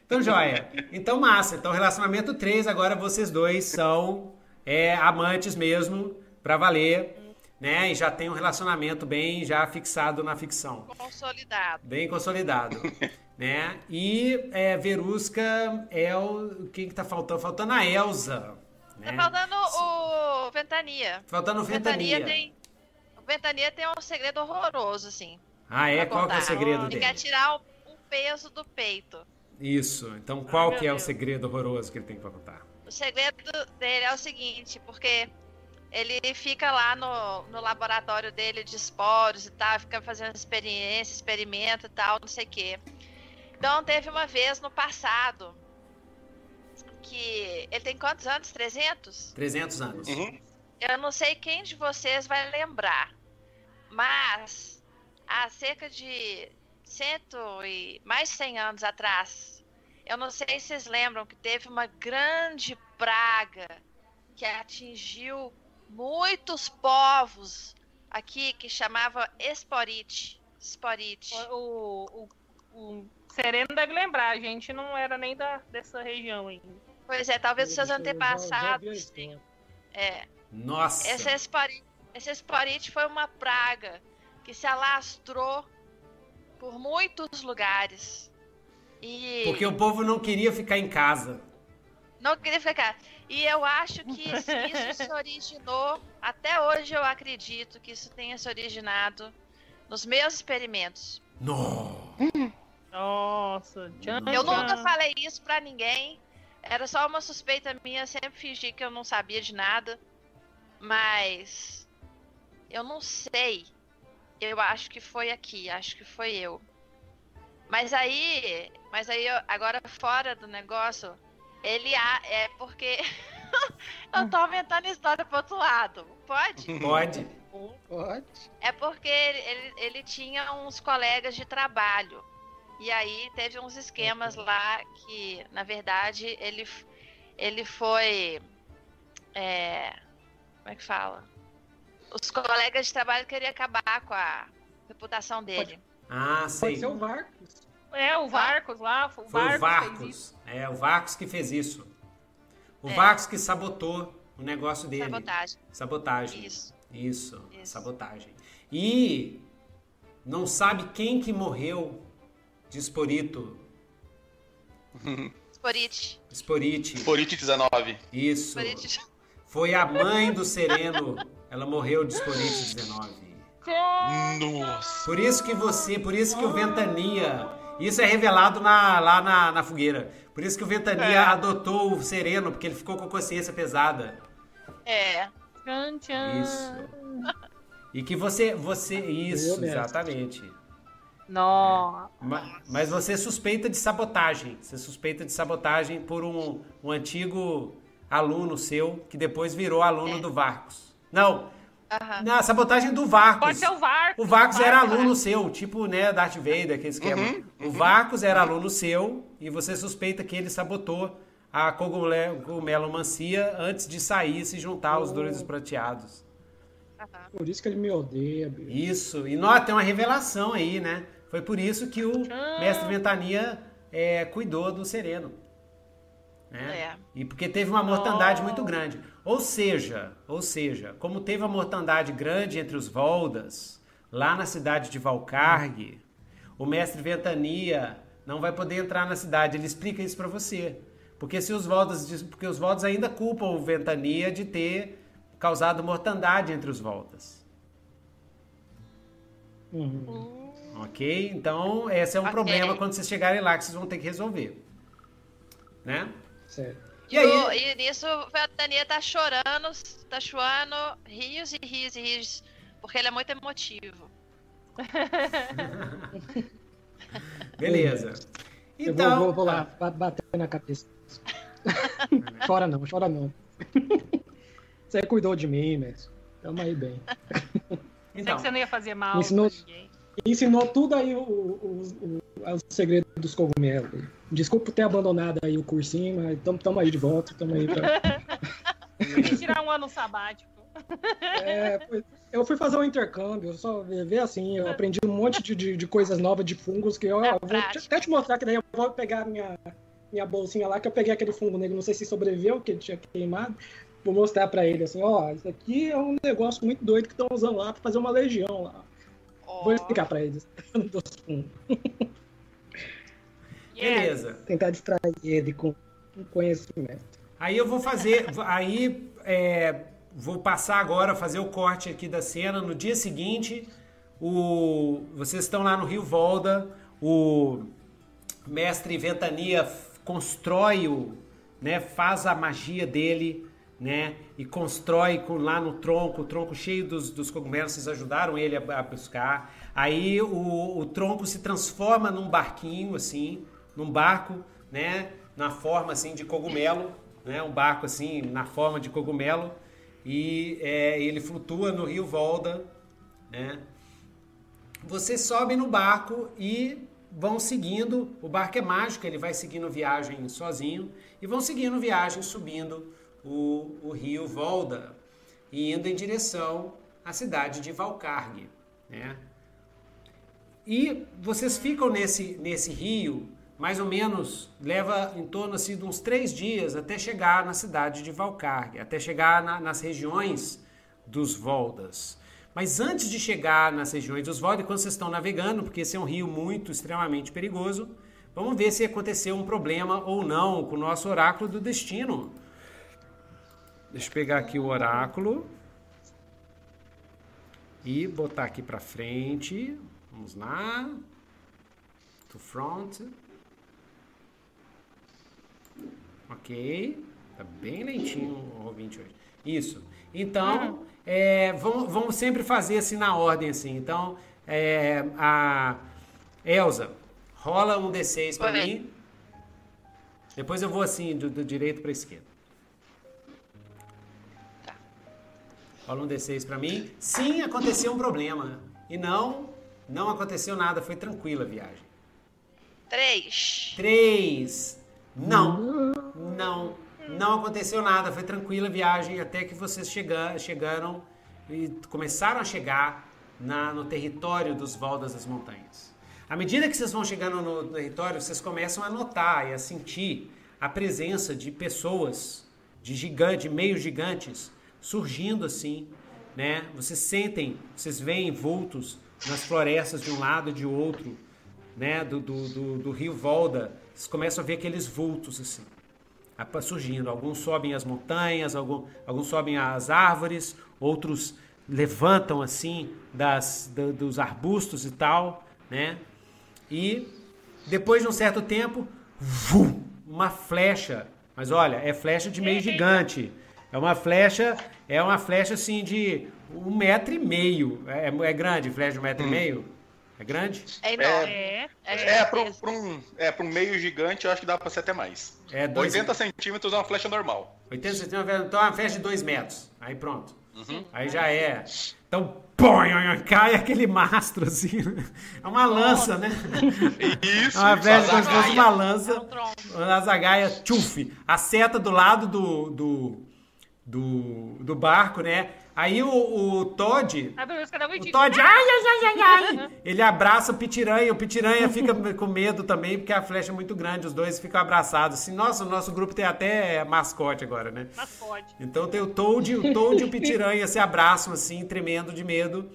A: Então, joia. Então, massa. Então, relacionamento 3, agora vocês dois são é, amantes mesmo, pra valer, né? E já tem um relacionamento bem já fixado na ficção.
C: Consolidado.
A: Bem consolidado. né? E é, Verusca é o. Quem que tá faltando? Faltando a Elsa. Né?
C: Tá faltando o Ventania.
A: Faltando
C: O
A: Ventania.
C: tem. O Ventania tem um segredo horroroso, assim.
A: Ah, é? Qual que é o segredo
C: Ele
A: dele?
C: quer tirar o, o peso do peito.
A: Isso. Então, qual
D: meu
A: que é o
D: Deus.
A: segredo horroroso que ele tem pra contar?
C: O segredo dele é o seguinte, porque ele fica lá no, no laboratório dele de esporos e tal, fica fazendo experiência, experimento e tal, não sei o quê. Então teve uma vez no passado que ele tem quantos anos? 300?
A: 300 anos.
B: Uhum.
C: Eu não sei quem de vocês vai lembrar, mas há cerca de cento e mais 100 anos atrás, eu não sei se vocês lembram que teve uma grande praga que atingiu muitos povos aqui que chamava esporite. Esporite.
D: O, o, o Sereno deve lembrar, a gente não era nem da, dessa região ainda.
C: Pois é, talvez os seus
E: já
C: antepassados. É.
A: Nossa.
C: Esse esporite, esse esporite foi uma praga que se alastrou por muitos lugares. E
A: Porque o povo não queria ficar em casa.
C: não queria ficar. E eu acho que isso isso se originou, até hoje eu acredito que isso tenha se originado nos meus experimentos.
A: Não.
D: Nossa, tchan,
C: Eu nunca falei isso pra ninguém. Era só uma suspeita minha, sempre fingi que eu não sabia de nada. Mas eu não sei. Eu acho que foi aqui, acho que foi eu. Mas aí, mas aí eu- agora fora do negócio, ele a- é porque eu tô aumentando a história pro outro lado. Pode?
A: Pode.
E: Pode.
C: É porque ele, ele, ele tinha uns colegas de trabalho. E aí teve uns esquemas lá que, na verdade, ele, ele foi. é, como é que fala? Os colegas de trabalho queriam acabar com a reputação dele.
A: Ah, sei.
E: Pode ser o Varcos.
D: É, o Varcos lá, o
A: Foi o
D: Varcos, fez
A: Varcos. É, o Varcos que fez isso. O
C: É.
A: Varcos que sabotou o negócio dele.
C: Sabotagem.
A: Sabotagem.
C: Isso.
A: Isso,
C: Isso.
A: sabotagem. E não sabe quem que morreu de esporito.
C: Sporite.
A: Esporite.
B: Sporite 19.
A: Isso.
C: Sporite.
A: Foi a mãe do Sereno. Ela morreu de esporite 19.
B: Nossa.
A: Por isso que você, por isso que o Ventania, isso é revelado na- lá na, na fogueira. Por isso que o Ventania
B: É.
A: adotou o Sereno, porque ele ficou com a consciência pesada.
C: É.
D: Tchan, tchan.
A: Isso. E que você, você, isso, exatamente.
D: Nossa.
A: Ma- Mas você suspeita de sabotagem. Você suspeita de sabotagem por um, um antigo aluno seu que depois virou aluno
C: É.
A: do Varcos. Não,
C: Aham.
A: na sabotagem do Varcos.
D: Pode ser o Varcos.
A: O Varcos era
D: Varcos,
A: aluno seu, tipo, né, Darth Vader, aquele esquema.
B: Uhum,
A: O Varcos era aluno seu e você suspeita que ele sabotou a cogumelo- cogumelomancia antes de sair e se juntar aos
E: Oh.
A: druidas prateados.
E: Por isso que ele me odeia, bicho.
A: Isso. E nós tem uma revelação aí, né? Foi por isso que o
D: Ah.
A: mestre Ventania é, cuidou do Sereno. Né?
C: É.
A: E porque teve uma mortandade
D: Oh.
A: muito grande. Ou seja, ou seja, como teve uma mortandade grande entre os Voldas, lá na cidade de Valcarg, o mestre Ventania não vai poder entrar na cidade. Ele explica isso pra você. Porque se os Voldas, porque os Voldas ainda culpam o Ventania de ter causado mortandade entre os Voldas.
E: Uhum.
A: Ok? Então, esse é um
C: Ok.
A: problema quando vocês chegarem lá que vocês vão ter que resolver. Né?
E: Certo.
A: E aí?
C: No- e nisso o Ventania tá chorando, tá chorando rios e rios e rios, porque ele é muito emotivo.
A: Beleza.
E: Eu
A: Então,
E: vou, vou, vou lá ba- bater na cabeça. chora não, chora não. Você cuidou de mim, mesmo. Tamo aí bem.
D: Sei
A: então,
D: que você não ia fazer mal
E: Me ensinou-
D: pra ninguém.
E: Ensinou tudo aí o, o, o, o, segredo dos cogumelos. Desculpa ter abandonado aí o cursinho, mas tamo, tamo aí de volta, tamo aí pra...
D: Tirar um ano sabático.
E: É, eu fui fazer um intercâmbio, só ver assim, eu aprendi um monte de, de, de coisas novas de fungos que eu, ó, vou te- até te mostrar que daí eu vou pegar minha, minha bolsinha lá, que eu peguei aquele fungo negro, não sei se sobreviveu, que ele tinha queimado. Vou mostrar pra ele assim, ó, isso aqui é um negócio muito doido que estão usando lá pra fazer uma legião lá.
C: Ó,
E: Vou explicar pra eles.
D: Yeah.
A: beleza.
E: Tentar distrair ele com com conhecimento.
A: Aí eu vou fazer, aí é, vou passar agora, fazer o corte aqui da cena. No dia seguinte, o, vocês estão lá no Rio Volda, o mestre Ventania constrói o, né, faz a magia dele, né, e constrói com, lá no tronco, o tronco cheio dos, dos cogumelos, vocês ajudaram ele a, a buscar. Aí o, o tronco se transforma num barquinho, assim, num barco, né, na forma, assim, de cogumelo, né, um barco, assim, na forma de cogumelo, e é, ele flutua no rio Volda, né, vocês sobem no barco e vão seguindo. O barco é mágico, ele vai seguindo viagem sozinho e vão seguindo viagem subindo o, o rio Volda e indo em direção à cidade de Valcargue, né? E vocês ficam nesse, nesse rio, mais ou menos, leva em torno assim, de uns três dias até chegar na cidade de Valcargue, até chegar na- nas regiões dos Voldas. Mas antes de chegar nas regiões dos Voldas, quando vocês estão navegando, porque esse é um rio muito, extremamente perigoso, vamos ver se aconteceu um problema ou não com o nosso oráculo do destino. Deixa eu pegar aqui o oráculo e botar aqui para frente. Vamos lá. To front. Ok. Tá bem lentinho o ouvinte hoje. Isso. Então, é, vamos, vamos sempre fazer assim na ordem, assim. Então, é, a Elza, rola um D6 para mim. Depois eu vou assim, do, do direito para esquerda. Rola um D6 para mim. Sim, aconteceu um problema. E não, não aconteceu nada. Foi tranquila a viagem.
C: Três.
A: Três. Não. Não. Não aconteceu nada. Foi tranquila a viagem até que vocês chega- chegaram e começaram a chegar na- no território dos Valdas das Montanhas. À medida que vocês vão chegando no território, vocês começam a notar e a sentir a presença de pessoas, de gigantes, de meio gigantes, surgindo assim, né? Vocês sentem, vocês veem vultos nas florestas de um lado e de outro, né? Do, do, do, do rio Volda. Vocês começam a ver aqueles vultos assim surgindo. Alguns sobem as montanhas, algum- alguns sobem as árvores, outros levantam assim das, da- dos arbustos e tal, né? E depois de um certo tempo, vum, uma flecha. Mas olha, é flecha de meio gigante. É uma flecha, é uma flecha assim de um metro e meio. É, é grande, flecha de um metro e meio? É grande?
C: É enorme.
D: É.
C: É,
B: É, para um, um, é, um meio gigante, eu acho que dá pra ser até mais.
A: É dois-
B: 80 centímetros é uma flecha normal.
A: 80 centímetros, então é uma flecha de 2 metros. Aí pronto.
B: Uhum.
A: Aí já é. Então, põe, cai aquele mastro assim. É uma lança, né?
B: Isso,
A: É uma flecha como se fosse
B: azagaia.
A: uma
D: É
A: lança.
D: um tronco.
A: Uma zagaia, tchuf. A seta do lado do, do, do, do barco, né? Aí o, o Todd
D: A Verusca dá um
A: o. Todd, ai, ai, ai, ai, ai. Ele abraça o Pitiranha, o Pitiranha fica com medo também, porque a flecha é muito grande, os dois ficam abraçados. Assim, nossa, o nosso grupo tem até mascote agora, né?
D: Mas pode.
A: Então tem o Toad, o Toad e o Pitiranha se abraçam assim, tremendo de medo.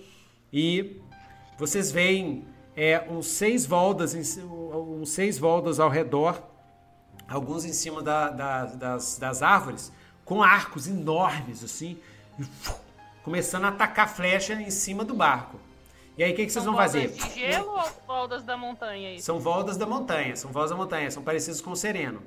A: E vocês veem é, uns seis voltas, uns seis voltas ao redor, alguns em cima da- da- das, das árvores, com arcos enormes assim, e começando a atacar flecha em cima do barco. E aí o que, que vocês
D: São
A: vão fazer?
D: voltas de gelo ou voltas da montanha? Isso?
A: São voltas da montanha, são voltas da montanha, são parecidos com o sereno.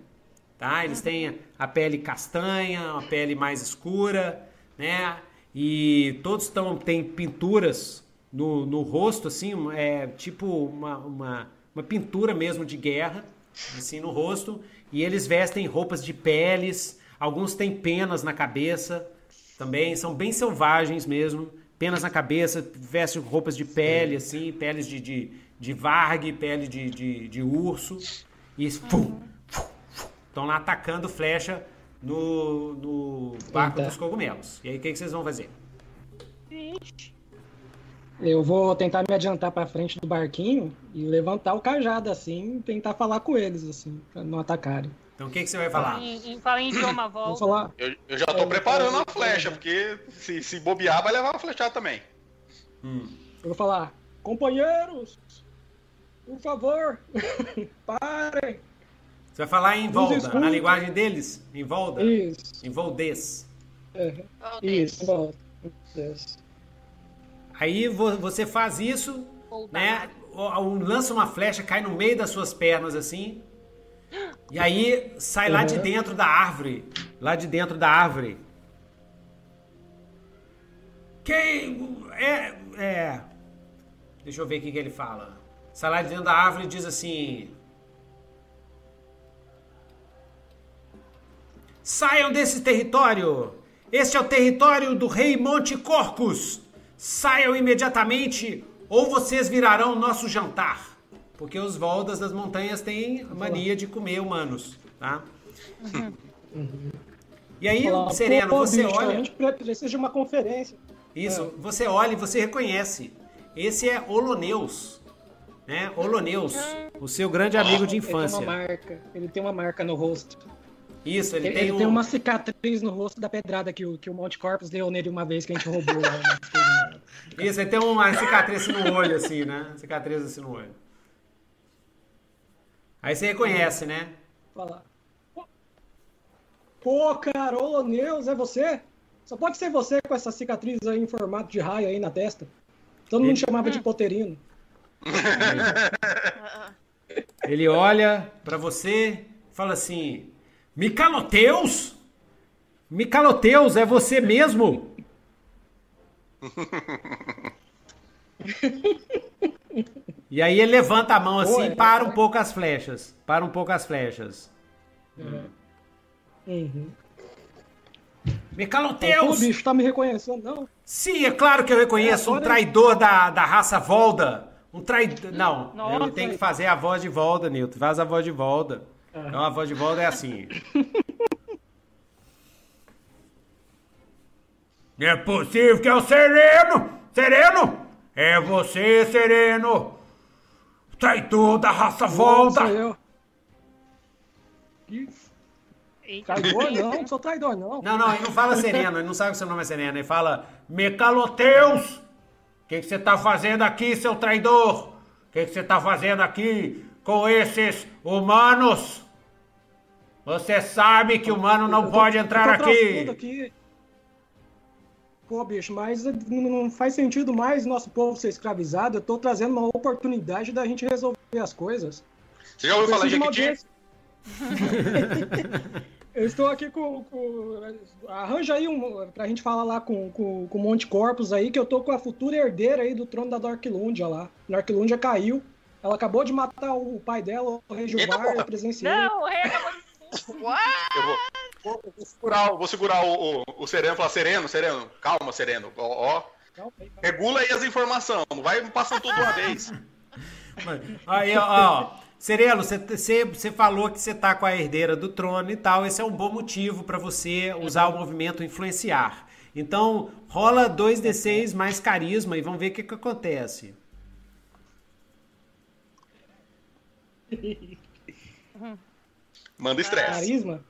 A: tá? Eles têm a pele castanha, uma pele mais escura, né? E todos tão, têm pinturas no, no rosto, assim, é tipo uma, uma, uma pintura mesmo de guerra, assim, no rosto. E eles vestem roupas de peles, alguns têm penas na cabeça também, são bem selvagens mesmo. Penas na cabeça, vestem roupas de pele, assim, peles de, de, de vargue, pele de, de, de urso. E estão lá atacando flecha no, no barco
E: Eita.
A: dos cogumelos. E aí, o que, que vocês vão fazer?
E: Eu vou tentar me adiantar pra frente do barquinho e levantar o cajado assim, e tentar falar com eles, assim, pra não atacarem.
A: Então, o que, que você vai falar?
D: Em, em, fala em idioma
E: Vou
D: volta.
E: falar.
B: Eu, eu já tô preparando a flecha, porque se, se bobear, vai levar uma flechada também.
A: Hum.
E: Eu vou falar, companheiros, por favor, parem.
A: Você vai falar em volta, na linguagem deles? Em volta?
E: Isso,
A: Em voldês.
E: é, isso, volta. Isso.
A: Aí vo- você faz isso,
D: Voltar.
A: né? Lança uma flecha, cai no meio das suas pernas assim. E aí sai lá de
E: Uhum.
A: dentro da árvore. Lá de dentro da árvore. Quem. É. É. Deixa eu ver o que, que ele fala. Sai lá de dentro da árvore e diz assim. Saiam desse território! Este é o território do rei Monte Corcus! Saiam imediatamente ou vocês virarão nosso jantar! Porque os Voldas das montanhas têm mania de comer humanos, tá? E aí,
E: Falar,
A: Sereno,
E: "Pô,
A: você
E: bicho, A
A: olha.
E: pre- precisa de uma conferência.
A: Isso, você olha e você reconhece. Esse é Oloneus, né? Oloneus, o seu grande amigo de
E: Ele tem uma
A: infância.
E: marca, ele tem uma marca no rosto.
A: Isso, ele,
E: Ele,
A: tem,
E: ele
A: um...
E: tem uma cicatriz no rosto da pedrada que o, que o Monte Corpus deu nele uma vez que a gente roubou né?
A: Isso, ele tem uma cicatriz assim no olho, assim, né? Cicatriz assim no olho. Aí você reconhece, né?
E: Falar. Pô, cara, ô Neus, é você? Só pode ser você com essa cicatriz aí em formato de raio aí na testa. Todo mundo
A: Ele-
E: chamava de poterino.
A: Ele olha pra você e fala assim: Micaloteus? Micaloteus, é você mesmo? e aí ele levanta a mão assim
E: Pô,
A: e
E: é-
A: para um pouco as flechas. Para um pouco as flechas.
E: Uhum. Pô,
A: Micaloteus!
E: bicho, tá me reconhecendo, não?
A: Sim, é claro que eu reconheço
E: É,
A: um traidor da, da raça Volda. Um traidor. Não, eu
D: Nossa.
A: tenho que fazer a voz de Volda, Nilton. Faz a voz de Volda.
E: Ah.
A: Então a voz de Volda é assim. Não é possível que é o Sereno! Sereno! É você, Sereno! Traidor da raça
E: Sou
A: Volda!
E: eu. Ih,
D: Eita.
E: Traidor não, não sou traidor não.
A: Não, não, ele não fala Sereno, ele não sabe que seu nome é Sereno. Ele fala Mecaloteus! O que que você tá fazendo aqui, seu traidor? O que que você tá fazendo aqui com esses humanos? Você sabe que o humano não
E: Eu
A: pode
E: eu
A: entrar aqui.
E: Pô, bicho, mas não faz sentido mais nosso povo ser escravizado. Eu tô trazendo uma oportunidade da gente resolver as coisas.
B: Você já ouviu falar
E: de
B: Jequiti?
E: Eu estou aqui com, com- Arranja aí um, pra gente falar lá com, com, com o Monte Corpus aí, que eu tô com a futura herdeira aí do trono da Dorquilundia lá. Dorquilundia caiu. Ela acabou de matar o pai dela, o rei Juvar, eu presenciei.
D: Não, o rei acabou de.
C: What?
B: Eu vou, vou- vou segurar, o- vou segurar o, o, o Sereno e falar, Sereno, Sereno, calma, Sereno. Ó, ó,
E: Calma aí, calma.
B: regula aí as informações, não vai passando tudo de uma vez.
A: Aí, ó, ó, Sereno, você, falou que você tá com a herdeira do trono e tal. Esse é um bom motivo pra você usar o movimento influenciar. Então, rola 2d6 mais carisma e vamos ver o que, que acontece.
B: Manda estresse.
E: Carisma?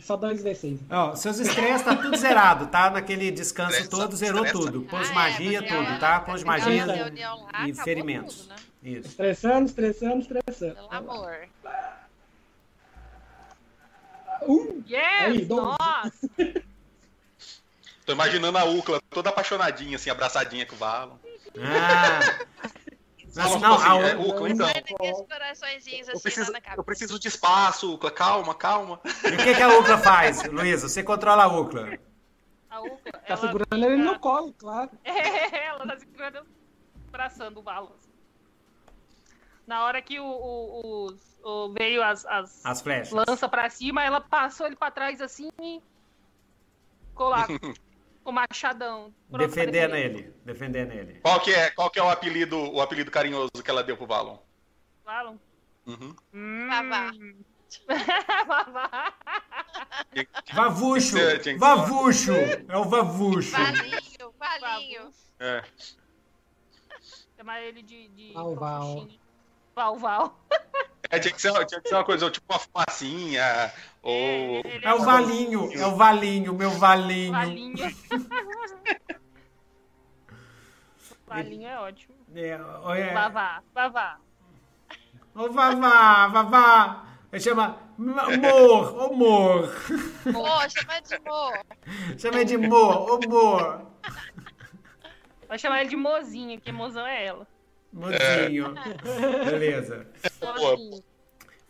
E: Só 2d6.
A: Ó, seus estresses tá tudo zerado, tá? Naquele descanso
B: Estressa,
A: todo, zerou tudo. Pôs
C: Ah, é,
A: magia,
C: porque
A: tudo, tá? Pôs magia
C: lá,
A: e ferimentos.
C: tudo, né?
A: Isso.
E: Estressando, estressando, estressando.
C: Pelo amor.
E: Uh,
D: Yes!
E: Aí,
D: nossa!
B: Tô imaginando a Ucla toda apaixonadinha, assim, abraçadinha com o Valon.
A: Ah,
B: Valon,
A: Não,
B: assim,
A: a
B: é, então.
C: Coraçõezinhos
B: Eu
C: assim
B: preciso, eu preciso de espaço, Ucla. Calma, calma.
A: E o que, que a Ucla faz, Luísa? Você controla a Ucla.
D: A Ucla,
E: Tá
D: ela
E: segurando
D: fica-
E: ele no colo, claro.
D: É, ela tá segurando, abraçando o Valon. Na hora que o, o- os- o- veio as, as,
A: As flechas.
D: lança pra cima, ela passou ele pra trás assim e com o machadão. pronto pra
A: Defendendo
D: defender.
A: ele. Defendendo ele.
B: Qual que é, qual que é o apelido, o apelido carinhoso que ela deu pro Valon?
D: Valon.
B: Uhum.
D: Hum.
C: Vavá.
D: Vavá.
A: Vavucho! Vavucho! É o Vavucho.
C: Valinho, valinho.
B: É.
D: Chamar ele de. de
E: Val, Val.
D: Fofuxinho. Val, Val.
B: É, tinha, que ser, tinha que ser uma coisa, tipo uma fumacinha, ou...
D: Ele
A: É o Valinho, é o Valinho, meu Valinho.
D: Valinho. Valinho é ótimo.
A: É, é,
D: Vavá, Vavá.
A: Ô Vavá, Vavá. Ele chama Mor, ô Mor.
C: Chama de amor.
A: Chama ele de Mor, ô Mor.
D: Vai chamar ele de mozinha, que mozão é ela.
A: Mozinho. Beleza.
D: Mozinho.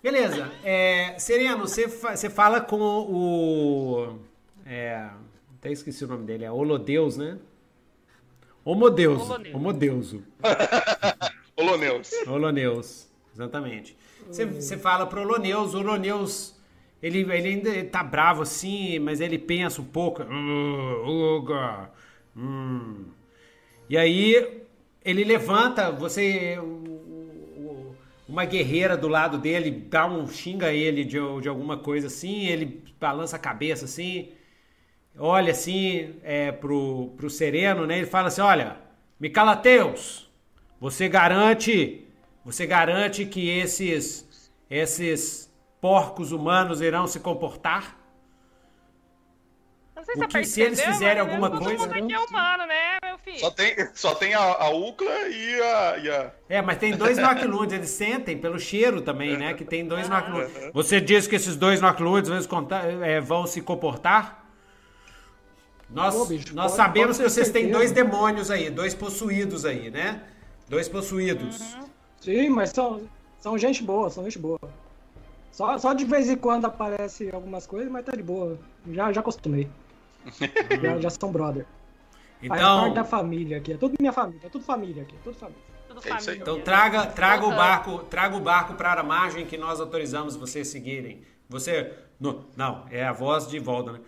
A: Beleza. É, Sereno, você, fa- você fala com o. É, até esqueci o nome dele, é Holodeus, né? Homodeus. Homodeuso.
B: Holoneus.
A: Holoneus, exatamente. Você, você fala pro Holoneus, o Holoneus, ele, ele ainda tá bravo assim, mas ele pensa um pouco. "Ah, Uga, hum." E aí ele levanta, você. o- o- Uma guerreira do lado dele dá um. xinga ele de, de alguma coisa assim, ele balança a cabeça assim olha assim é, pro, pro Sereno, né? Ele fala assim, olha, Micalateus, você garante, você garante que esses, esses porcos humanos irão se comportar?
D: Não sei
A: O
D: você
A: que se eles fizerem alguma
D: todo
A: coisa-
D: mundo aqui é humano, né, filho?
B: Só tem, só tem a, a Ucla e a, e a...
A: É, mas tem dois Noctiludes, eles sentem pelo cheiro também, né? Que tem dois Noctiludes. Você diz que esses dois Noctiludes vão, contar- é, vão se comportar? Nós,
E: Pô, bicho,
A: nós
E: pode-
A: sabemos
E: pode
A: que vocês têm dois demônios aí, dois possuídos aí, né? Dois possuídos.
E: Sim, mas são, são gente boa, são gente boa. Só, só de vez em quando aparece algumas coisas, mas tá de boa. Já, já acostumei. já, já são brother. Faz parte da
A: Então,
E: família aqui. É tudo minha família. É tudo família aqui. É tudo família.
D: Tudo
B: É isso aí.
D: família.
A: então traga, traga o barco, traga o barco para a margem que nós autorizamos vocês seguirem. Você, no- não, é a voz de volta, né?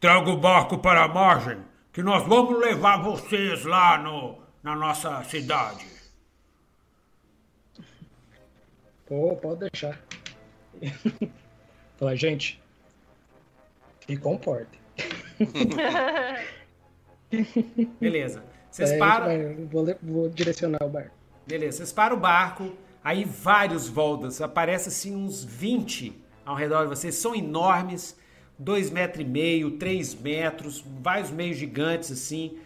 A: Traga o barco para a margem que nós vamos levar vocês lá no, na nossa cidade.
E: Pô, pode deixar. Fala, gente. Se comporte.
A: Beleza. Vocês
E: gente
A: param,
E: vai- vou, vou direcionar o barco.
A: beleza, vocês param o barco, aí vários Voldas, aparece assim uns 20 ao redor de vocês, são enormes, dois metros e meio, três metros, vários meios gigantes assim,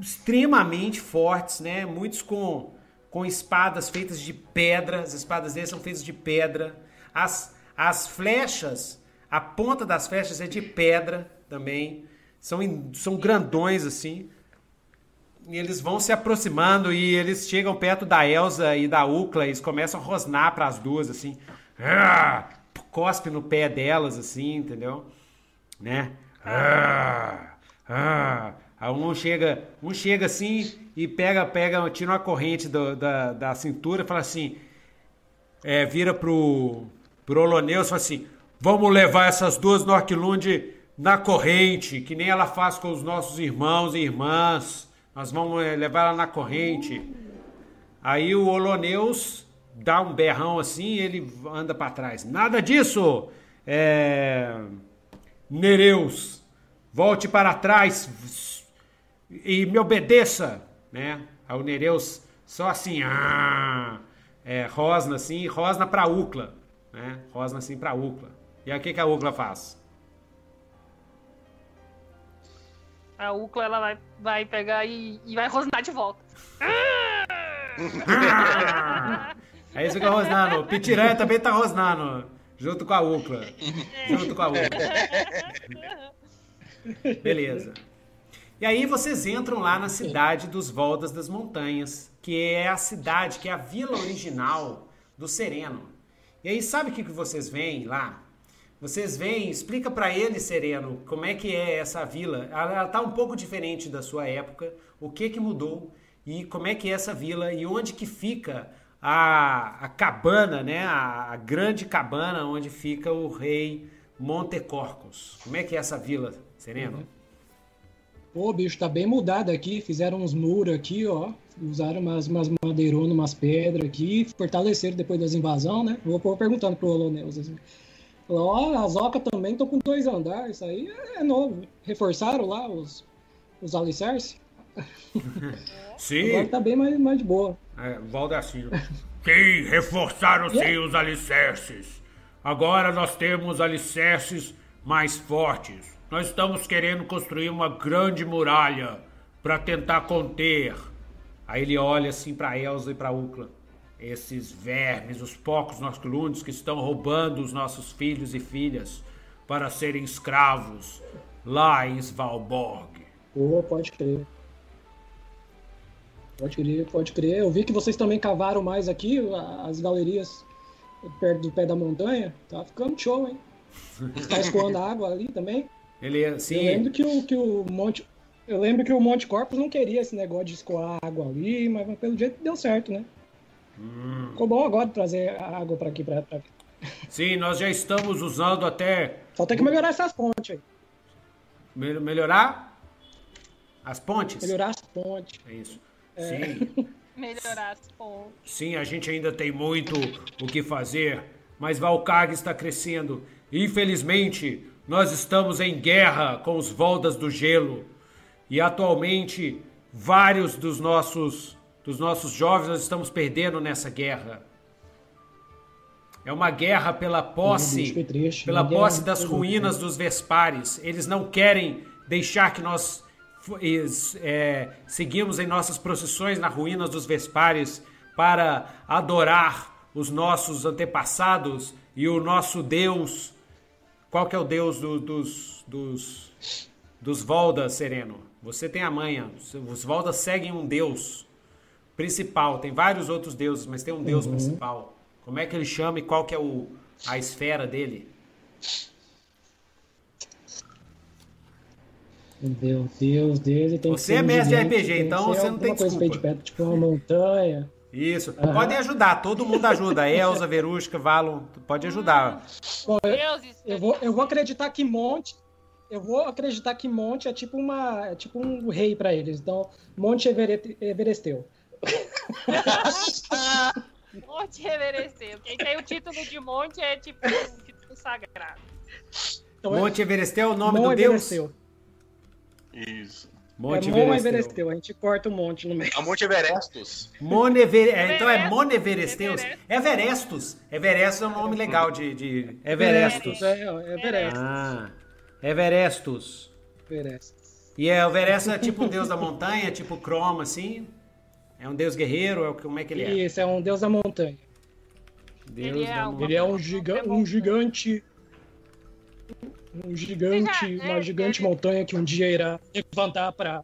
A: extremamente fortes, né? Muitos com, com espadas feitas de pedra, as espadas deles são feitas de pedra, as, as flechas, a ponta das flechas é de pedra também, são, são grandões assim, e eles vão se aproximando e eles chegam perto da Elsa e da Ucla e começam a rosnar para as duas, assim. Ah! Cospe no pé delas, assim, entendeu? Né? Ah! Ah! Aí um chega, um chega assim e pega, pega, tira uma corrente do- da, da cintura e fala assim: é, vira pro, pro Oloneus e fala assim: vamos levar essas duas Norquilund na corrente, que nem ela faz com os nossos irmãos e irmãs. Nós vamos eh, levar ela na corrente. Aí o Oloneus dá um berrão assim e ele anda para trás. Nada disso! É... Nereus, volte para trás e me obedeça, né? Aí o Nereus só assim, ah, é, rosna assim, rosna pra Ucla, né? Rosna assim pra Ucla. E aí o que, que a Ucla faz?
D: A Ucla, ela vai, vai pegar e, e vai rosnar de volta.
A: É isso que eu rosnando. Pitiranha também tá rosnando, junto com a Ucla. Junto com a Ucla. Beleza. E aí vocês entram lá na cidade dos Voldas das Montanhas, que é a cidade, que é a vila original do Sereno. E aí sabe o que, que vocês veem lá? Vocês veem, explica para ele, Sereno, como é que é essa vila. Ela, ela tá um pouco diferente da sua época, o que que mudou e como é que é essa vila e onde que fica a, a cabana, né? A, a grande cabana onde fica o rei Montecorcos. Como é que é essa vila, Sereno?
E: Pô, bicho, tá bem mudado aqui. Fizeram uns muros aqui, ó. Usaram umas, umas madeironas, umas pedras aqui. Fortaleceram depois das invasões, né? Vou, vou perguntando pro Oloneus assim. Ó, as ocas também estão com dois andares. Isso aí é novo. Reforçaram lá os, os alicerces.
A: Sim.
E: Agora tá bem mais, mais de boa.
A: É, Valdaciro. Sim, reforçaram sim os alicerces. Agora nós temos alicerces mais fortes. Nós estamos querendo construir uma grande muralha para tentar conter. Aí ele olha assim para Elsa e para Ucla. Esses vermes, os porcos nosclundes que estão roubando os nossos filhos e filhas para serem escravos lá em Svalborg.
E: Pô, pode crer. Pode crer, pode crer. Eu vi que vocês também cavaram mais aqui, as galerias perto do pé da montanha. Tá ficando show, hein? Tá escoando água ali também.
A: Ele
E: Eu
A: assim,
E: lembro que o, que o Monte. Eu lembro que o Monte Corpus não queria esse negócio de escoar água ali, mas pelo jeito deu certo, né? Ficou bom agora trazer a água pra aqui, pra, pra...
A: sim, nós já estamos usando até
E: Só tem que melhorar essas pontes aí.
A: mel- melhorar as pontes.
E: Melhorar as pontes.
A: É isso. Sim.
D: Melhorar as pontes.
A: Sim, a gente ainda tem muito o que fazer, mas Valkag está crescendo. Infelizmente, nós estamos em guerra com os Voldas do Gelo. E atualmente, vários dos nossos dos nossos jovens nós estamos perdendo nessa guerra. É uma guerra pela posse,
E: triste.
A: pela posse das ruínas dos Vespares. Eles não querem deixar que nós é, seguimos em nossas procissões nas ruínas dos Vespares para adorar os nossos antepassados e o nosso Deus. Qual que é o Deus do- dos, dos, dos Voldas, Sereno? Você tem a manha. Os Voldas seguem um Deus principal. Tem vários outros deuses, mas tem um Deus principal. Como é que ele chama e qual que é o, a esfera dele?
E: Meu Deus, Deus. Tem que
A: Você é mestre de RPG,
E: tem
A: então você não tem
E: alguma coisa feita
A: desculpa.
E: de pedra, tipo uma montanha.
A: Isso.
E: Aham.
A: Podem ajudar, todo mundo ajuda. Elza, Verusca, Valon, pode ajudar.
E: Bom, eu, eu vou, eu vou acreditar que Monte. Eu vou acreditar que Monte é tipo uma, é tipo um rei pra eles. Então, Monte Everest, Everesteu.
D: Monte reverenceu. Quem tem o título de monte é tipo um título sagrado.
E: Então, é-
A: Monte Everest é o nome
E: Mon
A: do Deus?
E: Everesteu.
B: Isso.
A: Monte
E: é
A: Everesteu.
E: Everesteu. A gente corta o monte no meio.
B: A Monte Everestus.
A: Monever... é, então é
D: Everest.
A: Moneveresteus? Everestus. Everestus é um nome legal de, de... Everestus.
E: É, ó, Everest.
A: Ah, Everestus.
E: Everest.
A: E é, o Everest é tipo um deus da montanha, tipo Chroma, assim? É um deus guerreiro? É, o- como é que ele é?
E: Isso, é um deus da montanha.
A: Deus
D: Ele é
A: da
D: uma-
A: montanha.
E: Ele é um, giga um gigante. Um gigante,
D: Já, né,
E: uma gigante
D: ele-
E: montanha que um dia irá levantar pra,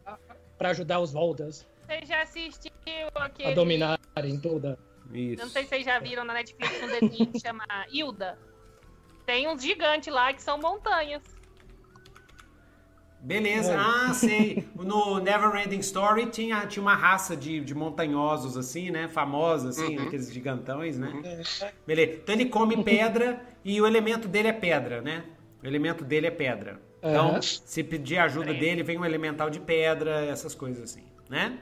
E: pra ajudar os Voldas
D: Você já assistiu
E: a
D: aquele.
E: dominarem toda.
A: Isso.
D: Não sei se vocês já viram na Netflix um desenho que chama Hilda. Tem uns gigantes lá que são montanhas.
A: Beleza,
E: É.
A: ah, sei. No Never Ending Story tinha, tinha uma raça de, de montanhosos, assim, né? Famosa, assim, aqueles gigantões, né? Beleza. Então ele come pedra e o elemento dele é pedra, né? O elemento dele é pedra. Então, se pedir ajuda dele, vem um elemental de pedra, essas coisas assim, né?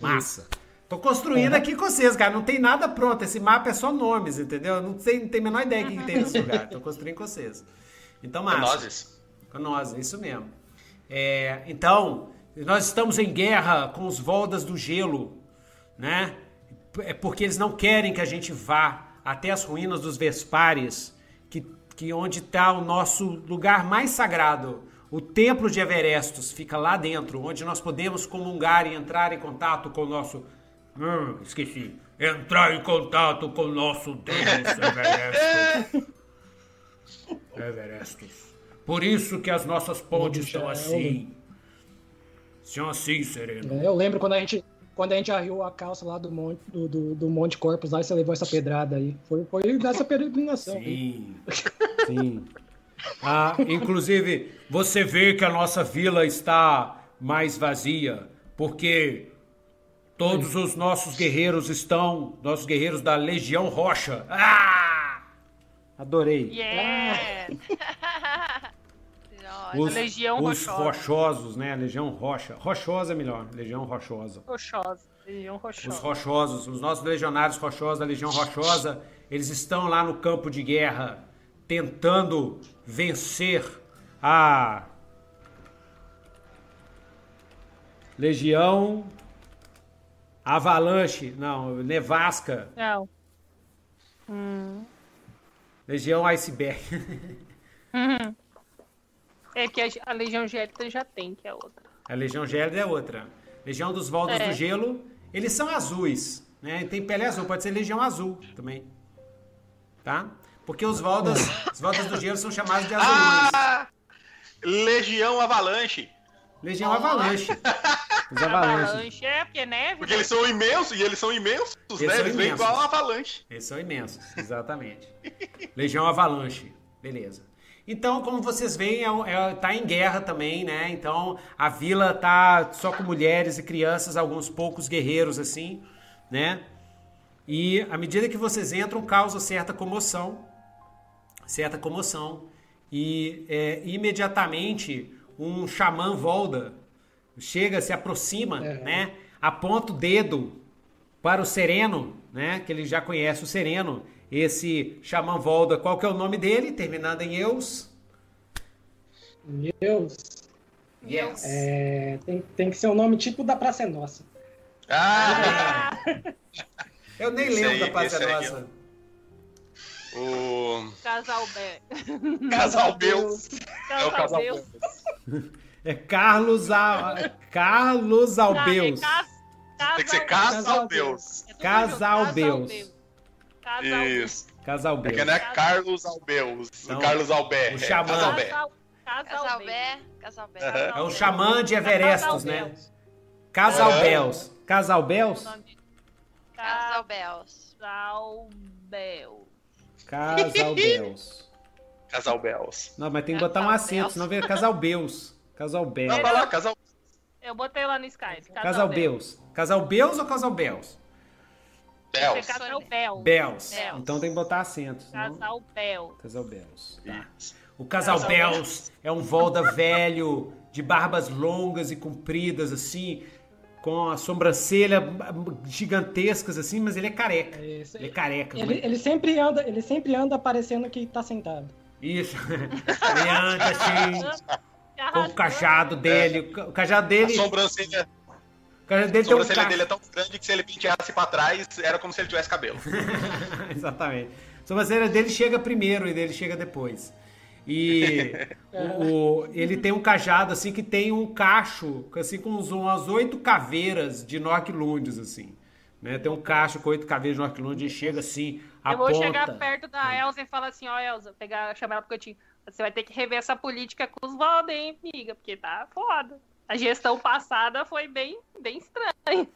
A: Massa. Tô construindo aqui com vocês, cara. Não tem nada pronto. Esse mapa é só nomes, entendeu? Não tem, não tem a menor ideia do que, que tem nesse lugar. Tô construindo com vocês. Então, massa. Nós, é isso mesmo. É, então, nós estamos em guerra com os Voldas do Gelo, né? É porque eles não querem que a gente vá até as ruínas dos Vespares, que, que onde está o nosso lugar mais sagrado. O Templo de Everestus fica lá dentro, onde nós podemos comungar e entrar em contato com o nosso. Hum, esqueci. Entrar em contato com o nosso Deus Everestus. Everestus. Por isso que as nossas pontes estão
E: é
A: assim. Sim, sim, sereno.
E: É, Eu lembro quando a gente, quando a gente arriou a calça lá do Monte, do, do, do Monte Corpus lá e você levou essa pedrada aí. Foi, foi nessa peregrinação. aí.
A: Sim, sim. Ah, inclusive, você vê que a nossa vila está mais vazia, porque todos os nossos guerreiros estão, nossos guerreiros da Legião Rocha. Ah! Adorei.
D: Yeah!
A: Os,
D: Legião
A: os
D: Rochosa.
A: rochosos, né? Legião Rocha. Rochosa é melhor. Legião Rochosa.
D: Rochosa. Legião
A: Os
D: rochosa.
A: rochosos, os nossos legionários rochosos da Legião Rochosa, eles estão lá no campo de guerra tentando vencer a Legião Avalanche, não, Nevasca,
D: Não. Hum.
A: Legião Iceberg.
D: É que a, a Legião Gélida já tem, que é outra.
A: A Legião Gélida é outra. Legião dos Voltas
D: É.
A: do Gelo, eles são azuis, né? Tem pele azul, pode ser Legião Azul também. Tá? Porque os Voltas, os Voltas do Gelo são chamados de azuis.
B: Ah! Legião Avalanche.
A: Legião Avalanche. Os Avalanche.
D: Avalanche é porque é neve.
B: Porque eles são imensos, e eles são imensos,
A: Eles
B: né?
A: são
B: Eles vêm
A: imensos.
B: igual a Avalanche.
A: Eles são imensos, exatamente. Legião Avalanche, beleza. Então, como vocês veem, é, um- é- tá em guerra também, né? Então, a vila tá só com mulheres e crianças, alguns poucos guerreiros assim, né? E à medida que vocês entram, causa certa comoção, certa comoção. E é, imediatamente um xamã Volda chega, se aproxima,
E: É.
A: né? Aponta o dedo para o Sereno, né? Que ele já conhece o Sereno, esse Xamã Volda. Qual que é o nome dele? Terminando em Eus.
E: Deus.
A: Yes.
E: É, tem, tem que ser um nome tipo da Praça é Nossa.
B: Ah!
A: Eu nem
B: Esse
A: lembro
B: aí,
A: da
B: aí,
A: Nossa.
B: O
D: Casal Bé.
B: Casal Beus. É o Casal
D: Beus.
A: É Carlos, a... Carlos Albeus.
D: Ah, é cas-
B: Tem que ser
D: Casal-
B: Beus.
D: é
A: Casal Beus.
D: Casal.
B: Isso.
A: Casal
B: Porque
A: Beus.
B: não é Carlos Albeus.
A: Não.
B: Carlos Albert.
A: O
B: é
A: xamã.
B: Casal Bé.
D: Casal, casal,
C: Casal
D: Beus.
C: Bé, Casal Bé.
B: Aham.
A: É o xamã de Everestos,
D: Casal
A: né?
D: Beus.
A: Casal
B: É.
A: Beus. Casal
D: de-
C: Casal Bells.
D: Casal Beus.
A: Casal Beus.
B: Casal Beus.
A: Não, mas tem que botar um acento, senão vira Casal Beus. Casal Beus.
B: Não, vai lá, Casal
D: Eu botei lá no Skype.
A: Casal Beus. Casal Beus Beus?
B: Beus.
D: Casal Bel.
A: Beus.
C: Beus.
A: Então tem que botar acento. senão-
D: Casal Bel.
A: Casal Beus. Tá.
B: Isso.
A: O Casal
D: Casal
A: Beus é um Volda velho, de barbas longas e compridas, assim, com a sobrancelha gigantescas, assim, mas ele é careca.
E: Esse-
A: Ele é careca.
E: Ele,
A: muito-
E: ele sempre anda, ele sempre anda parecendo que tá sentado.
A: Isso. ele anda assim, com o cajado dele. O ca- O cajado
B: A
A: dele.
B: sobrancelha,
A: O cajado
B: a
A: dele tem um
B: sobrancelha dele é tão grande que se ele penteasse pra trás, era como se ele tivesse cabelo.
A: Exatamente. A sobrancelha dele chega primeiro e dele chega depois. E o, o- ele tem um cajado assim que tem um cacho, assim com uns, umas oito caveiras de Norquilundes, assim. Né? Tem um cacho com oito caveiras de Norquilundes e chega assim,
D: Eu
A: aponta.
D: vou chegar perto da Elsa e falar assim, ó, Elsa, pegar, chamar ela pro cantinho. Você vai ter que rever essa política com os Valda, hein, amiga? Porque tá foda. A gestão passada foi bem, bem estranha.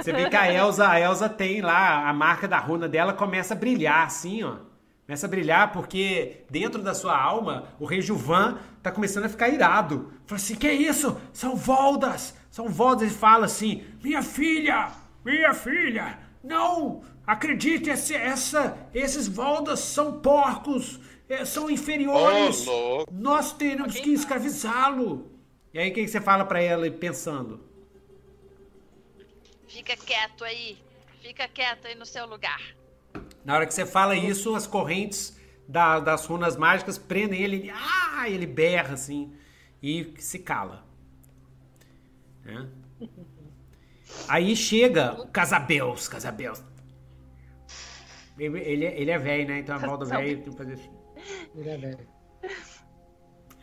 A: Você vê que a Elsa, a Elsa tem lá, a marca da runa dela começa a brilhar assim, ó. Começa a brilhar porque dentro da sua alma, o rei Juvan tá começando a ficar irado. Fala assim, que isso? São Voldas! São Voldas! Ele fala assim, minha filha! Minha filha! Não! Acredite, esse, essa, esses Voldas são porcos! Eh, São inferiores!
B: Louco.
A: Nós teremos que escravizá-lo! E aí, o que que você fala pra ela pensando?
C: Fica quieto aí. Fica quieto aí no seu lugar.
A: Na hora que você fala isso, as correntes da- das runas mágicas prendem ele, ele, ah, ele berra assim e se cala. Né? Aí chega o Casabeus, Casabeus. Ele, ele, é- ele é velho, né? Então a volta velho tem que fazer assim.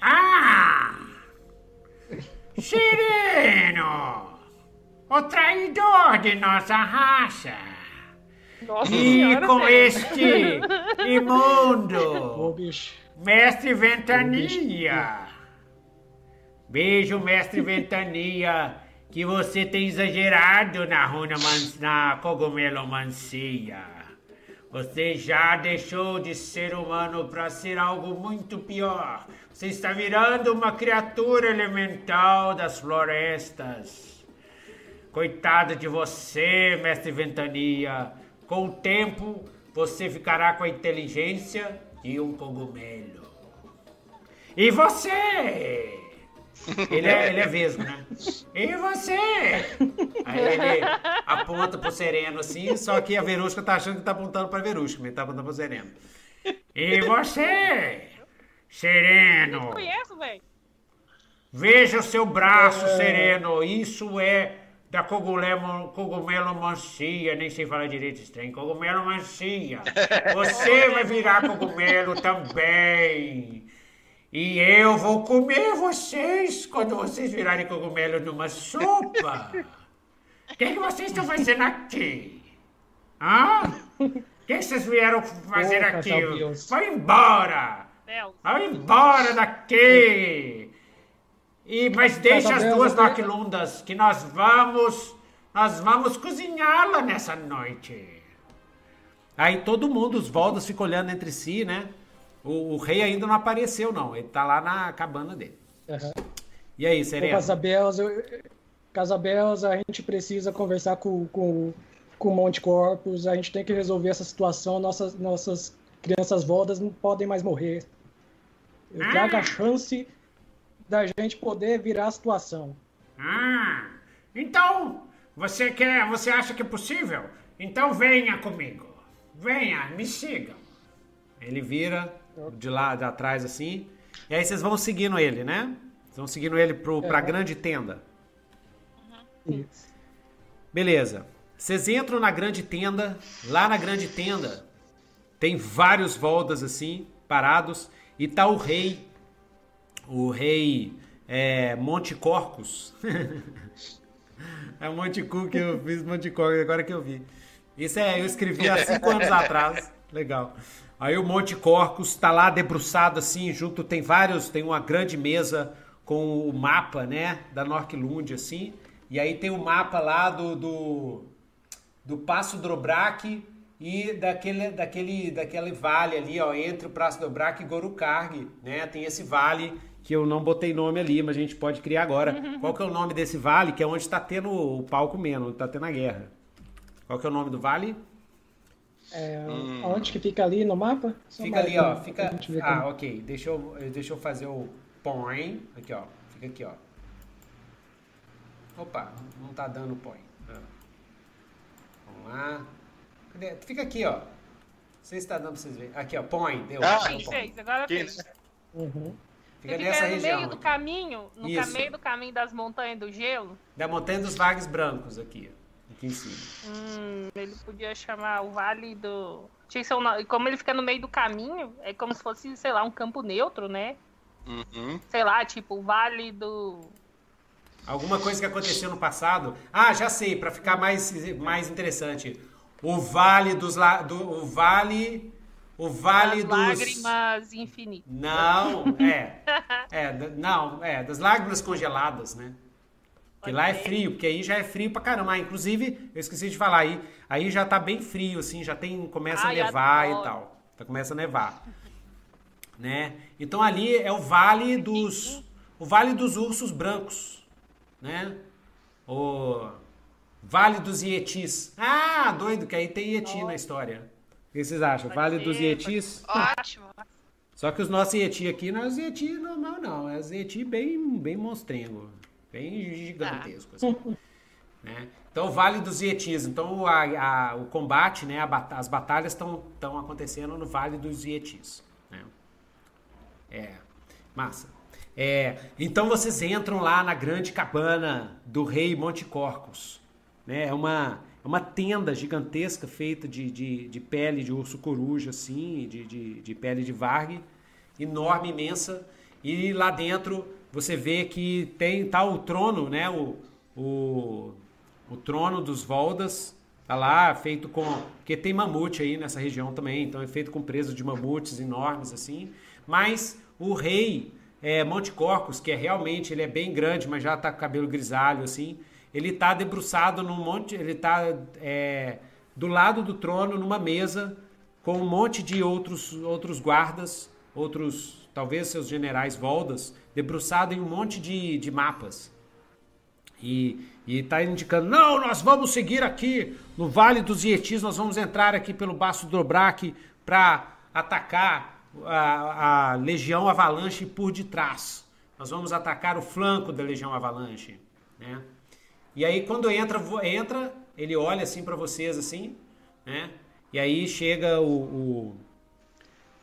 A: Ah! Sereno! O traidor de nossa raça!
D: Nossa
A: E
D: senhora,
A: com
D: velho.
A: este imundo mestre Ventania. Vejo, mestre Ventania, que você tem exagerado na runa na cogumelomancia. Você já deixou de ser humano para ser algo muito pior. Você está virando uma criatura elemental das florestas. Coitado de você, mestre Ventania. Com o tempo, você ficará com a inteligência de um cogumelo. E você? Ele é, ele é vesgo, né? E você? Aí ele aponta pro Sereno assim, só que a Verusca tá achando que tá apontando pra Verusca, mas tá apontando pro Sereno. E você? Sereno?
D: Eu conheço, velho.
A: Veja o seu braço, Sereno. Isso é da cogumelo, cogumelo mancia. Nem sei falar direito esse trem. Cogumelo mancia. Você vai virar cogumelo também. E eu vou comer vocês quando vocês virarem cogumelo numa sopa. O que, que vocês estão fazendo aqui? Hã? O que, vocês vieram fazer
E: Ô,
A: aqui? Vai embora! Vai embora daqui! E, mas deixa as duas Noclundas, que nós vamos. Nós vamos cozinhá-la nessa noite. Aí todo mundo, os Voldas ficam olhando entre si, né? O, o rei ainda não apareceu, não. Ele tá lá na cabana dele.
E: Aham.
A: E aí,
E: eu- Casabels, a gente precisa conversar com, com, com o Monte Corpus, a gente tem que resolver essa situação, nossas, nossas crianças voldas não podem mais morrer. Eu
A: Ah.
E: trago a chance da gente poder virar a situação.
A: Ah, então, você quer, você acha que é possível? Então venha comigo. Venha, me siga. Ele vira de lá de atrás assim. E aí vocês vão seguindo ele, né? Vocês vão seguindo ele pro, pra
E: É.
A: grande tenda.
E: Isso.
A: Beleza. Vocês entram na grande tenda. Lá na grande tenda tem vários voldas assim, parados. E tá o rei. O rei é, Monte Corcus. é Monte Cu que eu fiz Monte Corcus, agora que eu vi. Isso é, eu escrevi há cinco anos atrás. Legal. Aí o Monte Corcus tá lá debruçado assim, junto tem vários, tem uma grande mesa com o mapa, né, da Norquilund assim. E aí tem o mapa lá do do, do Passo Drobrac e daquele, daquele, daquele vale ali, ó, entre o Passo Drobrac e Gorukarg, né? Tem esse vale que eu não botei nome ali, mas a gente pode criar agora. Qual que é o nome desse vale? Que é onde está tendo o pau comendo, onde está tendo a guerra. Qual que é o nome do vale?
E: É, Onde que fica ali no mapa? Só
A: Fica ali, ó. Fica. Ah,
E: como-
A: ok. Deixa eu, deixa eu fazer o põe. Aqui, ó. Fica aqui, ó. Opa, não tá dando põe. Ah. Vamos lá. Cadê? Fica aqui, ó. Não sei se tá dando pra vocês verem. Aqui, ó. Põe. Deu.
B: Ah,
D: fez, agora fez.
B: isso?
E: Uhum.
A: Fica
D: Você
A: nessa
D: fica no
A: região.
D: meio do caminho, no meio do caminho das montanhas do gelo.
A: Da Montanha dos Vagos Brancos aqui. ó. Aqui em cima.
D: Hum, ele podia chamar o Vale do. Tinha um nome- Como ele fica no meio do caminho, é como se fosse, sei lá, um campo neutro, né?
B: Uhum.
D: Sei lá, tipo, o Vale do.
A: Alguma coisa que aconteceu no passado? Ah, já sei, para ficar mais, mais interessante. O Vale dos la... do o Vale o Vale
D: das
A: dos
D: lágrimas infinitas.
A: Não, é. É, não, é, das lágrimas congeladas, né? Que lá é frio, porque aí já é frio pra caramba. Ah, inclusive, eu esqueci de falar aí, aí já tá bem frio assim, já tem começa
D: Ai,
A: a nevar e
D: adoro.
A: tal. Tá começa a nevar. Né? Então ali é o Vale dos o Vale dos Ursos Brancos, né? O Vale dos Yetis. Ah, doido que aí tem Yeti na história. O que vocês acham? Vale
D: ser,
A: dos Yetis?
C: Ótimo.
A: Só que os nossos Yeti aqui não é os Yeti normal, não. É os Yeti bem, bem monstrengo. Bem gigantesco. assim, né? Então, Vale dos Yetis. Então, a- a- o combate, né, a as batalhas estão acontecendo no Vale dos Yetis. Né? É, massa. É, então, vocês entram lá na grande cabana do rei Monte Corcus. Né? É uma, é uma tenda gigantesca feita de, de, de pele de urso coruja, assim, de, de, de pele de varg, enorme, imensa. E lá dentro você vê que tem tá o trono, né? O, o, o trono dos Voldas. Tá lá, feito com. Porque tem mamute aí nessa região também, então é feito com presos de mamutes enormes, assim. Mas o rei é, Monte Corcos, que é realmente, ele é bem grande, mas já tá com cabelo grisalho, assim. Ele tá debruçado num monte, ele tá é, do lado do trono, numa mesa, com um monte de outros, outros guardas, outros, talvez seus generais Voldas, debruçado em um monte de, de mapas. E, e tá indicando, não, nós vamos seguir aqui no Vale dos Yetis, nós vamos entrar aqui pelo Baço Dobrak para atacar a, a Legião Avalanche por detrás. Nós vamos atacar o flanco da Legião Avalanche, né? E aí quando entra, entra, ele olha assim para vocês assim, né? E aí chega o,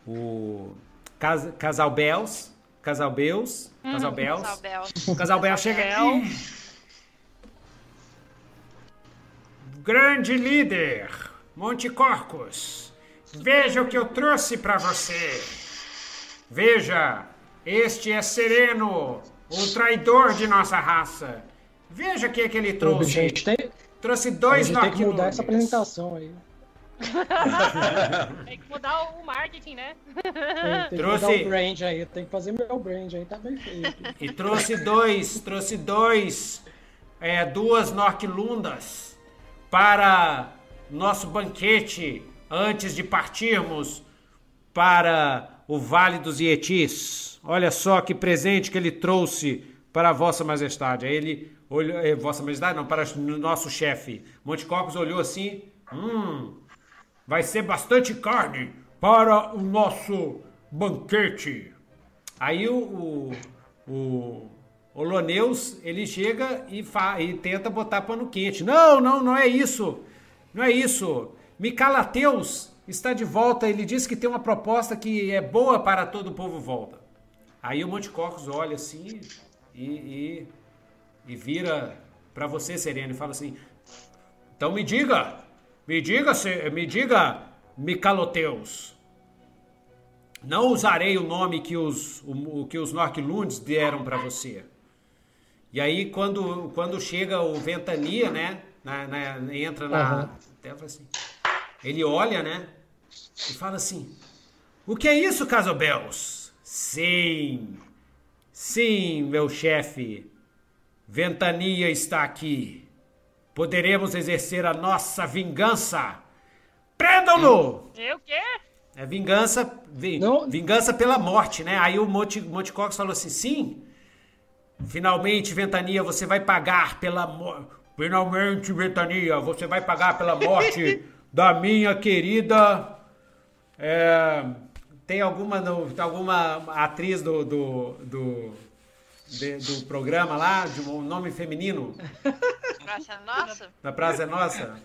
A: o, o Cas, Casal Bells, Casal Bells, Casal Bells.
C: Casal Bel.
A: O Casal Bells. Grande líder, Monte Corcos. Veja o que eu trouxe para você. Veja, este é Sereno, o traidor de nossa raça. Veja o que, é que ele
E: A
A: trouxe.
E: gente tem,
A: Trouxe dois
E: gente tem que mudar essa apresentação aí.
D: Tem que mudar o marketing, né?
E: Tem, tem que
A: Trouxe-
E: mudar o brand aí. Tem que fazer meu brand aí, tá bem feito.
A: E trouxe dois, trouxe dois, é, duas Norquilundas para nosso banquete antes de partirmos para o Vale dos Yetis. Olha só que presente que ele trouxe para Vossa Majestade. Aí ele olhou, eh, Vossa Majestade, não, para o nosso chefe. Monte Corpus olhou assim, hum, vai ser bastante carne para o nosso banquete. Aí o, o, o Oloneus, ele chega e, fa, e tenta botar pano quente. Não, não, não é isso. Não é isso. Micalateus está de volta. Ele disse que tem uma proposta que é boa para todo o povo volta. Aí o Monte Corcos olha assim e, e, e vira para você, Sereno, e fala assim: Então me diga, me diga, me diga, Micaloteus. Não usarei o nome que os, o, que os Norquilundes deram para você. E aí, quando, quando chega o Ventania, né? na- na- entra na. Até fala assim, ele olha, né? E fala assim: O que é isso, Casobels? Sim, sim, meu chefe. Ventania está aqui. Poderemos exercer a nossa vingança. Prendam-no!
D: E o quê?
A: É vingança, vi- vingança pela morte, né? Aí o Monte, Monte Cox falou assim: sim, finalmente, Ventania, você vai pagar pela morte. Finalmente, Ventania, você vai pagar pela morte da minha querida. é, tem alguma, alguma atriz do, do, do, de- do programa lá, de um nome feminino,
C: Praça Nossa?
A: da Praça é Nossa?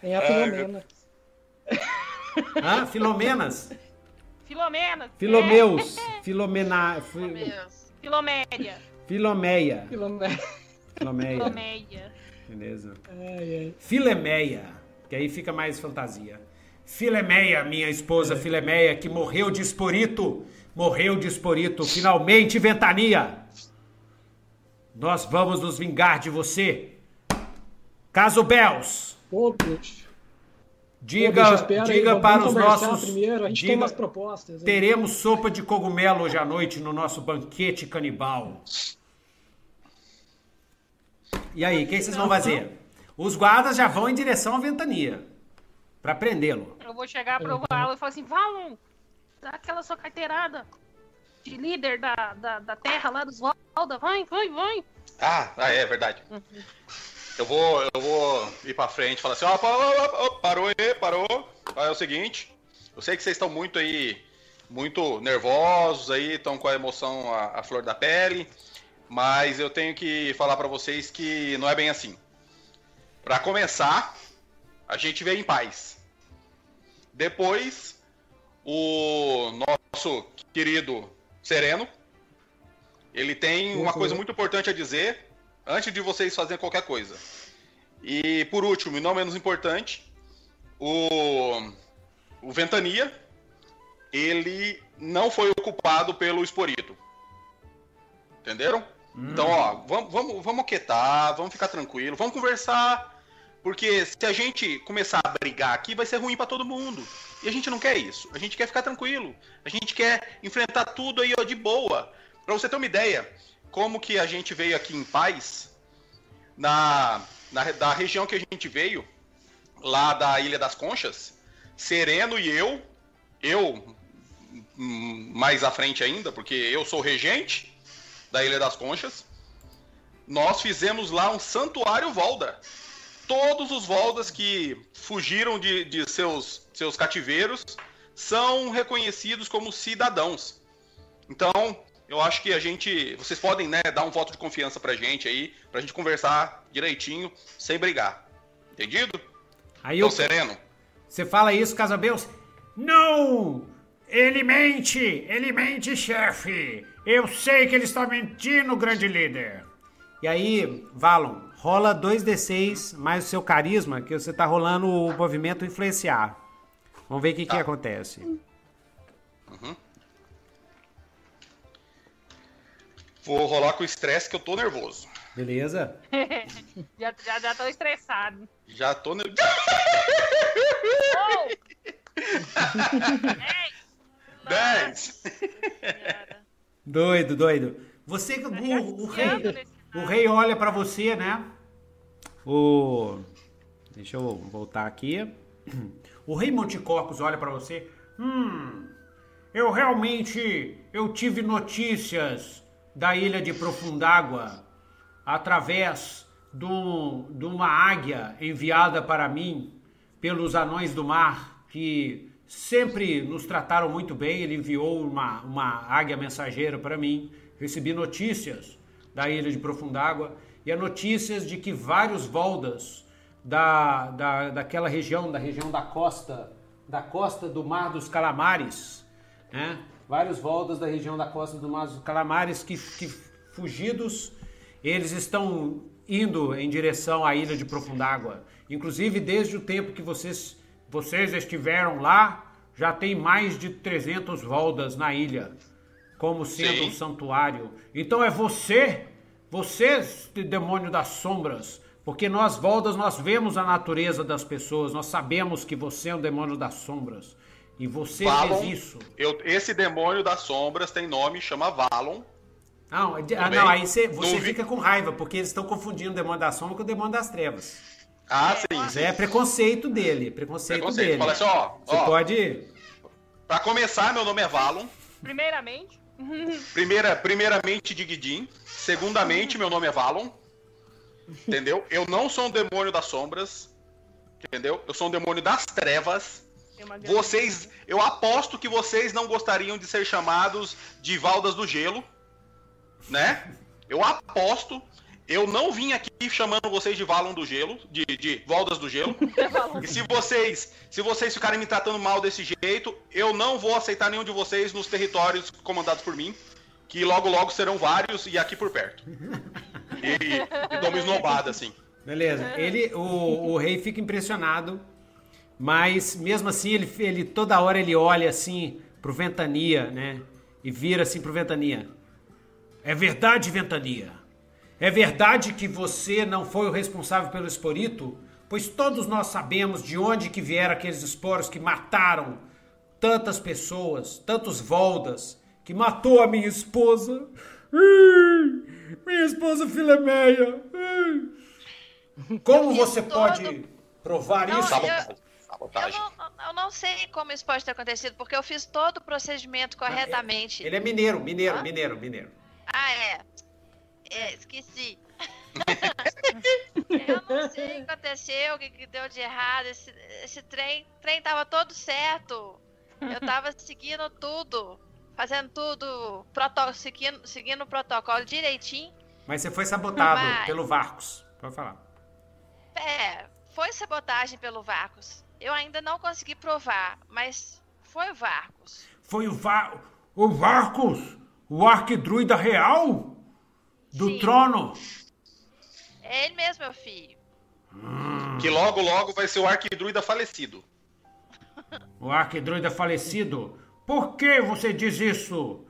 E: Tem a Filomena.
A: Hã? Filomenas?
D: Filomena.
A: Filomeus. Filomena.
C: Oh,
A: fi-
C: Deus.
D: Filomédia.
A: Filomeia.
E: Filomena.
A: Filomeia.
D: Filomédia.
A: Beleza.
E: Ai, ai.
A: Filemeia. Que aí fica mais fantasia. Filemeia, minha esposa Filemeia, que morreu de esporito. Morreu de esporito. Finalmente, Ventania. Nós vamos nos vingar de você. Caso
E: bicho. Pô,
A: Diga,
E: aí,
A: diga
E: vamos
A: para os nossos.
E: Primeiro. A gente
A: diga-
E: tem umas propostas. hein?
A: Teremos sopa de cogumelo hoje à noite no nosso banquete canibal. E aí, o que vocês vão fazer? Os guardas já vão em direção à ventania para prendê-lo.
D: Eu vou chegar pro Valon e falar assim, Valon, dá aquela sua carteirada de líder da, da, da terra lá dos Valda. Vai, vai, vai.
B: Ah, ah, é verdade. Eu vou, eu vou ir pra frente e falar assim, ó, pa- ó, ó, parou aí, parou. É o seguinte, eu sei que vocês estão muito aí, muito nervosos aí, estão com a emoção à, à flor da pele, mas eu tenho que falar pra vocês que não é bem assim. Pra começar, a gente veio em paz. Depois, o nosso querido Sereno, ele tem uma coisa muito importante a dizer antes de vocês fazerem qualquer coisa. E por último, e não menos importante, o, o Ventania, ele não foi ocupado pelo Esporito. Entenderam? Então, ó, vamos, vamos, vamos quietar, vamos ficar tranquilo, vamos conversar. Porque se a gente começar a brigar aqui, vai ser ruim para todo mundo. E a gente não quer isso. A gente quer ficar tranquilo. A gente quer enfrentar tudo aí ó, de boa. Para você ter uma ideia, como que a gente veio aqui em paz, na, na da região que a gente veio, lá da Ilha das Conchas, Sereno e eu, eu hum, mais à frente ainda, porque eu sou regente da Ilha das Conchas, nós fizemos lá um santuário Volda. Todos os Voldas que fugiram de, de seus, seus cativeiros são reconhecidos como cidadãos. Então, eu acho que a gente. Vocês podem né, dar um voto de confiança pra gente aí, pra gente conversar direitinho, sem brigar. Entendido?
A: Aí eu, sereno. Você fala isso, Casabeus? Não! Ele mente! Ele mente, chefe! Eu sei que ele está mentindo, grande líder! E aí, Valon, rola 2d6 mais o seu carisma, que você tá rolando o movimento influenciar. Vamos ver o que, tá. que acontece. Uhum.
B: Vou rolar com estresse que eu tô nervoso.
A: Beleza.
D: já, já, já tô estressado.
B: Já tô nervoso. Dez.
A: Doido, doido. Você, o, o rei, o rei olha para você, né? O, deixa eu voltar aqui. O rei Monticocos olha para você. Hum, eu realmente, eu tive notícias da ilha de Profundágua através do, de uma águia enviada para mim pelos anões do mar, que sempre nos trataram muito bem. Ele enviou uma, uma águia mensageira para mim. Recebi notícias da ilha de Profundágua e as notícias de que vários Voldas da, da, daquela região, da região da costa, da costa do Mar dos Calamares, né? vários voltas da região da costa do Mar dos Calamares que, que fugidos, eles estão indo em direção à ilha de Profundágua. Inclusive, desde o tempo que vocês, vocês estiveram lá, já tem mais de 300 voldas na ilha, como sendo Sim. um santuário. Então é você, você, demônio das sombras, porque nós, voldas, nós vemos a natureza das pessoas, nós sabemos que você é um demônio das sombras. E você Valon, fez isso.
B: Eu, esse demônio das sombras tem nome, chama Valon.
A: Não, ah, não aí você, você fica com raiva, porque eles estão confundindo o demônio da sombra com o demônio das trevas.
B: Ah, sim.
A: é preconceito dele, preconceito, preconceito. dele.
B: Fala assim, ó,
A: você ó, pode...
B: Pra começar, meu nome é Valon.
D: Primeiramente.
B: Primeira, primeiramente, Digidin. Segundamente, meu nome é Valon. Entendeu? Eu não sou um demônio das sombras. Entendeu? Eu sou um demônio das trevas. Vocês, eu aposto que vocês não gostariam de ser chamados de Valdas do Gelo, né? Eu aposto. Eu não vim aqui chamando vocês de Valon do Gelo, de, de Valdas do Gelo. e se vocês, se vocês ficarem me tratando mal desse jeito, eu não vou aceitar nenhum de vocês nos territórios comandados por mim, que logo logo serão vários e aqui por perto. E, e dou uma esnobada assim.
A: Beleza. Ele, o, o rei fica impressionado mas mesmo assim, ele, ele toda hora ele olha assim pro Ventania, né? E vira assim pro Ventania. É verdade, Ventania. É verdade que você não foi o responsável pelo esporito? Pois todos nós sabemos de onde que vieram aqueles esporos que mataram tantas pessoas, tantos Voldas, que matou a minha esposa. minha esposa Filemeia. Como você pode provar não, isso?
C: Eu sabotagem. Eu não, eu não, sei como isso pode ter acontecido, porque eu fiz todo o procedimento corretamente.
A: Ele é mineiro, mineiro, ah? mineiro, mineiro.
C: Ah, é. É esqueci. eu não sei o que aconteceu, o que, deu de errado. Esse, esse trem, trem tava todo certo. Eu tava seguindo tudo, fazendo tudo, proto, seguindo, seguindo o protocolo direitinho.
A: Mas você foi sabotado Mas... pelo Varcos. Pode falar.
C: É, foi sabotagem pelo Varcos. Eu ainda não consegui provar, mas foi o Varcos.
A: Foi o Va o Varcos? O arquidruida real? Do Sim. trono?
C: É ele mesmo, meu filho.
B: Hum. Que logo, logo vai ser o arquidruida falecido.
A: O arquidruida falecido? Por que você diz isso?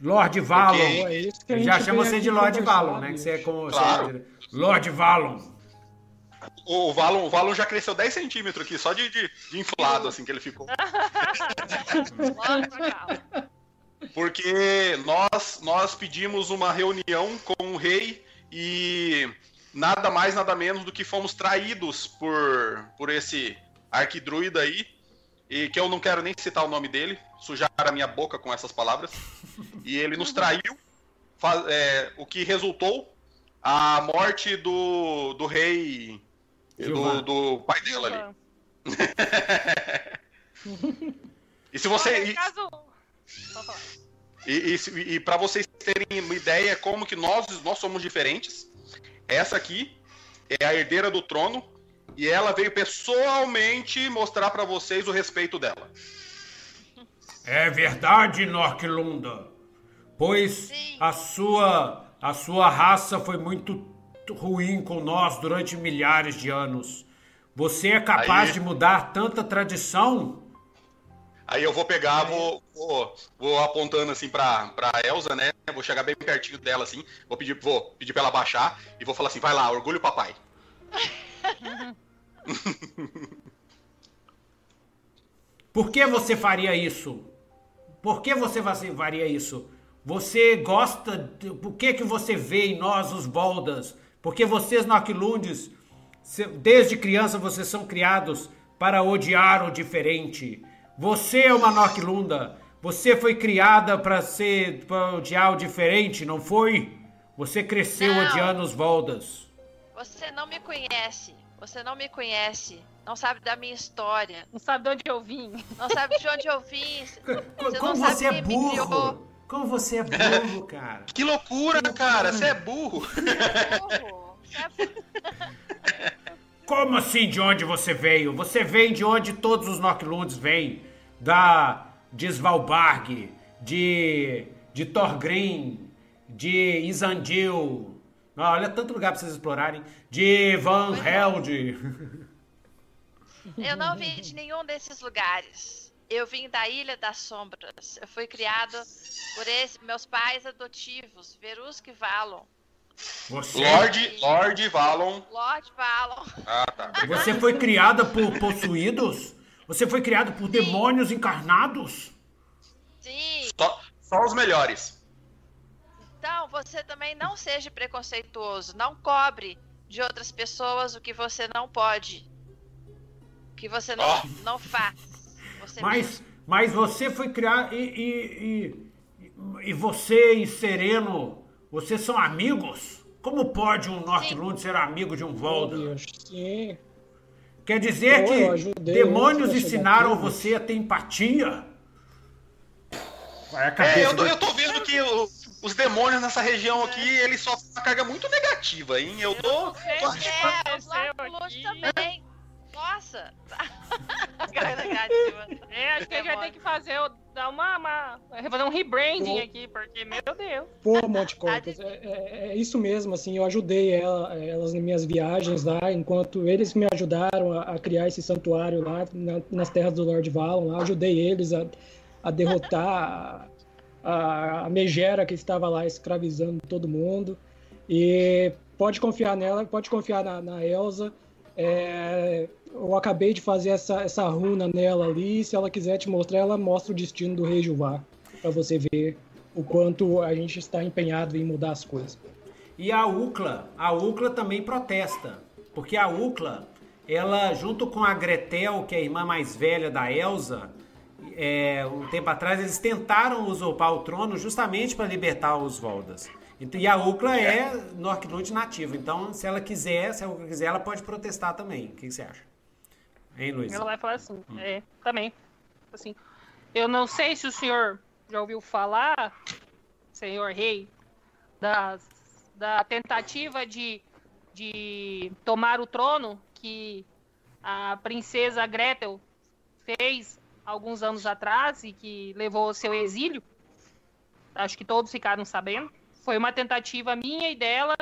A: Lord Valon. É Já chama você de Lord Valon, né? Que você é como. Claro. Lord Valon.
B: o, Valon, o Valon já cresceu 10 centímetros aqui, só de, de, de inflado, assim, que ele ficou. Porque nós, nós pedimos uma reunião com o rei e nada mais, nada menos do que fomos traídos por, por esse arquidruida aí, e que eu não quero nem citar o nome dele, sujar a minha boca com essas palavras. E ele nos traiu, faz, é, o que resultou a morte do, do rei, do, do, pai dela ali. e se você. Olha, caso... E, e, e para vocês terem uma ideia como que nós, nós somos diferentes, essa aqui é a herdeira do trono e ela veio pessoalmente mostrar para vocês o respeito dela.
A: É verdade, Norquilunda. Pois Sim. a sua a sua raça foi muito ruim com nós durante milhares de anos. Você é capaz Aí... de mudar tanta tradição?
B: Aí eu vou pegar, vou, vou, vou apontando assim pra, pra Elsa, né? Vou chegar bem pertinho dela, assim. Vou pedir, vou pedir pra ela baixar e vou falar assim: vai lá, orgulho papai.
A: Por que você faria isso? Por que você faria isso? Você gosta. De, por que, que você vê em nós os Boldas? Porque vocês, Noclundes, desde criança vocês são criados para odiar o diferente. Você é uma Noclunda. Você foi criada para ser para odiar o diferente, não foi? Você cresceu não. odiando os Voldas.
C: Você não me conhece. Você não me conhece. Não sabe da minha história.
D: Não sabe de onde eu vim.
C: Não sabe de onde eu vim.
A: Você Como você é burro. Como você é burro, cara.
B: Que loucura, cara. Você é burro. Você é burro. Você é burro.
A: Como assim de onde você veio? Você vem de onde todos os Noclunds vêm da de Svalbard, de de Thorgrim, de Isandil. Olha tanto lugar para vocês explorarem. De Van Held.
C: Eu não vim de nenhum desses lugares. Eu vim da Ilha das Sombras. Eu fui criado por esse, meus pais adotivos, Verusk e Valon.
B: Você... Lord, Lord Valon.
C: Lord Valon.
A: Ah, tá. Você foi criada por possuídos? Você foi criado por Sim. demônios encarnados?
C: Sim.
B: Só, só os melhores.
C: Então, você também não seja preconceituoso. Não cobre de outras pessoas o que você não pode. O que você não, oh. não faz.
A: Você mas, mas você foi criado. E, e, e, e você e Sereno, vocês são amigos? Como pode um Northlund ser amigo de um Volda? Sim. Quer dizer Pô, que demônios ensinaram você a ter empatia?
B: É, eu tô, eu tô vendo que o, os demônios nessa região aqui, eles sofrem uma carga muito negativa, hein? Eu tô. Eu tô
C: é, é, também. Nossa!
D: é, acho que a gente vai ter que fazer, dar uma, uma fazer um rebranding Pô. aqui, porque, meu Deus.
E: Pô, Monte Cortas, é, é, é, isso mesmo, assim, eu ajudei ela, elas nas minhas viagens lá, enquanto eles me ajudaram a, a criar esse santuário lá, na, nas terras do Lord Valon, lá, ajudei eles a, a derrotar a, a megera que estava lá escravizando todo mundo, e pode confiar nela, pode confiar na, na Elsa, é, eu acabei de fazer essa, essa runa nela ali. Se ela quiser te mostrar, ela mostra o destino do rei Juvá. para você ver o quanto a gente está empenhado em mudar as coisas.
A: E a UCLA, a UCLA também protesta. Porque a UCLA, ela, junto com a Gretel, que é a irmã mais velha da Elsa, é, um tempo atrás, eles tentaram usurpar o trono justamente para libertar os Voldas. E a UCLA é Norklund nativo, então se ela quiser, se ela quiser, ela pode protestar também. O que você acha? Hein, Luiz?
D: Ela vai falar assim, hum. é, também. Assim, eu não sei se o senhor já ouviu falar, senhor rei, das, da tentativa de, de tomar o trono que a princesa Gretel fez alguns anos atrás e que levou ao seu exílio. Acho que todos ficaram sabendo. Foi uma tentativa minha e dela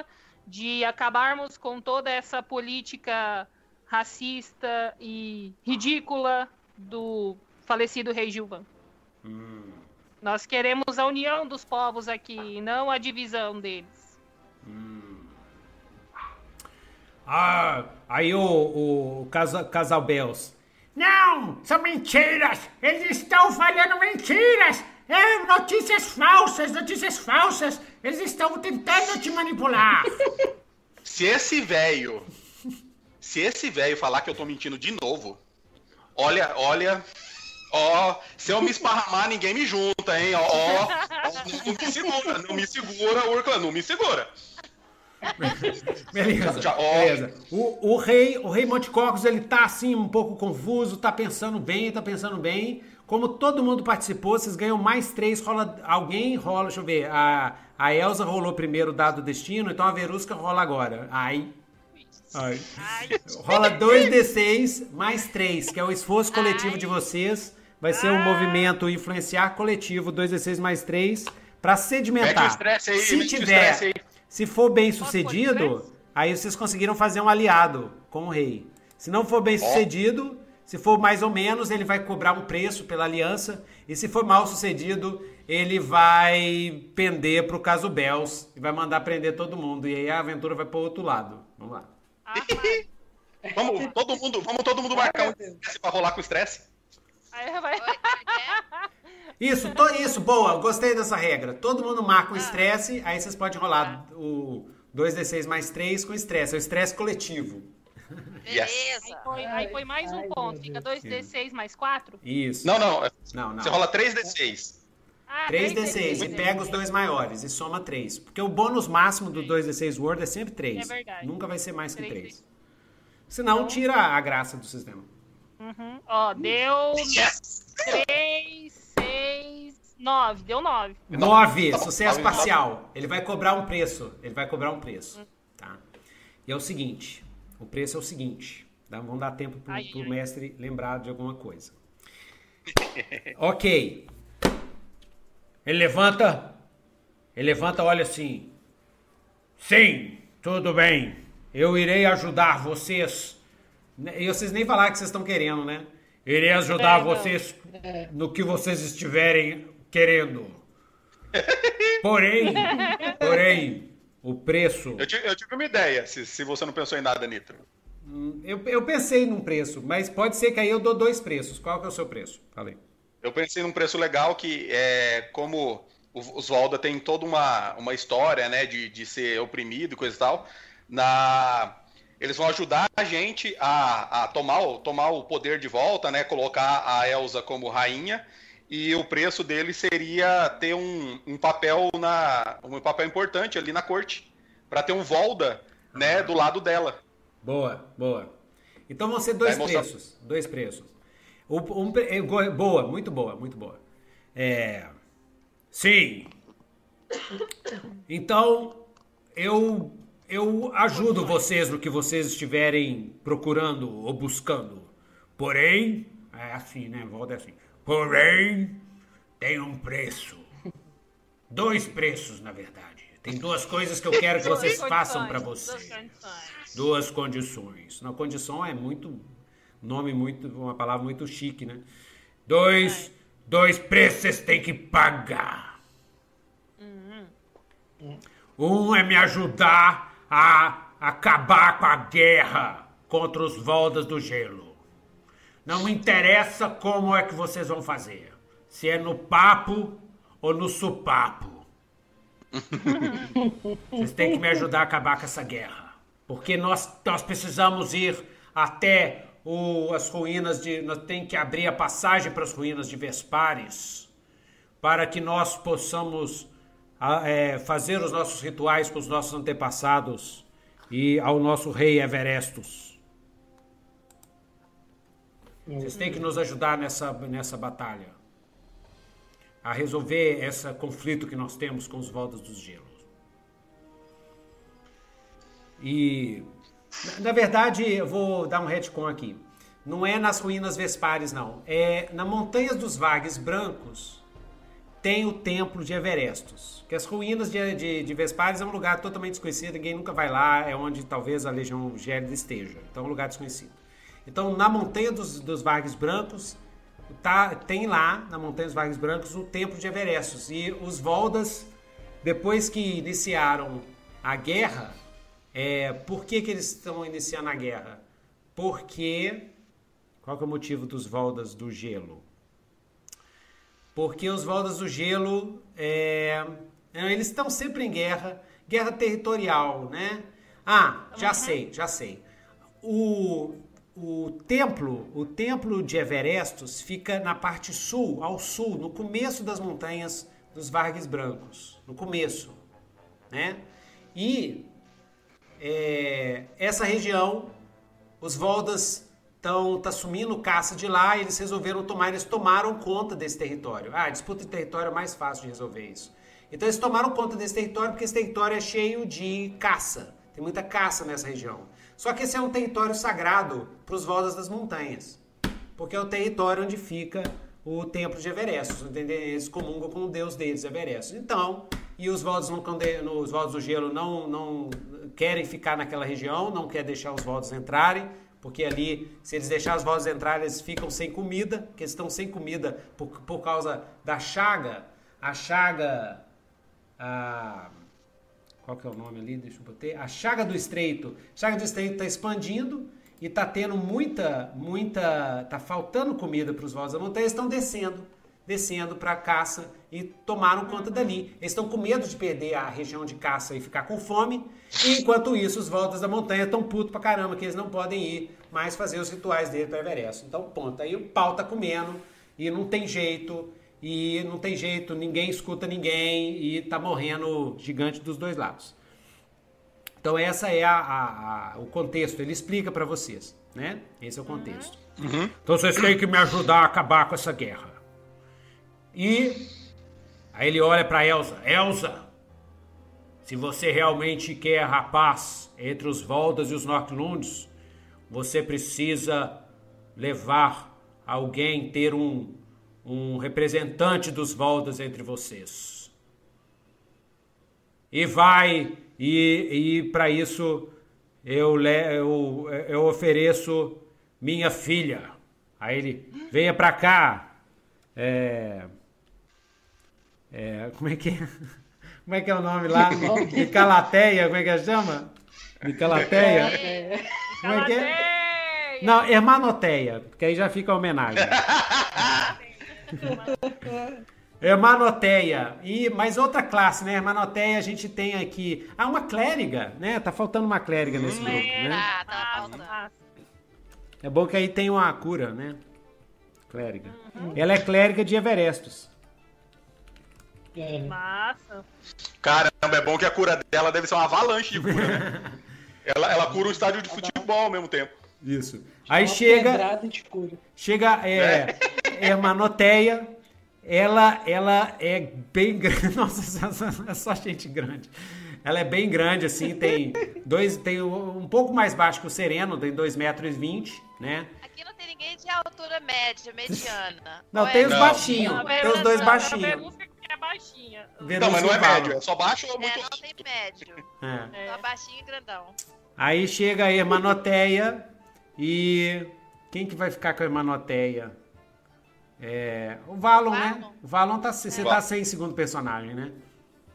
D: de acabarmos com toda essa política racista e ridícula do falecido rei Gilvan. Hum. Nós queremos a união dos povos aqui, não a divisão deles. Hum.
A: Ah, aí o, o Casa- Casal Bells. Não, são mentiras! Eles estão falando mentiras! É, notícias falsas, notícias falsas! Eles estão tentando te manipular!
B: Se esse velho. Se esse velho falar que eu tô mentindo de novo, olha, olha. Ó, se eu me esparramar, ninguém me junta, hein? Ó, ó, não me segura, não me segura, Urcla, não me segura.
A: Beleza,
B: Já- ó.
A: beleza. O, o rei, o rei Monticocos, ele tá assim um pouco confuso, tá pensando bem, tá pensando bem. Como todo mundo participou, vocês ganham mais três, rola. Alguém rola, deixa eu ver. A, a Elsa rolou primeiro o dado destino, então a Verusca rola agora. Ai. Ai. Rola 2d6 mais 3, que é o esforço coletivo de vocês. Vai ser um movimento influenciar coletivo, 2d6 mais 3, pra
B: Mete o
A: sedimentar.
B: aí,
A: Se tiver, se for bem sucedido, aí vocês conseguiram fazer um aliado com o rei. Se não for bem sucedido, se for mais ou menos, ele vai cobrar um preço pela aliança. E se for mal sucedido, ele vai pender pro caso Bells e vai mandar prender todo mundo. E aí a aventura vai pro outro lado. Vamos lá.
D: Ah,
B: Vamos todo mundo, vamos todo mundo marcar um estresse pra rolar com estresse.
D: Aí vai.
C: É é?
A: Isso, to- isso, boa, gostei dessa regra. Todo mundo marca o
D: Ah.
A: estresse, aí vocês podem rolar o 2d6 mais 3 com estresse. É o estresse coletivo.
B: Yes.
D: Aí
C: Beleza.
D: foi, aí foi mais um
E: Ai,
D: ponto. Fica
E: Deus.
D: 2d6 mais 4?
A: Isso.
B: Não, não,
A: não. não.
B: você rola 3d6.
D: Ah,
A: 3d6 e pega os dois maiores e soma 3. Porque o bônus máximo do 2d6 Word é sempre 3.
D: É verdade.
A: Nunca vai ser mais que
D: Três
A: 3. Senão tira a graça do sistema.
D: Uhum. Ó, deu
B: Yes!
D: 3, 6, 9. Deu 9.
A: 9,
B: Tá bom,
A: sucesso parcial. Ele vai cobrar um preço. Ele vai cobrar um preço. Tá? E é o seguinte: o preço é o seguinte. Dá, vamos dar tempo pro,
D: Ai,
A: pro mestre lembrar de alguma coisa. ok. Ele levanta. Ele levanta, olha assim. Sim, tudo bem. Eu irei ajudar vocês. E vocês nem falaram que vocês estão querendo, né? Irei ajudar
D: É,
A: vocês no que vocês estiverem querendo. Porém, porém, o preço.
B: Eu tive, eu tive uma ideia, se, se você não pensou em nada, Nitro.
A: Eu, eu pensei num preço, mas pode ser que aí eu dou dois preços. Qual que é o seu preço? Falei.
B: Eu pensei num preço legal que é como o- os Valda tem toda uma, uma história, né, de, de ser oprimido e coisa e tal. Na, eles vão ajudar a gente a, a tomar, o, tomar o poder de volta, né, colocar a Elsa como rainha. E o preço dele seria ter um, um papel na um papel importante ali na corte, para ter um Volda, né, do lado dela.
A: Boa, boa. Então vão ser dois
B: Vai mostrar-
A: preços. Dois preços. Um pre- é, boa, muito boa, muito boa. É, sim. Então, eu, eu ajudo vocês no que vocês estiverem procurando ou buscando. Porém, é assim, né? Volta assim. Porém, tem um preço. Dois preços, na verdade. Tem duas coisas que eu quero que vocês façam para vocês. Duas condições. Na condição é muito nome muito uma palavra muito chique, né? Dois dois preços vocês têm que pagar. Um é me ajudar a acabar com a guerra contra os Voldas do Gelo. Não me interessa como é que vocês vão fazer. Se é no papo ou no supapo. Vocês têm que me ajudar a acabar com essa guerra. Porque nós, nós precisamos ir até o, as ruínas de. Nós temos que abrir a passagem para as ruínas de Vespares. Para que nós possamos ah, é, fazer os nossos rituais com os nossos antepassados e ao nosso rei Everestus. Vocês têm que nos ajudar nessa, nessa batalha. A resolver esse conflito que nós temos com os Voltas dos Gelos. E, na- verdade, eu vou dar um retcon aqui. Não é nas ruínas Vespares, não. É na Montanhas dos Vagues Brancos tem o Templo de Everestus. Que as ruínas de, de, de Vespares é um lugar totalmente desconhecido, ninguém nunca vai lá, é onde talvez a Legião Gélida esteja. Então é um lugar desconhecido. Então, na Montanha dos, dos Vagues Brancos, tá, tem lá, na Montanha dos Vagues Brancos, o Templo de Everestus. E os Voldas, depois que iniciaram a guerra, É, por que, que eles estão iniciando a guerra? Porque. Qual é o motivo dos Voldas do Gelo? Porque os Voldas do Gelo. É, eles estão sempre em guerra, guerra territorial, né? Ah, já uhum. sei, já sei. O, o templo, o templo de Everestos fica na parte sul, ao sul, no começo das montanhas dos Vargas Brancos, no começo, né? E é, essa região, os Voldas estão tá sumindo caça de lá e eles resolveram tomar, eles tomaram conta desse território. Ah, disputa de território é mais fácil de resolver isso. Então eles tomaram conta desse território porque esse território é cheio de caça. Tem muita caça nessa região. Só que esse é um território sagrado para os Voldas das Montanhas. Porque é o território onde fica o templo de Everestos. Eles comungam com o deus deles, Everestos. Então, e os Voldas, no, os Voldas do Gelo não, não querem ficar naquela região, não quer deixar os Voldas entrarem, porque ali, se eles deixarem os Voldas entrarem, eles ficam sem comida, porque eles estão sem comida por, por causa da chaga. A chaga a qual que é o nome ali? Deixa eu botar. A Chaga do Estreito. A Chaga do Estreito está expandindo e está tendo muita, muita, tá faltando comida para os voos da montanha. Eles estão descendo, descendo para a caça e tomaram conta dali. Eles estão com medo de perder a região de caça e ficar com fome. E, enquanto isso, os voltas da montanha estão putos pra caramba, que eles não podem ir mais fazer os rituais dele para Everest. Então, ponto. Aí o pau tá comendo e não tem jeito e não tem jeito, ninguém escuta ninguém e tá morrendo gigante dos dois lados. Então essa é a, a, a o contexto, ele explica para vocês, né? Esse é o contexto. Uhum. Então vocês têm que me ajudar a acabar com essa guerra. E aí ele olha para Elsa, Elsa, se você realmente quer a paz entre os Voldas e os Norclunds, você precisa levar alguém ter um um representante dos Voldas entre vocês. E vai, e, e para isso eu, eu, eu ofereço minha filha. Aí ele, venha para cá. É, é, como é que é? Como é que é o nome lá? Micalateia, como é que chama? Micalateia? Como é que é? Não, Hermanoteia, porque aí já fica a homenagem. Hermanoteia. E mais outra classe, né? Hermanoteia a gente tem aqui. Ah, uma clériga, né? Tá faltando uma clériga nesse grupo, né?
C: Ah, tá faltando.
A: É bom que aí tem uma cura, né? Clériga. Uhum. Ela é clériga de Everestos.
D: É. Massa.
B: Caramba, é bom que a cura dela deve ser uma avalanche de cura, né? ela, ela cura um estádio de futebol ao mesmo tempo.
A: Isso. Aí chega. Chega é, é uma noteia. Ela, ela é bem grande. Nossa, é só gente grande. Ela é bem grande, assim, tem dois, tem um pouco mais baixo que o Sereno, tem 2,20 metros, né?
C: Aqui não tem ninguém de altura média, mediana.
A: Não, Ou tem é? os baixinhos. Tem os dois baixinhos.
D: É baixinha.
B: Não, mas não é médio, é só baixo ou muito
C: é, não tem médio. É. Só baixinho e grandão.
A: Aí chega a Hermanoteia e quem que vai ficar com a Hermanoteia? É, o Valon, né? O Valon tá, você tá sem segundo personagem, né?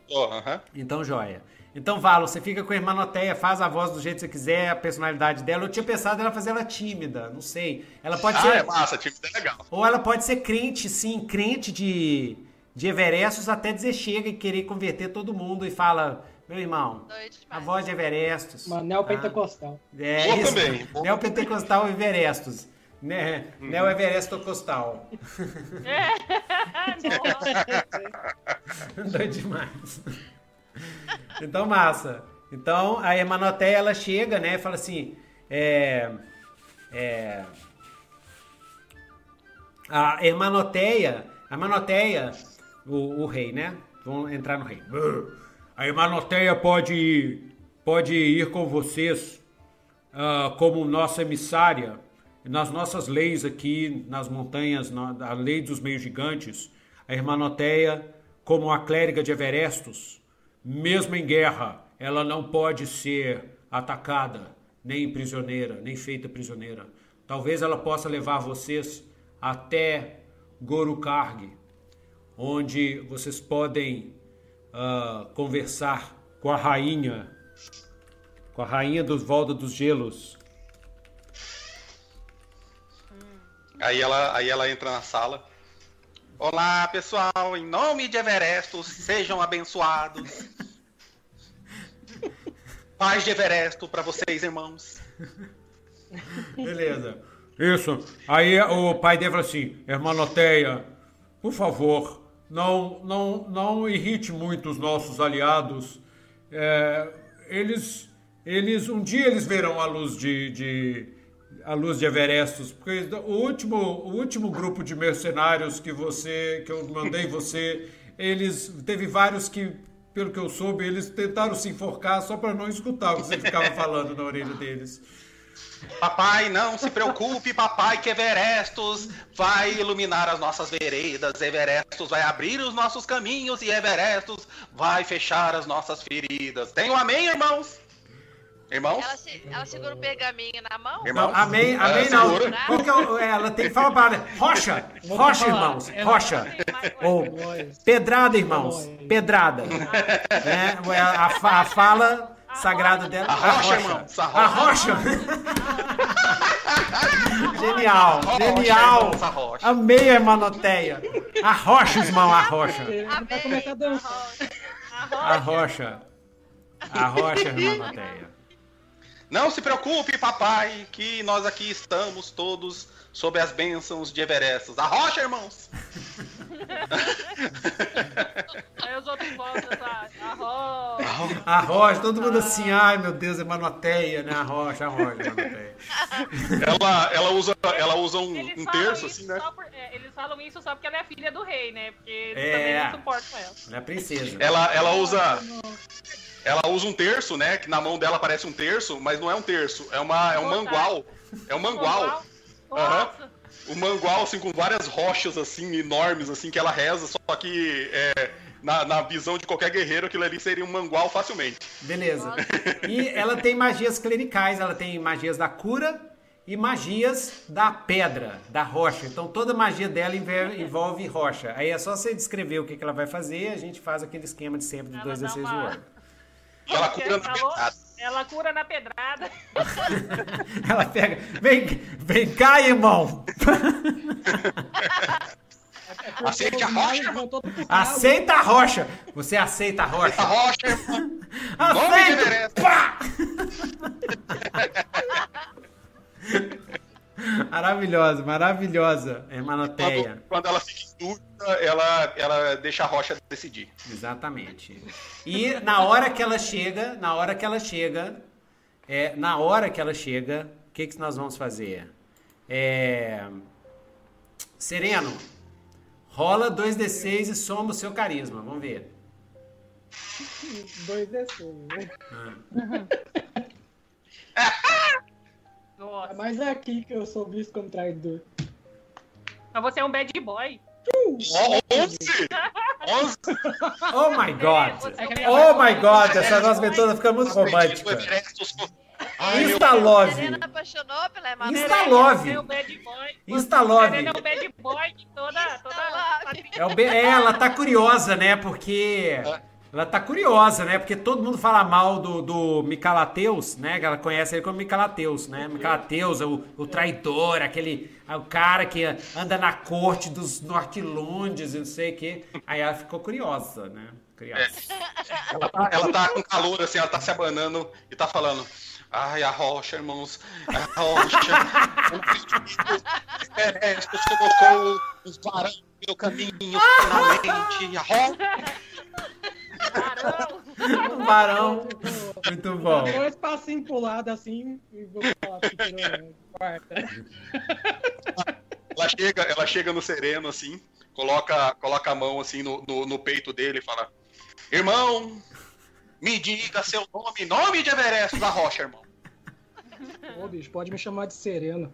B: Oh, uh -huh.
A: Então, joia. Então, Valon, você fica com a Hermanoteia, faz a voz do jeito que você quiser, a personalidade dela. Eu tinha pensado ela fazer ela tímida, não sei. Ela pode
B: ah,
A: ser.
B: é massa, tímida é legal.
A: Ou ela pode ser crente, sim, crente de, de Everestos até dizer chega e querer converter todo mundo e fala. Meu irmão, a voz de Everestos.
E: Uma neopentecostal.
A: Ah, é,
B: Boa isso. também.
A: Neopentecostal Everestos. Né? Uhum. Neo Everest Costal. É. Doido demais. Então, massa. Então, a Hermanoteia, ela chega, né? Fala assim, é... é a Hermanoteia, a Hermanoteia, o, o rei, né? Vamos entrar no rei. A Hermanoteia pode, pode ir com vocês uh, como nossa emissária nas nossas leis aqui nas montanhas, na, a lei dos meios gigantes, a Hermanoteia, como a clériga de Everestos, mesmo em guerra, ela não pode ser atacada, nem prisioneira, nem feita prisioneira. Talvez ela possa levar vocês até Gorukarg, onde vocês podem uh, conversar com a rainha com a rainha dos Volta dos Gelos.
B: Aí ela, aí ela entra na sala. Olá, pessoal, em nome de Everestos, sejam abençoados. Paz de Everesto para vocês, irmãos.
A: Beleza. Isso. Aí o pai dele falou assim: Hermanoteia, por favor, não, não, não irrite muito os nossos aliados. É, eles, eles, um dia eles verão a luz de, de a luz de Everestos, porque o último, o último grupo de mercenários que você, que eu mandei você, eles teve vários que, pelo que eu soube, eles tentaram se enforcar só para não escutar o que você ficava falando na orelha deles.
B: Papai, não se preocupe, papai, que Everestos vai iluminar as nossas veredas, Everestos vai abrir os nossos caminhos e Everestos vai fechar as nossas feridas. Tem um amém, irmãos? Irmãos?
C: Ela, se- ela segura o pergaminho na mão?
B: Irmãos?
A: Não, amém,
B: É,
A: amém não.
B: segura.
A: Qual que é é, ela tem que falar para rocha, rocha, irmãos,
E: É,
A: rocha. Ou pedrada, irmãos, pedrada. Né? A, fa- a fala sagrada dela.
B: A rocha, irmãos, a
A: A rocha. Genial,
B: Rocha,
A: genial.
B: irmãos, a rocha.
A: Amei a hermanoteia. A rocha, irmão, a rocha.
E: Começar a dançar.
A: A rocha. A rocha, hermanoteia.
B: Não se preocupe, papai, que nós aqui estamos todos sob as bênçãos de Everestos. A rocha, irmãos!
D: Aí os outros voltam, tá? Arroz.
A: A rocha, todo mundo assim, ai meu Deus, hermanoteia, né? A rocha, a rocha, hermanoteia.
B: Ela, ela usa, ela usa um, um terço, assim, né?
D: por- é, eles falam isso só porque ela é filha do rei, né? Porque eles
A: É.
D: também não suportam ela.
A: Ela é princesa.
B: Ela, ela usa. Ela usa um terço, né? Que na mão dela parece um terço, mas não é um terço, é, uma, é um mangual. É um mangual. Aham.
D: Nossa.
B: Um mangual, assim, com várias rochas, assim, enormes, assim, que ela reza, só que é, na, na visão de qualquer guerreiro, aquilo ali seria um mangual facilmente.
A: Beleza. E ela tem magias clericais, ela tem magias da cura e magias da pedra, da rocha. Então toda magia dela envolve rocha. Aí é só você descrever o que que ela vai fazer e a gente faz aquele esquema de sempre de
D: Ela
A: 2 a
D: dá
A: 6
D: uma-
A: voando.
B: Ela cura na
D: Alô? Ela cura na pedrada.
A: Ela pega, vem, vem cá, irmão.
B: Aceite a
E: Os
B: rocha, irmão.
A: Aceita a rocha. Você aceita a
B: A
A: rocha?
B: rocha, irmão. Nome de
A: Aceita. Pá! Maravilhosa, maravilhosa, hermanoteia.
B: Quando, quando ela fica em dúvida, ela, ela deixa a rocha decidir.
A: Exatamente. E na hora que ela chega, na hora que ela chega, é, na hora que ela chega, o que, que nós vamos fazer? É, Sereno, rola 2d6 e soma o seu carisma. Vamos ver.
E: Dois desses, né?
D: Nossa.
E: É mais aqui que eu sou visto como traidor.
D: Mas você é um bad boy.
B: 11! 11!
A: Oh my God!
D: É
A: Oh my God! Essa nossa aventura fica muito romântica.
B: Ai, meu
A: Insta love.
C: Serena apaixonou pela Emanuela.
A: Insta love.
D: Você é um bad boy.
A: Insta love.
D: É bad boy de toda. toda...
C: love.
A: É, o be- é, ela tá curiosa, né? Porque. Ela tá curiosa, né? Porque todo mundo fala mal do, do Micalateus, né? Que ela conhece ele como Micalateus, né? Micalateus, é o, o traidor, aquele. é o cara que anda na corte dos Nortilundes e não sei o quê. Aí ela ficou curiosa, né? Curiosa.
B: Ela tá, ela tá com calor, assim, ela tá se abanando e tá falando. Ai, a rocha, irmãos. A rocha. Acredito. É, você colocou os varões no meu caminho, finalmente. A rocha.
D: Caramba.
A: Um barão. Muito bom.
E: Dois passinhos pro lado assim e vou falar quarta.
B: Ela chega, ela chega no sereno, assim, coloca, coloca a mão assim no, no, no peito dele e fala: Irmão, me diga seu nome, nome de Everest da Rocha, irmão.
E: Ô, bicho, pode me chamar de sereno.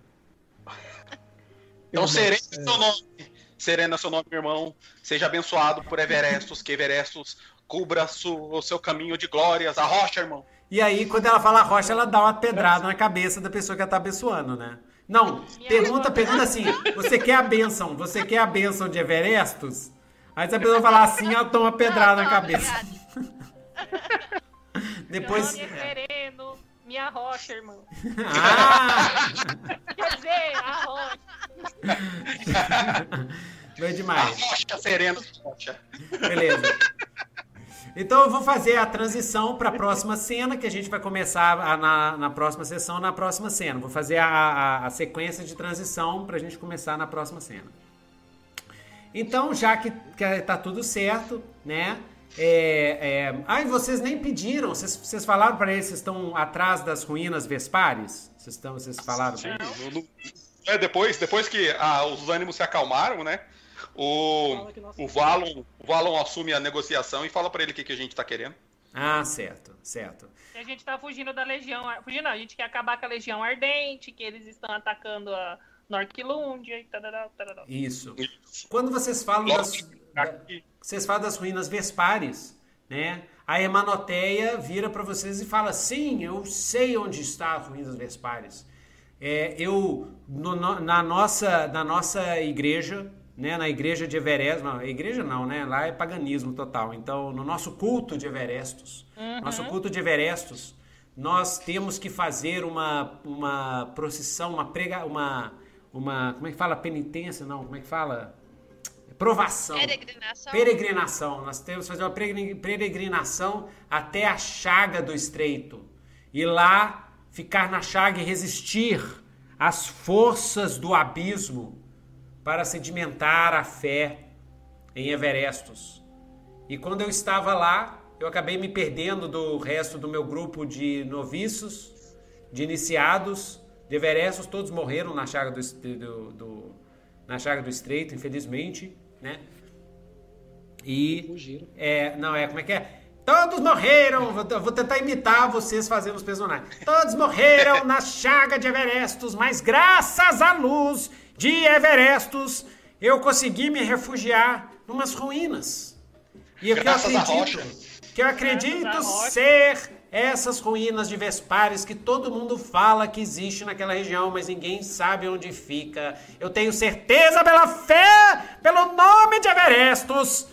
B: Então, Serena é
E: é.
B: seu nome. Serena é seu nome, irmão. Seja abençoado por Everestos, que Everestos cubra su- o seu caminho de glórias. A rocha, irmão.
A: E aí, quando ela fala rocha, ela dá uma pedrada na cabeça da pessoa que ela tá abençoando, né? Não, pergunta, pergunta assim: você quer a bênção? Você quer a bênção de Everestos? Aí se a pessoa falar assim, ela toma uma pedrada na cabeça. Depois.
D: Sereno. minha rocha, irmão.
A: Ah!
D: Quer dizer, a rocha.
A: Foi demais.
B: Rocha serena. Rocha.
A: Beleza. Então eu vou fazer a transição para a próxima cena, que a gente vai começar a- na, na próxima sessão, na próxima cena. Vou fazer a, a- a sequência de transição para a gente começar na próxima cena. Então, já que, que tá tudo certo, né? É, é... Ai, vocês nem pediram. Vocês, vocês falaram para eles que estão atrás das ruínas Vespares? Vocês, estão, vocês falaram pra eles?
B: É, depois, depois que ah, os ânimos se acalmaram, né? O, o, Valon, o Valon assume a negociação e fala pra ele o que, que a gente tá querendo.
A: Ah, certo, certo.
D: A gente tá fugindo da Legião. Fugindo, não, a gente quer acabar com a Legião Ardente, que eles estão atacando a Norquilundia e tarará.
A: Isso. Quando vocês falam
B: Logo
A: das, da-
B: aqui,
A: vocês falam das ruínas Vespares, né? A Hermanoteia vira para vocês e fala: Sim, eu sei onde está as ruínas Vespares. É, eu no- na nossa na nossa igreja, né? Na igreja de Everest, não, igreja não, né? Lá é paganismo total. Então, no nosso culto de Everestos, nosso culto de Everestos, nós temos que fazer uma uma procissão, uma prega, uma uma como é que fala penitência? Não, como é que fala? Provação.
C: Peregrinação.
A: Peregrinação. Nós temos que fazer uma peregri- peregrinação até a chaga do estreito. E lá ficar na chaga e resistir às forças do abismo para sedimentar a fé em Everestos. E quando eu estava lá, eu acabei me perdendo do resto do meu grupo de noviços, de iniciados, de Everestos, todos morreram na chaga do, do- do- na chaga do estreito, infelizmente, né? E
E: Fugiram.
A: é, não é, como é que é? Todos morreram, vou tentar imitar vocês fazendo os personagens. Todos morreram na chaga de Everestos, mas graças à luz de Everestos, eu consegui me refugiar numas ruínas. E o que eu acredito, que eu acredito ser essas ruínas de Vespares que todo mundo fala que existe naquela região, mas ninguém sabe onde fica. Eu tenho certeza pela fé, pelo nome de Everestos.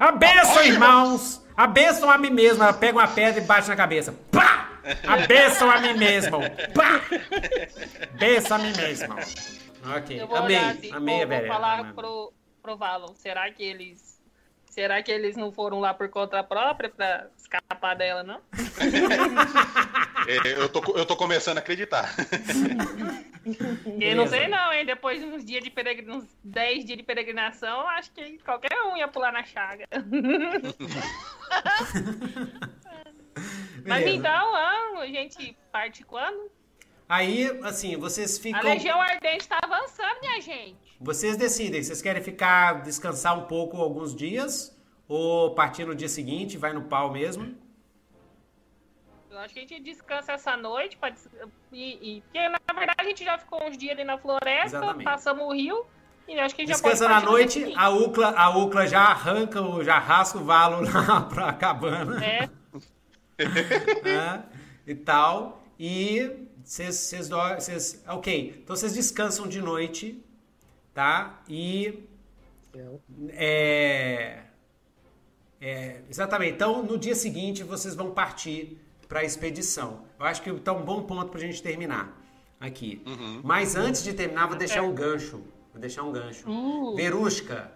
A: A bênção, irmãos. A bênção a mim mesmo. Ela pega uma pedra e bate na cabeça. Pá! A bênção a mim mesmo. Pá! Bênção a mim mesmo. Ok.
D: Eu vou
A: Amei.
D: olhar assim,
A: Amei
D: vou,
A: a
D: vou falar pro, pro Valon. Será que eles. Será que eles não foram lá por conta própria pra escapar dela, não?
B: É, eu, tô, eu tô começando a acreditar.
D: Eu não sei não, hein? Depois de uns dias de peregrinação, uns 10 dias de peregrinação, acho que qualquer um ia pular na chaga. Mas então, a gente parte quando?
A: Aí, assim, vocês
D: A
A: ficam.
D: Legião Ardente tá avançando, minha gente.
A: Vocês decidem, vocês querem ficar, descansar um pouco alguns dias, ou partir no dia seguinte, vai no pau mesmo?
D: Eu acho que a gente descansa essa noite pra e, e- porque na verdade a gente já ficou uns dias ali na floresta,
A: Exatamente.
D: passamos o rio e acho que a gente
A: Descansa
D: já
A: na noite, a Ucla, a Ucla já arranca, já rasca o valo lá pra cabana
D: né?
A: né, e tal. E vocês, vocês, ok, então vocês descansam de noite, tá? E. É, é, exatamente. Então, no dia seguinte, vocês vão partir para a expedição. Eu acho que está um bom ponto para a gente terminar aqui. Mas antes de terminar, vou deixar um gancho. Vou deixar um gancho.
D: Uh.
A: Verushka,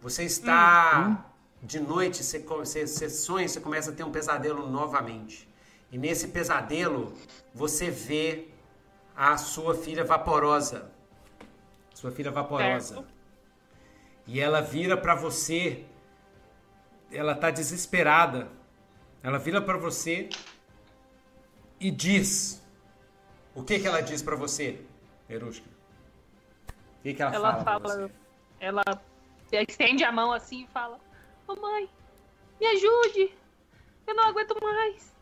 A: você está de noite, você, você, você sonha, você começa a ter um pesadelo novamente. E nesse pesadelo, você vê a sua filha vaporosa. Sua filha vaporosa.
D: Certo.
A: E ela vira pra você. Ela tá desesperada. Ela vira pra você e diz. O que que ela diz pra você, Erushka? O que que ela,
D: Ela
A: fala,
D: fala, ela estende a mão assim e fala: Mamãe, me ajude, eu não aguento mais.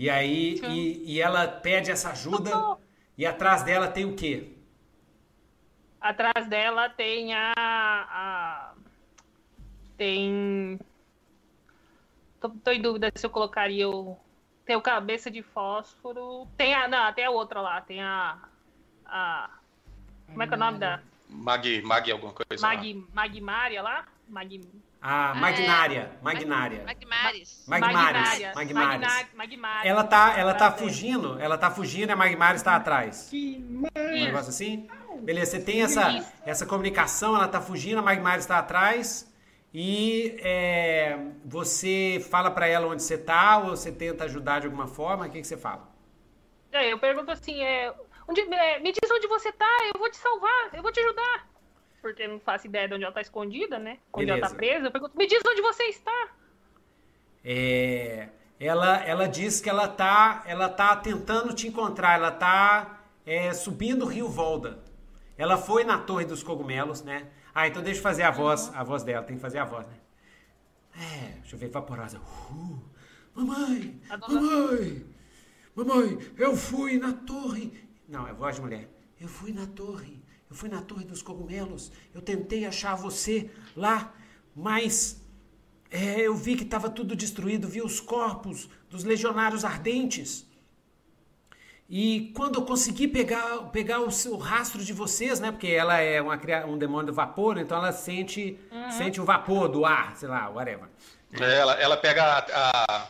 A: E aí, e, e ela pede essa ajuda e atrás dela tem o quê?
D: Atrás dela tem a. a- tem. Tô, tô em dúvida se eu colocaria o. Tem o cabeça de fósforo. Tem a. Não, tem a outra lá. Tem a. a como é que é o nome da.
B: Mag, Mag alguma coisa. lá.
D: Mag, Magmária lá? Mag,
A: A
C: Ah,
A: Magnária.
C: é.
A: Magnária.
C: Magmares.
A: Magmares. Magmares. Ela tá, ela tá fugindo, ela tá fugindo e a Magmares tá atrás.
E: Que
A: Um negócio assim? Beleza, você tem essa, essa comunicação, ela tá fugindo, a Magmares está atrás e é, você fala pra ela onde você tá ou você tenta ajudar de alguma forma, o que, que você fala?
D: É, eu pergunto assim, é, onde, é, me diz onde você tá, eu vou te salvar, eu vou te ajudar. Porque eu não faço ideia de onde ela tá escondida, né? Onde ela tá
A: Beleza.
D: presa. Eu pergunto, me diz onde você está.
A: É, ela, ela diz que ela tá, ela tá tentando te encontrar, ela tá é, subindo o Rio Volda. Ela foi na Torre dos Cogumelos, né? Ah, então deixa eu fazer a voz, a voz dela, tem que fazer a voz, né? É, deixa eu ver, vaporosa. Uh, mamãe, mamãe, mamãe, eu fui na torre. Não, é voz de mulher. Eu fui na torre, eu fui na Torre dos Cogumelos. Eu tentei achar você lá, mas é, eu vi que estava tudo destruído, vi os corpos dos legionários ardentes. E quando eu consegui pegar, pegar o, seu- o rastro de vocês, né? Porque ela é uma, um demônio do vapor, então ela sente, sente o vapor do ar, sei lá, whatever.
B: É, Ela, ela pega a- a-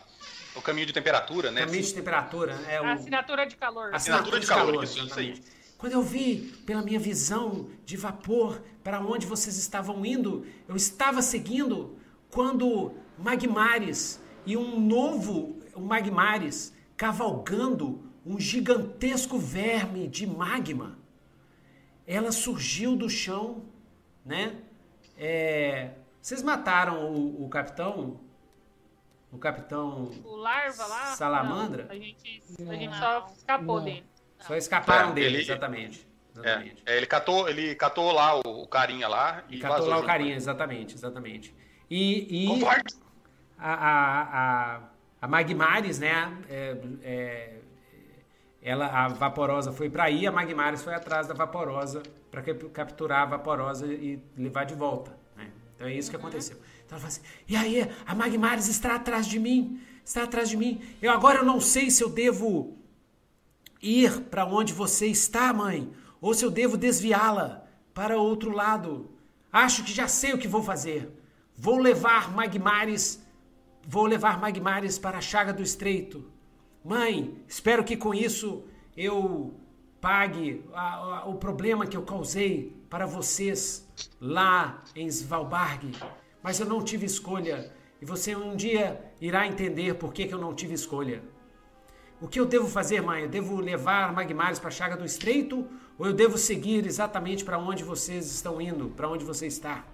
B: o caminho de temperatura, né?
A: Caminho de temperatura, é o,
D: A assinatura de calor.
B: Assinatura de calor, isso, isso aí.
A: Quando eu vi pela minha visão de vapor para onde vocês estavam indo, eu estava seguindo quando Magmares e um novo Magmares cavalgando um gigantesco verme de magma. Ela surgiu do chão, né? É, vocês mataram o, o capitão? O capitão
D: O larva lá.
A: Salamandra?
D: não, a gente, a gente só escapou
E: Não.
D: dele.
A: Só escaparam
B: É,
A: dele,
B: ele-
A: exatamente.
B: É,
A: exatamente.
B: é, ele, catou, ele catou lá o, o carinha lá e,
A: catou lá o carinha, exatamente, exatamente. E, e a, a, a, a Magmares, né? é, é, ela, a Vaporosa foi para aí, a Magmares foi atrás da Vaporosa para capturar a Vaporosa e levar de volta. Né? Então é isso que aconteceu. Então ela fala assim: e aí, a Magmares está atrás de mim, está atrás de mim. Eu agora eu não sei se eu devo ir para onde você está, mãe, ou se eu devo desviá-la para outro lado. Acho que já sei o que vou fazer. Vou levar Magmares, vou levar Magmares para a Chaga do Estreito. Mãe, espero que com isso eu pague a- a- o problema que eu causei para vocês lá em Svalbard. Mas eu não tive escolha e você um dia irá entender por que, que eu não tive escolha. O que eu devo fazer, mãe? Eu devo levar Magmares para a Chaga do Estreito ou eu devo seguir exatamente para onde vocês estão indo, para onde você está?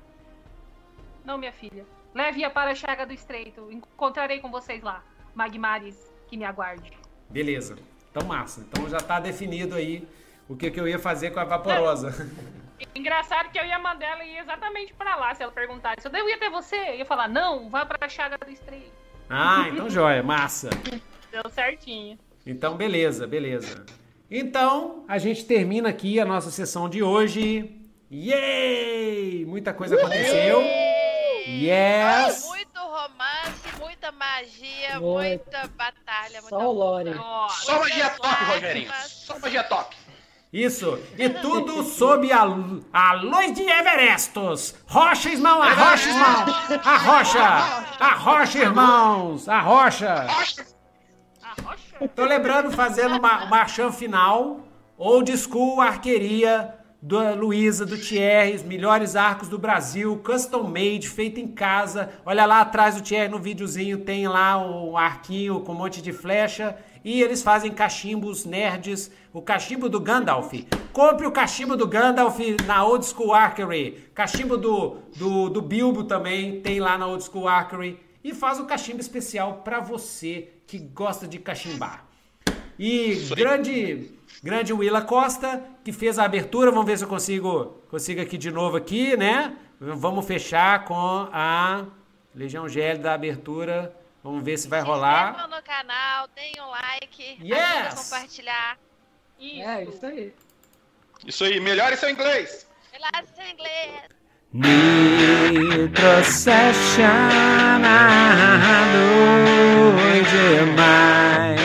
D: Não, minha filha. Leve-a para a Chaga do Estreito. Encontrarei com vocês lá. Magmares, que me aguarde.
A: Beleza. Então, massa. Então já está definido aí o que, que eu ia fazer com a Vaporosa.
D: Engraçado que eu ia mandar ela ir exatamente pra lá, se ela perguntasse. Eu devo ir até você? Eu ia falar, não, vá pra Chaga do Estreito.
A: ah, então joia, massa.
D: Deu certinho.
A: Então, beleza, beleza. Então, a gente termina aqui a nossa sessão de hoje. Yay! Muita coisa aconteceu. Yes!
C: Muito romance, muita magia, muita batalha, muita
E: Só o Lore.
D: Nossa.
B: Só magia top,
C: lágrimas.
B: Rogerinho. Só magia top.
A: Isso. E tudo sob a, a luz de Everestos. Rocha, irmão, a rocha, irmão. A rocha. A rocha, irmãos. A rocha. Tô lembrando, fazendo uma, marchão final. Old School Arqueria da Luísa, do Thierry, os melhores arcos do Brasil, custom made, feito em casa. Olha lá atrás do Thierry no videozinho, tem lá um arquinho com um monte de flecha. E eles fazem cachimbos nerds, o cachimbo do Gandalf. Compre o cachimbo do Gandalf na Old School Archery. Cachimbo do, do, do Bilbo também tem lá na Old School Archery. E faz o cachimbo especial para você que gosta de cachimbar. E grande, grande Willa Costa, que fez a abertura. Vamos ver se eu consigo, consigo aqui de novo aqui, né? Vamos fechar com a Legião GL da abertura. Vamos ver se vai
C: Se
A: rolar.
C: inscrevam no canal, deem um like,
A: Yes!
C: compartilhar.
D: Isso.
E: É, isso aí.
B: Isso aí, melhore seu inglês.
C: Relaxa em inglês.
A: Nitrocession, a luz demais.